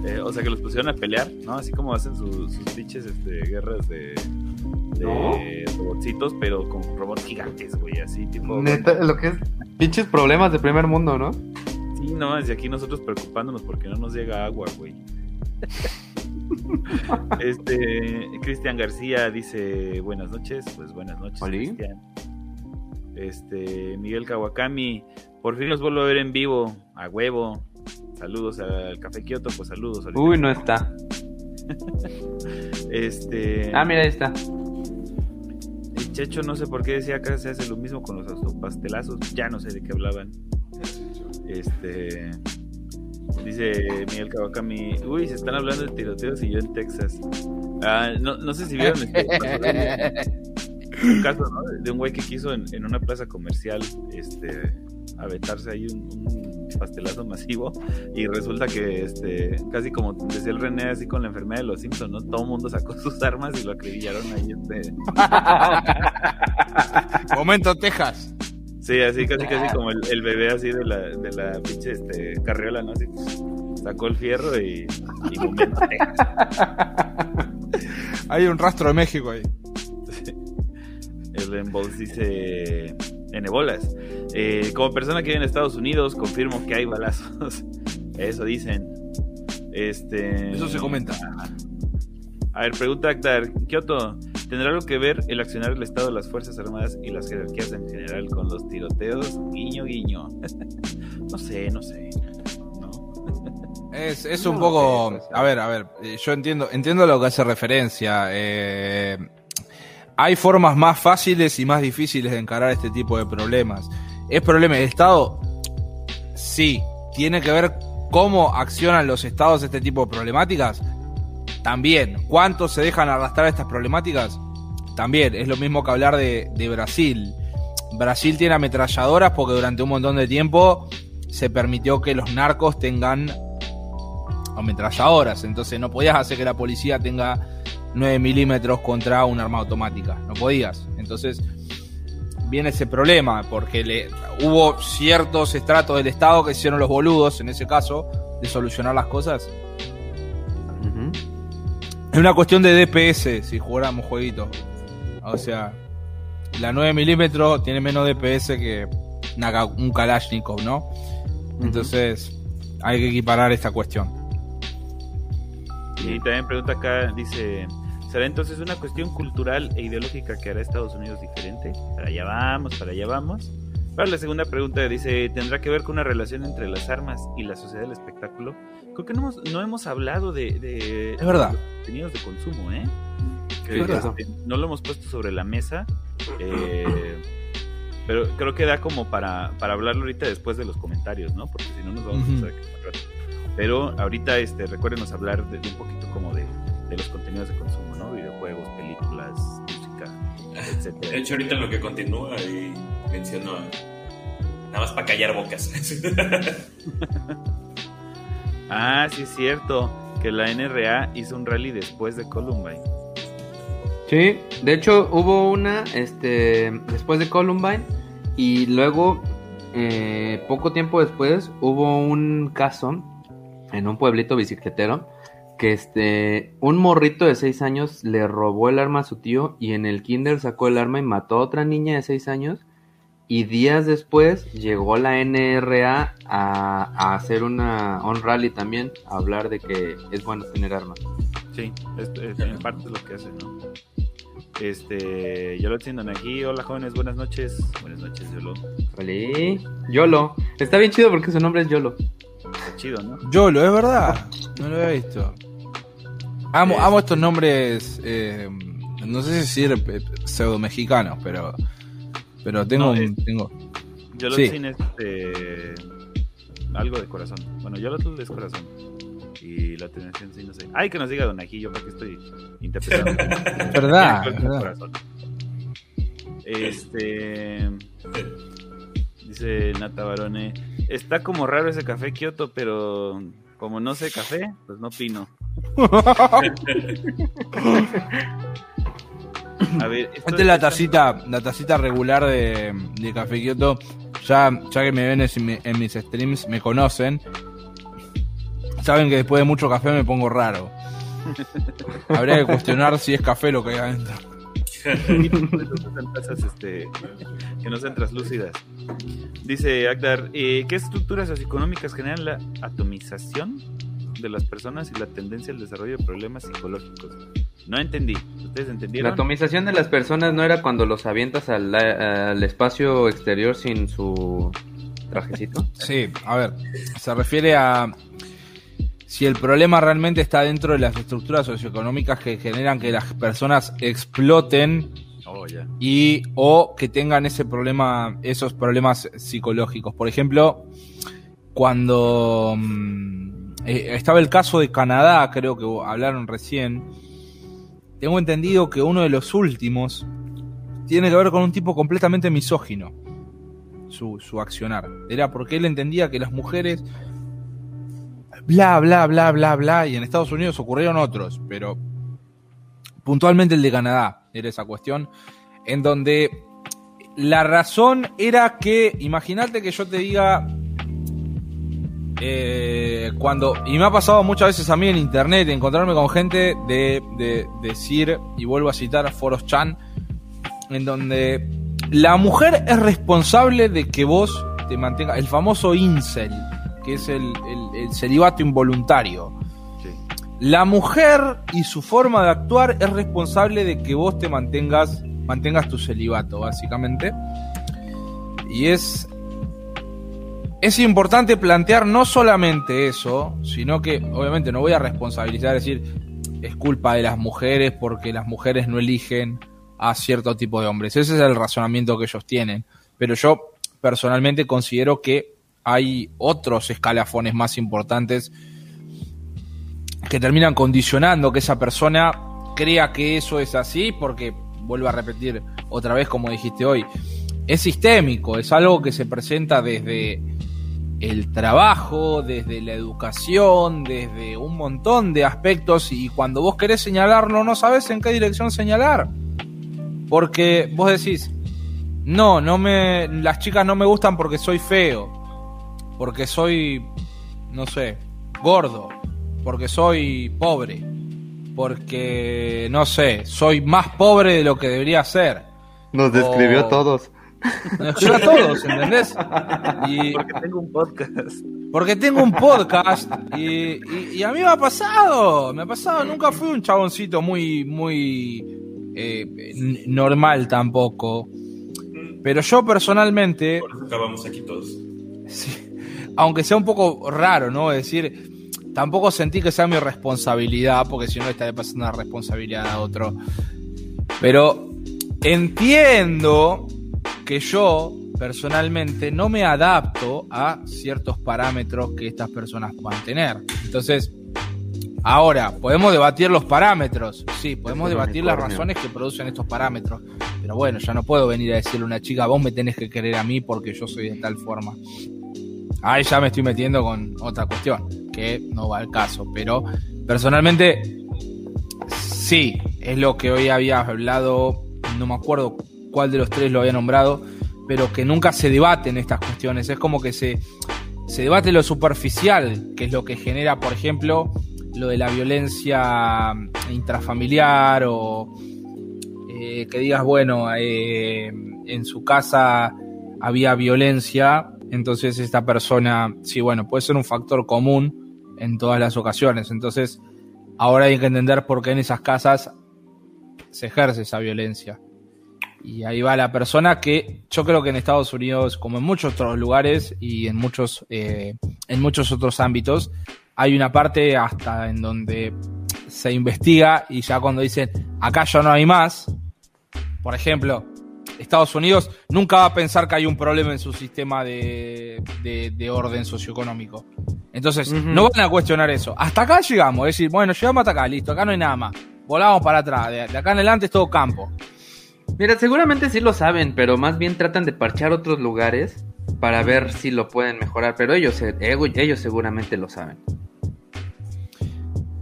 Eh, o sea, que los pusieron a pelear, ¿no? Así como hacen sus pinches este, guerras de, de robotcitos, pero con robots gigantes, güey, así tipo... Neta, lo que es pinches problemas de primer mundo, ¿no? Sí, no, desde aquí nosotros preocupándonos porque no nos llega agua, güey. [laughs] este, Cristian García dice buenas noches, pues buenas noches, Cristian. Este, Miguel Kawakami, por fin los vuelvo a ver en vivo, a huevo. Saludos al Café Kioto, pues saludos. Uy, no está. [laughs] este. Ah, mira, ahí está. El Checho no sé por qué decía que se hace lo mismo con los pastelazos. Ya no sé de qué hablaban. Este. Dice Miguel Kawakami, uy, se están hablando de tiroteos y yo en Texas. Ah, no, no sé si vieron este [laughs] un caso ¿no? de un güey que quiso en, en, una plaza comercial este aventarse ahí un, pastelazo masivo y resulta que este casi como decía el René así con la enfermedad de los Simpsons, ¿no? Todo el mundo sacó sus armas y lo acribillaron ahí este [laughs] Momento Texas. Sí, así casi casi como el, bebé así de la, de la pinche este, carriola, ¿no? Así sacó el fierro y, y [laughs] Hay un rastro de México ahí. El Embols dice en ebolas. Eh, como persona que vive en Estados Unidos, confirmo que hay balazos. [laughs] Eso dicen. Este. Eso se comenta. A ver, pregunta Actar. Kioto, ¿Tendrá algo que ver el accionar del Estado, las Fuerzas Armadas y las jerarquías en general con los tiroteos? Guiño, guiño. [laughs] no sé, no sé. Es, es un poco. A ver, a ver. Eh, yo entiendo, entiendo lo que hace referencia. Eh, hay formas más fáciles y más difíciles de encarar este tipo de problemas. ¿Es problema del Estado? Sí. ¿Tiene que ver cómo accionan los estados este tipo de problemáticas? También, ¿cuántos se dejan arrastrar estas problemáticas? También, es lo mismo que hablar de, de Brasil. Brasil tiene ametralladoras porque durante un montón de tiempo se permitió que los narcos tengan ametralladoras. Entonces no podías hacer que la policía tenga 9 milímetros contra un arma automática. No podías. Entonces viene ese problema porque le, hubo ciertos estratos del Estado que hicieron los boludos, en ese caso, de solucionar las cosas. Es una cuestión de DPS si jugáramos jueguitos. O sea, la 9 milímetros tiene menos DPS que un Kalashnikov, ¿no? Entonces, hay que equiparar esta cuestión. Y también pregunta acá, dice, ¿será entonces una cuestión cultural e ideológica que hará Estados Unidos diferente? Para allá vamos, para allá vamos. Para la segunda pregunta dice, ¿tendrá que ver con una relación entre las armas y la sociedad del espectáculo? Creo que no hemos, no hemos hablado de, de, es verdad. contenidos de consumo, ¿eh? Este, no lo hemos puesto sobre la mesa. Eh, pero creo que da como para, para hablarlo ahorita después de los comentarios, ¿no? Porque si no nos vamos a rato. Pero ahorita este, recuérdenos hablar de, un poquito como de, los contenidos de consumo, ¿no? Videojuegos, películas, música, etc. De hecho, ahorita lo que continúa y menciono nada más para callar bocas. [laughs] ah, sí es cierto, que la NRA hizo un rally después de Columbine. Sí, de hecho hubo una este, después de Columbine y luego, eh, poco tiempo después, hubo un caso en un pueblito bicicletero que este, un morrito de 6 años le robó el arma a su tío y en el kinder sacó el arma y mató a otra niña de 6 años y días después llegó la NRA a, hacer una on rally también, a hablar de que es bueno tener armas. Sí, es, en parte lo que hacen, ¿no? Este, yo lo entiendo aquí. Hola jóvenes, buenas noches. Buenas noches, Yolo. Hola. Yolo. Está bien chido porque su nombre es Yolo. Está chido, ¿no? Yolo, es verdad. No lo había visto. Amo, amo estos nombres. Eh, no sé si decir eh, pseudo mexicanos, pero. Pero tengo. No, tengo... Yolo sí. este. Algo de corazón. Bueno, Yolo es corazón y la atención sí no sé. Ay, que nos diga Don Aquí, yo para que estoy interpretando. [laughs] verdad, Este. Dice Nata Barone. Está como raro ese café Kioto, pero como no sé café, pues no opino. [laughs] [laughs] A ver, esta es la tacita, la tacita regular de, de Café Kioto. Ya, ya que me ven en mis streams, me conocen saben que después de mucho café me pongo raro. Habría que cuestionar si es café lo que hay adentro. [laughs] este, que no sean translúcidas. Dice Agdar, eh, ¿qué estructuras socioeconómicas generan la atomización de las personas y la tendencia al desarrollo de problemas psicológicos? No entendí. ¿Ustedes entendieron? La atomización de las personas no era cuando los avientas al, al espacio exterior sin su trajecito. [laughs] Sí, a ver, se refiere a si el problema realmente está dentro de las estructuras socioeconómicas que generan que las personas exploten oh, y o que tengan ese problema, esos problemas psicológicos. Por ejemplo, cuando mm, eh, estaba el caso de Canadá, creo que hablaron recién, tengo entendido que uno de los últimos tiene que ver con un tipo completamente misógino. Su, su accionar. Era porque él entendía que las mujeres bla, bla, bla, bla, bla, y en Estados Unidos ocurrieron otros, pero puntualmente el de Canadá era esa cuestión, en donde la razón era que, imagínate que yo te diga, eh, cuando, y me ha pasado muchas veces a mí en internet, encontrarme con gente de, de decir, y vuelvo a citar a Foros Chan, en donde la mujer es responsable de que vos te mantengas, el famoso incel, que es el, celibato involuntario. La mujer y su forma de actuar es responsable de que vos te mantengas, mantengas tu celibato, básicamente. Y es, es importante plantear no solamente eso, sino que obviamente no voy a responsabilizar, decir, es culpa de las mujeres porque las mujeres no eligen a cierto tipo de hombres. Ese es el razonamiento que ellos tienen. Pero yo personalmente considero que hay otros escalafones más importantes que terminan condicionando que esa persona crea que eso es así, porque vuelvo a repetir otra vez como dijiste hoy, es sistémico, es algo que se presenta desde el trabajo, desde la educación, desde un montón de aspectos y cuando vos querés señalarlo no sabes en qué dirección señalar. Porque vos decís, no, no me las chicas no me gustan porque soy feo, porque soy no sé, gordo, porque soy pobre, porque no sé, soy más pobre de lo que debería ser. Nos describió a todos. [laughs] Nos todos, ¿entendés? porque tengo un podcast. Porque tengo un podcast y, a mí me ha pasado, me ha pasado, nunca fui un chaboncito muy, muy eh, normal tampoco. Pero yo personalmente... Por eso acabamos aquí todos. aunque sea un poco raro, ¿no? Es decir, tampoco sentí que sea mi responsabilidad, porque si no estaría pasando una responsabilidad a otro. Pero entiendo que yo personalmente no me adapto a ciertos parámetros que estas personas puedan tener. Entonces, ahora, podemos debatir los parámetros, sí, podemos debatir las razones que producen estos parámetros, pero bueno, ya no puedo venir a decirle a una chica, vos me tenés que querer a mí porque yo soy de tal forma. Ahí ya me estoy metiendo con otra cuestión, que no va al caso, pero personalmente sí, es lo que hoy había hablado, no me acuerdo cuál de los tres lo había nombrado, pero que nunca se debaten estas cuestiones. Es como que se, se debate lo superficial, que es lo que genera, por ejemplo, lo de la violencia intrafamiliar o eh, que digas, bueno, eh, en su casa había violencia, entonces esta persona, sí, bueno, puede ser un factor común en todas las ocasiones. Entonces, ahora hay que entender por qué en esas casas se ejerce esa violencia. Y ahí va la persona que yo creo que en Estados Unidos, como en muchos otros lugares y en muchos, eh, en muchos otros ámbitos, hay una parte hasta en donde se investiga y ya cuando dicen acá ya no hay más, por ejemplo, Estados Unidos nunca va a pensar que hay un problema en su sistema de, orden socioeconómico. Entonces, no van a cuestionar eso. Hasta acá llegamos, es decir, bueno, llegamos hasta acá, listo, acá no hay nada más. Volamos para atrás, de acá en adelante es todo campo. Mira, seguramente sí lo saben, pero más bien tratan de parchar otros lugares para ver si lo pueden mejorar. Pero ellos, ellos seguramente lo saben.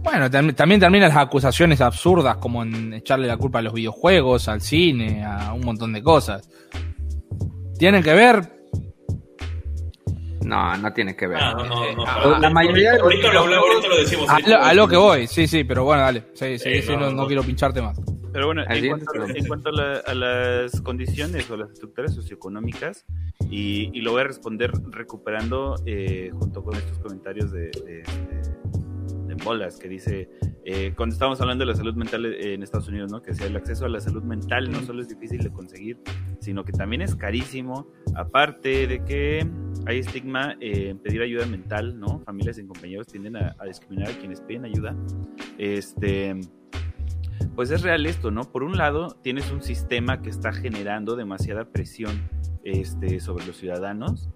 Bueno, también terminan las acusaciones absurdas, como en echarle la culpa a los videojuegos, al cine, a un montón de cosas. ¿Tienen que ver? No, no tiene que ver. No, no, no, la mayoría ahorita, lo, decimos. A lo, que voy, sí, sí, pero bueno, dale. Sí, sí, sí, no, quiero pincharte más. Pero bueno, en cuanto, a, las condiciones o las estructuras socioeconómicas, y, lo voy a responder recuperando eh, junto con estos comentarios de, de, bolas que dice, eh, cuando estábamos hablando de la salud mental en Estados Unidos, ¿no? que sea el acceso a la salud mental no solo es difícil de conseguir, sino que también es carísimo, aparte de que hay estigma en pedir ayuda mental, ¿no? Familias y compañeros tienden a, a discriminar a quienes piden ayuda. Este pues es real esto, ¿no? Por un lado, tienes un sistema que está generando demasiada presión este, sobre los ciudadanos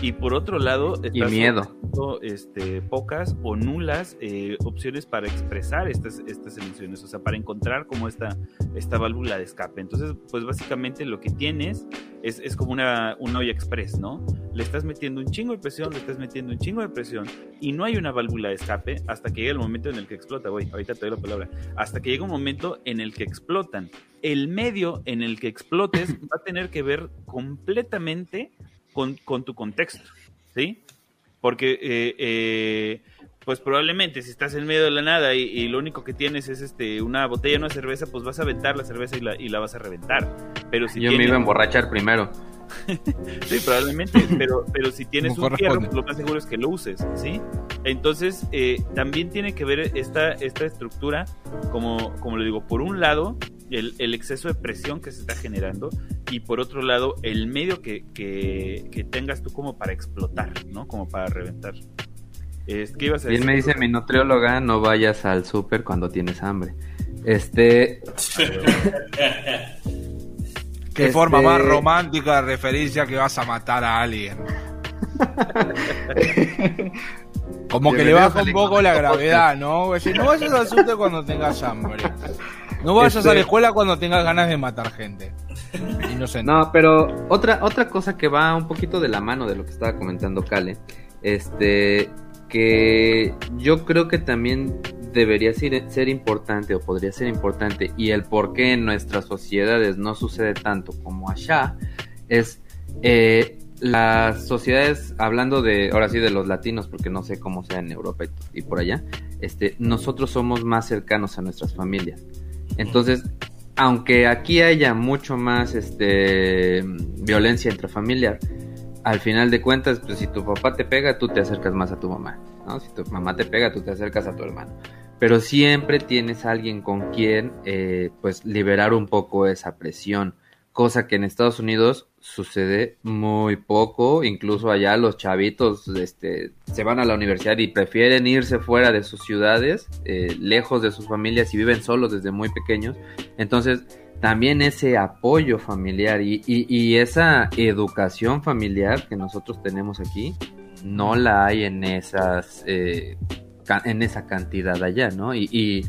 y por otro lado, y miedo. Este, pocas o nulas eh, opciones para expresar estas, estas emociones, o sea, para encontrar como esta, esta válvula de escape. Entonces, pues básicamente lo que tienes es, es como una, un olla express, ¿no? Le estás metiendo un chingo de presión, le estás metiendo un chingo de presión y no hay una válvula de escape hasta que llega el momento en el que explota. Voy, ahorita te doy la palabra. Hasta que llega un momento en el que explotan. El medio en el que explotes [laughs] va a tener que ver completamente con, tu contexto, ¿sí? Porque, eh, eh, pues probablemente si estás en medio de la nada y, lo único que tienes es este una botella, una cerveza, pues vas a aventar la cerveza y la, y la vas a reventar. Pero si Yo me iba a emborrachar primero. [laughs] sí, probablemente, pero, pero si tienes un fierro, pues lo más seguro es que lo uses, ¿sí? Entonces, eh, también tiene que ver esta, esta estructura, como, como le digo, por un lado, el, el, exceso de presión que se está generando y por otro lado el medio que, que, tengas tú como para explotar, ¿no? Como para reventar. Es, ¿qué ibas a decir? Bien me dice mi nutrióloga, no vayas al súper cuando tienes hambre. Este... [laughs] Qué forma más este romántica de referencia que vas a matar a alguien. [laughs] Como que le baja un poco la gravedad, ¿no? no vayas al surte cuando tengas hambre. [laughs] No vayas a la este- escuela cuando tengas ganas de matar gente. No, pero otra, otra cosa que va un poquito de la mano de lo que estaba comentando Kale, este, que yo creo que también debería ser, ser, importante o podría ser importante y el por qué en nuestras sociedades no sucede tanto como allá es eh, las sociedades, hablando de, ahora sí, de los latinos, porque no sé cómo sea en Europa y, por allá, este, nosotros somos más cercanos a nuestras familias. Entonces, aunque aquí haya mucho más este, violencia intrafamiliar, al final de cuentas, pues si tu papá te pega, tú te acercas más a tu mamá, ¿no? Si tu mamá te pega, tú te acercas a tu hermano. Pero siempre tienes a alguien con quien, eh, pues, liberar un poco esa presión, cosa que en Estados Unidos sucede muy poco, incluso allá los chavitos este, se van a la universidad y prefieren irse fuera de sus ciudades, eh, lejos de sus familias y viven solos desde muy pequeños. Entonces, también ese apoyo familiar y, esa educación familiar que nosotros tenemos aquí, no la hay en esas... Eh, en esa cantidad allá, ¿no? Y, y,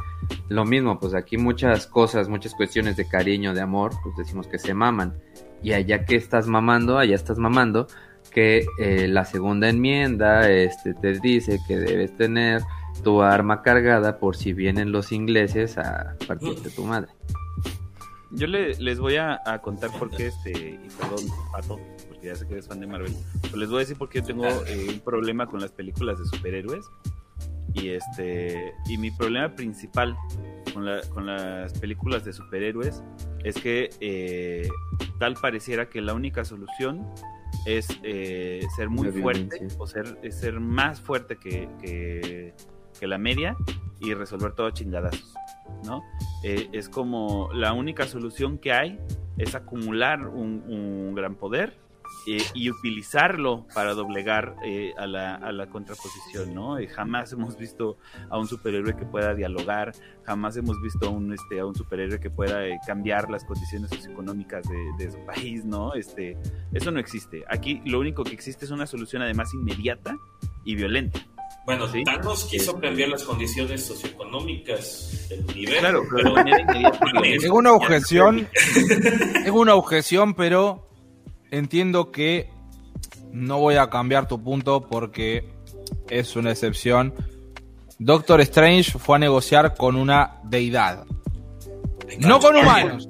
lo mismo, pues aquí muchas cosas, muchas cuestiones de cariño, de amor, pues decimos que se maman y allá que estás mamando, allá estás mamando, que eh, la segunda enmienda este, te dice que debes tener tu arma cargada por si vienen los ingleses a partirte tu madre. Yo les voy a, contar por qué, este, y perdón, Pato, porque ya sé que eres fan de Marvel, pero les voy a decir por qué yo tengo eh, un problema con las películas de superhéroes. Y este y mi problema principal con, con las películas de superhéroes es que eh, tal pareciera que la única solución es eh, ser muy fuerte o ser, ser más fuerte que, que, la media y resolver todo chingadazos, ¿no? Eh, es como la única solución que hay es acumular un, un gran poder eh, y utilizarlo para doblegar eh, a, la, a, la, contraposición, ¿no? Eh, jamás hemos visto a un superhéroe que pueda dialogar, jamás hemos visto a un, este, a un superhéroe que pueda cambiar las condiciones socioeconómicas de, de, su país, ¿no? Este, eso no existe. Aquí lo único que existe es una solución además inmediata y violenta. Bueno, ¿sí? Thanos quiso cambiar las condiciones socioeconómicas del universo. Claro, pero, es una objeción, [laughs] es una objeción, pero entiendo que no voy a cambiar tu punto porque es una excepción. Doctor Strange fue a negociar con una deidad. No con humanos.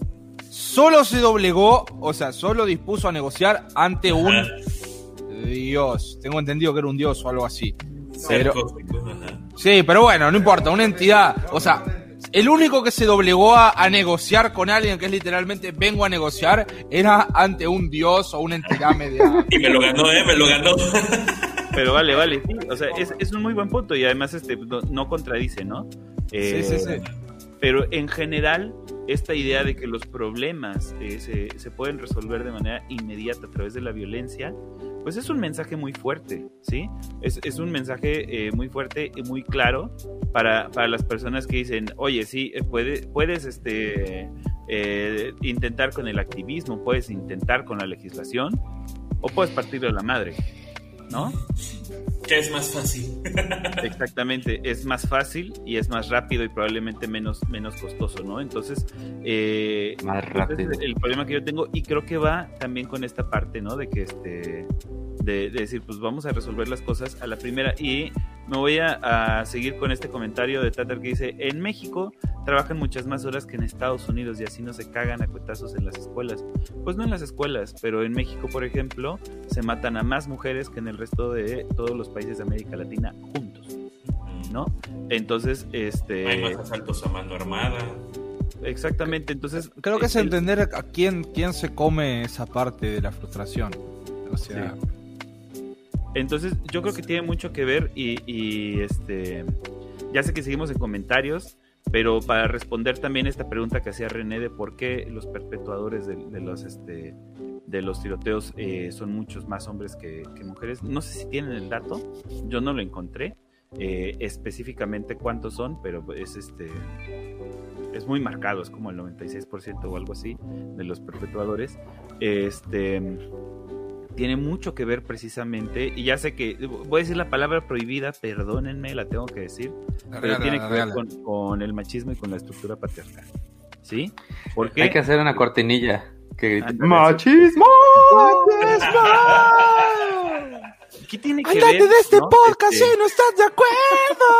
Solo se doblegó, o sea, solo dispuso a negociar ante un dios. Tengo entendido que era un dios o algo así. Pero, sí, pero bueno, no importa, una entidad. O sea, el único que se doblegó a, negociar con alguien que es literalmente vengo a negociar era ante un dios o una entidad media. Y me lo ganó, ¿eh? Me lo ganó. Pero vale, vale. O sea, es, un muy buen punto y además este no, contradice, ¿no? sí, sí, sí. Eh, pero en general, esta idea de que los problemas eh, se, se, pueden resolver de manera inmediata a través de la violencia, pues es un mensaje muy fuerte, ¿sí? Es, es un mensaje eh, muy fuerte y muy claro para, para, las personas que dicen, oye, sí, eh, puede, puedes este, eh, intentar con el activismo, puedes intentar con la legislación o puedes partir de la madre, ¿no? ¿Qué es más fácil? [laughs] Exactamente, es más fácil y es más rápido y probablemente menos, menos costoso, ¿no? Entonces, eh, más rápido. el problema que yo tengo y creo que va también con esta parte, ¿no? De que este, de, decir, pues vamos a resolver las cosas a la primera y me voy a, seguir con este comentario de Tatar que dice, en México trabajan muchas más horas que en Estados Unidos y así no se cagan a cuetazos en las escuelas. Pues no en las escuelas, pero en México, por ejemplo, se matan a más mujeres que en el resto de todos los países de América Latina juntos. ¿No? Entonces, este... Hay más asaltos a mano armada. Exactamente, entonces... Creo que es entender a quién, quién se come esa parte de la frustración. O sea... Entonces, yo creo que tiene mucho que ver y, este, ya sé que seguimos en comentarios, pero para responder también esta pregunta que hacía René de por qué los perpetuadores de, los, este, de los tiroteos eh, son muchos más hombres que, mujeres, no sé si tienen el dato, yo no lo encontré eh, específicamente cuántos son, pero es este es muy marcado, es como el 96% o algo así de los perpetuadores. Este tiene mucho que ver precisamente, y ya sé que voy a decir la palabra prohibida, perdónenme, la tengo que decir, pero tiene que ver con, el machismo y con la estructura patriarcal. ¿Sí? Porque hay que hacer una cortinilla que machismo, machismo. ¿Qué tiene que ver? de este podcast este si no estás de acuerdo.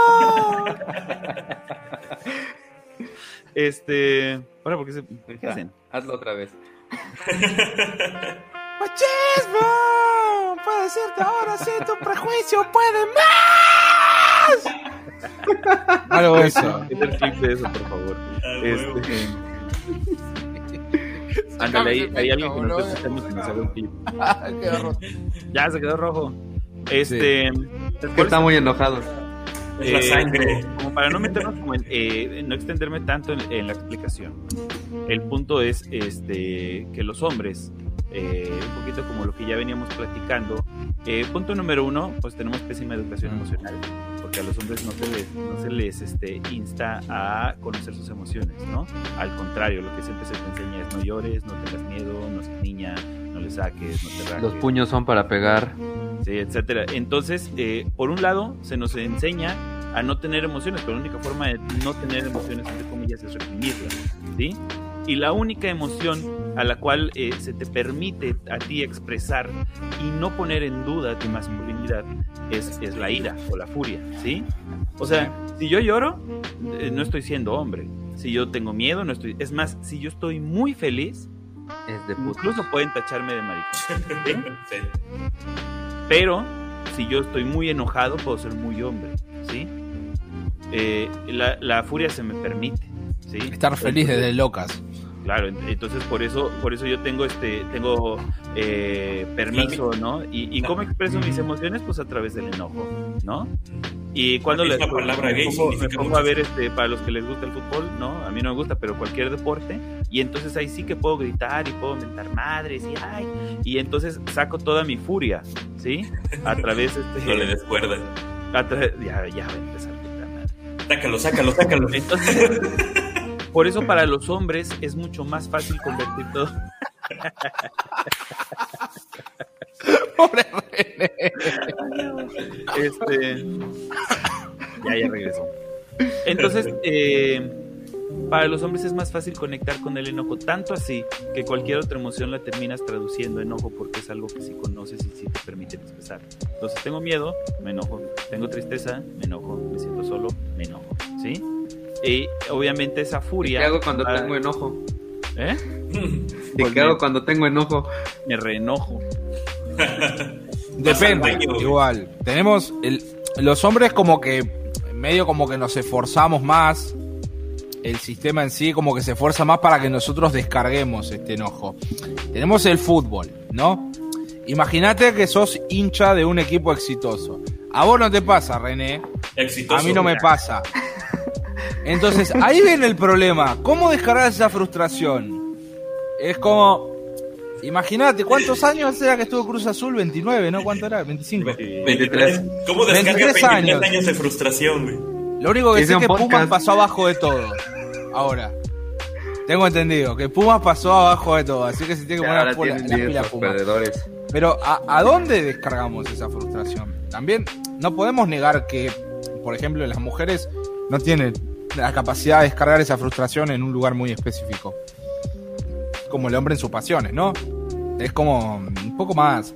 [laughs] este, ahora porque se ¿qué hacen? Hazlo otra vez. [laughs] ¡Machismo! Puedo decirte ahora si tu prejuicio puede más. Algo [laughs] eso. el clip de eso, por favor. Este. [laughs] Ándale, ahí, hay alguien que no está escuchando que nos haga un clip. [laughs] ya se quedó rojo. Este. Es que está muy enojado. Es la sangre. Eh, como para no meternos como en, eh, no extenderme tanto en, en, la explicación. El punto es este que los hombres eh, un poquito como lo que ya veníamos platicando. Eh, punto número uno, pues tenemos pésima educación emocional, porque a los hombres no se les, no se les este, insta a conocer sus emociones, ¿no? Al contrario, lo que siempre se te enseña es no llores, no tengas miedo, no seas niña, no le saques, no te raques. Los puños son para pegar. Sí, etcétera. Entonces, eh, por un lado, se nos enseña a no tener emociones, pero la única forma de no tener emociones, entre comillas, es reprimirlas, ¿sí? Y la única emoción a la cual eh, se te permite a ti expresar y no poner en duda tu masculinidad es, es la ira o la furia, ¿sí? O sea, si yo lloro, eh, no estoy siendo hombre. Si yo tengo miedo, no estoy... Es más, si yo estoy muy feliz, es de incluso pueden tacharme de maricón. [laughs] Pero si yo estoy muy enojado, puedo ser muy hombre, ¿sí? Eh, la, la, furia se me permite, ¿sí? Estar feliz desde locas. Claro, entonces por eso, por eso yo tengo este, tengo eh, permiso, ¿no? Y, cómo expreso mis emociones, pues a través del enojo, ¿no? Y cuando les palabra gay me pongo, a ver este, para los que les gusta el fútbol, ¿no? A mí no me gusta, pero cualquier deporte, y entonces ahí sí que puedo gritar y puedo mentar madres y ay, y entonces saco toda mi furia, ¿sí? A través este. [laughs] no le descuerda. A ya, ya va a empezar a gritar madre. Sácalo, sácalo, sácalo. Entonces. Por eso para los hombres es mucho más fácil convertir todo. [laughs] Pobre René. Este. Ya, ya regresó. Entonces, eh, para los hombres es más fácil conectar con el enojo, tanto así que cualquier otra emoción la terminas traduciendo enojo porque es algo que sí conoces y sí te permite expresar. Entonces, tengo miedo, me enojo. Tengo tristeza, me enojo. Me siento solo, me enojo. ¿Sí? Y obviamente esa furia. ¿Qué hago cuando tengo enojo? ¿Eh? ¿Y qué hago cuando tengo enojo? Me reenojo. [laughs] Depende, igual. Tenemos. El, los hombres, como que. Medio como que nos esforzamos más. El sistema en sí, como que se esfuerza más para que nosotros descarguemos este enojo. Tenemos el fútbol, ¿no? Imagínate que sos hincha de un equipo exitoso. A vos no te pasa, René. Exitoso, a mí no me pasa. Entonces, ahí viene el problema. ¿Cómo descargar esa frustración? Es como. Imagínate, ¿cuántos años hace que estuvo Cruz Azul? 29, ¿no? ¿Cuánto era? 25. 23. ¿Cómo descargar 23 años. años de frustración, güey? Lo único que sé es que Pumas pasó abajo de todo. Ahora. Tengo entendido que Pumas pasó abajo de todo, así que se tiene que poner la, pila Pumas. Pero ¿a, ¿a dónde descargamos esa frustración? También no podemos negar que, por ejemplo, las mujeres no tienen la capacidad de descargar esa frustración en un lugar muy específico. Como el hombre en sus pasiones, ¿no? Es como un poco más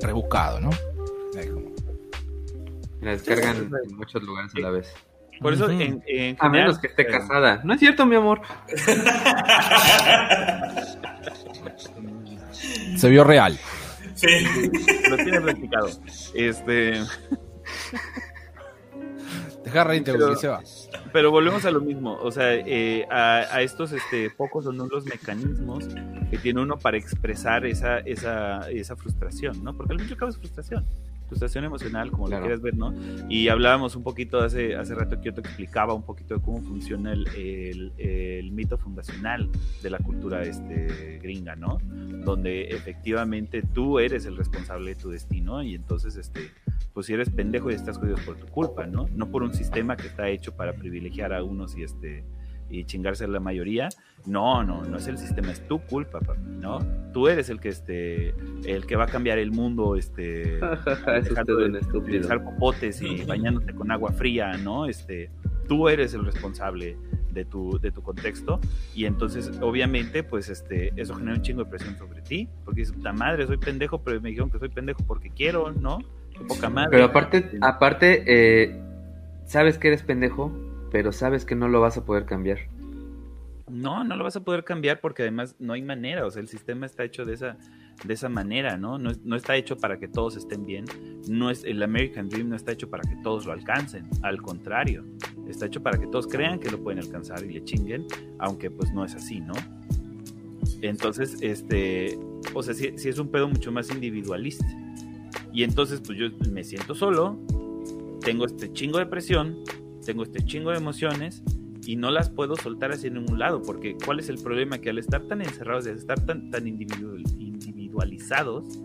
rebuscado, ¿no? La descargan en muchos lugares a la vez. Por eso, en, a menos que esté casada. No es cierto, mi amor. Se vio real. Sí. Lo tiene practicado. Este. Deja pero, se va. Pero volvemos a lo mismo, o sea, eh, a, estos este, pocos o los mecanismos que tiene uno para expresar esa, esa, esa frustración, ¿no? Porque al fin y al cabo es frustración frustración emocional, como lo quieras ver, ¿no? Y hablábamos un poquito hace, hace rato que yo te explicaba un poquito de cómo funciona el, el, el, mito fundacional de la cultura este, gringa, ¿no? Donde efectivamente tú eres el responsable de tu destino y entonces, este, pues si eres pendejo y estás jodido por tu culpa, ¿no? No por un sistema que está hecho para privilegiar a unos y este y chingarse a la mayoría. No, no, no es el sistema, es tu culpa, papi, ¿no? Tú eres el que este, el que va a cambiar el mundo, este, [laughs] dejando de utilizar popotes y [laughs] bañándote con agua fría, ¿no? Este, tú eres el responsable de tu, de tu contexto y entonces obviamente pues este eso genera un chingo de presión sobre ti porque dices puta madre soy pendejo pero me dijeron que soy pendejo porque quiero no Qué poca madre pero aparte aparte eh, sabes que eres pendejo pero sabes que no lo vas a poder cambiar no, no lo vas a poder cambiar porque además no hay manera, o sea, el sistema está hecho de esa, de esa manera, ¿no? ¿no? No, está hecho para que todos estén bien, no es, el American Dream no está hecho para que todos lo alcancen, al contrario, está hecho para que todos crean que lo pueden alcanzar y le chinguen, aunque pues no es así, ¿no? Entonces, este, o sea, sí, sí es un pedo mucho más individualista. Y entonces, pues yo me siento solo, tengo este chingo de presión, tengo este chingo de emociones, y no las puedo soltar hacia ningún lado, porque ¿cuál es el problema? Que al estar tan encerrados, al estar tan, tan individualizados,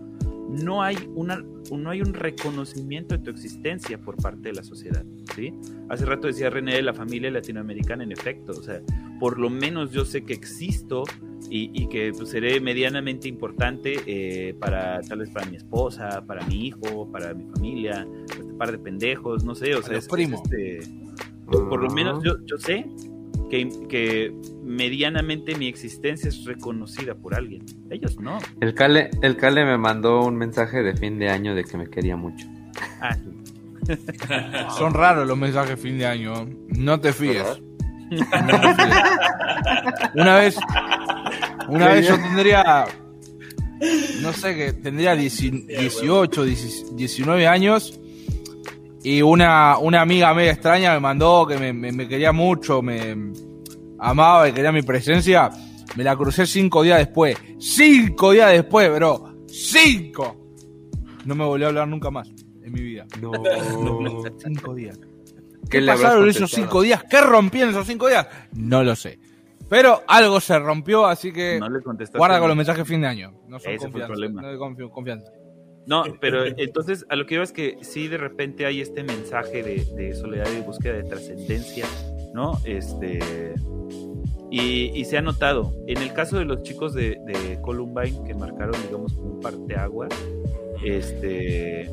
no hay, una, no hay un reconocimiento de tu existencia por parte de la sociedad, ¿sí? Hace rato decía René de la familia latinoamericana, en efecto, o sea, por lo menos yo sé que existo y, que pues, seré medianamente importante eh, para, tal vez para mi esposa, para mi hijo, para mi familia, este par de pendejos, no sé, o sea, es, primo. este, por, lo menos yo, yo sé que, que, medianamente mi existencia es reconocida por alguien. Ellos no. El Cale, el Cale me mandó un mensaje de fin de año de que me quería mucho. Ah, [laughs] Son raros los mensajes de fin de año. No te fíes. una vez, una vez yo tendría, no sé, que tendría 18, 19 años y una, una amiga media extraña me mandó que me, quería mucho, me amaba y quería mi presencia. Me la crucé cinco días después. Cinco días después, bro. Cinco. No me volvió a hablar nunca más en mi vida. No. [laughs] cinco días. ¿Qué, pasaron esos cinco días? ¿Qué rompí en esos cinco días? No lo sé. Pero algo se rompió, así que guarda con los mensajes de fin de año. No son confianza. No confianza. No, pero entonces a lo que iba es que sí de repente hay este mensaje de, soledad y búsqueda de trascendencia, ¿no? Este y, se ha notado. En el caso de los chicos de, Columbine que marcaron, digamos, un parteaguas, este,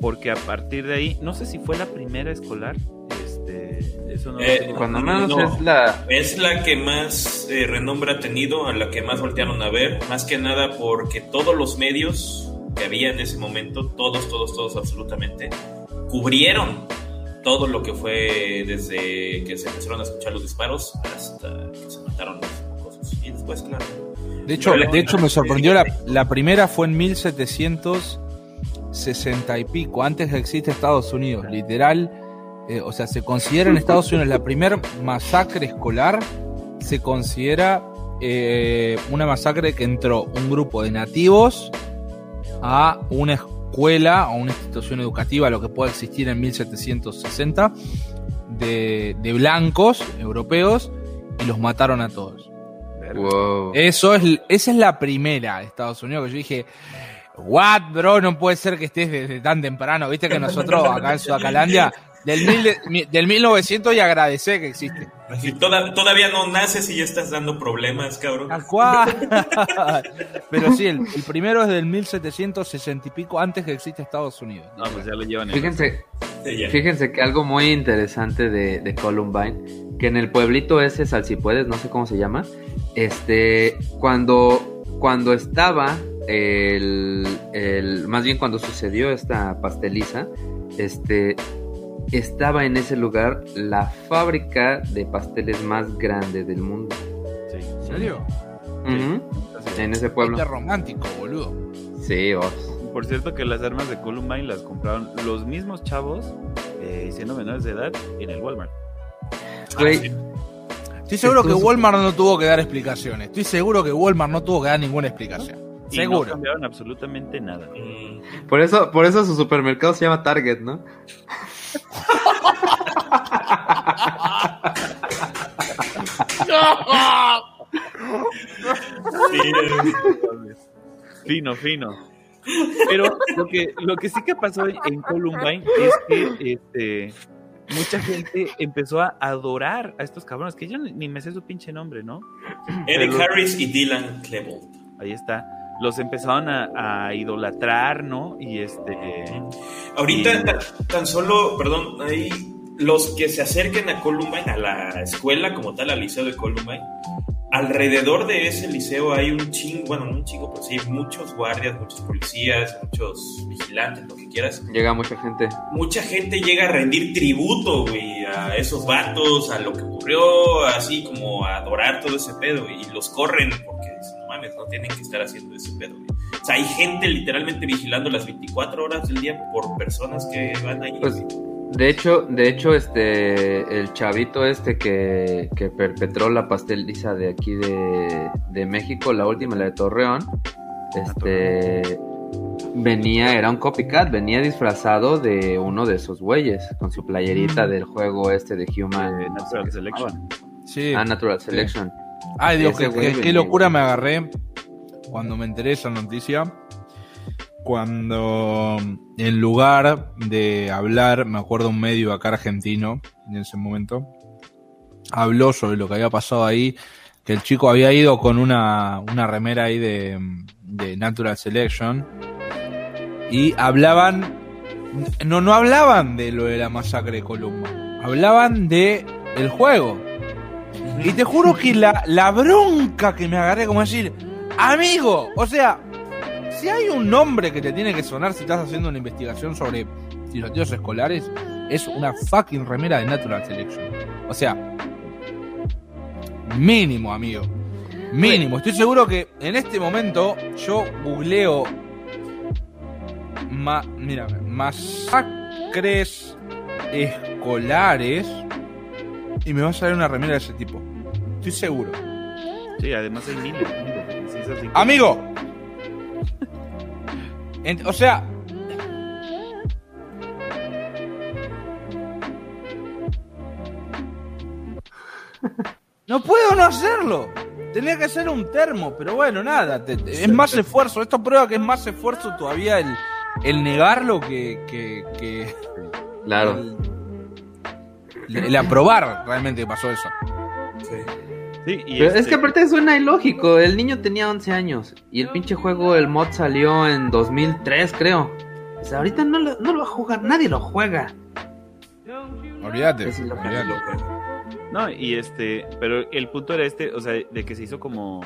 porque a partir de ahí, no sé si fue la primera escolar, este, eso no, eh, cuando menos es la es la que más eh, renombre ha tenido, a la que más voltearon a ver, más que nada porque todos los medios que había en ese momento, todos, todos, todos absolutamente, cubrieron todo lo que fue desde que se empezaron a escuchar los disparos hasta que se mataron los cosas. Y después, claro. De hecho, de hecho me sorprendió, la, la primera fue en 1760 y pico, antes que existe Estados Unidos, literal. Eh, o sea, se considera en Estados Unidos la primera masacre escolar, se considera eh, una masacre que entró un grupo de nativos a una escuela o una institución educativa, lo que puede existir en 1760, de, blancos europeos y los mataron a todos. Eso es, esa es la primera de Estados Unidos que yo dije, what, bro, no puede ser que estés desde tan temprano. Viste que nosotros acá en Sudacalandia del, mil del 1900 y agradecer que existe. todavía no naces y ya estás dando problemas, cabrón. [laughs] Pero sí, el, primero es del 1760 y pico, antes que existe Estados Unidos. No, pues ya lo llevan Fíjense, fíjense que algo muy interesante de, Columbine, que en el pueblito ese, Salsipuedes, no sé cómo se llama, este, cuando, cuando estaba el, el, más bien cuando sucedió esta pasteliza, este, estaba en ese lugar la fábrica de pasteles más grande del mundo. Sí. ¿En serio? En ese pueblo. Qué romántico, boludo. Sí, vos. Por cierto que las armas de Columbine las compraron los mismos chavos, eh, siendo menores de edad, en el Walmart. Güey. Estoy seguro que Walmart no tuvo que dar explicaciones. Estoy seguro que Walmart no tuvo que dar ninguna explicación. seguro. No cambiaron absolutamente nada. Por eso, por eso su supermercado se llama Target, ¿no? [laughs] fino, fino. Pero lo que, lo que sí que pasó en Columbine es que este, mucha gente empezó a adorar a estos cabrones, que yo ni, me sé su pinche nombre, ¿no? Eric Harris y Dylan Klebold. Ahí está. Los empezaron a, idolatrar, ¿no? Y este. Ahorita tan, solo, perdón, hay los que se acerquen a Columbine, a la escuela como tal, al liceo de Columbine, alrededor de ese liceo hay un chingo, bueno, no un chingo, pero sí, muchos guardias, muchos policías, muchos vigilantes, lo que quieras. Llega mucha gente. Mucha gente llega a rendir tributo, güey, a esos vatos, a lo que ocurrió, así como a adorar todo ese pedo, y los corren no mames, no tienen que estar haciendo ese pedo, güey. O sea, hay gente literalmente vigilando las 24 horas del día por personas que van ahí. Pues, de hecho, de hecho, este, el chavito este que, perpetró la pasteliza de aquí de, México, la última, la de Torreón, este, venía, era un copycat, venía disfrazado de uno de esos güeyes, con su playerita mm. del juego este de Human Natural Selection. Sí. Ah, Natural Selection. Ay, Dios, qué, locura me agarré cuando me enteré esa noticia cuando en lugar de hablar, me acuerdo un medio acá argentino en ese momento, habló sobre lo que había pasado ahí, que el chico había ido con una, una remera ahí de, de Natural Selection y hablaban, no, no hablaban de lo de la masacre de Columba, hablaban de el juego. Y te juro que la, la bronca que me agarré, como decir, amigo, o sea, si hay un nombre que te tiene que sonar si estás haciendo una investigación sobre tiroteos escolares, es una fucking remera de Natural Selection. O sea, mínimo, amigo. Mínimo. Estoy seguro que en este momento yo googleo. Ma, mira, masacres escolares. Y me va a salir una remera de ese tipo. Estoy seguro. Sí, además hay miles. Amigo, o sea. No puedo no hacerlo. Tenía que ser un termo, pero bueno, nada. es más esfuerzo. Esto prueba que es más esfuerzo todavía el, el negarlo que. que, claro. El, aprobar realmente que pasó eso. Sí. Pero es que este aparte suena ilógico. El niño tenía 11 años y el pinche juego, el mod salió en 2003, creo. O sea, ahorita no lo, no lo va a jugar, nadie lo juega. Olvídate. No, y este, pero el punto era este, o sea, de que se hizo como.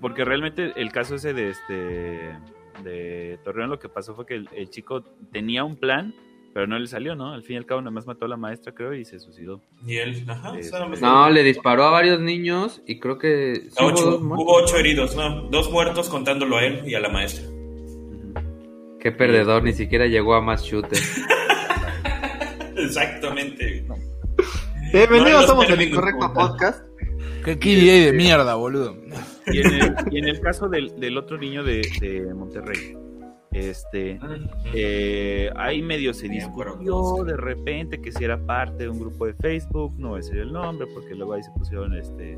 Porque realmente el caso ese de este. De Torreón, lo que pasó fue que el chico tenía un plan pero no le salió, ¿no? Al fin y al cabo nada más mató a la maestra, creo, y se suicidó. Y él, ajá. Este, no, le disparó a varios niños y creo que... hubo, ocho heridos, no, dos muertos contándolo a él y a la maestra. Qué perdedor, ni siquiera llegó a más shooters. [laughs] [laughs] Exactamente. Bienvenidos, somos el Incorrecto Podcast. Qué KDA de mierda, boludo. Y en el, y en el caso del, del otro niño de, de Monterrey, este, eh, ahí medio se discutió de repente que si era parte de un grupo de Facebook, no voy a decir el nombre porque luego ahí se pusieron este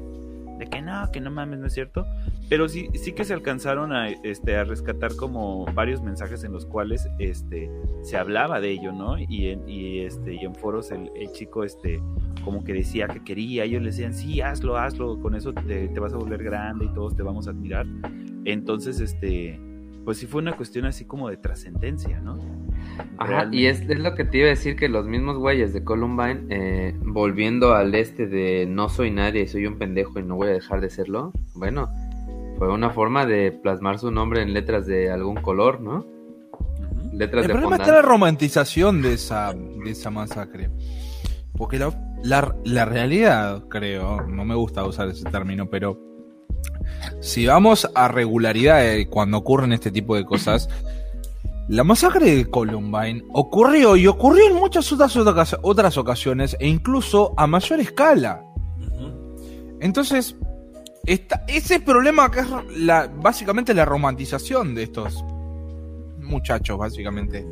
de que no, que no mames, no es cierto. Pero sí, sí que se alcanzaron a, este, a rescatar como varios mensajes en los cuales este, se hablaba de ello, ¿no? Y en, y este, y en foros el, chico este, como que decía que quería, ellos le decían, sí, hazlo, hazlo, con eso te, te vas a volver grande y todos te vamos a admirar. Entonces, este, pues sí fue una cuestión así como de trascendencia, ¿no? Ajá, y es, lo que te iba a decir que los mismos güeyes de Columbine, eh, volviendo al este de no soy nadie, soy un pendejo y no voy a dejar de serlo, bueno, fue una forma de plasmar su nombre en letras de algún color, ¿no? Letras El problema está la romantización de esa, de esa masacre. Porque la, la, la realidad, creo, no me gusta usar ese término, pero si vamos a regularidad cuando ocurren este tipo de cosas, la masacre de Columbine ocurrió y ocurrió en muchas otras, otras ocasiones e incluso a mayor escala. Entonces, ese problema que es la, básicamente la romantización de estos muchachos, básicamente.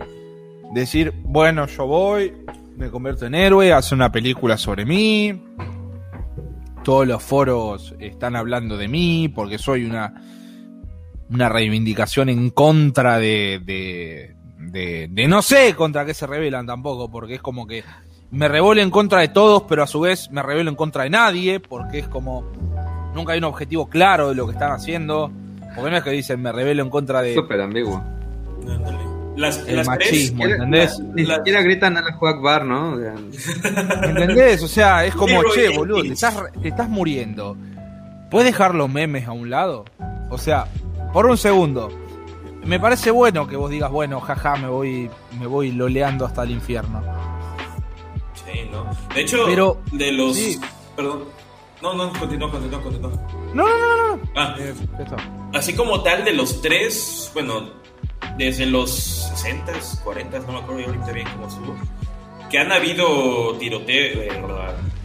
Decir, bueno, yo voy, me convierto en héroe, hace una película sobre mí, todos los foros están hablando de mí porque soy una, una reivindicación en contra de, de, de, no sé contra qué se rebelan tampoco, porque es como que me revelo en contra de todos, pero a su vez me revelo en contra de nadie, porque es como, nunca hay un objetivo claro de lo que están haciendo. Porque no es que dicen me revelo en contra de... Súper ambiguo. Las, el machismo, ¿entendés? Ni siquiera gritan a la Juag Bar, ¿no? [laughs] ¿Entendés? O sea, es como, che, boludo, te estás, te estás muriendo. ¿Puedes dejar los memes a un lado? O sea, por un segundo. Me parece bueno que vos digas, bueno, jaja, me voy, me voy loleando hasta el infierno. Sí, ¿no? De hecho, Pero, de los. Perdón. No, no, continúa, continúa, continúa. No, no, no, no. Ah, eh, así como tal, de los tres, bueno, desde los 60, 40, no me acuerdo ahorita bien cómo estuvo, que han habido tiroteos, eh,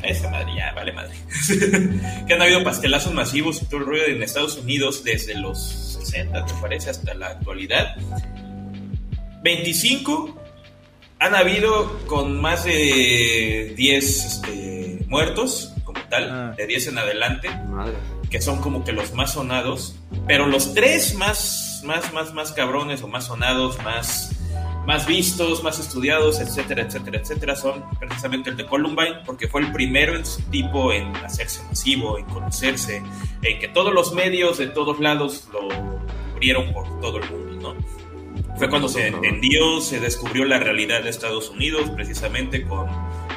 esa madre ya, vale madre, [laughs] que han habido pastelazos masivos y todo el ruido en Estados Unidos desde los 60, me parece, hasta la actualidad. 25 han habido con más de 10 este, muertos, como tal, ah. de 10 en adelante, que son como que los más sonados, pero los tres más, más, más, más cabrones o más sonados, más más vistos, más estudiados, etcétera, etcétera, etcétera, son precisamente el de Columbine, porque fue el primero en su tipo en hacerse masivo, en conocerse, en que todos los medios de todos lados lo cubrieron por todo el mundo, ¿no? Fue cuando se entendió, se descubrió la realidad de Estados Unidos, precisamente con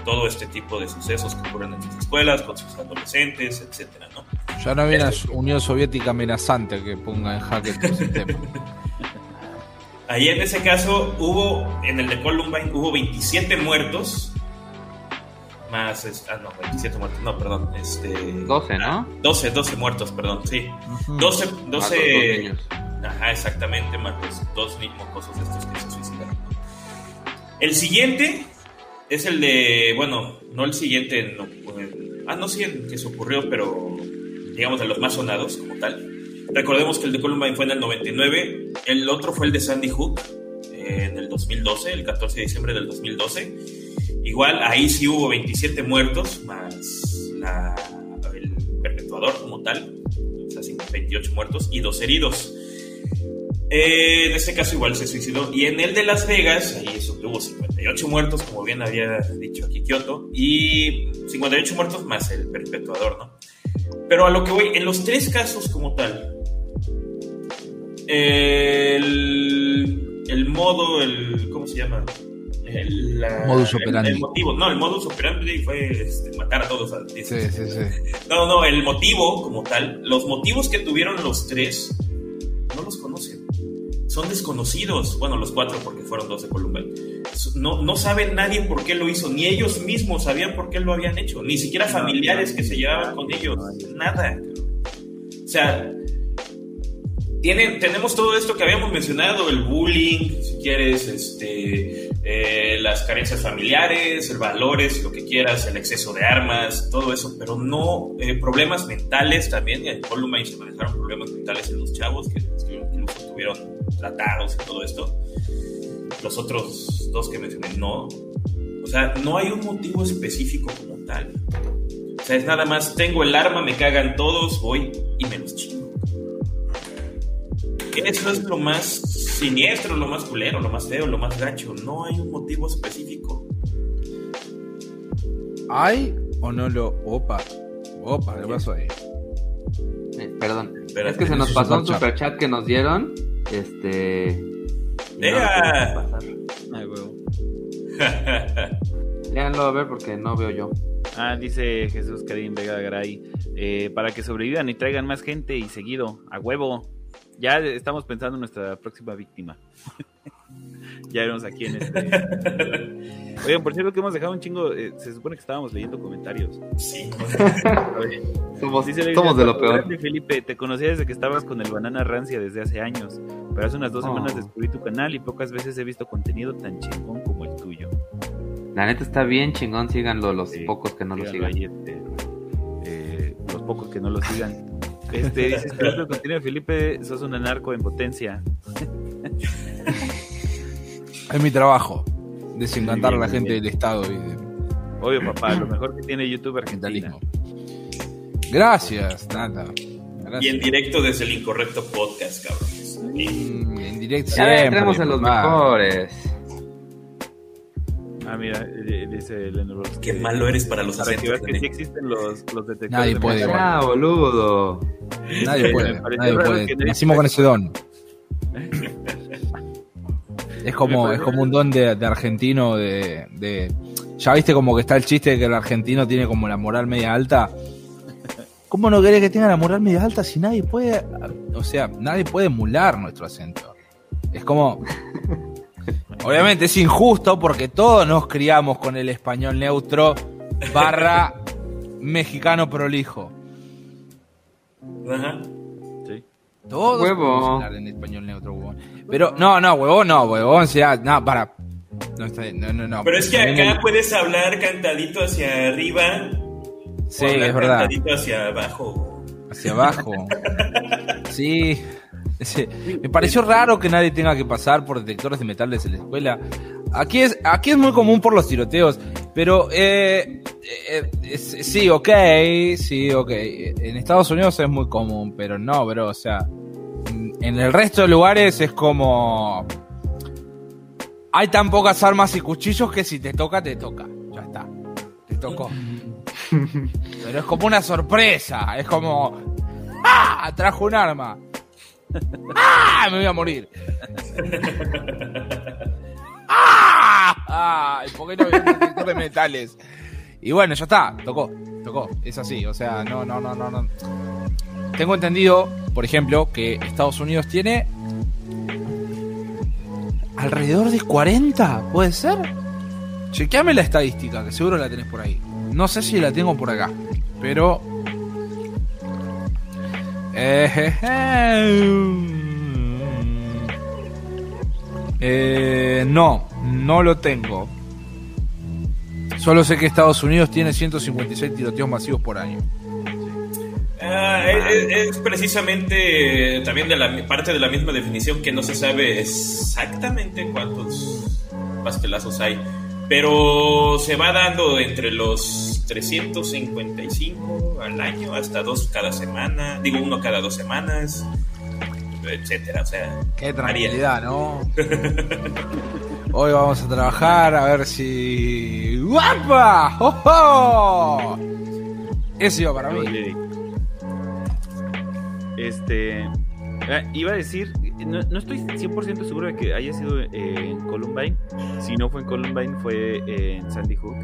todo este tipo de sucesos que ocurren en sus escuelas, con sus adolescentes, etcétera, ¿no? Ya no había una Unión Soviética amenazante que ponga en jaque el sistema. [laughs] Ahí en ese caso hubo, en el de Columbine, hubo 27 muertos. Más, ah, no, 27 muertos, no, perdón. Este, 12, ¿no? 12, 12 muertos, perdón, sí. 12, 12. Ajá, exactamente, más los dos mismos cosas estos que se suicidaron. El siguiente es el de, bueno, no el siguiente, no, ah, no sé el que se ocurrió, pero digamos de los más sonados como tal. Recordemos que el de Columbine fue en el 99, el otro fue el de Sandy Hook eh, en el 2012, el 14 de diciembre del 2012. Igual ahí sí hubo 27 muertos, más el perpetuador como tal, o sea, 28 muertos y dos heridos. Eh, en este caso igual se suicidó. Y en el de Las Vegas, ahí hubo 58 muertos, como bien había dicho aquí Kioto, y 58 muertos más el perpetuador, ¿no? Pero a lo que voy, en los tres casos como tal, el, el modo, el, ¿cómo se llama? El, modus operandi. El, motivo, no, el modus operandi fue este, matar a todos. Sí, sí, sí. No, no, el motivo como tal, los motivos que tuvieron los tres, no los conocen. Son desconocidos. Bueno, los cuatro, porque fueron dos de Columbine. No, no saben nadie por qué lo hizo, ni ellos mismos sabían por qué lo habían hecho, ni siquiera familiares que se llevaban con ellos. Nada. O sea, tenemos todo esto que habíamos mencionado, el bullying, si quieres, este, eh, las carencias familiares, valores, lo que quieras, el exceso de armas, todo eso, pero no eh, problemas mentales también. En Columbine se manejaron problemas mentales en los chavos que, estuvieron tratados y todo esto. Los otros dos que mencioné, no. O sea, no hay un motivo específico como tal. O sea, es nada más, tengo el arma, me cagan todos, voy y me los chingo. Eso es lo más siniestro, lo más culero, lo más feo, lo más gacho. No hay un motivo específico. ¿Hay o no lo.? Opa, opa, ¿qué pasó ahí? Eh, perdón, es que se nos pasó un superchat que nos dieron. Este. Huevo. [laughs] Léanlo a ver porque no veo yo. Ah, dice Jesús Karim Vega Garay. Eh, para que sobrevivan y traigan más gente y seguido, a huevo. Ya estamos pensando en nuestra próxima víctima. [laughs] ya éramos aquí en este. [laughs] Oigan, por cierto que hemos dejado un chingo. Eh, se supone que estábamos leyendo comentarios. Sí. [laughs] somos, somos de lo peor. Felipe, te conocía desde que estabas con el Banana Rancia desde hace años. Pero hace unas dos semanas oh. descubrí tu canal y pocas veces he visto contenido tan chingón como el tuyo. La neta está bien chingón, síganlo los pocos que no lo sigan. Este, eh, los pocos que no lo sigan. Este, dices que contenido Felipe, sos un anarco en potencia. Es mi trabajo, desencantar a la gente del Estado. Y Obvio, papá, lo mejor que tiene YouTube Argentina. Gracias, Nata. Y en directo desde el Incorrecto Podcast, cabrones. Mm, en directo ya siempre. a los mejores. Ah, mira, dice Lennon Qué malo eres para los acentos. Que sí existen los, los detectores. Nadie puede. Ah, boludo. Nadie [laughs] puede. Nadie puede. Nacimos con ese don. [laughs] es como, es como un don de, de argentino de, de, Ya viste como que está el chiste de que el argentino tiene como la moral media alta. ¿Cómo no querés que tenga la moral media alta si nadie puede, o sea, nadie puede emular nuestro acento? Es como, obviamente es injusto porque todos nos criamos con el español neutro barra mexicano prolijo. Ajá. Sí. Todos Huevo. hablar en español neutro, huevón. Pero no, no, huevón, no, huevón, o sea, no, para. No, está no, no, no. Pero es que acá el- puedes hablar cantadito hacia arriba. Sí, o hablar es verdad. Cantadito hacia abajo. Hacia abajo. [laughs] Sí. [laughs] Sí. Me pareció raro que nadie tenga que pasar por detectores de metales en la escuela. Aquí es, aquí es muy común por los tiroteos, pero eh, eh, es- sí, ok, sí, ok. En Estados Unidos es muy común, pero no, bro, o sea, en el resto de lugares es como... Hay tan pocas armas y cuchillos que si te toca, te toca. Ya está. Te tocó. [laughs] Pero es como una sorpresa. Es como. ¡Ah! Trajo un arma. ¡Ah! Me voy a morir. ¡Ah! ¿Por qué no detector de metales? Y bueno, ya está. Tocó. Tocó. Es así. O sea, no, no, no, no, no. Tengo entendido, por ejemplo, que Estados Unidos tiene. Alrededor de 40, ¿puede ser? Chequeame la estadística, que seguro la tenés por ahí. No sé si la tengo por acá, pero. Eh, eh, no, no lo tengo. Solo sé que Estados Unidos tiene 156 tiroteos masivos por año. Ah, es, es- es precisamente también de la parte de la misma definición que no se sabe exactamente cuántos pastelazos hay, pero se va dando entre los 355 al año hasta dos cada semana, digo uno cada dos semanas, etcétera, o sea, Qué tranquilidad, ¿no? Hoy vamos a trabajar a ver si. ¡Guapa! ¡Oh, oh! Ese iba para mí. Este. ah, Iba a decir, no, no estoy 100% seguro de que haya sido eh, en Columbine. Si no fue en Columbine, fue en Sandy Hook.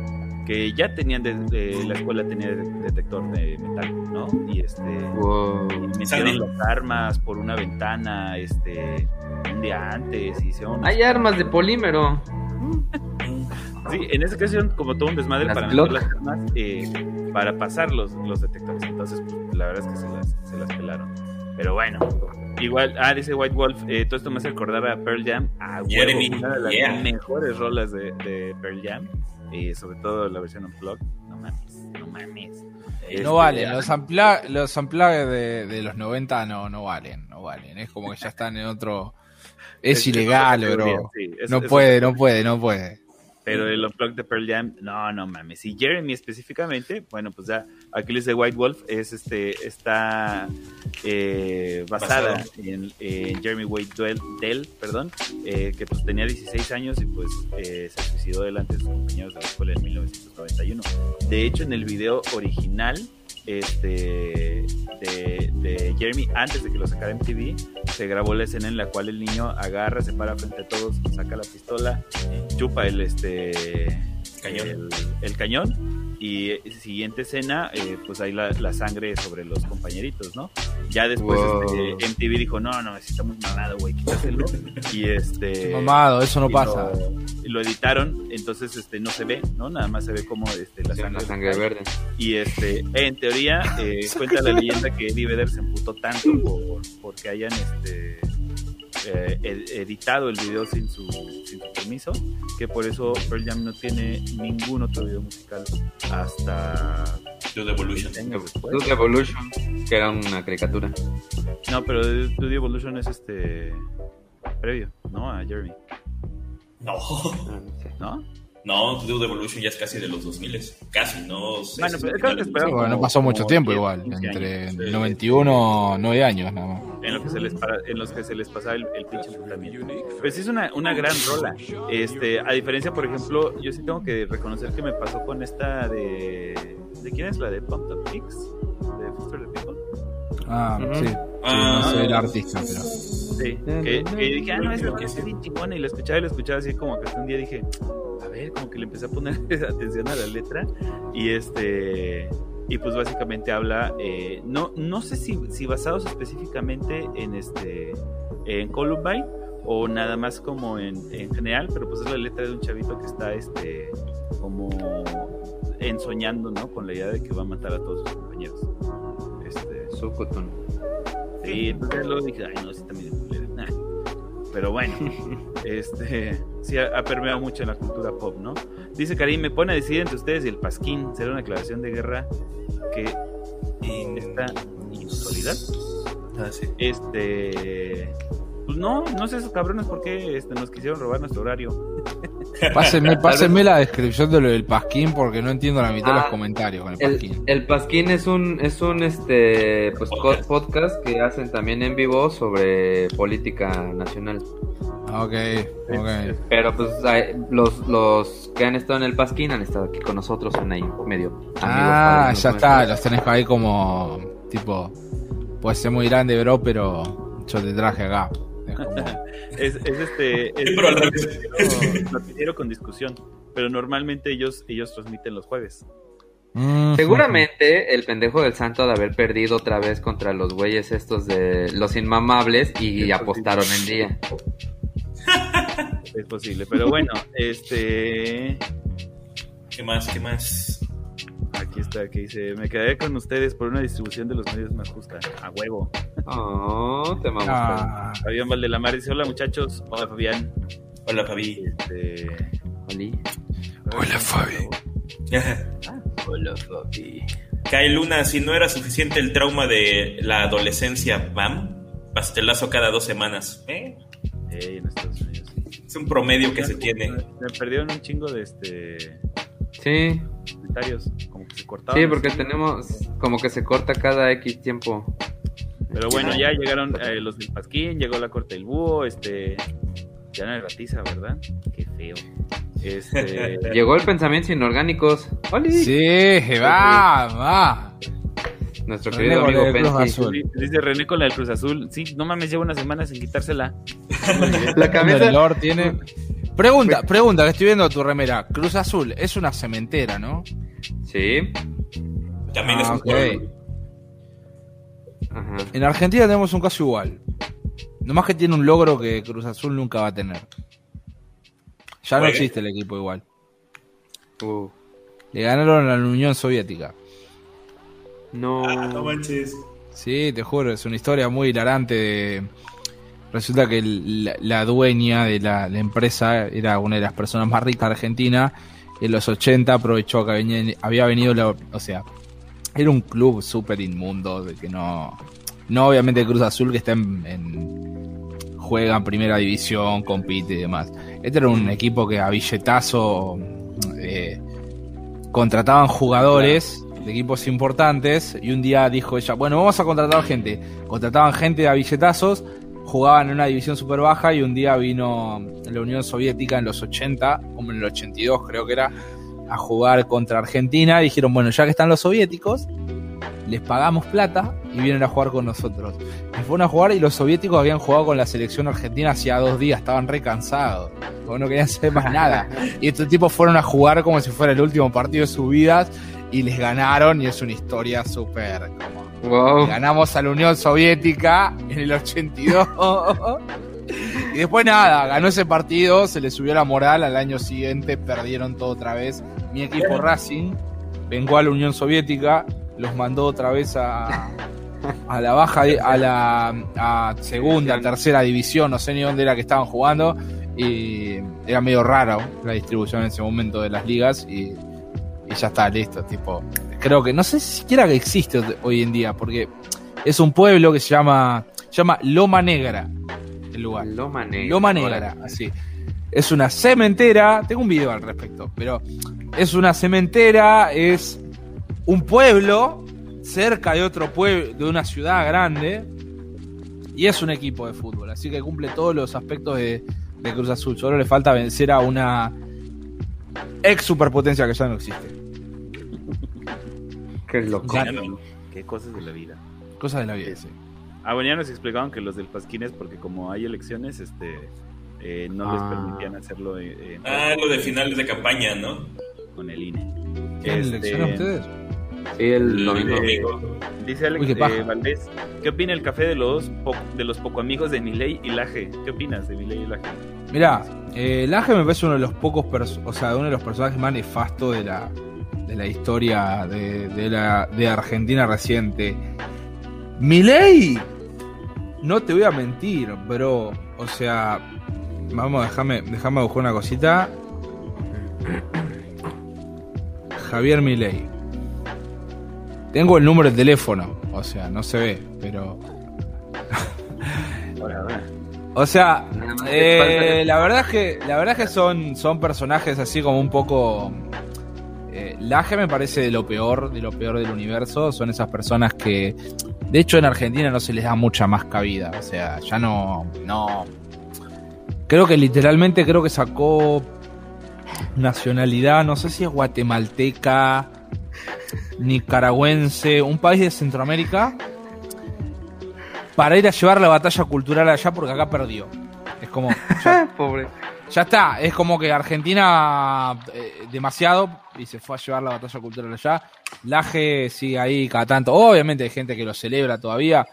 Que ya tenían, de, de- la escuela tenía de- detector de metal, ¿no? Y este. Wow. y Sandy. metieron las armas por una ventana, este. Un día antes, y hicieron. Hay armas de polímero. Sí, en esa ocasión, como todo un desmadre Las para meter las armas, eh, para pasar los, los detectores. Entonces, pues, la verdad es que se las, se las pelaron. Pero bueno, igual, ah, dice White Wolf, eh, todo esto me hace recordar a Pearl Jam. A huevo, Jeremy, una de las yeah. mejores rolas de, de Pearl Jam. Y sobre todo la versión unplugged. No mames, no mames. Este, No valen, los, ampla los unplugged de, de los 90 no, no valen, no valen. Es como que ya están en otro. Es, ilegal, bro. categoría, sí, es- no es puede, no puede, no puede. Pero el Unplugged de Pearl Jam, no, no mames. Y Jeremy específicamente, bueno, pues ya aquí les de White Wolf es este, está eh, basada en, en Jeremy Wade Duell, Dell, perdón, eh, que pues tenía 16 años y pues eh, se suicidó delante de sus compañeros de la escuela en 1991. De hecho, en el video original este, de, de Jeremy, antes de que lo sacara MTV, se grabó la escena en la cual el niño agarra, se para frente a todos, saca la pistola, chupa el este Cañón. El, el cañón y eh, siguiente escena eh, pues hay la, la sangre sobre los compañeritos no ya después Wow. este, MTV dijo no no está muy mamado güey quítaselo [laughs] y este Mamado, eso no y pasa. lo, y lo editaron entonces este no se ve no nada más se ve como este la Sí, sangre, la sangre verde. y este en teoría eh, [laughs] cuenta la leyenda que Eddie Vedder se emputó tanto [laughs] por, porque hayan este eh, ed- editado el video sin su, sin su permiso, que por eso Pearl Jam no tiene ningún otro video musical hasta Dude Evolution. Dude Evolution, que era una caricatura. No, pero Dude Evolution es este previo, ¿no? A Jeremy, No. No sé. ¿No? No, Dude Evolution ya es casi de los 2000, casi, no Bueno, pero bueno, no pasó mucho tiempo igual, entre 91, 9 años nada más. En, lo que se les en los que se les pasaba el, el pinche también. Pues sí es una, una gran rola. Este, a diferencia, por ejemplo, yo sí tengo que reconocer que me pasó con esta de... ¿De quién es la de Pumped Up Kicks? ¿De Foster the People? Ah, sí. Ah, no soy el artista, pero... Sí, que, que dije, ah, no, es lo que es bien chingona, y lo escuchaba y lo escuchaba así como que un día dije, ver, como que le empecé a poner [laughs] atención a la letra y este y pues básicamente habla eh, no no sé si, si basados específicamente en este en Columbine o nada más como en, en, general pero pues es la letra de un chavito que está este como ensoñando no con la idea de que va a matar a todos sus compañeros. Este Socotón sí entonces luego dije ay no sí también pero bueno, [laughs] este sí ha, permeado mucho en la cultura pop, ¿no? Dice Karim, me pone a decidir entre ustedes y el Pasquín. ¿Será una declaración de guerra que está insólida? Ah, sí. Este. Pues no, no sé esos cabrones por qué este, nos quisieron robar nuestro horario. [laughs] Pásenme, pásenme la descripción de lo del Pasquín porque no entiendo la mitad de los ah, comentarios con el Pasquín. El, Pasquín es un, es un este pues podcast. que hacen también en vivo sobre política nacional. Ok, ok. Pero pues los, los que han estado en el Pasquín han estado aquí con nosotros en ahí medio. Ah, ya está, los tenés ahí como tipo, puede ser muy grande, bro, pero yo te traje acá. Es, este. Es [laughs] con discusión. Pero normalmente ellos, ellos transmiten los jueves. Seguramente el pendejo del santo de haber perdido otra vez contra los güeyes estos de los inmamables y apostaron el día. Es posible, pero bueno, este. ¿Qué más? ¿Qué más? Aquí está, que dice, me quedaré con ustedes por una distribución de los medios más justa. A huevo. Oh, te amamos. Ah. Fabián Valdelamar dice, hola muchachos. Hola Fabián. Hola Fabi. Este... Hola Fabi. [laughs] hola Fabi. Cae Luna, si no era suficiente el trauma de la adolescencia, ¿vam? Pastelazo cada dos semanas. ¿Eh? Es un promedio que se tiene. Me perdieron un chingo de este Sí. Comentarios, se. Sí, porque tenemos como que se corta cada X tiempo. Pero bueno, ya llegaron eh, los del Pasquín, llegó la corte del búho, este. Ya no hay ratiza, ¿verdad? Qué feo. Este... [laughs] Llegó el pensamiento inorgánicos. Sí, va, va. Nuestro querido amigo Azul. Dice René con la del Cruz Azul. Sí, no mames, lleva una semana sin quitársela. la cabeza. El tiene. Pregunta, pregunta, que estoy viendo tu remera. Cruz Azul es una cementera, ¿no? Sí. También es ah, un En Argentina tenemos un caso igual. Nomás que tiene un logro que Cruz Azul nunca va a tener. Ya no existe el equipo igual. Uh. Le ganaron a la Unión Soviética. No. Ah, no manches. Sí, te juro, es una historia muy hilarante de Resulta que la, dueña de la, empresa era una de las personas más ricas de Argentina. En los 80 aprovechó que había venido, la, o sea, era un club súper inmundo, de que no, no obviamente Cruz Azul que está en, juega en primera división, compite y demás. Este era un equipo que a billetazo eh, contrataban jugadores de equipos importantes y un día dijo ella, bueno, vamos a contratar gente. Contrataban gente a billetazos jugaban en una división super baja y un día vino la Unión Soviética en los 80, como en el 82 creo que era, a jugar contra Argentina. dijeron, bueno, ya que están los soviéticos, les pagamos plata y vienen a jugar con nosotros. Y fueron a jugar y los soviéticos habían jugado con la selección argentina hacía dos días, estaban re cansados, no querían hacer más nada. Y estos tipos fueron a jugar como si fuera el último partido de sus vidas y les ganaron y es una historia súper como Ganamos a la Unión Soviética en el 82. y después nada, ganó ese partido, se le subió la moral, al año siguiente perdieron todo otra vez. Mi equipo Racing vengó a la Unión Soviética, los mandó otra vez a, a la baja, a la segunda, tercera división, no sé ni dónde era que estaban jugando. Y era medio raro la distribución en ese momento de las ligas y, y ya está, listo, tipo, creo que no sé si siquiera que existe hoy en día, porque es un pueblo que se llama, llama Loma Negra, el lugar. Loma Negra. Loma Negra, así. es una cementera, tengo un video al respecto, pero es una cementera, es un pueblo cerca de otro pueblo, de una ciudad grande, y es un equipo de fútbol, así que cumple todos los aspectos de, Cruz Azul. Solo le falta vencer a una ex superpotencia que ya no existe. Qué loco. Qué cosas de la vida. Cosas de la vida, sí. Ah, bueno, ya nos explicaban que los del Pasquín es porque como hay elecciones, este, eh, no les ah. permitían hacerlo. ah, lo de finales de campaña, ¿no? Con el INE. ¿Qué este, ustedes? Sí, el domingo. Dice Alex eh, Valdés, ¿qué opina el café de los de los poco amigos de Miley y Laje? ¿Qué opinas de Miley y Laje? Mira, eh, Laje me parece uno de los pocos, o sea, uno de los personajes más nefastos de la, de la historia de, de, la, de Argentina reciente. Miley, no te voy a mentir, bro. O sea, vamos, déjame, déjame buscar una cosita. Javier Milei. Tengo el número de teléfono, o sea, no se ve, pero. [laughs] o sea, eh, la verdad es que la verdad es que son, son personajes así como un poco. Eh, Laje me parece de lo peor, de lo peor del universo. Son esas personas que, de hecho, en Argentina no se les da mucha más cabida. O sea, ya no, no. Creo que literalmente creo que sacó nacionalidad, no sé si es guatemalteca nicaragüense, un país de Centroamérica, para ir a llevar la batalla cultural allá porque acá perdió. Es como. [laughs] Ya, Pobre. Ya está, es como que Argentina eh, demasiado y se fue a llevar la batalla cultural allá. Laje sigue ahí cada tanto. Obviamente hay gente que lo celebra todavía.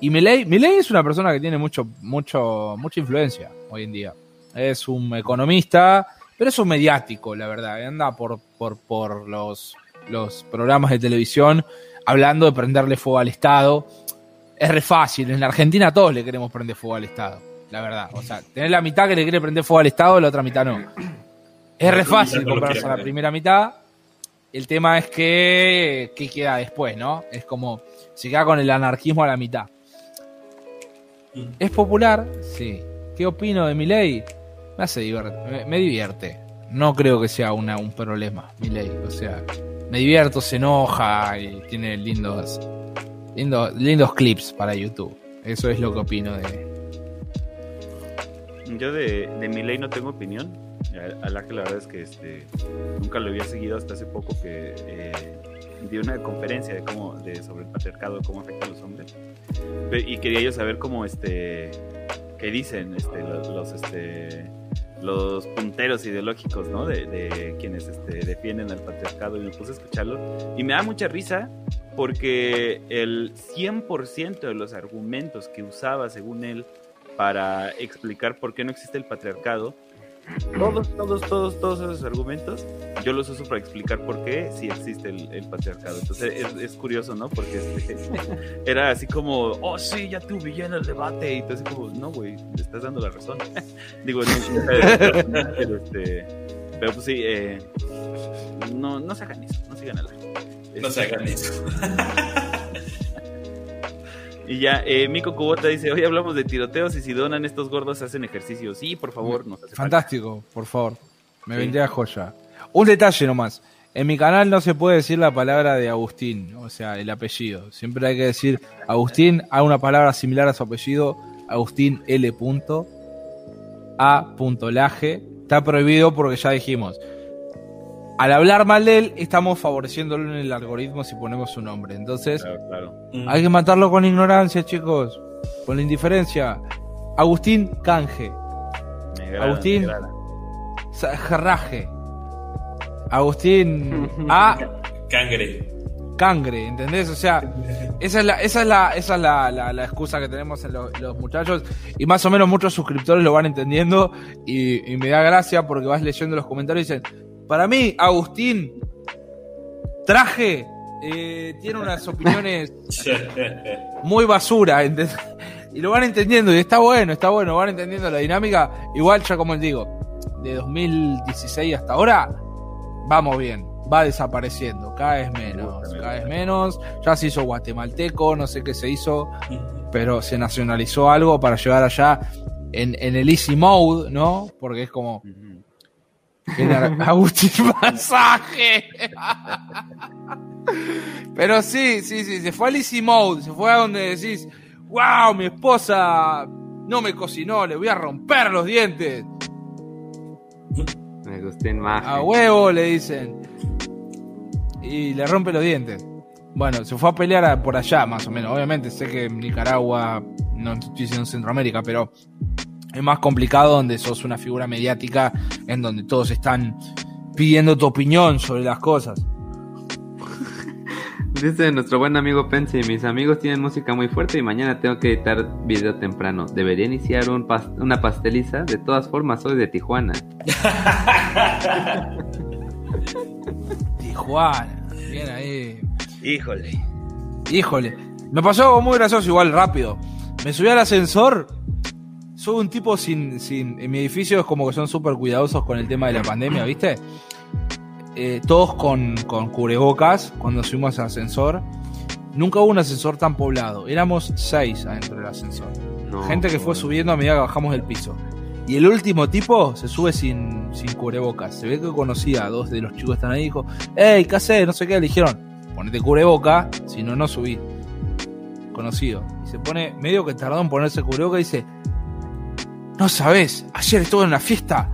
Y Milei, Milei es una persona que tiene mucho, mucho, mucha influencia hoy en día. Es un economista, pero es un mediático, la verdad. Anda por, por, por los los programas de televisión hablando de prenderle fuego al Estado. Es re fácil, en la Argentina todos le queremos prender fuego al Estado, la verdad. O sea, tener la mitad que le quiere prender fuego al Estado, la otra mitad no. [clears throat] Es re fácil comprarse la primera mitad. El tema es que, ¿qué queda después, no? Es como, se queda con el anarquismo a la mitad. ¿Es popular? Sí. ¿Qué opino de mi ley? Me hace divierte, me, divierte. No creo que sea una, un problema, mi ley. O sea, me divierto, se enoja y tiene lindos, lindos, lindos clips para YouTube. Eso es lo que opino de. Yo de, de mi ley no tengo opinión. A, la que la verdad es que este, nunca lo había seguido hasta hace poco que eh, dio una conferencia de cómo, de, sobre el patriarcado, cómo afecta a los hombres. Y quería yo saber cómo este qué dicen este, los este los punteros ideológicos, ¿no? De, quienes este, defienden al patriarcado y me puse a escucharlo. Y me da mucha risa porque el 100% de los argumentos que usaba, según él, para explicar por qué no existe el patriarcado, todos, todos, todos, todos esos argumentos, yo los uso para explicar por qué sí existe el, patriarcado. Entonces es, curioso, ¿no? Porque este, [laughs] era así como, oh sí, ya te humillé en el debate. Y tú así como, no, güey, te estás dando la razón. [laughs] Digo, no, pero, este, pero pues sí, eh, no, no se hagan eso, no sigan a la. No se hagan eso. [laughs] Y ya, eh, Mico Cubota dice, hoy hablamos de tiroteos y si donan estos gordos hacen ejercicio. Sí, por favor, nos hace Fantástico, por favor. Me vendría joya. Un detalle nomás. En mi canal no se puede decir la palabra de Agustín, o sea, el apellido. Siempre hay que decir Agustín, hay una palabra similar a su apellido, Agustín L. A. Laje. Está prohibido porque ya dijimos, al hablar mal de él, estamos favoreciéndolo en el algoritmo si ponemos su nombre. Entonces, mm. hay que matarlo con ignorancia, chicos. Con la indiferencia. Agustín Canje. Agustín Jarraje. Agustín [laughs] A. Cangre. Cangre, ¿entendés? O sea, esa es la, esa es la, esa es la, la, excusa que tenemos en los muchachos. Y más o menos muchos suscriptores lo van entendiendo. Y, y me da gracia porque vas leyendo los comentarios y dicen, para mí, Agustín Traje eh, tiene unas [laughs] opiniones muy basura, y lo van entendiendo, y está bueno, está bueno, van entendiendo la dinámica. Igual, ya como les digo, de 2016 hasta ahora, vamos bien, va desapareciendo, cada vez menos, cada vez menos. Ya se hizo guatemalteco, no sé qué se hizo, pero se nacionalizó algo para llegar allá en, el easy mode, ¿no? Porque es como. [laughs] Agustín Masaje. Pero sí, sí, sí, se fue al easy mode, se fue a donde decís, wow, mi esposa no me cocinó, le voy a romper los dientes. Agustín Masaje. A huevo le dicen. Y le rompe los dientes. Bueno, se fue a pelear por allá, más o menos. Obviamente sé que en Nicaragua, no estoy diciendo Centroamérica, pero es más complicado donde sos una figura mediática en donde todos están pidiendo tu opinión sobre las cosas. [laughs] Dice nuestro buen amigo Pensy, mis amigos tienen música muy fuerte y mañana tengo que editar video temprano. Debería iniciar un una pasteliza. De todas formas, soy de Tijuana. [laughs] Tijuana, bien ahí. Híjole. Híjole. Me pasó algo muy gracioso igual rápido. Me subí al ascensor soy un tipo sin, sin. En mi edificio es como que son súper cuidadosos con el tema de la pandemia, ¿viste? Eh, todos con, con cubrebocas cuando subimos al ascensor. Nunca hubo un ascensor tan poblado. Éramos seis adentro del ascensor. Gente que fue subiendo a medida que bajamos del piso. Y el último tipo se sube sin, sin cubrebocas. Se ve que conocía a dos de los chicos que están ahí y dijo, hey, ¿qué haces? No sé qué. Le dijeron, ponete cubreboca, si no, no subí. Conocido. Y se pone, medio que tardó en ponerse cubreboca y dice, no sabes, ayer estuve en una fiesta,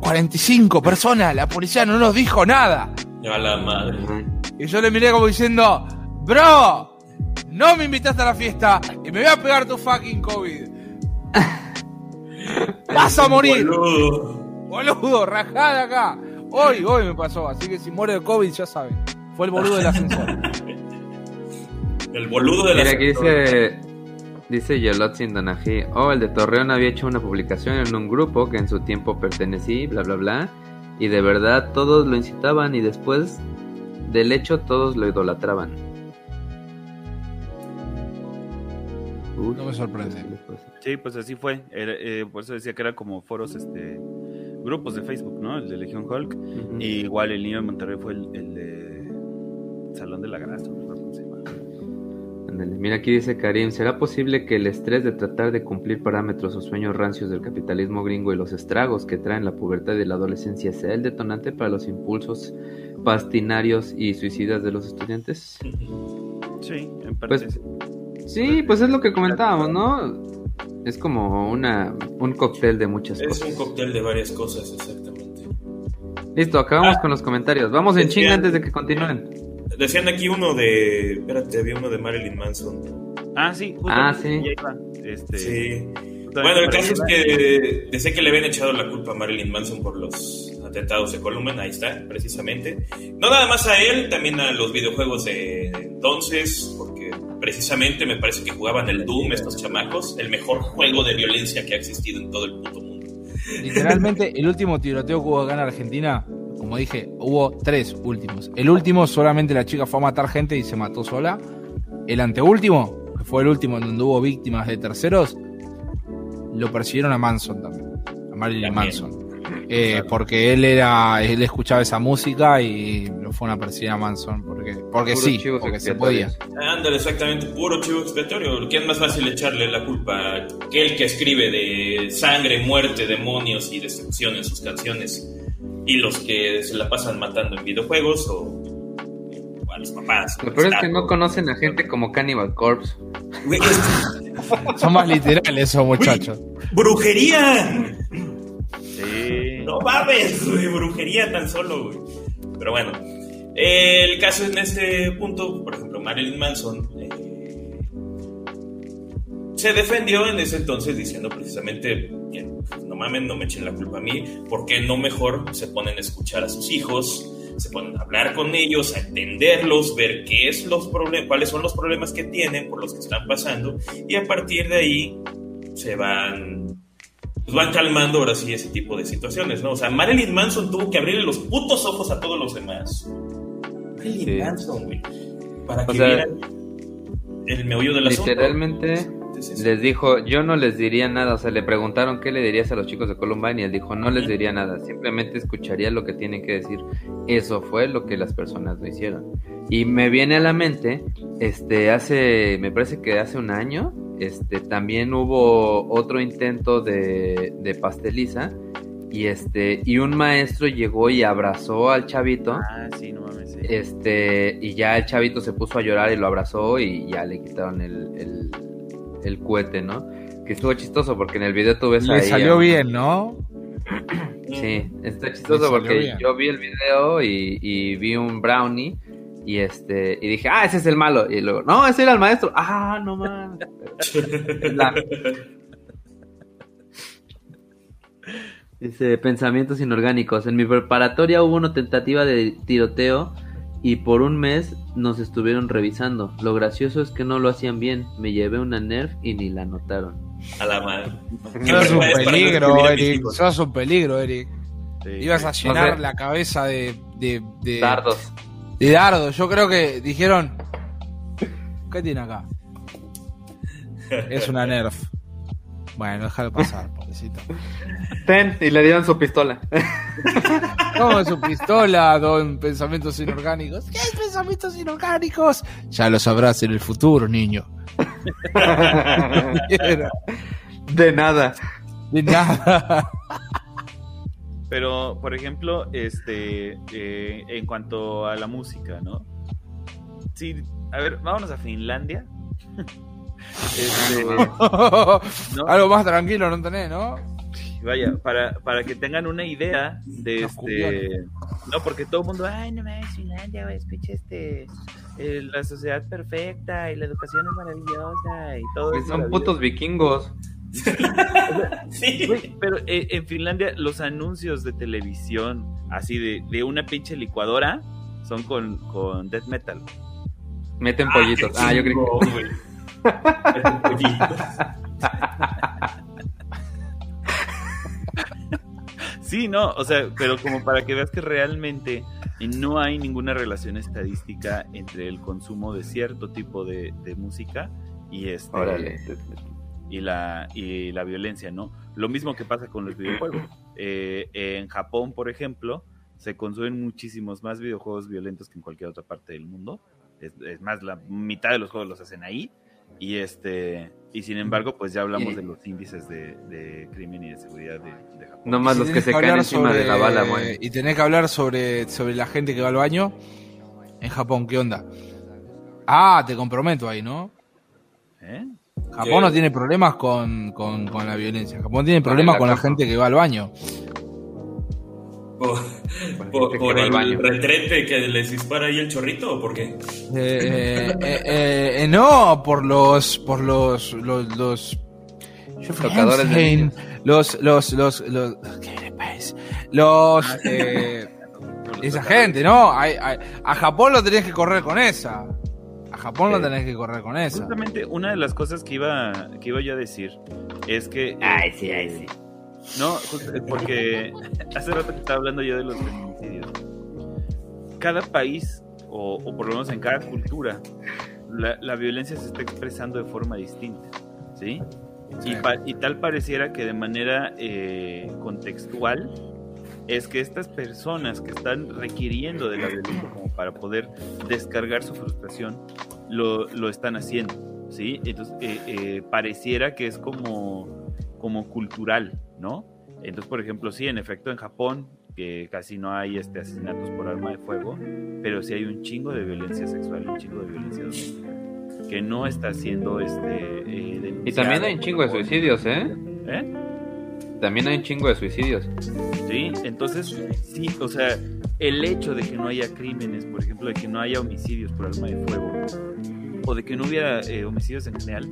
45 personas, la policía no nos dijo nada. A la madre. Y yo le miré como diciendo, bro, no me invitaste a la fiesta y me voy a pegar tu fucking COVID. [laughs] Vas a morir. Boludo. Boludo, rajada acá. Hoy, hoy me pasó, así que si muere de COVID ya saben. Fue el boludo del [laughs] ascensor. el boludo del ascensor. Mira, aquí dice Dice Yolotzin Donají, oh, el de Torreón había hecho una publicación en un grupo que en su tiempo pertenecí, bla, bla, bla, y de verdad todos lo incitaban y después del hecho todos lo idolatraban. no me sorprende. Sí, pues así fue. Eh, por eso decía que era como foros, este, grupos de Facebook, ¿no? El de Legion Hulk. y igual el niño de Monterrey fue el, el de Salón de la Grasa. Mira, aquí dice Karim, ¿será posible que el estrés de tratar de cumplir parámetros o sueños rancios del capitalismo gringo y los estragos que traen la pubertad y la adolescencia sea el detonante para los impulsos pastinarios y suicidas de los estudiantes? Sí, en parte. Pues, sí, pues es lo que comentábamos, ¿no? Es como una, un cóctel de muchas cosas. Es un cóctel de varias cosas, exactamente. Listo, acabamos ah. con los comentarios. Vamos en chinga antes de que continúen. Decían aquí uno de. Espérate, había uno de Marilyn Manson. Ah, sí, ah, sí. Este, sí. Bueno, el caso es que decía que le habían echado la culpa a Marilyn Manson por los atentados de Columbine, ahí está, precisamente. No nada más a él, también a los videojuegos de entonces, porque precisamente me parece que jugaban el Doom estos chamacos, el mejor juego de violencia que ha existido en todo el puto mundo. Literalmente, el último tiroteo que hubo acá en Argentina como dije, hubo tres últimos. El último solamente la chica fue a matar gente y se mató sola. El anteúltimo, que fue el último en donde hubo víctimas de terceros, lo persiguieron a Manson también, a Marilyn Manson. Eh, porque él era, él escuchaba esa música y lo fue a perseguir a Manson porque, porque sí, porque se podía. Ándale, exactamente, puro chivo expiatorio. ¿Quién más fácil echarle la culpa? Aquel que escribe de sangre, muerte, demonios y destrucción en sus canciones y los que se la pasan matando en videojuegos o, a los papás. Lo peor es que no conocen a gente como Cannibal Corpse. [laughs] Son más literales esos muchachos. ¡Brujería! Sí. No mames, brujería tan solo, güey. Pero bueno, el caso en este punto, por ejemplo, Marilyn Manson eh, se defendió en ese entonces diciendo precisamente no mames, no me echen la culpa a mí, porque no mejor se ponen a escuchar a sus hijos, se ponen a hablar con ellos, a entenderlos, ver qué es los problemas, cuáles son los problemas que tienen, por los que están pasando, y a partir de ahí se van pues van calmando ahora sí ese tipo de situaciones, ¿no? O sea, Marilyn Manson tuvo que abrirle los putos ojos a todos los demás. Marilyn Manson, güey. Para que vieran el meollo de la Literalmente, les dijo, yo no les diría nada, o sea, le preguntaron qué le dirías a los chicos de Columbine y él dijo, no les diría nada, simplemente escucharía lo que tienen que decir. Eso fue lo que las personas no hicieron. Y me viene a la mente, este, hace, me parece que hace un año, este, también hubo otro intento de, de pasteliza y este y un maestro llegó y abrazó al chavito. Ah, sí, no mames. Este, y ya el chavito se puso a llorar y lo abrazó y ya le quitaron el, el, el cohete, ¿no? Que estuvo chistoso porque en el video tú ves Le salió bien, ¿no? Sí, está chistoso porque yo vi el video y, y, vi un brownie y este y dije, ah, ese es el malo. Y luego, no, ese era el maestro. Ah, no mames. [laughs] Dice, pensamientos inorgánicos. En mi preparatoria hubo una tentativa de tiroteo y por un mes nos estuvieron revisando. Lo gracioso es que no lo hacían bien. Me llevé una Nerf y ni la notaron. A la madre. Sos un peligro, Eric. Sos un peligro, Eric. Ibas a llenar la cabeza de, de, de, dardos. De dardos. Yo creo que dijeron, ¿qué tiene acá? [laughs] Es una Nerf. Bueno, déjalo pasar, [laughs] pobrecito. Ten, y le dieron su pistola. ¿Cómo su pistola, don Pensamientos Inorgánicos? ¿Qué es Pensamientos Inorgánicos? Ya lo sabrás en el futuro, niño. [laughs] De nada. De nada. Pero, por ejemplo, este, eh, en cuanto a la música, ¿no? Sí, a ver, vámonos a Finlandia. Este, [laughs] Algo más tranquilo no tenés, ¿no? Vaya, para, para que tengan una idea de este. No, porque todo el mundo, ay, no me Finlandia, güey, escucha este. Eh, la sociedad perfecta y la educación es maravillosa y todo pues Son putos vikingos. [laughs] sí. pero eh, en Finlandia los anuncios de televisión, así de, de una pinche licuadora, son con, con death metal. Meten pollitos. Ah, yo creo que. [laughs] Sí, no, o sea, pero como para que veas que realmente no hay ninguna relación estadística entre el consumo de cierto tipo de, música y este y la y la violencia, ¿no? Lo mismo que pasa con los videojuegos. Eh, en Japón, por ejemplo, se consumen muchísimos más videojuegos violentos que en cualquier otra parte del mundo. Es, es más, la mitad de los juegos los hacen ahí y este y sin embargo, pues ya hablamos de los índices de, crimen y de seguridad de, Japón. No más los que se caen encima de la bala, Y tenés que hablar sobre, sobre la gente que va al baño en Japón, ¿qué onda? Ah, te comprometo ahí, ¿no? ¿Eh? Japón no tiene problemas con, con, con, la violencia. Japón tiene problemas con la gente que va al baño. ¿Por, el retrete que les dispara ahí el chorrito o por qué? Eh, eh, eh, no, por los. por los. los. los tocadores de los, los, los, los, los, ah, [laughs] esa gente, ¿no? a Japón lo tenés que correr con esa. A Japón lo tenés que correr con esa. Justamente una de las cosas que iba, que iba yo a decir es que. Ay, sí, ay, sí. No, porque hace rato que estaba hablando yo de los feminicidios. Cada país, o, por lo menos en cada cultura, la, violencia se está expresando de forma distinta, ¿sí? Y, tal pareciera que de manera eh, contextual es que estas personas que están requiriendo de la violencia como para poder descargar su frustración, lo, lo están haciendo, ¿sí? Entonces, eh, eh, pareciera que es como, como cultural, ¿no? Entonces, por ejemplo, sí, en efecto, en Japón, que casi no hay este, asesinatos por arma de fuego, pero sí hay un chingo de violencia sexual, un chingo de violencia doméstica, que no está siendo este, eh, Y también hay un chingo de suicidios, ¿eh? ¿Eh? También hay un chingo de suicidios. Sí, entonces, sí, o sea, el hecho de que no haya crímenes, por ejemplo, de que no haya homicidios por arma de fuego, o de que no hubiera eh, homicidios en general,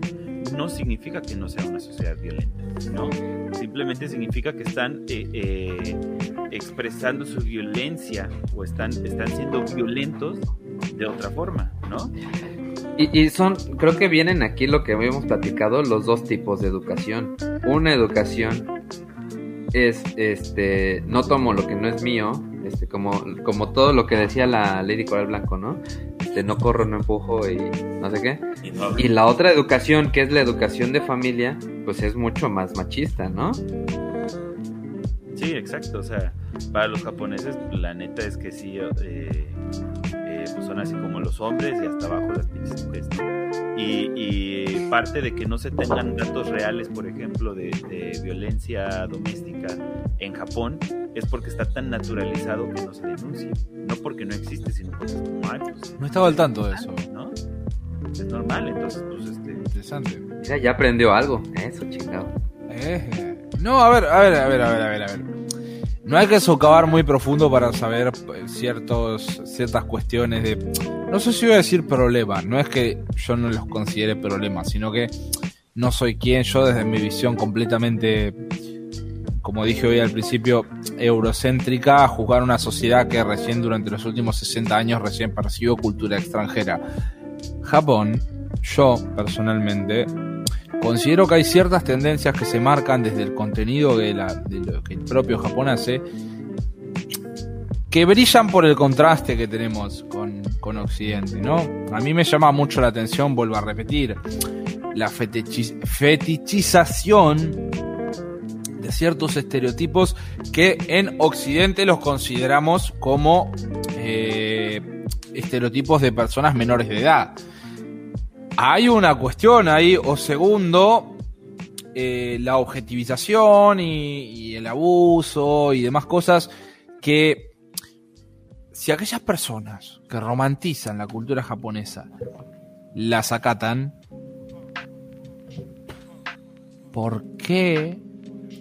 no significa que no sea una sociedad violenta, ¿no? Simplemente significa que están eh, eh, expresando su violencia o están, están siendo violentos de otra forma, ¿no? Y, y, son, creo que vienen aquí lo que habíamos platicado, los dos tipos de educación. Una educación es, este, no tomo lo que no es mío, este, como, como todo lo que decía la Lady Coral Blanco, ¿no? Este, no corro, no empujo y no sé qué. Y, la otra educación, que es la educación de familia, pues es mucho más machista, ¿no? Sí, exacto. O sea, para los japoneses, la neta es que sí, eh, eh, pues son así como los hombres y hasta abajo las pinches Y, parte de que no se tengan datos reales, por ejemplo, de, violencia doméstica en Japón, es porque está tan naturalizado que no se denuncia. No porque no existe, sino porque es como pues, No estaba al tanto de eso. ¿no? Es normal, entonces, pues, este... Interesante. Mira, ya aprendió algo. Eso, chingado. Eh, no, a ver, a ver, a ver, a ver, a ver, a ver. No hay que socavar muy profundo para saber pues, ciertos, ciertas cuestiones de... No sé si voy a decir problema, no es que yo no los considere problemas, sino que no soy quien, yo desde mi visión completamente, como dije hoy al principio, eurocéntrica, a juzgar una sociedad que recién durante los últimos 60 años recién percibió cultura extranjera. Japón, yo personalmente, Considero que hay ciertas tendencias que se marcan desde el contenido de, la, que el propio Japón hace, que brillan por el contraste que tenemos con, con Occidente, ¿no? A mí me llama mucho la atención, vuelvo a repetir, la fetichización de ciertos estereotipos que en Occidente los consideramos como eh, estereotipos de personas menores de edad hay una cuestión ahí, o segundo, eh, la objetivización y, el abuso y demás cosas que si aquellas personas que romantizan la cultura japonesa las acatan, ¿por qué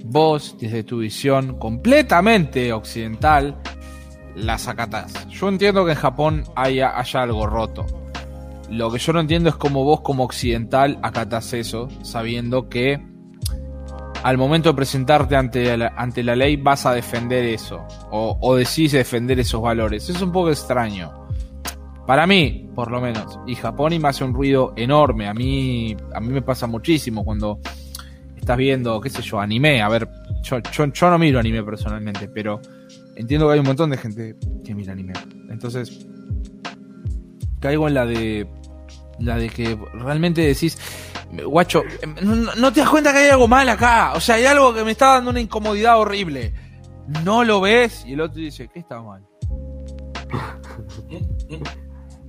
vos, desde tu visión completamente occidental, las acatás? Yo entiendo que en Japón haya, haya algo roto lo que yo no entiendo es cómo vos como occidental acatas eso, sabiendo que al momento de presentarte ante la, ante la ley vas a defender eso, o, o decís defender esos valores. Es un poco extraño. Para mí, por lo menos. Y Japón y me hace un ruido enorme. A mí, a mí me pasa muchísimo cuando estás viendo, qué sé yo, anime. A ver, yo, yo no miro anime personalmente, pero entiendo que hay un montón de gente que mira anime. Entonces, caigo en la de la de que realmente decís, guacho, no, te das cuenta que hay algo mal acá, o sea, hay algo que me está dando una incomodidad horrible. No lo ves y el otro dice, ¿qué está mal?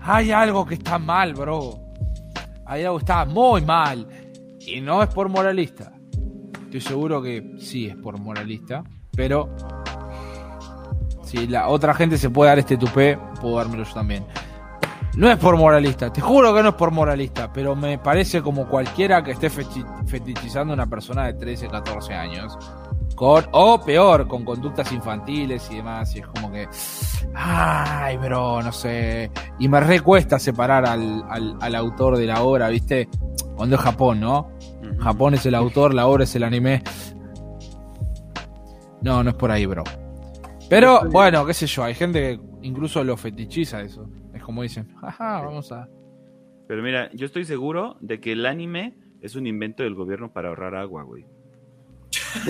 hay algo que está mal, bro. Hay algo que está muy mal. Y no es por moralista. Estoy seguro que sí es por moralista. Pero si la otra gente se puede dar este tupé, puedo dármelo yo también. No es por moralista, te juro que no es por moralista, pero me parece como cualquiera que esté fetichizando a una persona de 13, 14 años. Con, o peor, con conductas infantiles y demás. Y es como que, ay, bro, no sé. Y me recuesta separar al, al, autor de la obra, ¿viste? Cuando es Japón, ¿no? Japón es el autor, la obra es el anime. No, no es por ahí, bro. Pero bueno, qué sé yo, hay gente que incluso lo fetichiza eso como dicen, [laughs] ajá, vamos a... Pero mira, yo estoy seguro de que el anime es un invento del gobierno para ahorrar agua, güey. [laughs]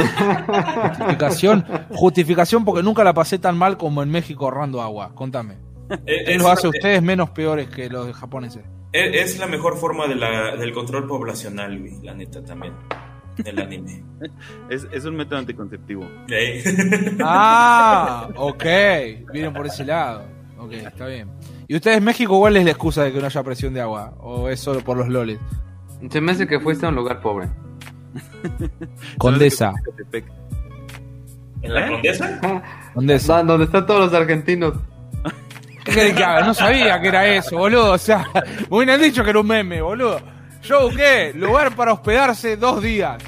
justificación, justificación porque nunca la pasé tan mal como en México ahorrando agua. Contame. Eh, ¿Qué los hace a ustedes menos peores que los japoneses? Es, la mejor forma de la, del control poblacional, güey, la neta también. El anime. [laughs] es, es un método anticonceptivo. Ah, ok. Vienen por ese lado. Ok, está bien. ¿Y ustedes México cuál es la excusa de que no haya presión de agua? ¿O es solo por los loles? Se me hace que fuiste a un lugar pobre. [laughs] Condesa. ¿En la Condesa? Condesa. Donde están todos los argentinos. ¿Qué querés que haga? No sabía que era eso, boludo. O sea, [laughs] me hubieran dicho que era un meme, boludo. Yo busqué lugar para hospedarse dos días.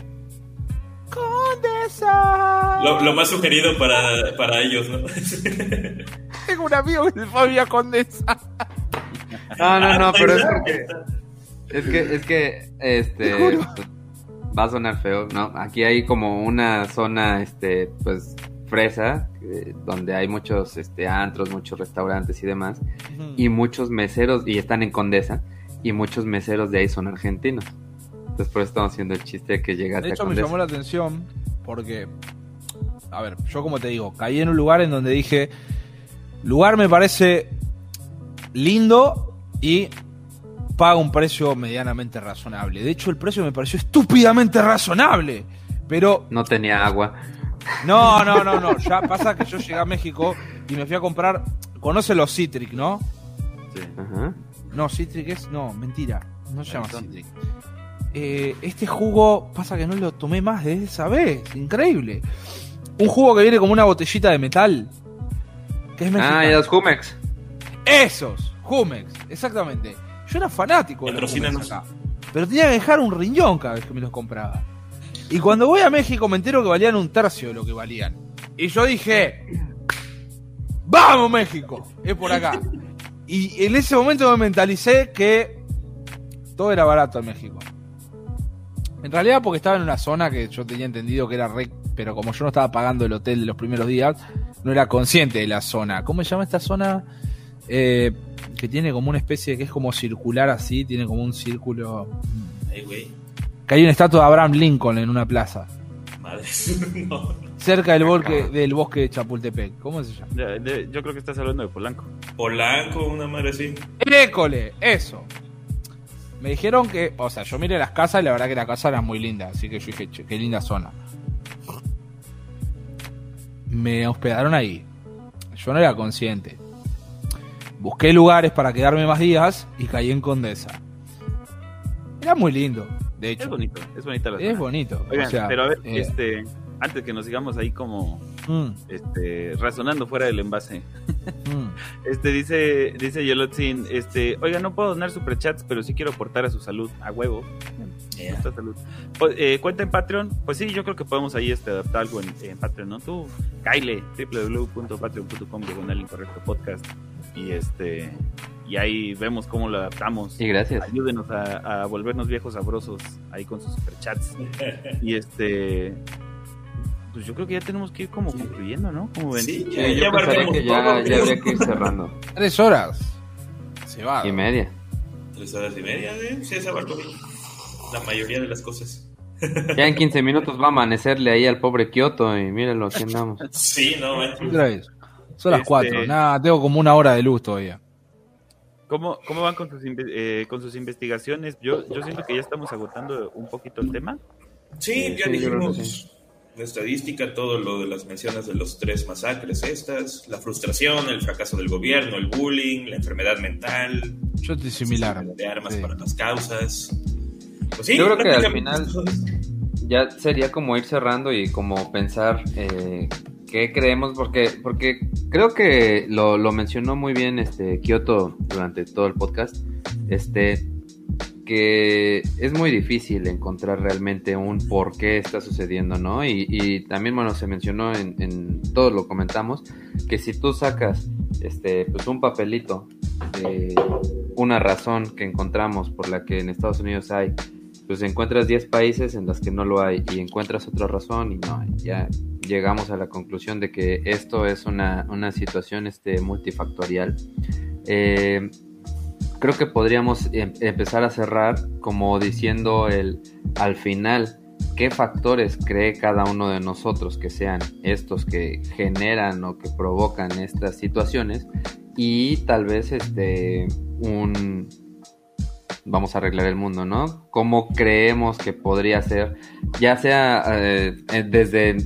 Condesa. Lo, más sugerido para, para ellos, ¿no? [laughs] Tengo un amigo que se fue a Condesa. No, no, no, pero es porque. Es que, es que, este. Va a sonar feo, ¿no? Aquí hay como una zona, este, pues, fresa, eh, donde hay muchos, este, antros, muchos restaurantes y demás. Y muchos meseros, y están en Condesa, y muchos meseros de ahí son argentinos. Entonces, por eso estamos haciendo el chiste de que llegaste de hecho, me llamó la atención porque, a ver, yo como te digo, caí en un lugar en donde dije Lugar me parece lindo y paga un precio medianamente razonable. De hecho, el precio me pareció estúpidamente razonable. Pero. No tenía agua. No, no, no, no. Ya pasa que yo llegué a México y me fui a comprar. Conoce los Citric, ¿no? No, Citric es. No, mentira. No se llama Citric. Eh, este jugo pasa que no lo tomé más desde esa vez. Increíble. Un jugo que viene como una botellita de metal. Que es ah, y los Jumex. Esos, Jumex, exactamente. Yo era fanático de los Jumex acá. Pero tenía que dejar un riñón cada vez que me los compraba. Y cuando voy a México me entero que valían un tercio de lo que valían. Y yo dije, ¡Vamos México! Es por acá. [laughs] Y en ese momento me mentalicé que todo era barato en México. En realidad porque estaba en una zona que yo tenía entendido que era re... Pero como yo no estaba pagando el hotel de los primeros días, no era consciente de la zona. ¿Cómo se llama esta zona? Eh, que tiene como una especie que es como circular así, tiene como un círculo. Que hay una estatua de Abraham Lincoln en una plaza. Madre. [laughs] Cerca del bosque, del bosque de Chapultepec. ¿Cómo se llama? yo creo que estás hablando de Polanco. Polanco, una madre así. École, eso. Me dijeron que, o sea, yo miré las casas y la verdad que la casa era muy linda, así que yo dije, qué linda zona. Me hospedaron ahí. Yo no era consciente. Busqué lugares para quedarme más días y caí en Condesa. Era muy lindo, de hecho. Es bonito, es bonita la zona. Es bonito. pero a ver, eh, este, antes que nos sigamos ahí como mm. este, razonando fuera del envase. Mm. Este dice, dice Yolotzin, este, oiga, no puedo donar superchats, pero sí quiero aportar a su salud, a huevo. Salud. Pues, eh, cuenta en Patreon, pues sí, yo creo que podemos ahí este, adaptar algo en, Patreon, ¿no? Tú, Kyle, www.patreon.com, diagonal incorrecto podcast. Y este, y ahí vemos cómo lo adaptamos. Y gracias. Ayúdenos a, a volvernos viejos sabrosos ahí con sus superchats. y este, pues yo creo que ya tenemos que ir como concluyendo, ¿no? Como ven. Sí, ya, ya, que ya, habría que ir cerrando. [laughs] Tres horas. Se va. Y media. Tres horas y media, ¿eh? Sí, se va la mayoría de las cosas. [laughs] Ya en 15 minutos va a amanecerle ahí al pobre Kioto y mírenlo, aquí andamos. Sí, no, Son las 4. Este- Nada, tengo como una hora de luz todavía. ¿Cómo, cómo van con sus, eh, con sus investigaciones? Yo, yo siento que ya estamos agotando un poquito el tema. Sí, ya dijimos estadística, todo lo de las menciones de los tres masacres estas, la frustración, el fracaso del gobierno, el bullying, la enfermedad mental. Yo similar. De armas para las causas. Pues Yo creo que al final ya sería como ir cerrando y como pensar eh, qué creemos, porque, porque creo que lo, lo mencionó muy bien este Kioto durante todo el podcast. Este, que es muy difícil encontrar realmente un por qué está sucediendo, ¿no? Y, también, bueno, se mencionó en, en, todos lo comentamos, que si tú sacas este, pues un papelito de una razón que encontramos por la que en Estados Unidos hay, pues encuentras 10 países en los que no lo hay y encuentras otra razón y no, ya llegamos a la conclusión de que esto es una, una situación este, multifactorial. Eh, creo que podríamos em, empezar a cerrar como diciendo el al final qué factores cree cada uno de nosotros que sean estos que generan o que provocan estas situaciones y tal vez este un vamos a arreglar el mundo, ¿no? ¿Cómo creemos que podría ser, ya sea eh, eh, desde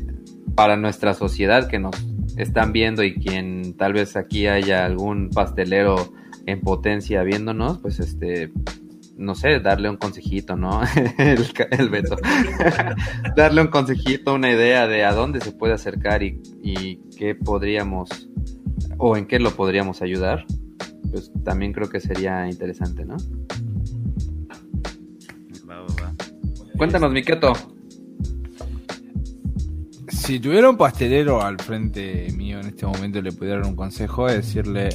para nuestra sociedad que nos están viendo y quien tal vez aquí haya algún pastelero en potencia viéndonos, pues este, no sé, darle un consejito, ¿no? [laughs] el, el Beto. [laughs] darle un consejito, una idea de a dónde se puede acercar y, y qué podríamos, o en qué lo podríamos ayudar, pues también creo que sería interesante, ¿no? Cuéntanos, Miqueto. Si tuviera un pastelero al frente mío en este momento le pudiera dar un consejo, es decirle,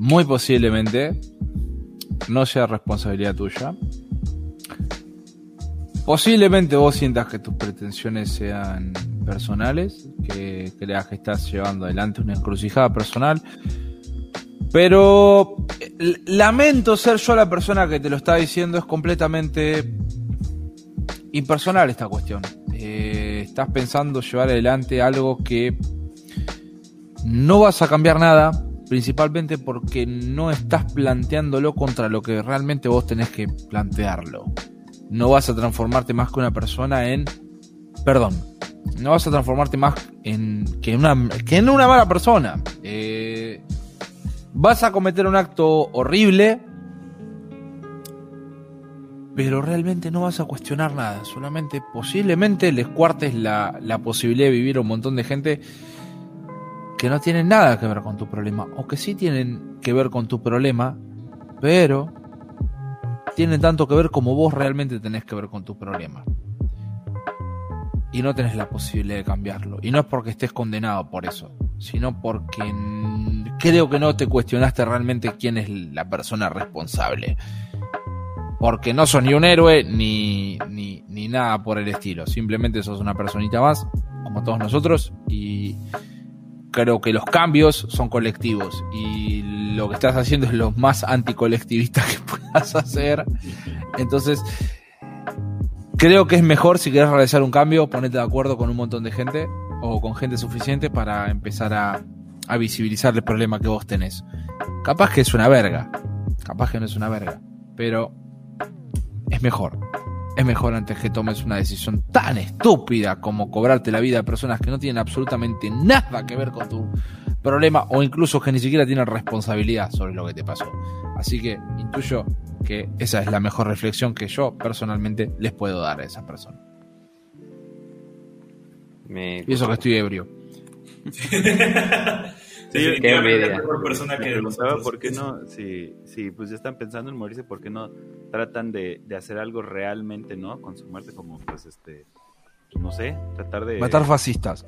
muy posiblemente no sea responsabilidad tuya. Posiblemente vos sientas que tus pretensiones sean personales, que creas que estás llevando adelante una encrucijada personal. Pero lamento ser yo la persona que te lo está diciendo, es completamente impersonal esta cuestión. Eh, estás pensando llevar adelante algo que no vas a cambiar nada, principalmente porque no estás planteándolo contra lo que realmente vos tenés que plantearlo. No vas a transformarte más que una persona en... Perdón, no vas a transformarte más en que, una, que en una mala persona. Eh, vas a cometer un acto horrible, pero realmente no vas a cuestionar nada. Solamente posiblemente les cuartes la, la posibilidad de vivir a un montón de gente que no tienen nada que ver con tu problema, o que sí tienen que ver con tu problema, pero tienen tanto que ver como vos realmente tenés que ver con tu problema. Y no tenés la posibilidad de cambiarlo. Y no es porque estés condenado por eso, sino porque creo que no te cuestionaste realmente quién es la persona responsable. Porque no sos ni un héroe ni, ni, ni nada por el estilo. Simplemente sos una personita más, como todos nosotros, y creo que los cambios son colectivos y lo que estás haciendo es lo más anticolectivista que [laughs] puedas hacer. Entonces, creo que es mejor si quieres realizar un cambio, ponerte de acuerdo con un montón de gente o con gente suficiente para empezar a, a visibilizar el problema que vos tenés. Capaz que es una verga, capaz que no es una verga, pero es mejor es mejor antes que tomes una decisión tan estúpida como cobrarte la vida a personas que no tienen absolutamente nada que ver con tu problema o incluso que ni siquiera tienen responsabilidad sobre lo que te pasó. Así que intuyo que esa es la mejor reflexión que yo personalmente les puedo dar a esa persona. Y eso que estoy ebrio. [laughs] Sí, qué envidia. La mejor persona que preguntaba por qué no, si, si pues ya están pensando en morirse, ¿por qué no tratan de, de hacer algo realmente, no? Con su muerte, como pues este, no sé, tratar de... Matar fascistas.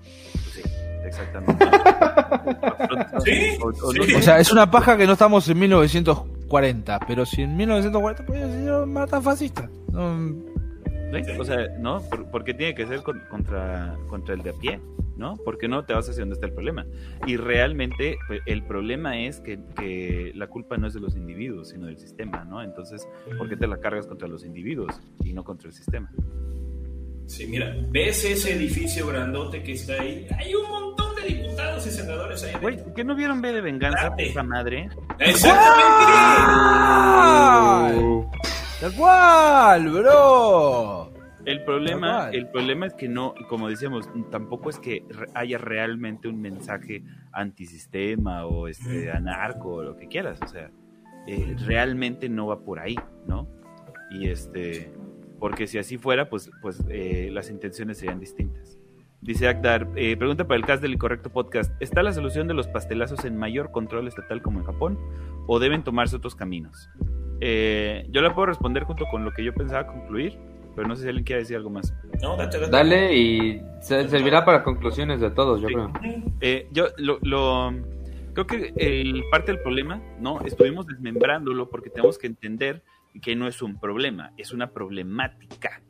Sí, exactamente. [laughs] ¿Sí? O, sea, es una paja que no estamos en 1940, pero si en 1940 pues decir matar fascistas. No, o sea, ¿no? ¿Por, qué tiene que ser contra, contra el de a pie? ¿No? Porque no te vas hacia donde está el problema. Y realmente pues, el problema es que, que, la culpa no es de los individuos, sino del sistema, ¿no? Entonces, ¿por qué te la cargas contra los individuos y no contra el sistema? Sí, mira, ¿ves ese edificio grandote que está ahí? Hay un montón de diputados y senadores ahí. Güey, ¿por qué no vieron B de venganza, esa madre? ¡Exactamente! Tal cual, bro. El problema, el problema es que no, como decíamos, tampoco es que haya realmente un mensaje antisistema o este anarco o lo que quieras, o sea, eh, realmente no va por ahí, ¿no? Y este, porque si así fuera, pues, pues eh, las intenciones serían distintas. Dice Akdar, eh, pregunta para el cast del Incorrecto Podcast, ¿está la solución de los pastelazos en mayor control estatal como en Japón o deben tomarse otros caminos? Eh, yo la puedo responder junto con lo que yo pensaba concluir, pero no sé si alguien quiere decir algo más. No, dale, y servirá para conclusiones de todos, yo creo. Eh, yo lo, creo que el, parte del problema, ¿no? Estuvimos desmembrándolo porque tenemos que entender que no es un problema, es una problemática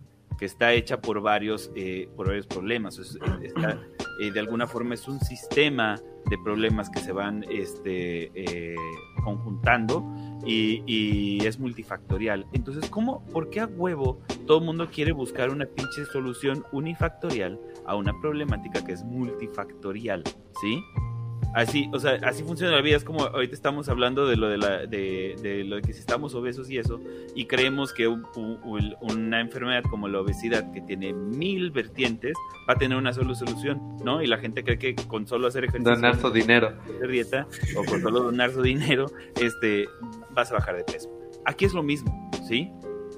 que está hecha por varios, eh, por varios problemas. de alguna forma es un sistema de problemas que se van este, eh, conjuntando y, es multifactorial. Entonces, ¿cómo, por qué a huevo todo el mundo quiere buscar una pinche solución unifactorial a una problemática que es multifactorial? ¿Sí? Así, o sea, así funciona la vida. Es como ahorita estamos hablando de lo de, la, de, lo de que si estamos obesos y eso, y creemos que una enfermedad como la obesidad, que tiene mil vertientes, va a tener una sola solución, ¿no? Y la gente cree que con solo hacer ejercicio, donar su dinero, hacer dieta, o con solo donar su dinero, este, vas a bajar de peso. Aquí es lo mismo, ¿sí?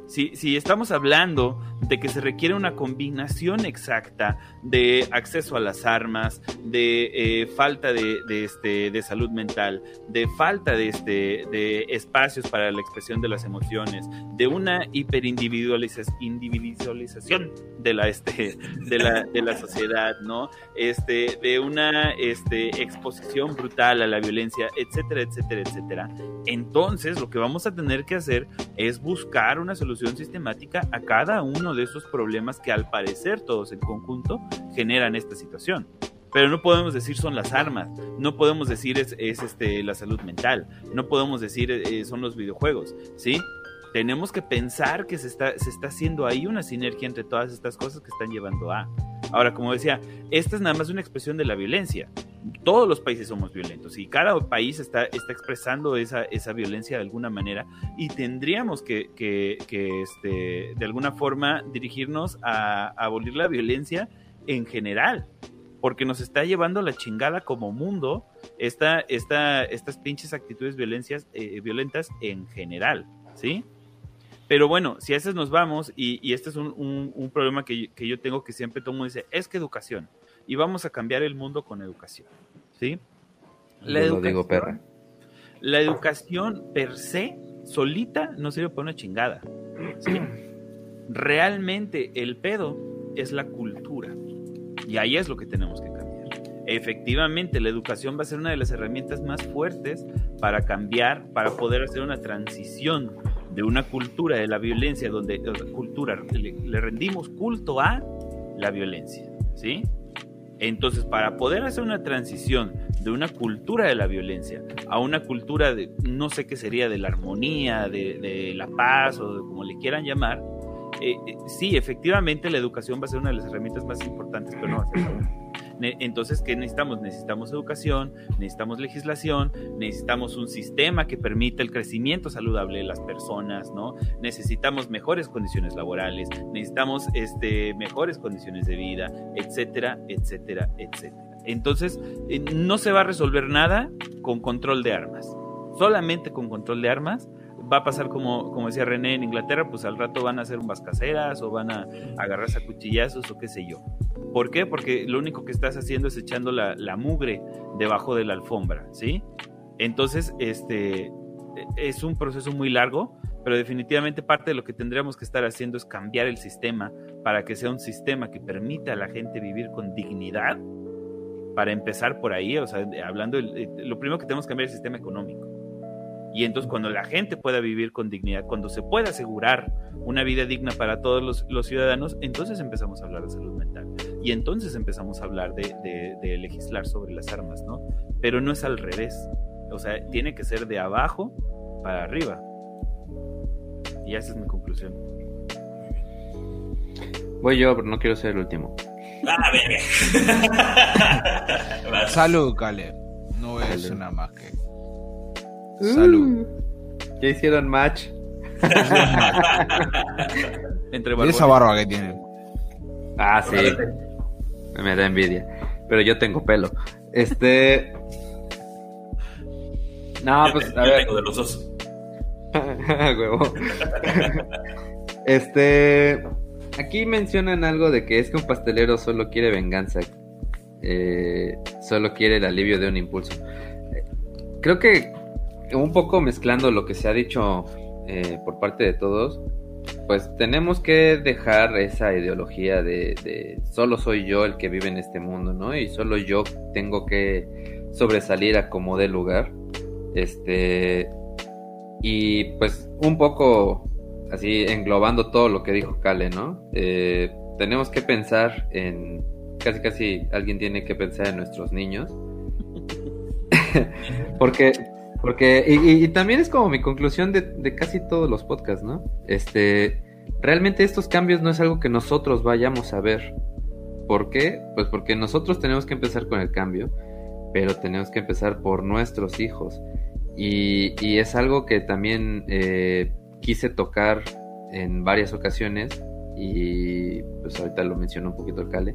Si, estamos hablando de que se requiere una combinación exacta de acceso a las armas, de eh, falta de, este, de salud mental, de falta de, este, de espacios para la expresión de las emociones, de una hiperindividualización de la, este, de la, de la sociedad, ¿no? Este, de una este, exposición brutal a la violencia, etcétera, etcétera, etcétera. Entonces, lo que vamos a tener que hacer es buscar una solución sistemática a cada uno de esos problemas que al parecer todos en conjunto generan esta situación. Pero no podemos decir son las armas, no podemos decir es, este, la salud mental, no podemos decir eh, son los videojuegos, ¿sí? Tenemos que pensar que se está, se está haciendo ahí una sinergia entre todas estas cosas que están llevando a. Ahora, como decía, esta es nada más una expresión de la violencia todos los países somos violentos y cada país está, está expresando esa, esa violencia de alguna manera y tendríamos que, que, este, de alguna forma dirigirnos a, abolir la violencia en general, porque nos está llevando la chingada como mundo esta, esta, estas pinches actitudes violencias, eh, violentas en general, ¿sí? Pero bueno, si a veces nos vamos, y, este es un, problema que, yo tengo que siempre tomo, dice, es que educación, y vamos a cambiar el mundo con educación, ¿sí? La educación, lo digo, perra. La educación per se, solita, no sirve para una chingada, ¿sí? Realmente el pedo es la cultura, y ahí es lo que tenemos que cambiar. Efectivamente, la educación va a ser una de las herramientas más fuertes para cambiar, para poder hacer una transición de una cultura de la violencia, donde cultura le, rendimos culto a la violencia, ¿sí? Entonces, para poder hacer una transición de una cultura de la violencia a una cultura de, no sé qué sería, de la armonía, de, la paz o de como le quieran llamar, eh, eh, sí, efectivamente la educación va a ser una de las herramientas más importantes, pero no va a ser entonces, ¿qué necesitamos? Necesitamos educación, necesitamos legislación, necesitamos un sistema que permita el crecimiento saludable de las personas, ¿no? Necesitamos mejores condiciones laborales, necesitamos este, mejores condiciones de vida, etcétera, etcétera, etcétera. Entonces, eh, no se va a resolver nada con control de armas. Solamente con control de armas va a pasar como, como decía René en Inglaterra, pues al rato van a hacer unas caseras o van a agarrarse a cuchillazos o qué sé yo. ¿Por qué? Porque lo único que estás haciendo es echando la, mugre debajo de la alfombra, ¿sí? Entonces, este, es un proceso muy largo, pero definitivamente parte de lo que tendríamos que estar haciendo es cambiar el sistema para que sea un sistema que permita a la gente vivir con dignidad, para empezar por ahí, o sea, hablando, lo primero que tenemos que cambiar es el sistema económico. Y entonces cuando la gente pueda vivir con dignidad, cuando se pueda asegurar una vida digna para todos los, ciudadanos, entonces empezamos a hablar de salud mental. Y entonces empezamos a hablar de, legislar sobre las armas, ¿no? Pero no es al revés. O sea, tiene que ser de abajo para arriba. Y esa es mi conclusión. Voy yo, pero no quiero ser el último. Ah, [laughs] Salud, Caleb. No es una más que. Salud. ¿Qué hicieron match? [laughs] Entre ¿Y esa barba que tiene? Ah, sí. Me da envidia. Pero yo tengo pelo. Este. [laughs] No, pues a ver. Tengo de los dos. [laughs] Huevo. este. Aquí mencionan algo de que es que un pastelero solo quiere venganza. Eh, solo quiere el alivio de un impulso. Creo que un poco mezclando lo que se ha dicho eh, por parte de todos, pues tenemos que dejar esa ideología de, solo soy yo el que vive en este mundo, ¿no? Y solo yo tengo que sobresalir a como de lugar. Este. Y pues un poco así englobando todo lo que dijo Kale, ¿no? Eh, tenemos que pensar en. Casi, casi alguien tiene que pensar en nuestros niños. [laughs] Porque porque, y, también es como mi conclusión de, casi todos los podcasts, ¿no? Este, realmente estos cambios no es algo que nosotros vayamos a ver. ¿Por qué? Pues porque nosotros tenemos que empezar con el cambio, pero tenemos que empezar por nuestros hijos. Y, y es algo que también eh, quise tocar en varias ocasiones y pues ahorita lo mencionó un poquito el Cale.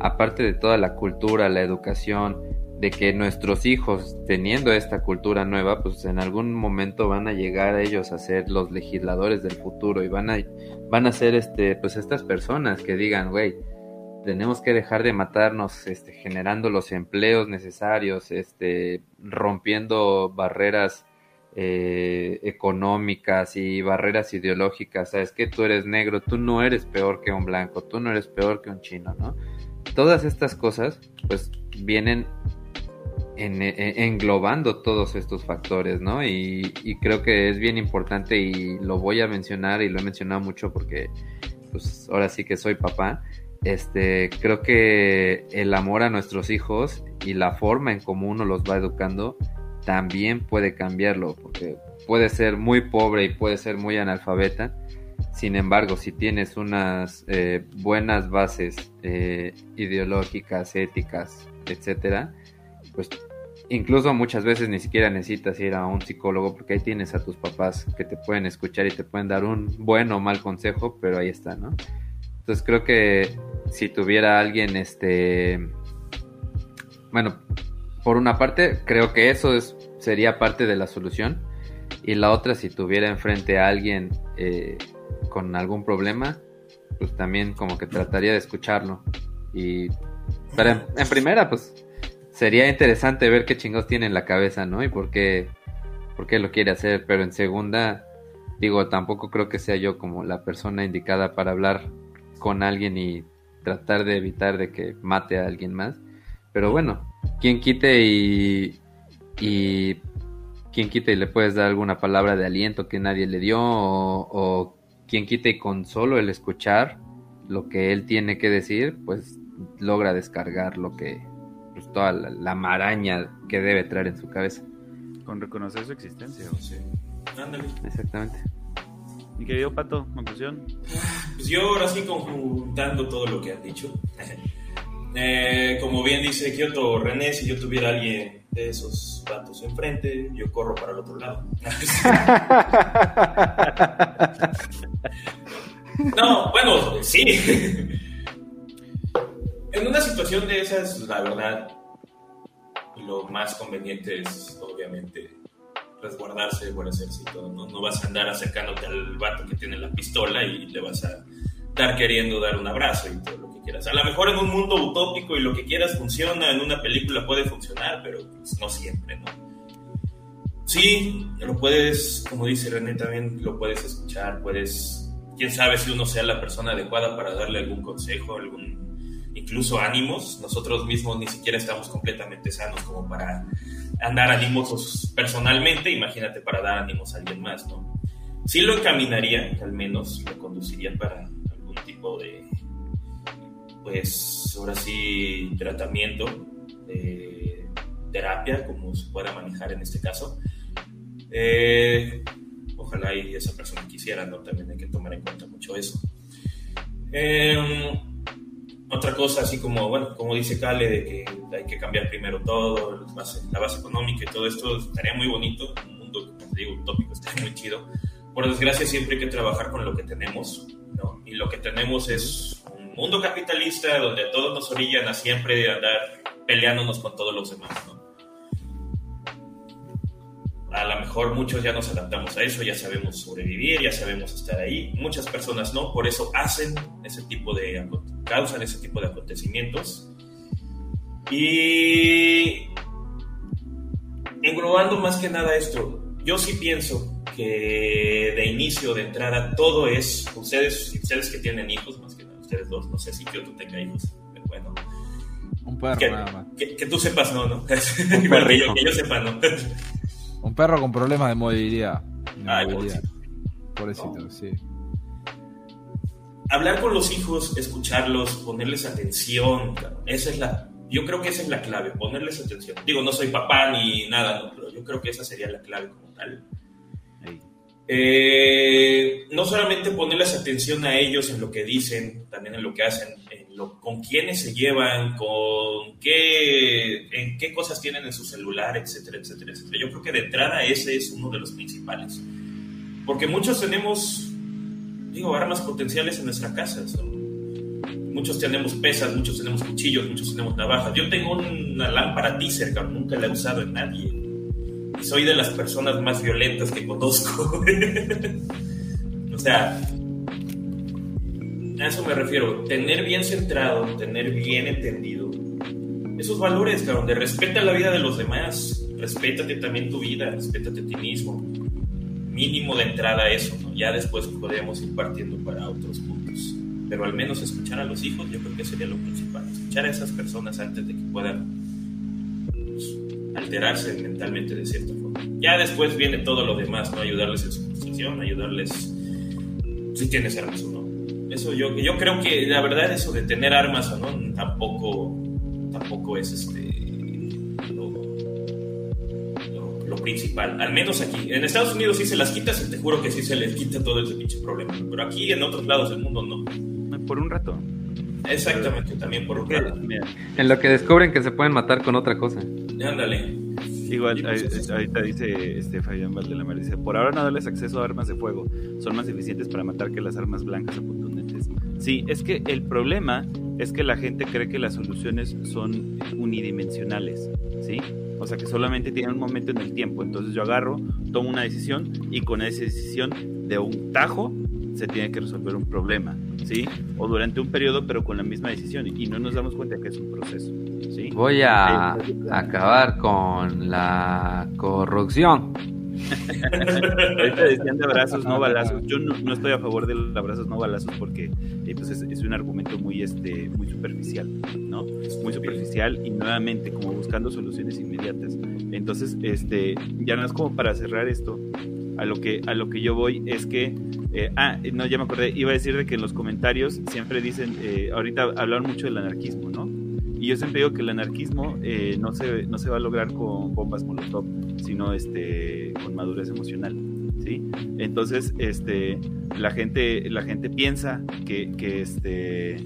Aparte de toda la cultura, la educación, de que nuestros hijos, teniendo esta cultura nueva, pues en algún momento van a llegar a ellos a ser los legisladores del futuro y van a, van a ser este, pues estas personas que digan, güey, tenemos que dejar de matarnos, este, generando los empleos necesarios, este, rompiendo barreras eh, económicas y barreras ideológicas. Sabes que tú eres negro, tú no eres peor que un blanco, tú no eres peor que un chino, ¿no? Todas estas cosas, pues vienen englobando todos estos factores, ¿no? Y, creo que es bien importante y lo voy a mencionar y lo he mencionado mucho porque, pues, ahora sí que soy papá. Este, creo que el amor a nuestros hijos y la forma en cómo uno los va educando también puede cambiarlo, porque puede ser muy pobre y puede ser muy analfabeta. Sin embargo, si tienes unas eh, buenas bases eh, ideológicas, éticas, etcétera, pues incluso muchas veces ni siquiera necesitas ir a un psicólogo porque ahí tienes a tus papás que te pueden escuchar y te pueden dar un buen o mal consejo, pero ahí está, ¿no? Entonces creo que si tuviera alguien, este, bueno, por una parte, creo que eso es, sería parte de la solución. Y la otra, si tuviera enfrente a alguien eh, con algún problema, pues también como que trataría de escucharlo. Y pero en, primera, pues sería interesante ver qué chingados tiene en la cabeza, ¿no? Y por qué, por qué lo quiere hacer. Pero en segunda, digo, tampoco creo que sea yo como la persona indicada para hablar con alguien y tratar de evitar de que mate a alguien más. Pero bueno, quien quite y, y quien quite y le puedes dar alguna palabra de aliento que nadie le dio o, o quien quite y con solo el escuchar lo que él tiene que decir, pues logra descargar lo que, pues toda la, maraña que debe traer en su cabeza. Con reconocer su existencia, sí. Ándale. Exactamente. Mi querido Pato, conclusión. Pues yo ahora sí conjuntando todo lo que han dicho. [laughs] Eh, como bien dice Kyoto René, si yo tuviera alguien de esos patos enfrente, yo corro para el otro lado. [laughs] no, bueno, sí. [laughs] En una situación de esas, la verdad, lo más conveniente es obviamente resguardarse por ejército. ¿no? no vas a andar acercándote al vato que tiene la pistola y le vas a estar queriendo dar un abrazo y todo lo que quieras. A lo mejor en un mundo utópico y lo que quieras funciona, en una película puede funcionar, pero pues, no siempre, ¿no? Sí, lo puedes, como dice René también, lo puedes escuchar, puedes, quién sabe si uno sea la persona adecuada para darle algún consejo, algún incluso ánimos. Nosotros mismos ni siquiera estamos completamente sanos como para andar ánimos personalmente, imagínate para dar ánimos a alguien más, ¿no? Sí lo encaminaría, al menos lo conduciría para algún tipo de, pues ahora sí, tratamiento, terapia, como se pueda manejar en este caso. Eh, ojalá y esa persona quisiera, ¿no? También hay que tomar en cuenta mucho eso. Eh, otra cosa, así como, bueno, como dice Cale, de que hay que cambiar primero todo, la base, la económica y todo esto, estaría muy bonito. Un mundo, como te digo, utópico, estaría muy chido. Por desgracia, siempre hay que trabajar con lo que tenemos, ¿no? Y lo que tenemos es un mundo capitalista donde todos nos orillan a siempre andar peleándonos con todos los demás, ¿no? A lo mejor muchos ya nos adaptamos a eso, ya sabemos sobrevivir, ya sabemos estar ahí. Muchas personas no, por eso hacen ese tipo de, causan ese tipo de acontecimientos. Y englobando más que nada esto, yo sí pienso que de inicio, de entrada, todo es, ustedes, ustedes que tienen hijos, más que nada, ustedes dos, no sé si yo tú tenga hijos, pero bueno. Un perro que, nada más. Que, tú sepas, no, ¿no? [laughs] que, yo, que yo sepa, ¿no? [laughs] Un perro con problemas de movilidad. Pobrecito, sí. Hablar con los hijos, escucharlos, ponerles atención, esa es la, yo creo que esa es la clave, ponerles atención. Digo, no soy papá ni nada, pero yo creo que esa sería la clave como tal. Eh, no solamente ponerles atención a ellos en lo que dicen, también en lo que hacen, con quiénes se llevan, con qué, en qué cosas tienen en su celular, etcétera, etcétera, etcétera. Yo creo que de entrada ese es uno de los principales. Porque muchos tenemos, digo, armas potenciales en nuestra casa. Muchos tenemos pesas, muchos tenemos cuchillos, muchos tenemos navajas. Yo tengo una lámpara teaser que nunca la he usado en nadie. Soy de las personas más violentas que conozco. [laughs] o sea, a eso me refiero, tener bien centrado, tener bien entendido esos valores, cabrón, de respeta la vida de los demás, respétate también tu vida, respétate a ti mismo. Mínimo de entrada eso, ¿no? Ya después podemos ir partiendo para otros puntos. Pero al menos escuchar a los hijos, yo creo que sería lo principal. Escuchar a esas personas antes de que puedan alterarse mentalmente de cierta forma. Ya después viene todo lo demás, ¿no? Ayudarles en su posición, ayudarles si tienes armas o no eso yo, yo creo que la verdad eso de tener armas o no tampoco, tampoco es este lo, principal. Al menos aquí. En Estados Unidos sí se las quitas y te juro que sí se les quita todo ese pinche problema. Pero aquí en otros lados del mundo no. Por un rato. Exactamente, también por un rato. En lo que descubren que se pueden matar con otra cosa. Ándale. Igual, pues, ahorita dice este Fabián Valdelamar, dice, por ahora no darles acceso a armas de fuego, son más eficientes para matar que las armas blancas o Sí, es que el problema es que la gente cree que las soluciones son unidimensionales, ¿sí? O sea, que solamente tienen un momento en el tiempo. Entonces yo agarro, tomo una decisión y con esa decisión de un tajo se tiene que resolver un problema, ¿sí? O durante un periodo, pero con la misma decisión y no nos damos cuenta que es un proceso, ¿sí? Voy a acabar con la corrupción. [laughs] Ahorita decían de abrazos, no balazos. Yo no, estoy a favor de los abrazos, no balazos, porque eh, pues es, un argumento muy, este, muy superficial, ¿no? Muy superficial y nuevamente como buscando soluciones inmediatas. Entonces, este, ya no es como para cerrar esto. A lo que, a lo que yo voy es que, eh, ah, no, ya me acordé, iba a decir de que en los comentarios siempre dicen, eh, ahorita hablaron mucho del anarquismo, ¿no? Y yo siempre digo que el anarquismo eh, no, se, no se va a lograr con bombas molotov, sino este, con madurez emocional. ¿sí? Entonces, este, la, gente, la gente piensa que, que, este,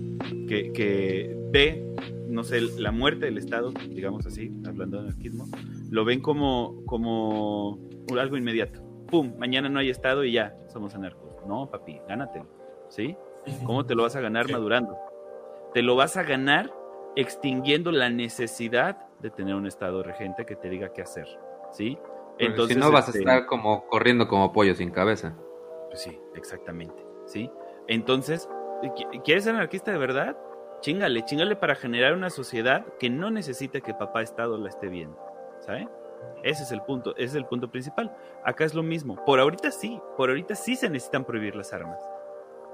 que, ve, no sé, la muerte del Estado, digamos así, hablando de anarquismo, lo ven como, como algo inmediato. ¡Pum! Mañana no hay Estado y ya, somos anarcos. No, papi, gánatelo. ¿Sí? ¿Cómo te lo vas a ganar madurando? Te lo vas a ganar extinguiendo la necesidad de tener un estado regente que te diga qué hacer, ¿sí? Entonces, si no vas a este, estar como corriendo como pollo sin cabeza. Pues sí, exactamente, ¿sí? Entonces, ¿quieres ser anarquista de verdad? Chingale, chingale para generar una sociedad que no necesite que papá Estado la esté viendo, ¿sabe? Ese es el punto, ese es el punto principal. Acá es lo mismo. Por ahorita sí, por ahorita sí se necesitan prohibir las armas.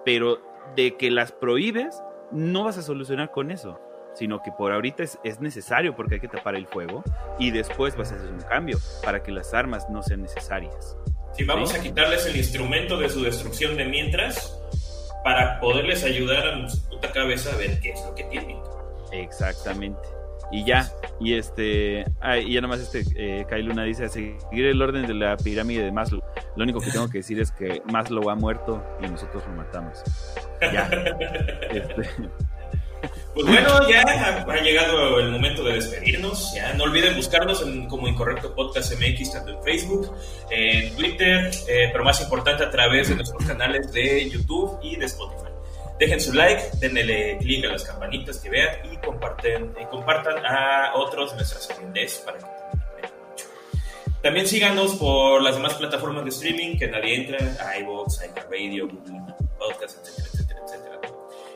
Pero de que las prohíbes, no vas a solucionar con eso sino que por ahorita es, necesario porque hay que tapar el fuego y después vas a hacer un cambio para que las armas no sean necesarias. Si vamos a quitarles el instrumento de su destrucción de mientras para poderles ayudar a su puta cabeza a ver qué es lo que tienen. Exactamente. Y ya, y este, ah, y ya nomás este, eh, Kai Luna dice, seguir el orden de la pirámide de Maslow. Lo único que tengo que decir es que Maslow ha muerto y nosotros lo matamos. Ya. [laughs] este, pues bueno, ya ha, llegado el momento de despedirnos. Ya no olviden buscarnos en, como Incorrecto Podcast MX, tanto en Facebook, en Twitter, eh, pero más importante a través de nuestros canales de YouTube y de Spotify. Dejen su like, denle clic a las campanitas que vean y comparten, y compartan a otros nuestras opiniones para que también síganos por las demás plataformas de streaming que nadie entra, iVoox, iHeartRadio, Google Podcast, etcétera, etcétera, etcétera.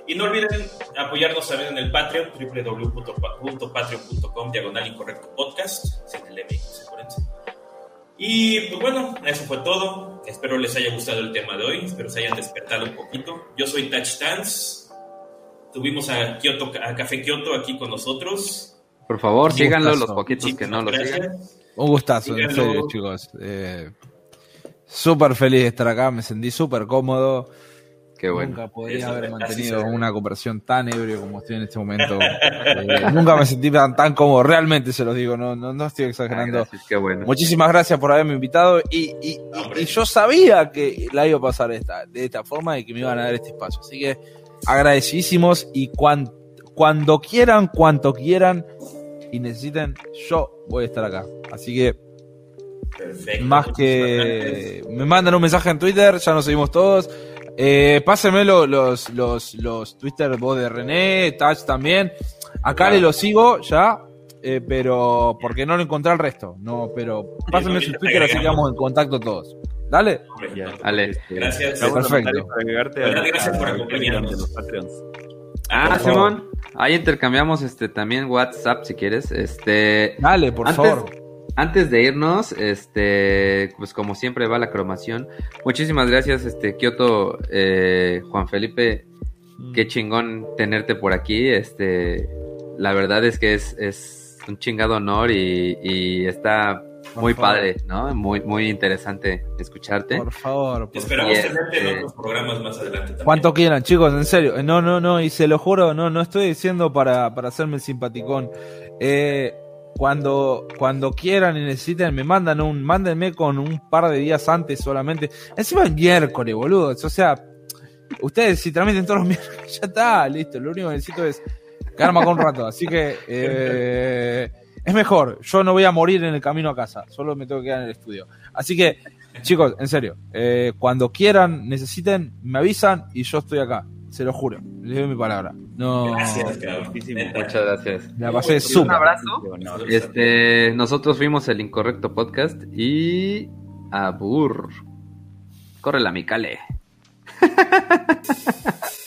Y no olviden apoyarnos también en el Patreon, www.patreon.com, diagonal incorrecto podcast, sin el Y pues bueno, eso fue todo. Espero les haya gustado el tema de hoy, espero se hayan despertado un poquito. Yo soy Touch Dance. Tuvimos a, Kyoto, a Café Kyoto aquí con nosotros. Por favor, síganlo los poquitos que no lo sigan. Un gustazo, en serio, chicos. Eh, súper feliz de estar acá, me sentí súper cómodo. Nunca podría haber mantenido una conversación tan ebrio como estoy en este momento. Eh, nunca me sentí tan, tan cómodo, realmente se los digo, no, no, no estoy exagerando. Ah, bueno. Muchísimas gracias por haberme invitado y, y, yo sabía que la iba a pasar esta, de esta forma y que me iban a dar este espacio. Así que agradecidísimos y cuando quieran, cuanto quieran y necesiten, yo voy a estar acá. Así que más que me mandan un mensaje en Twitter, ya nos seguimos todos. Eh, pásenme los, los, los, Twitter vos de René, Touch también. Acá le lo sigo ya, eh, pero porque no lo encontré al resto. No, pero pásenme su Twitter así que vamos en contacto todos. Dale. Dale. Gracias. Perfecto. Gracias por acompañarnos. Ah, Simón, ahí intercambiamos este también WhatsApp si quieres. Este. Dale, por favor antes de irnos, este, pues como siempre va la cromación. Muchísimas gracias, este, Kioto, eh, Juan Felipe. Mm. Qué chingón tenerte por aquí. Este, la verdad es que es, es un chingado honor y, está muy padre, ¿no? Muy, muy interesante escucharte. Por favor. Esperamos tenerte en otros programas más adelante. También. Cuanto quieran, chicos, en serio. No, no, no, y se lo juro, no, no estoy diciendo para, para hacerme el simpaticón. Eh, cuando, cuando quieran y necesiten, me mandan un, mándenme con un par de días antes solamente. Encima el miércoles, boludo. O sea, ustedes si tramiten todos los [laughs] miércoles, ya está, listo. Lo único que necesito es quedarme con un rato. Así que eh, es mejor. Yo no voy a morir en el camino a casa. Solo me tengo que quedar en el estudio. Así que, chicos, en serio, eh, cuando quieran, necesiten, me avisan y yo estoy acá. Se lo juro. Le doy mi palabra. No. Gracias, Muchas gracias. La pasé súper. Un abrazo. Este, nosotros fuimos el Incorrecto Podcast y. Abur. Corre la Micale. [laughs]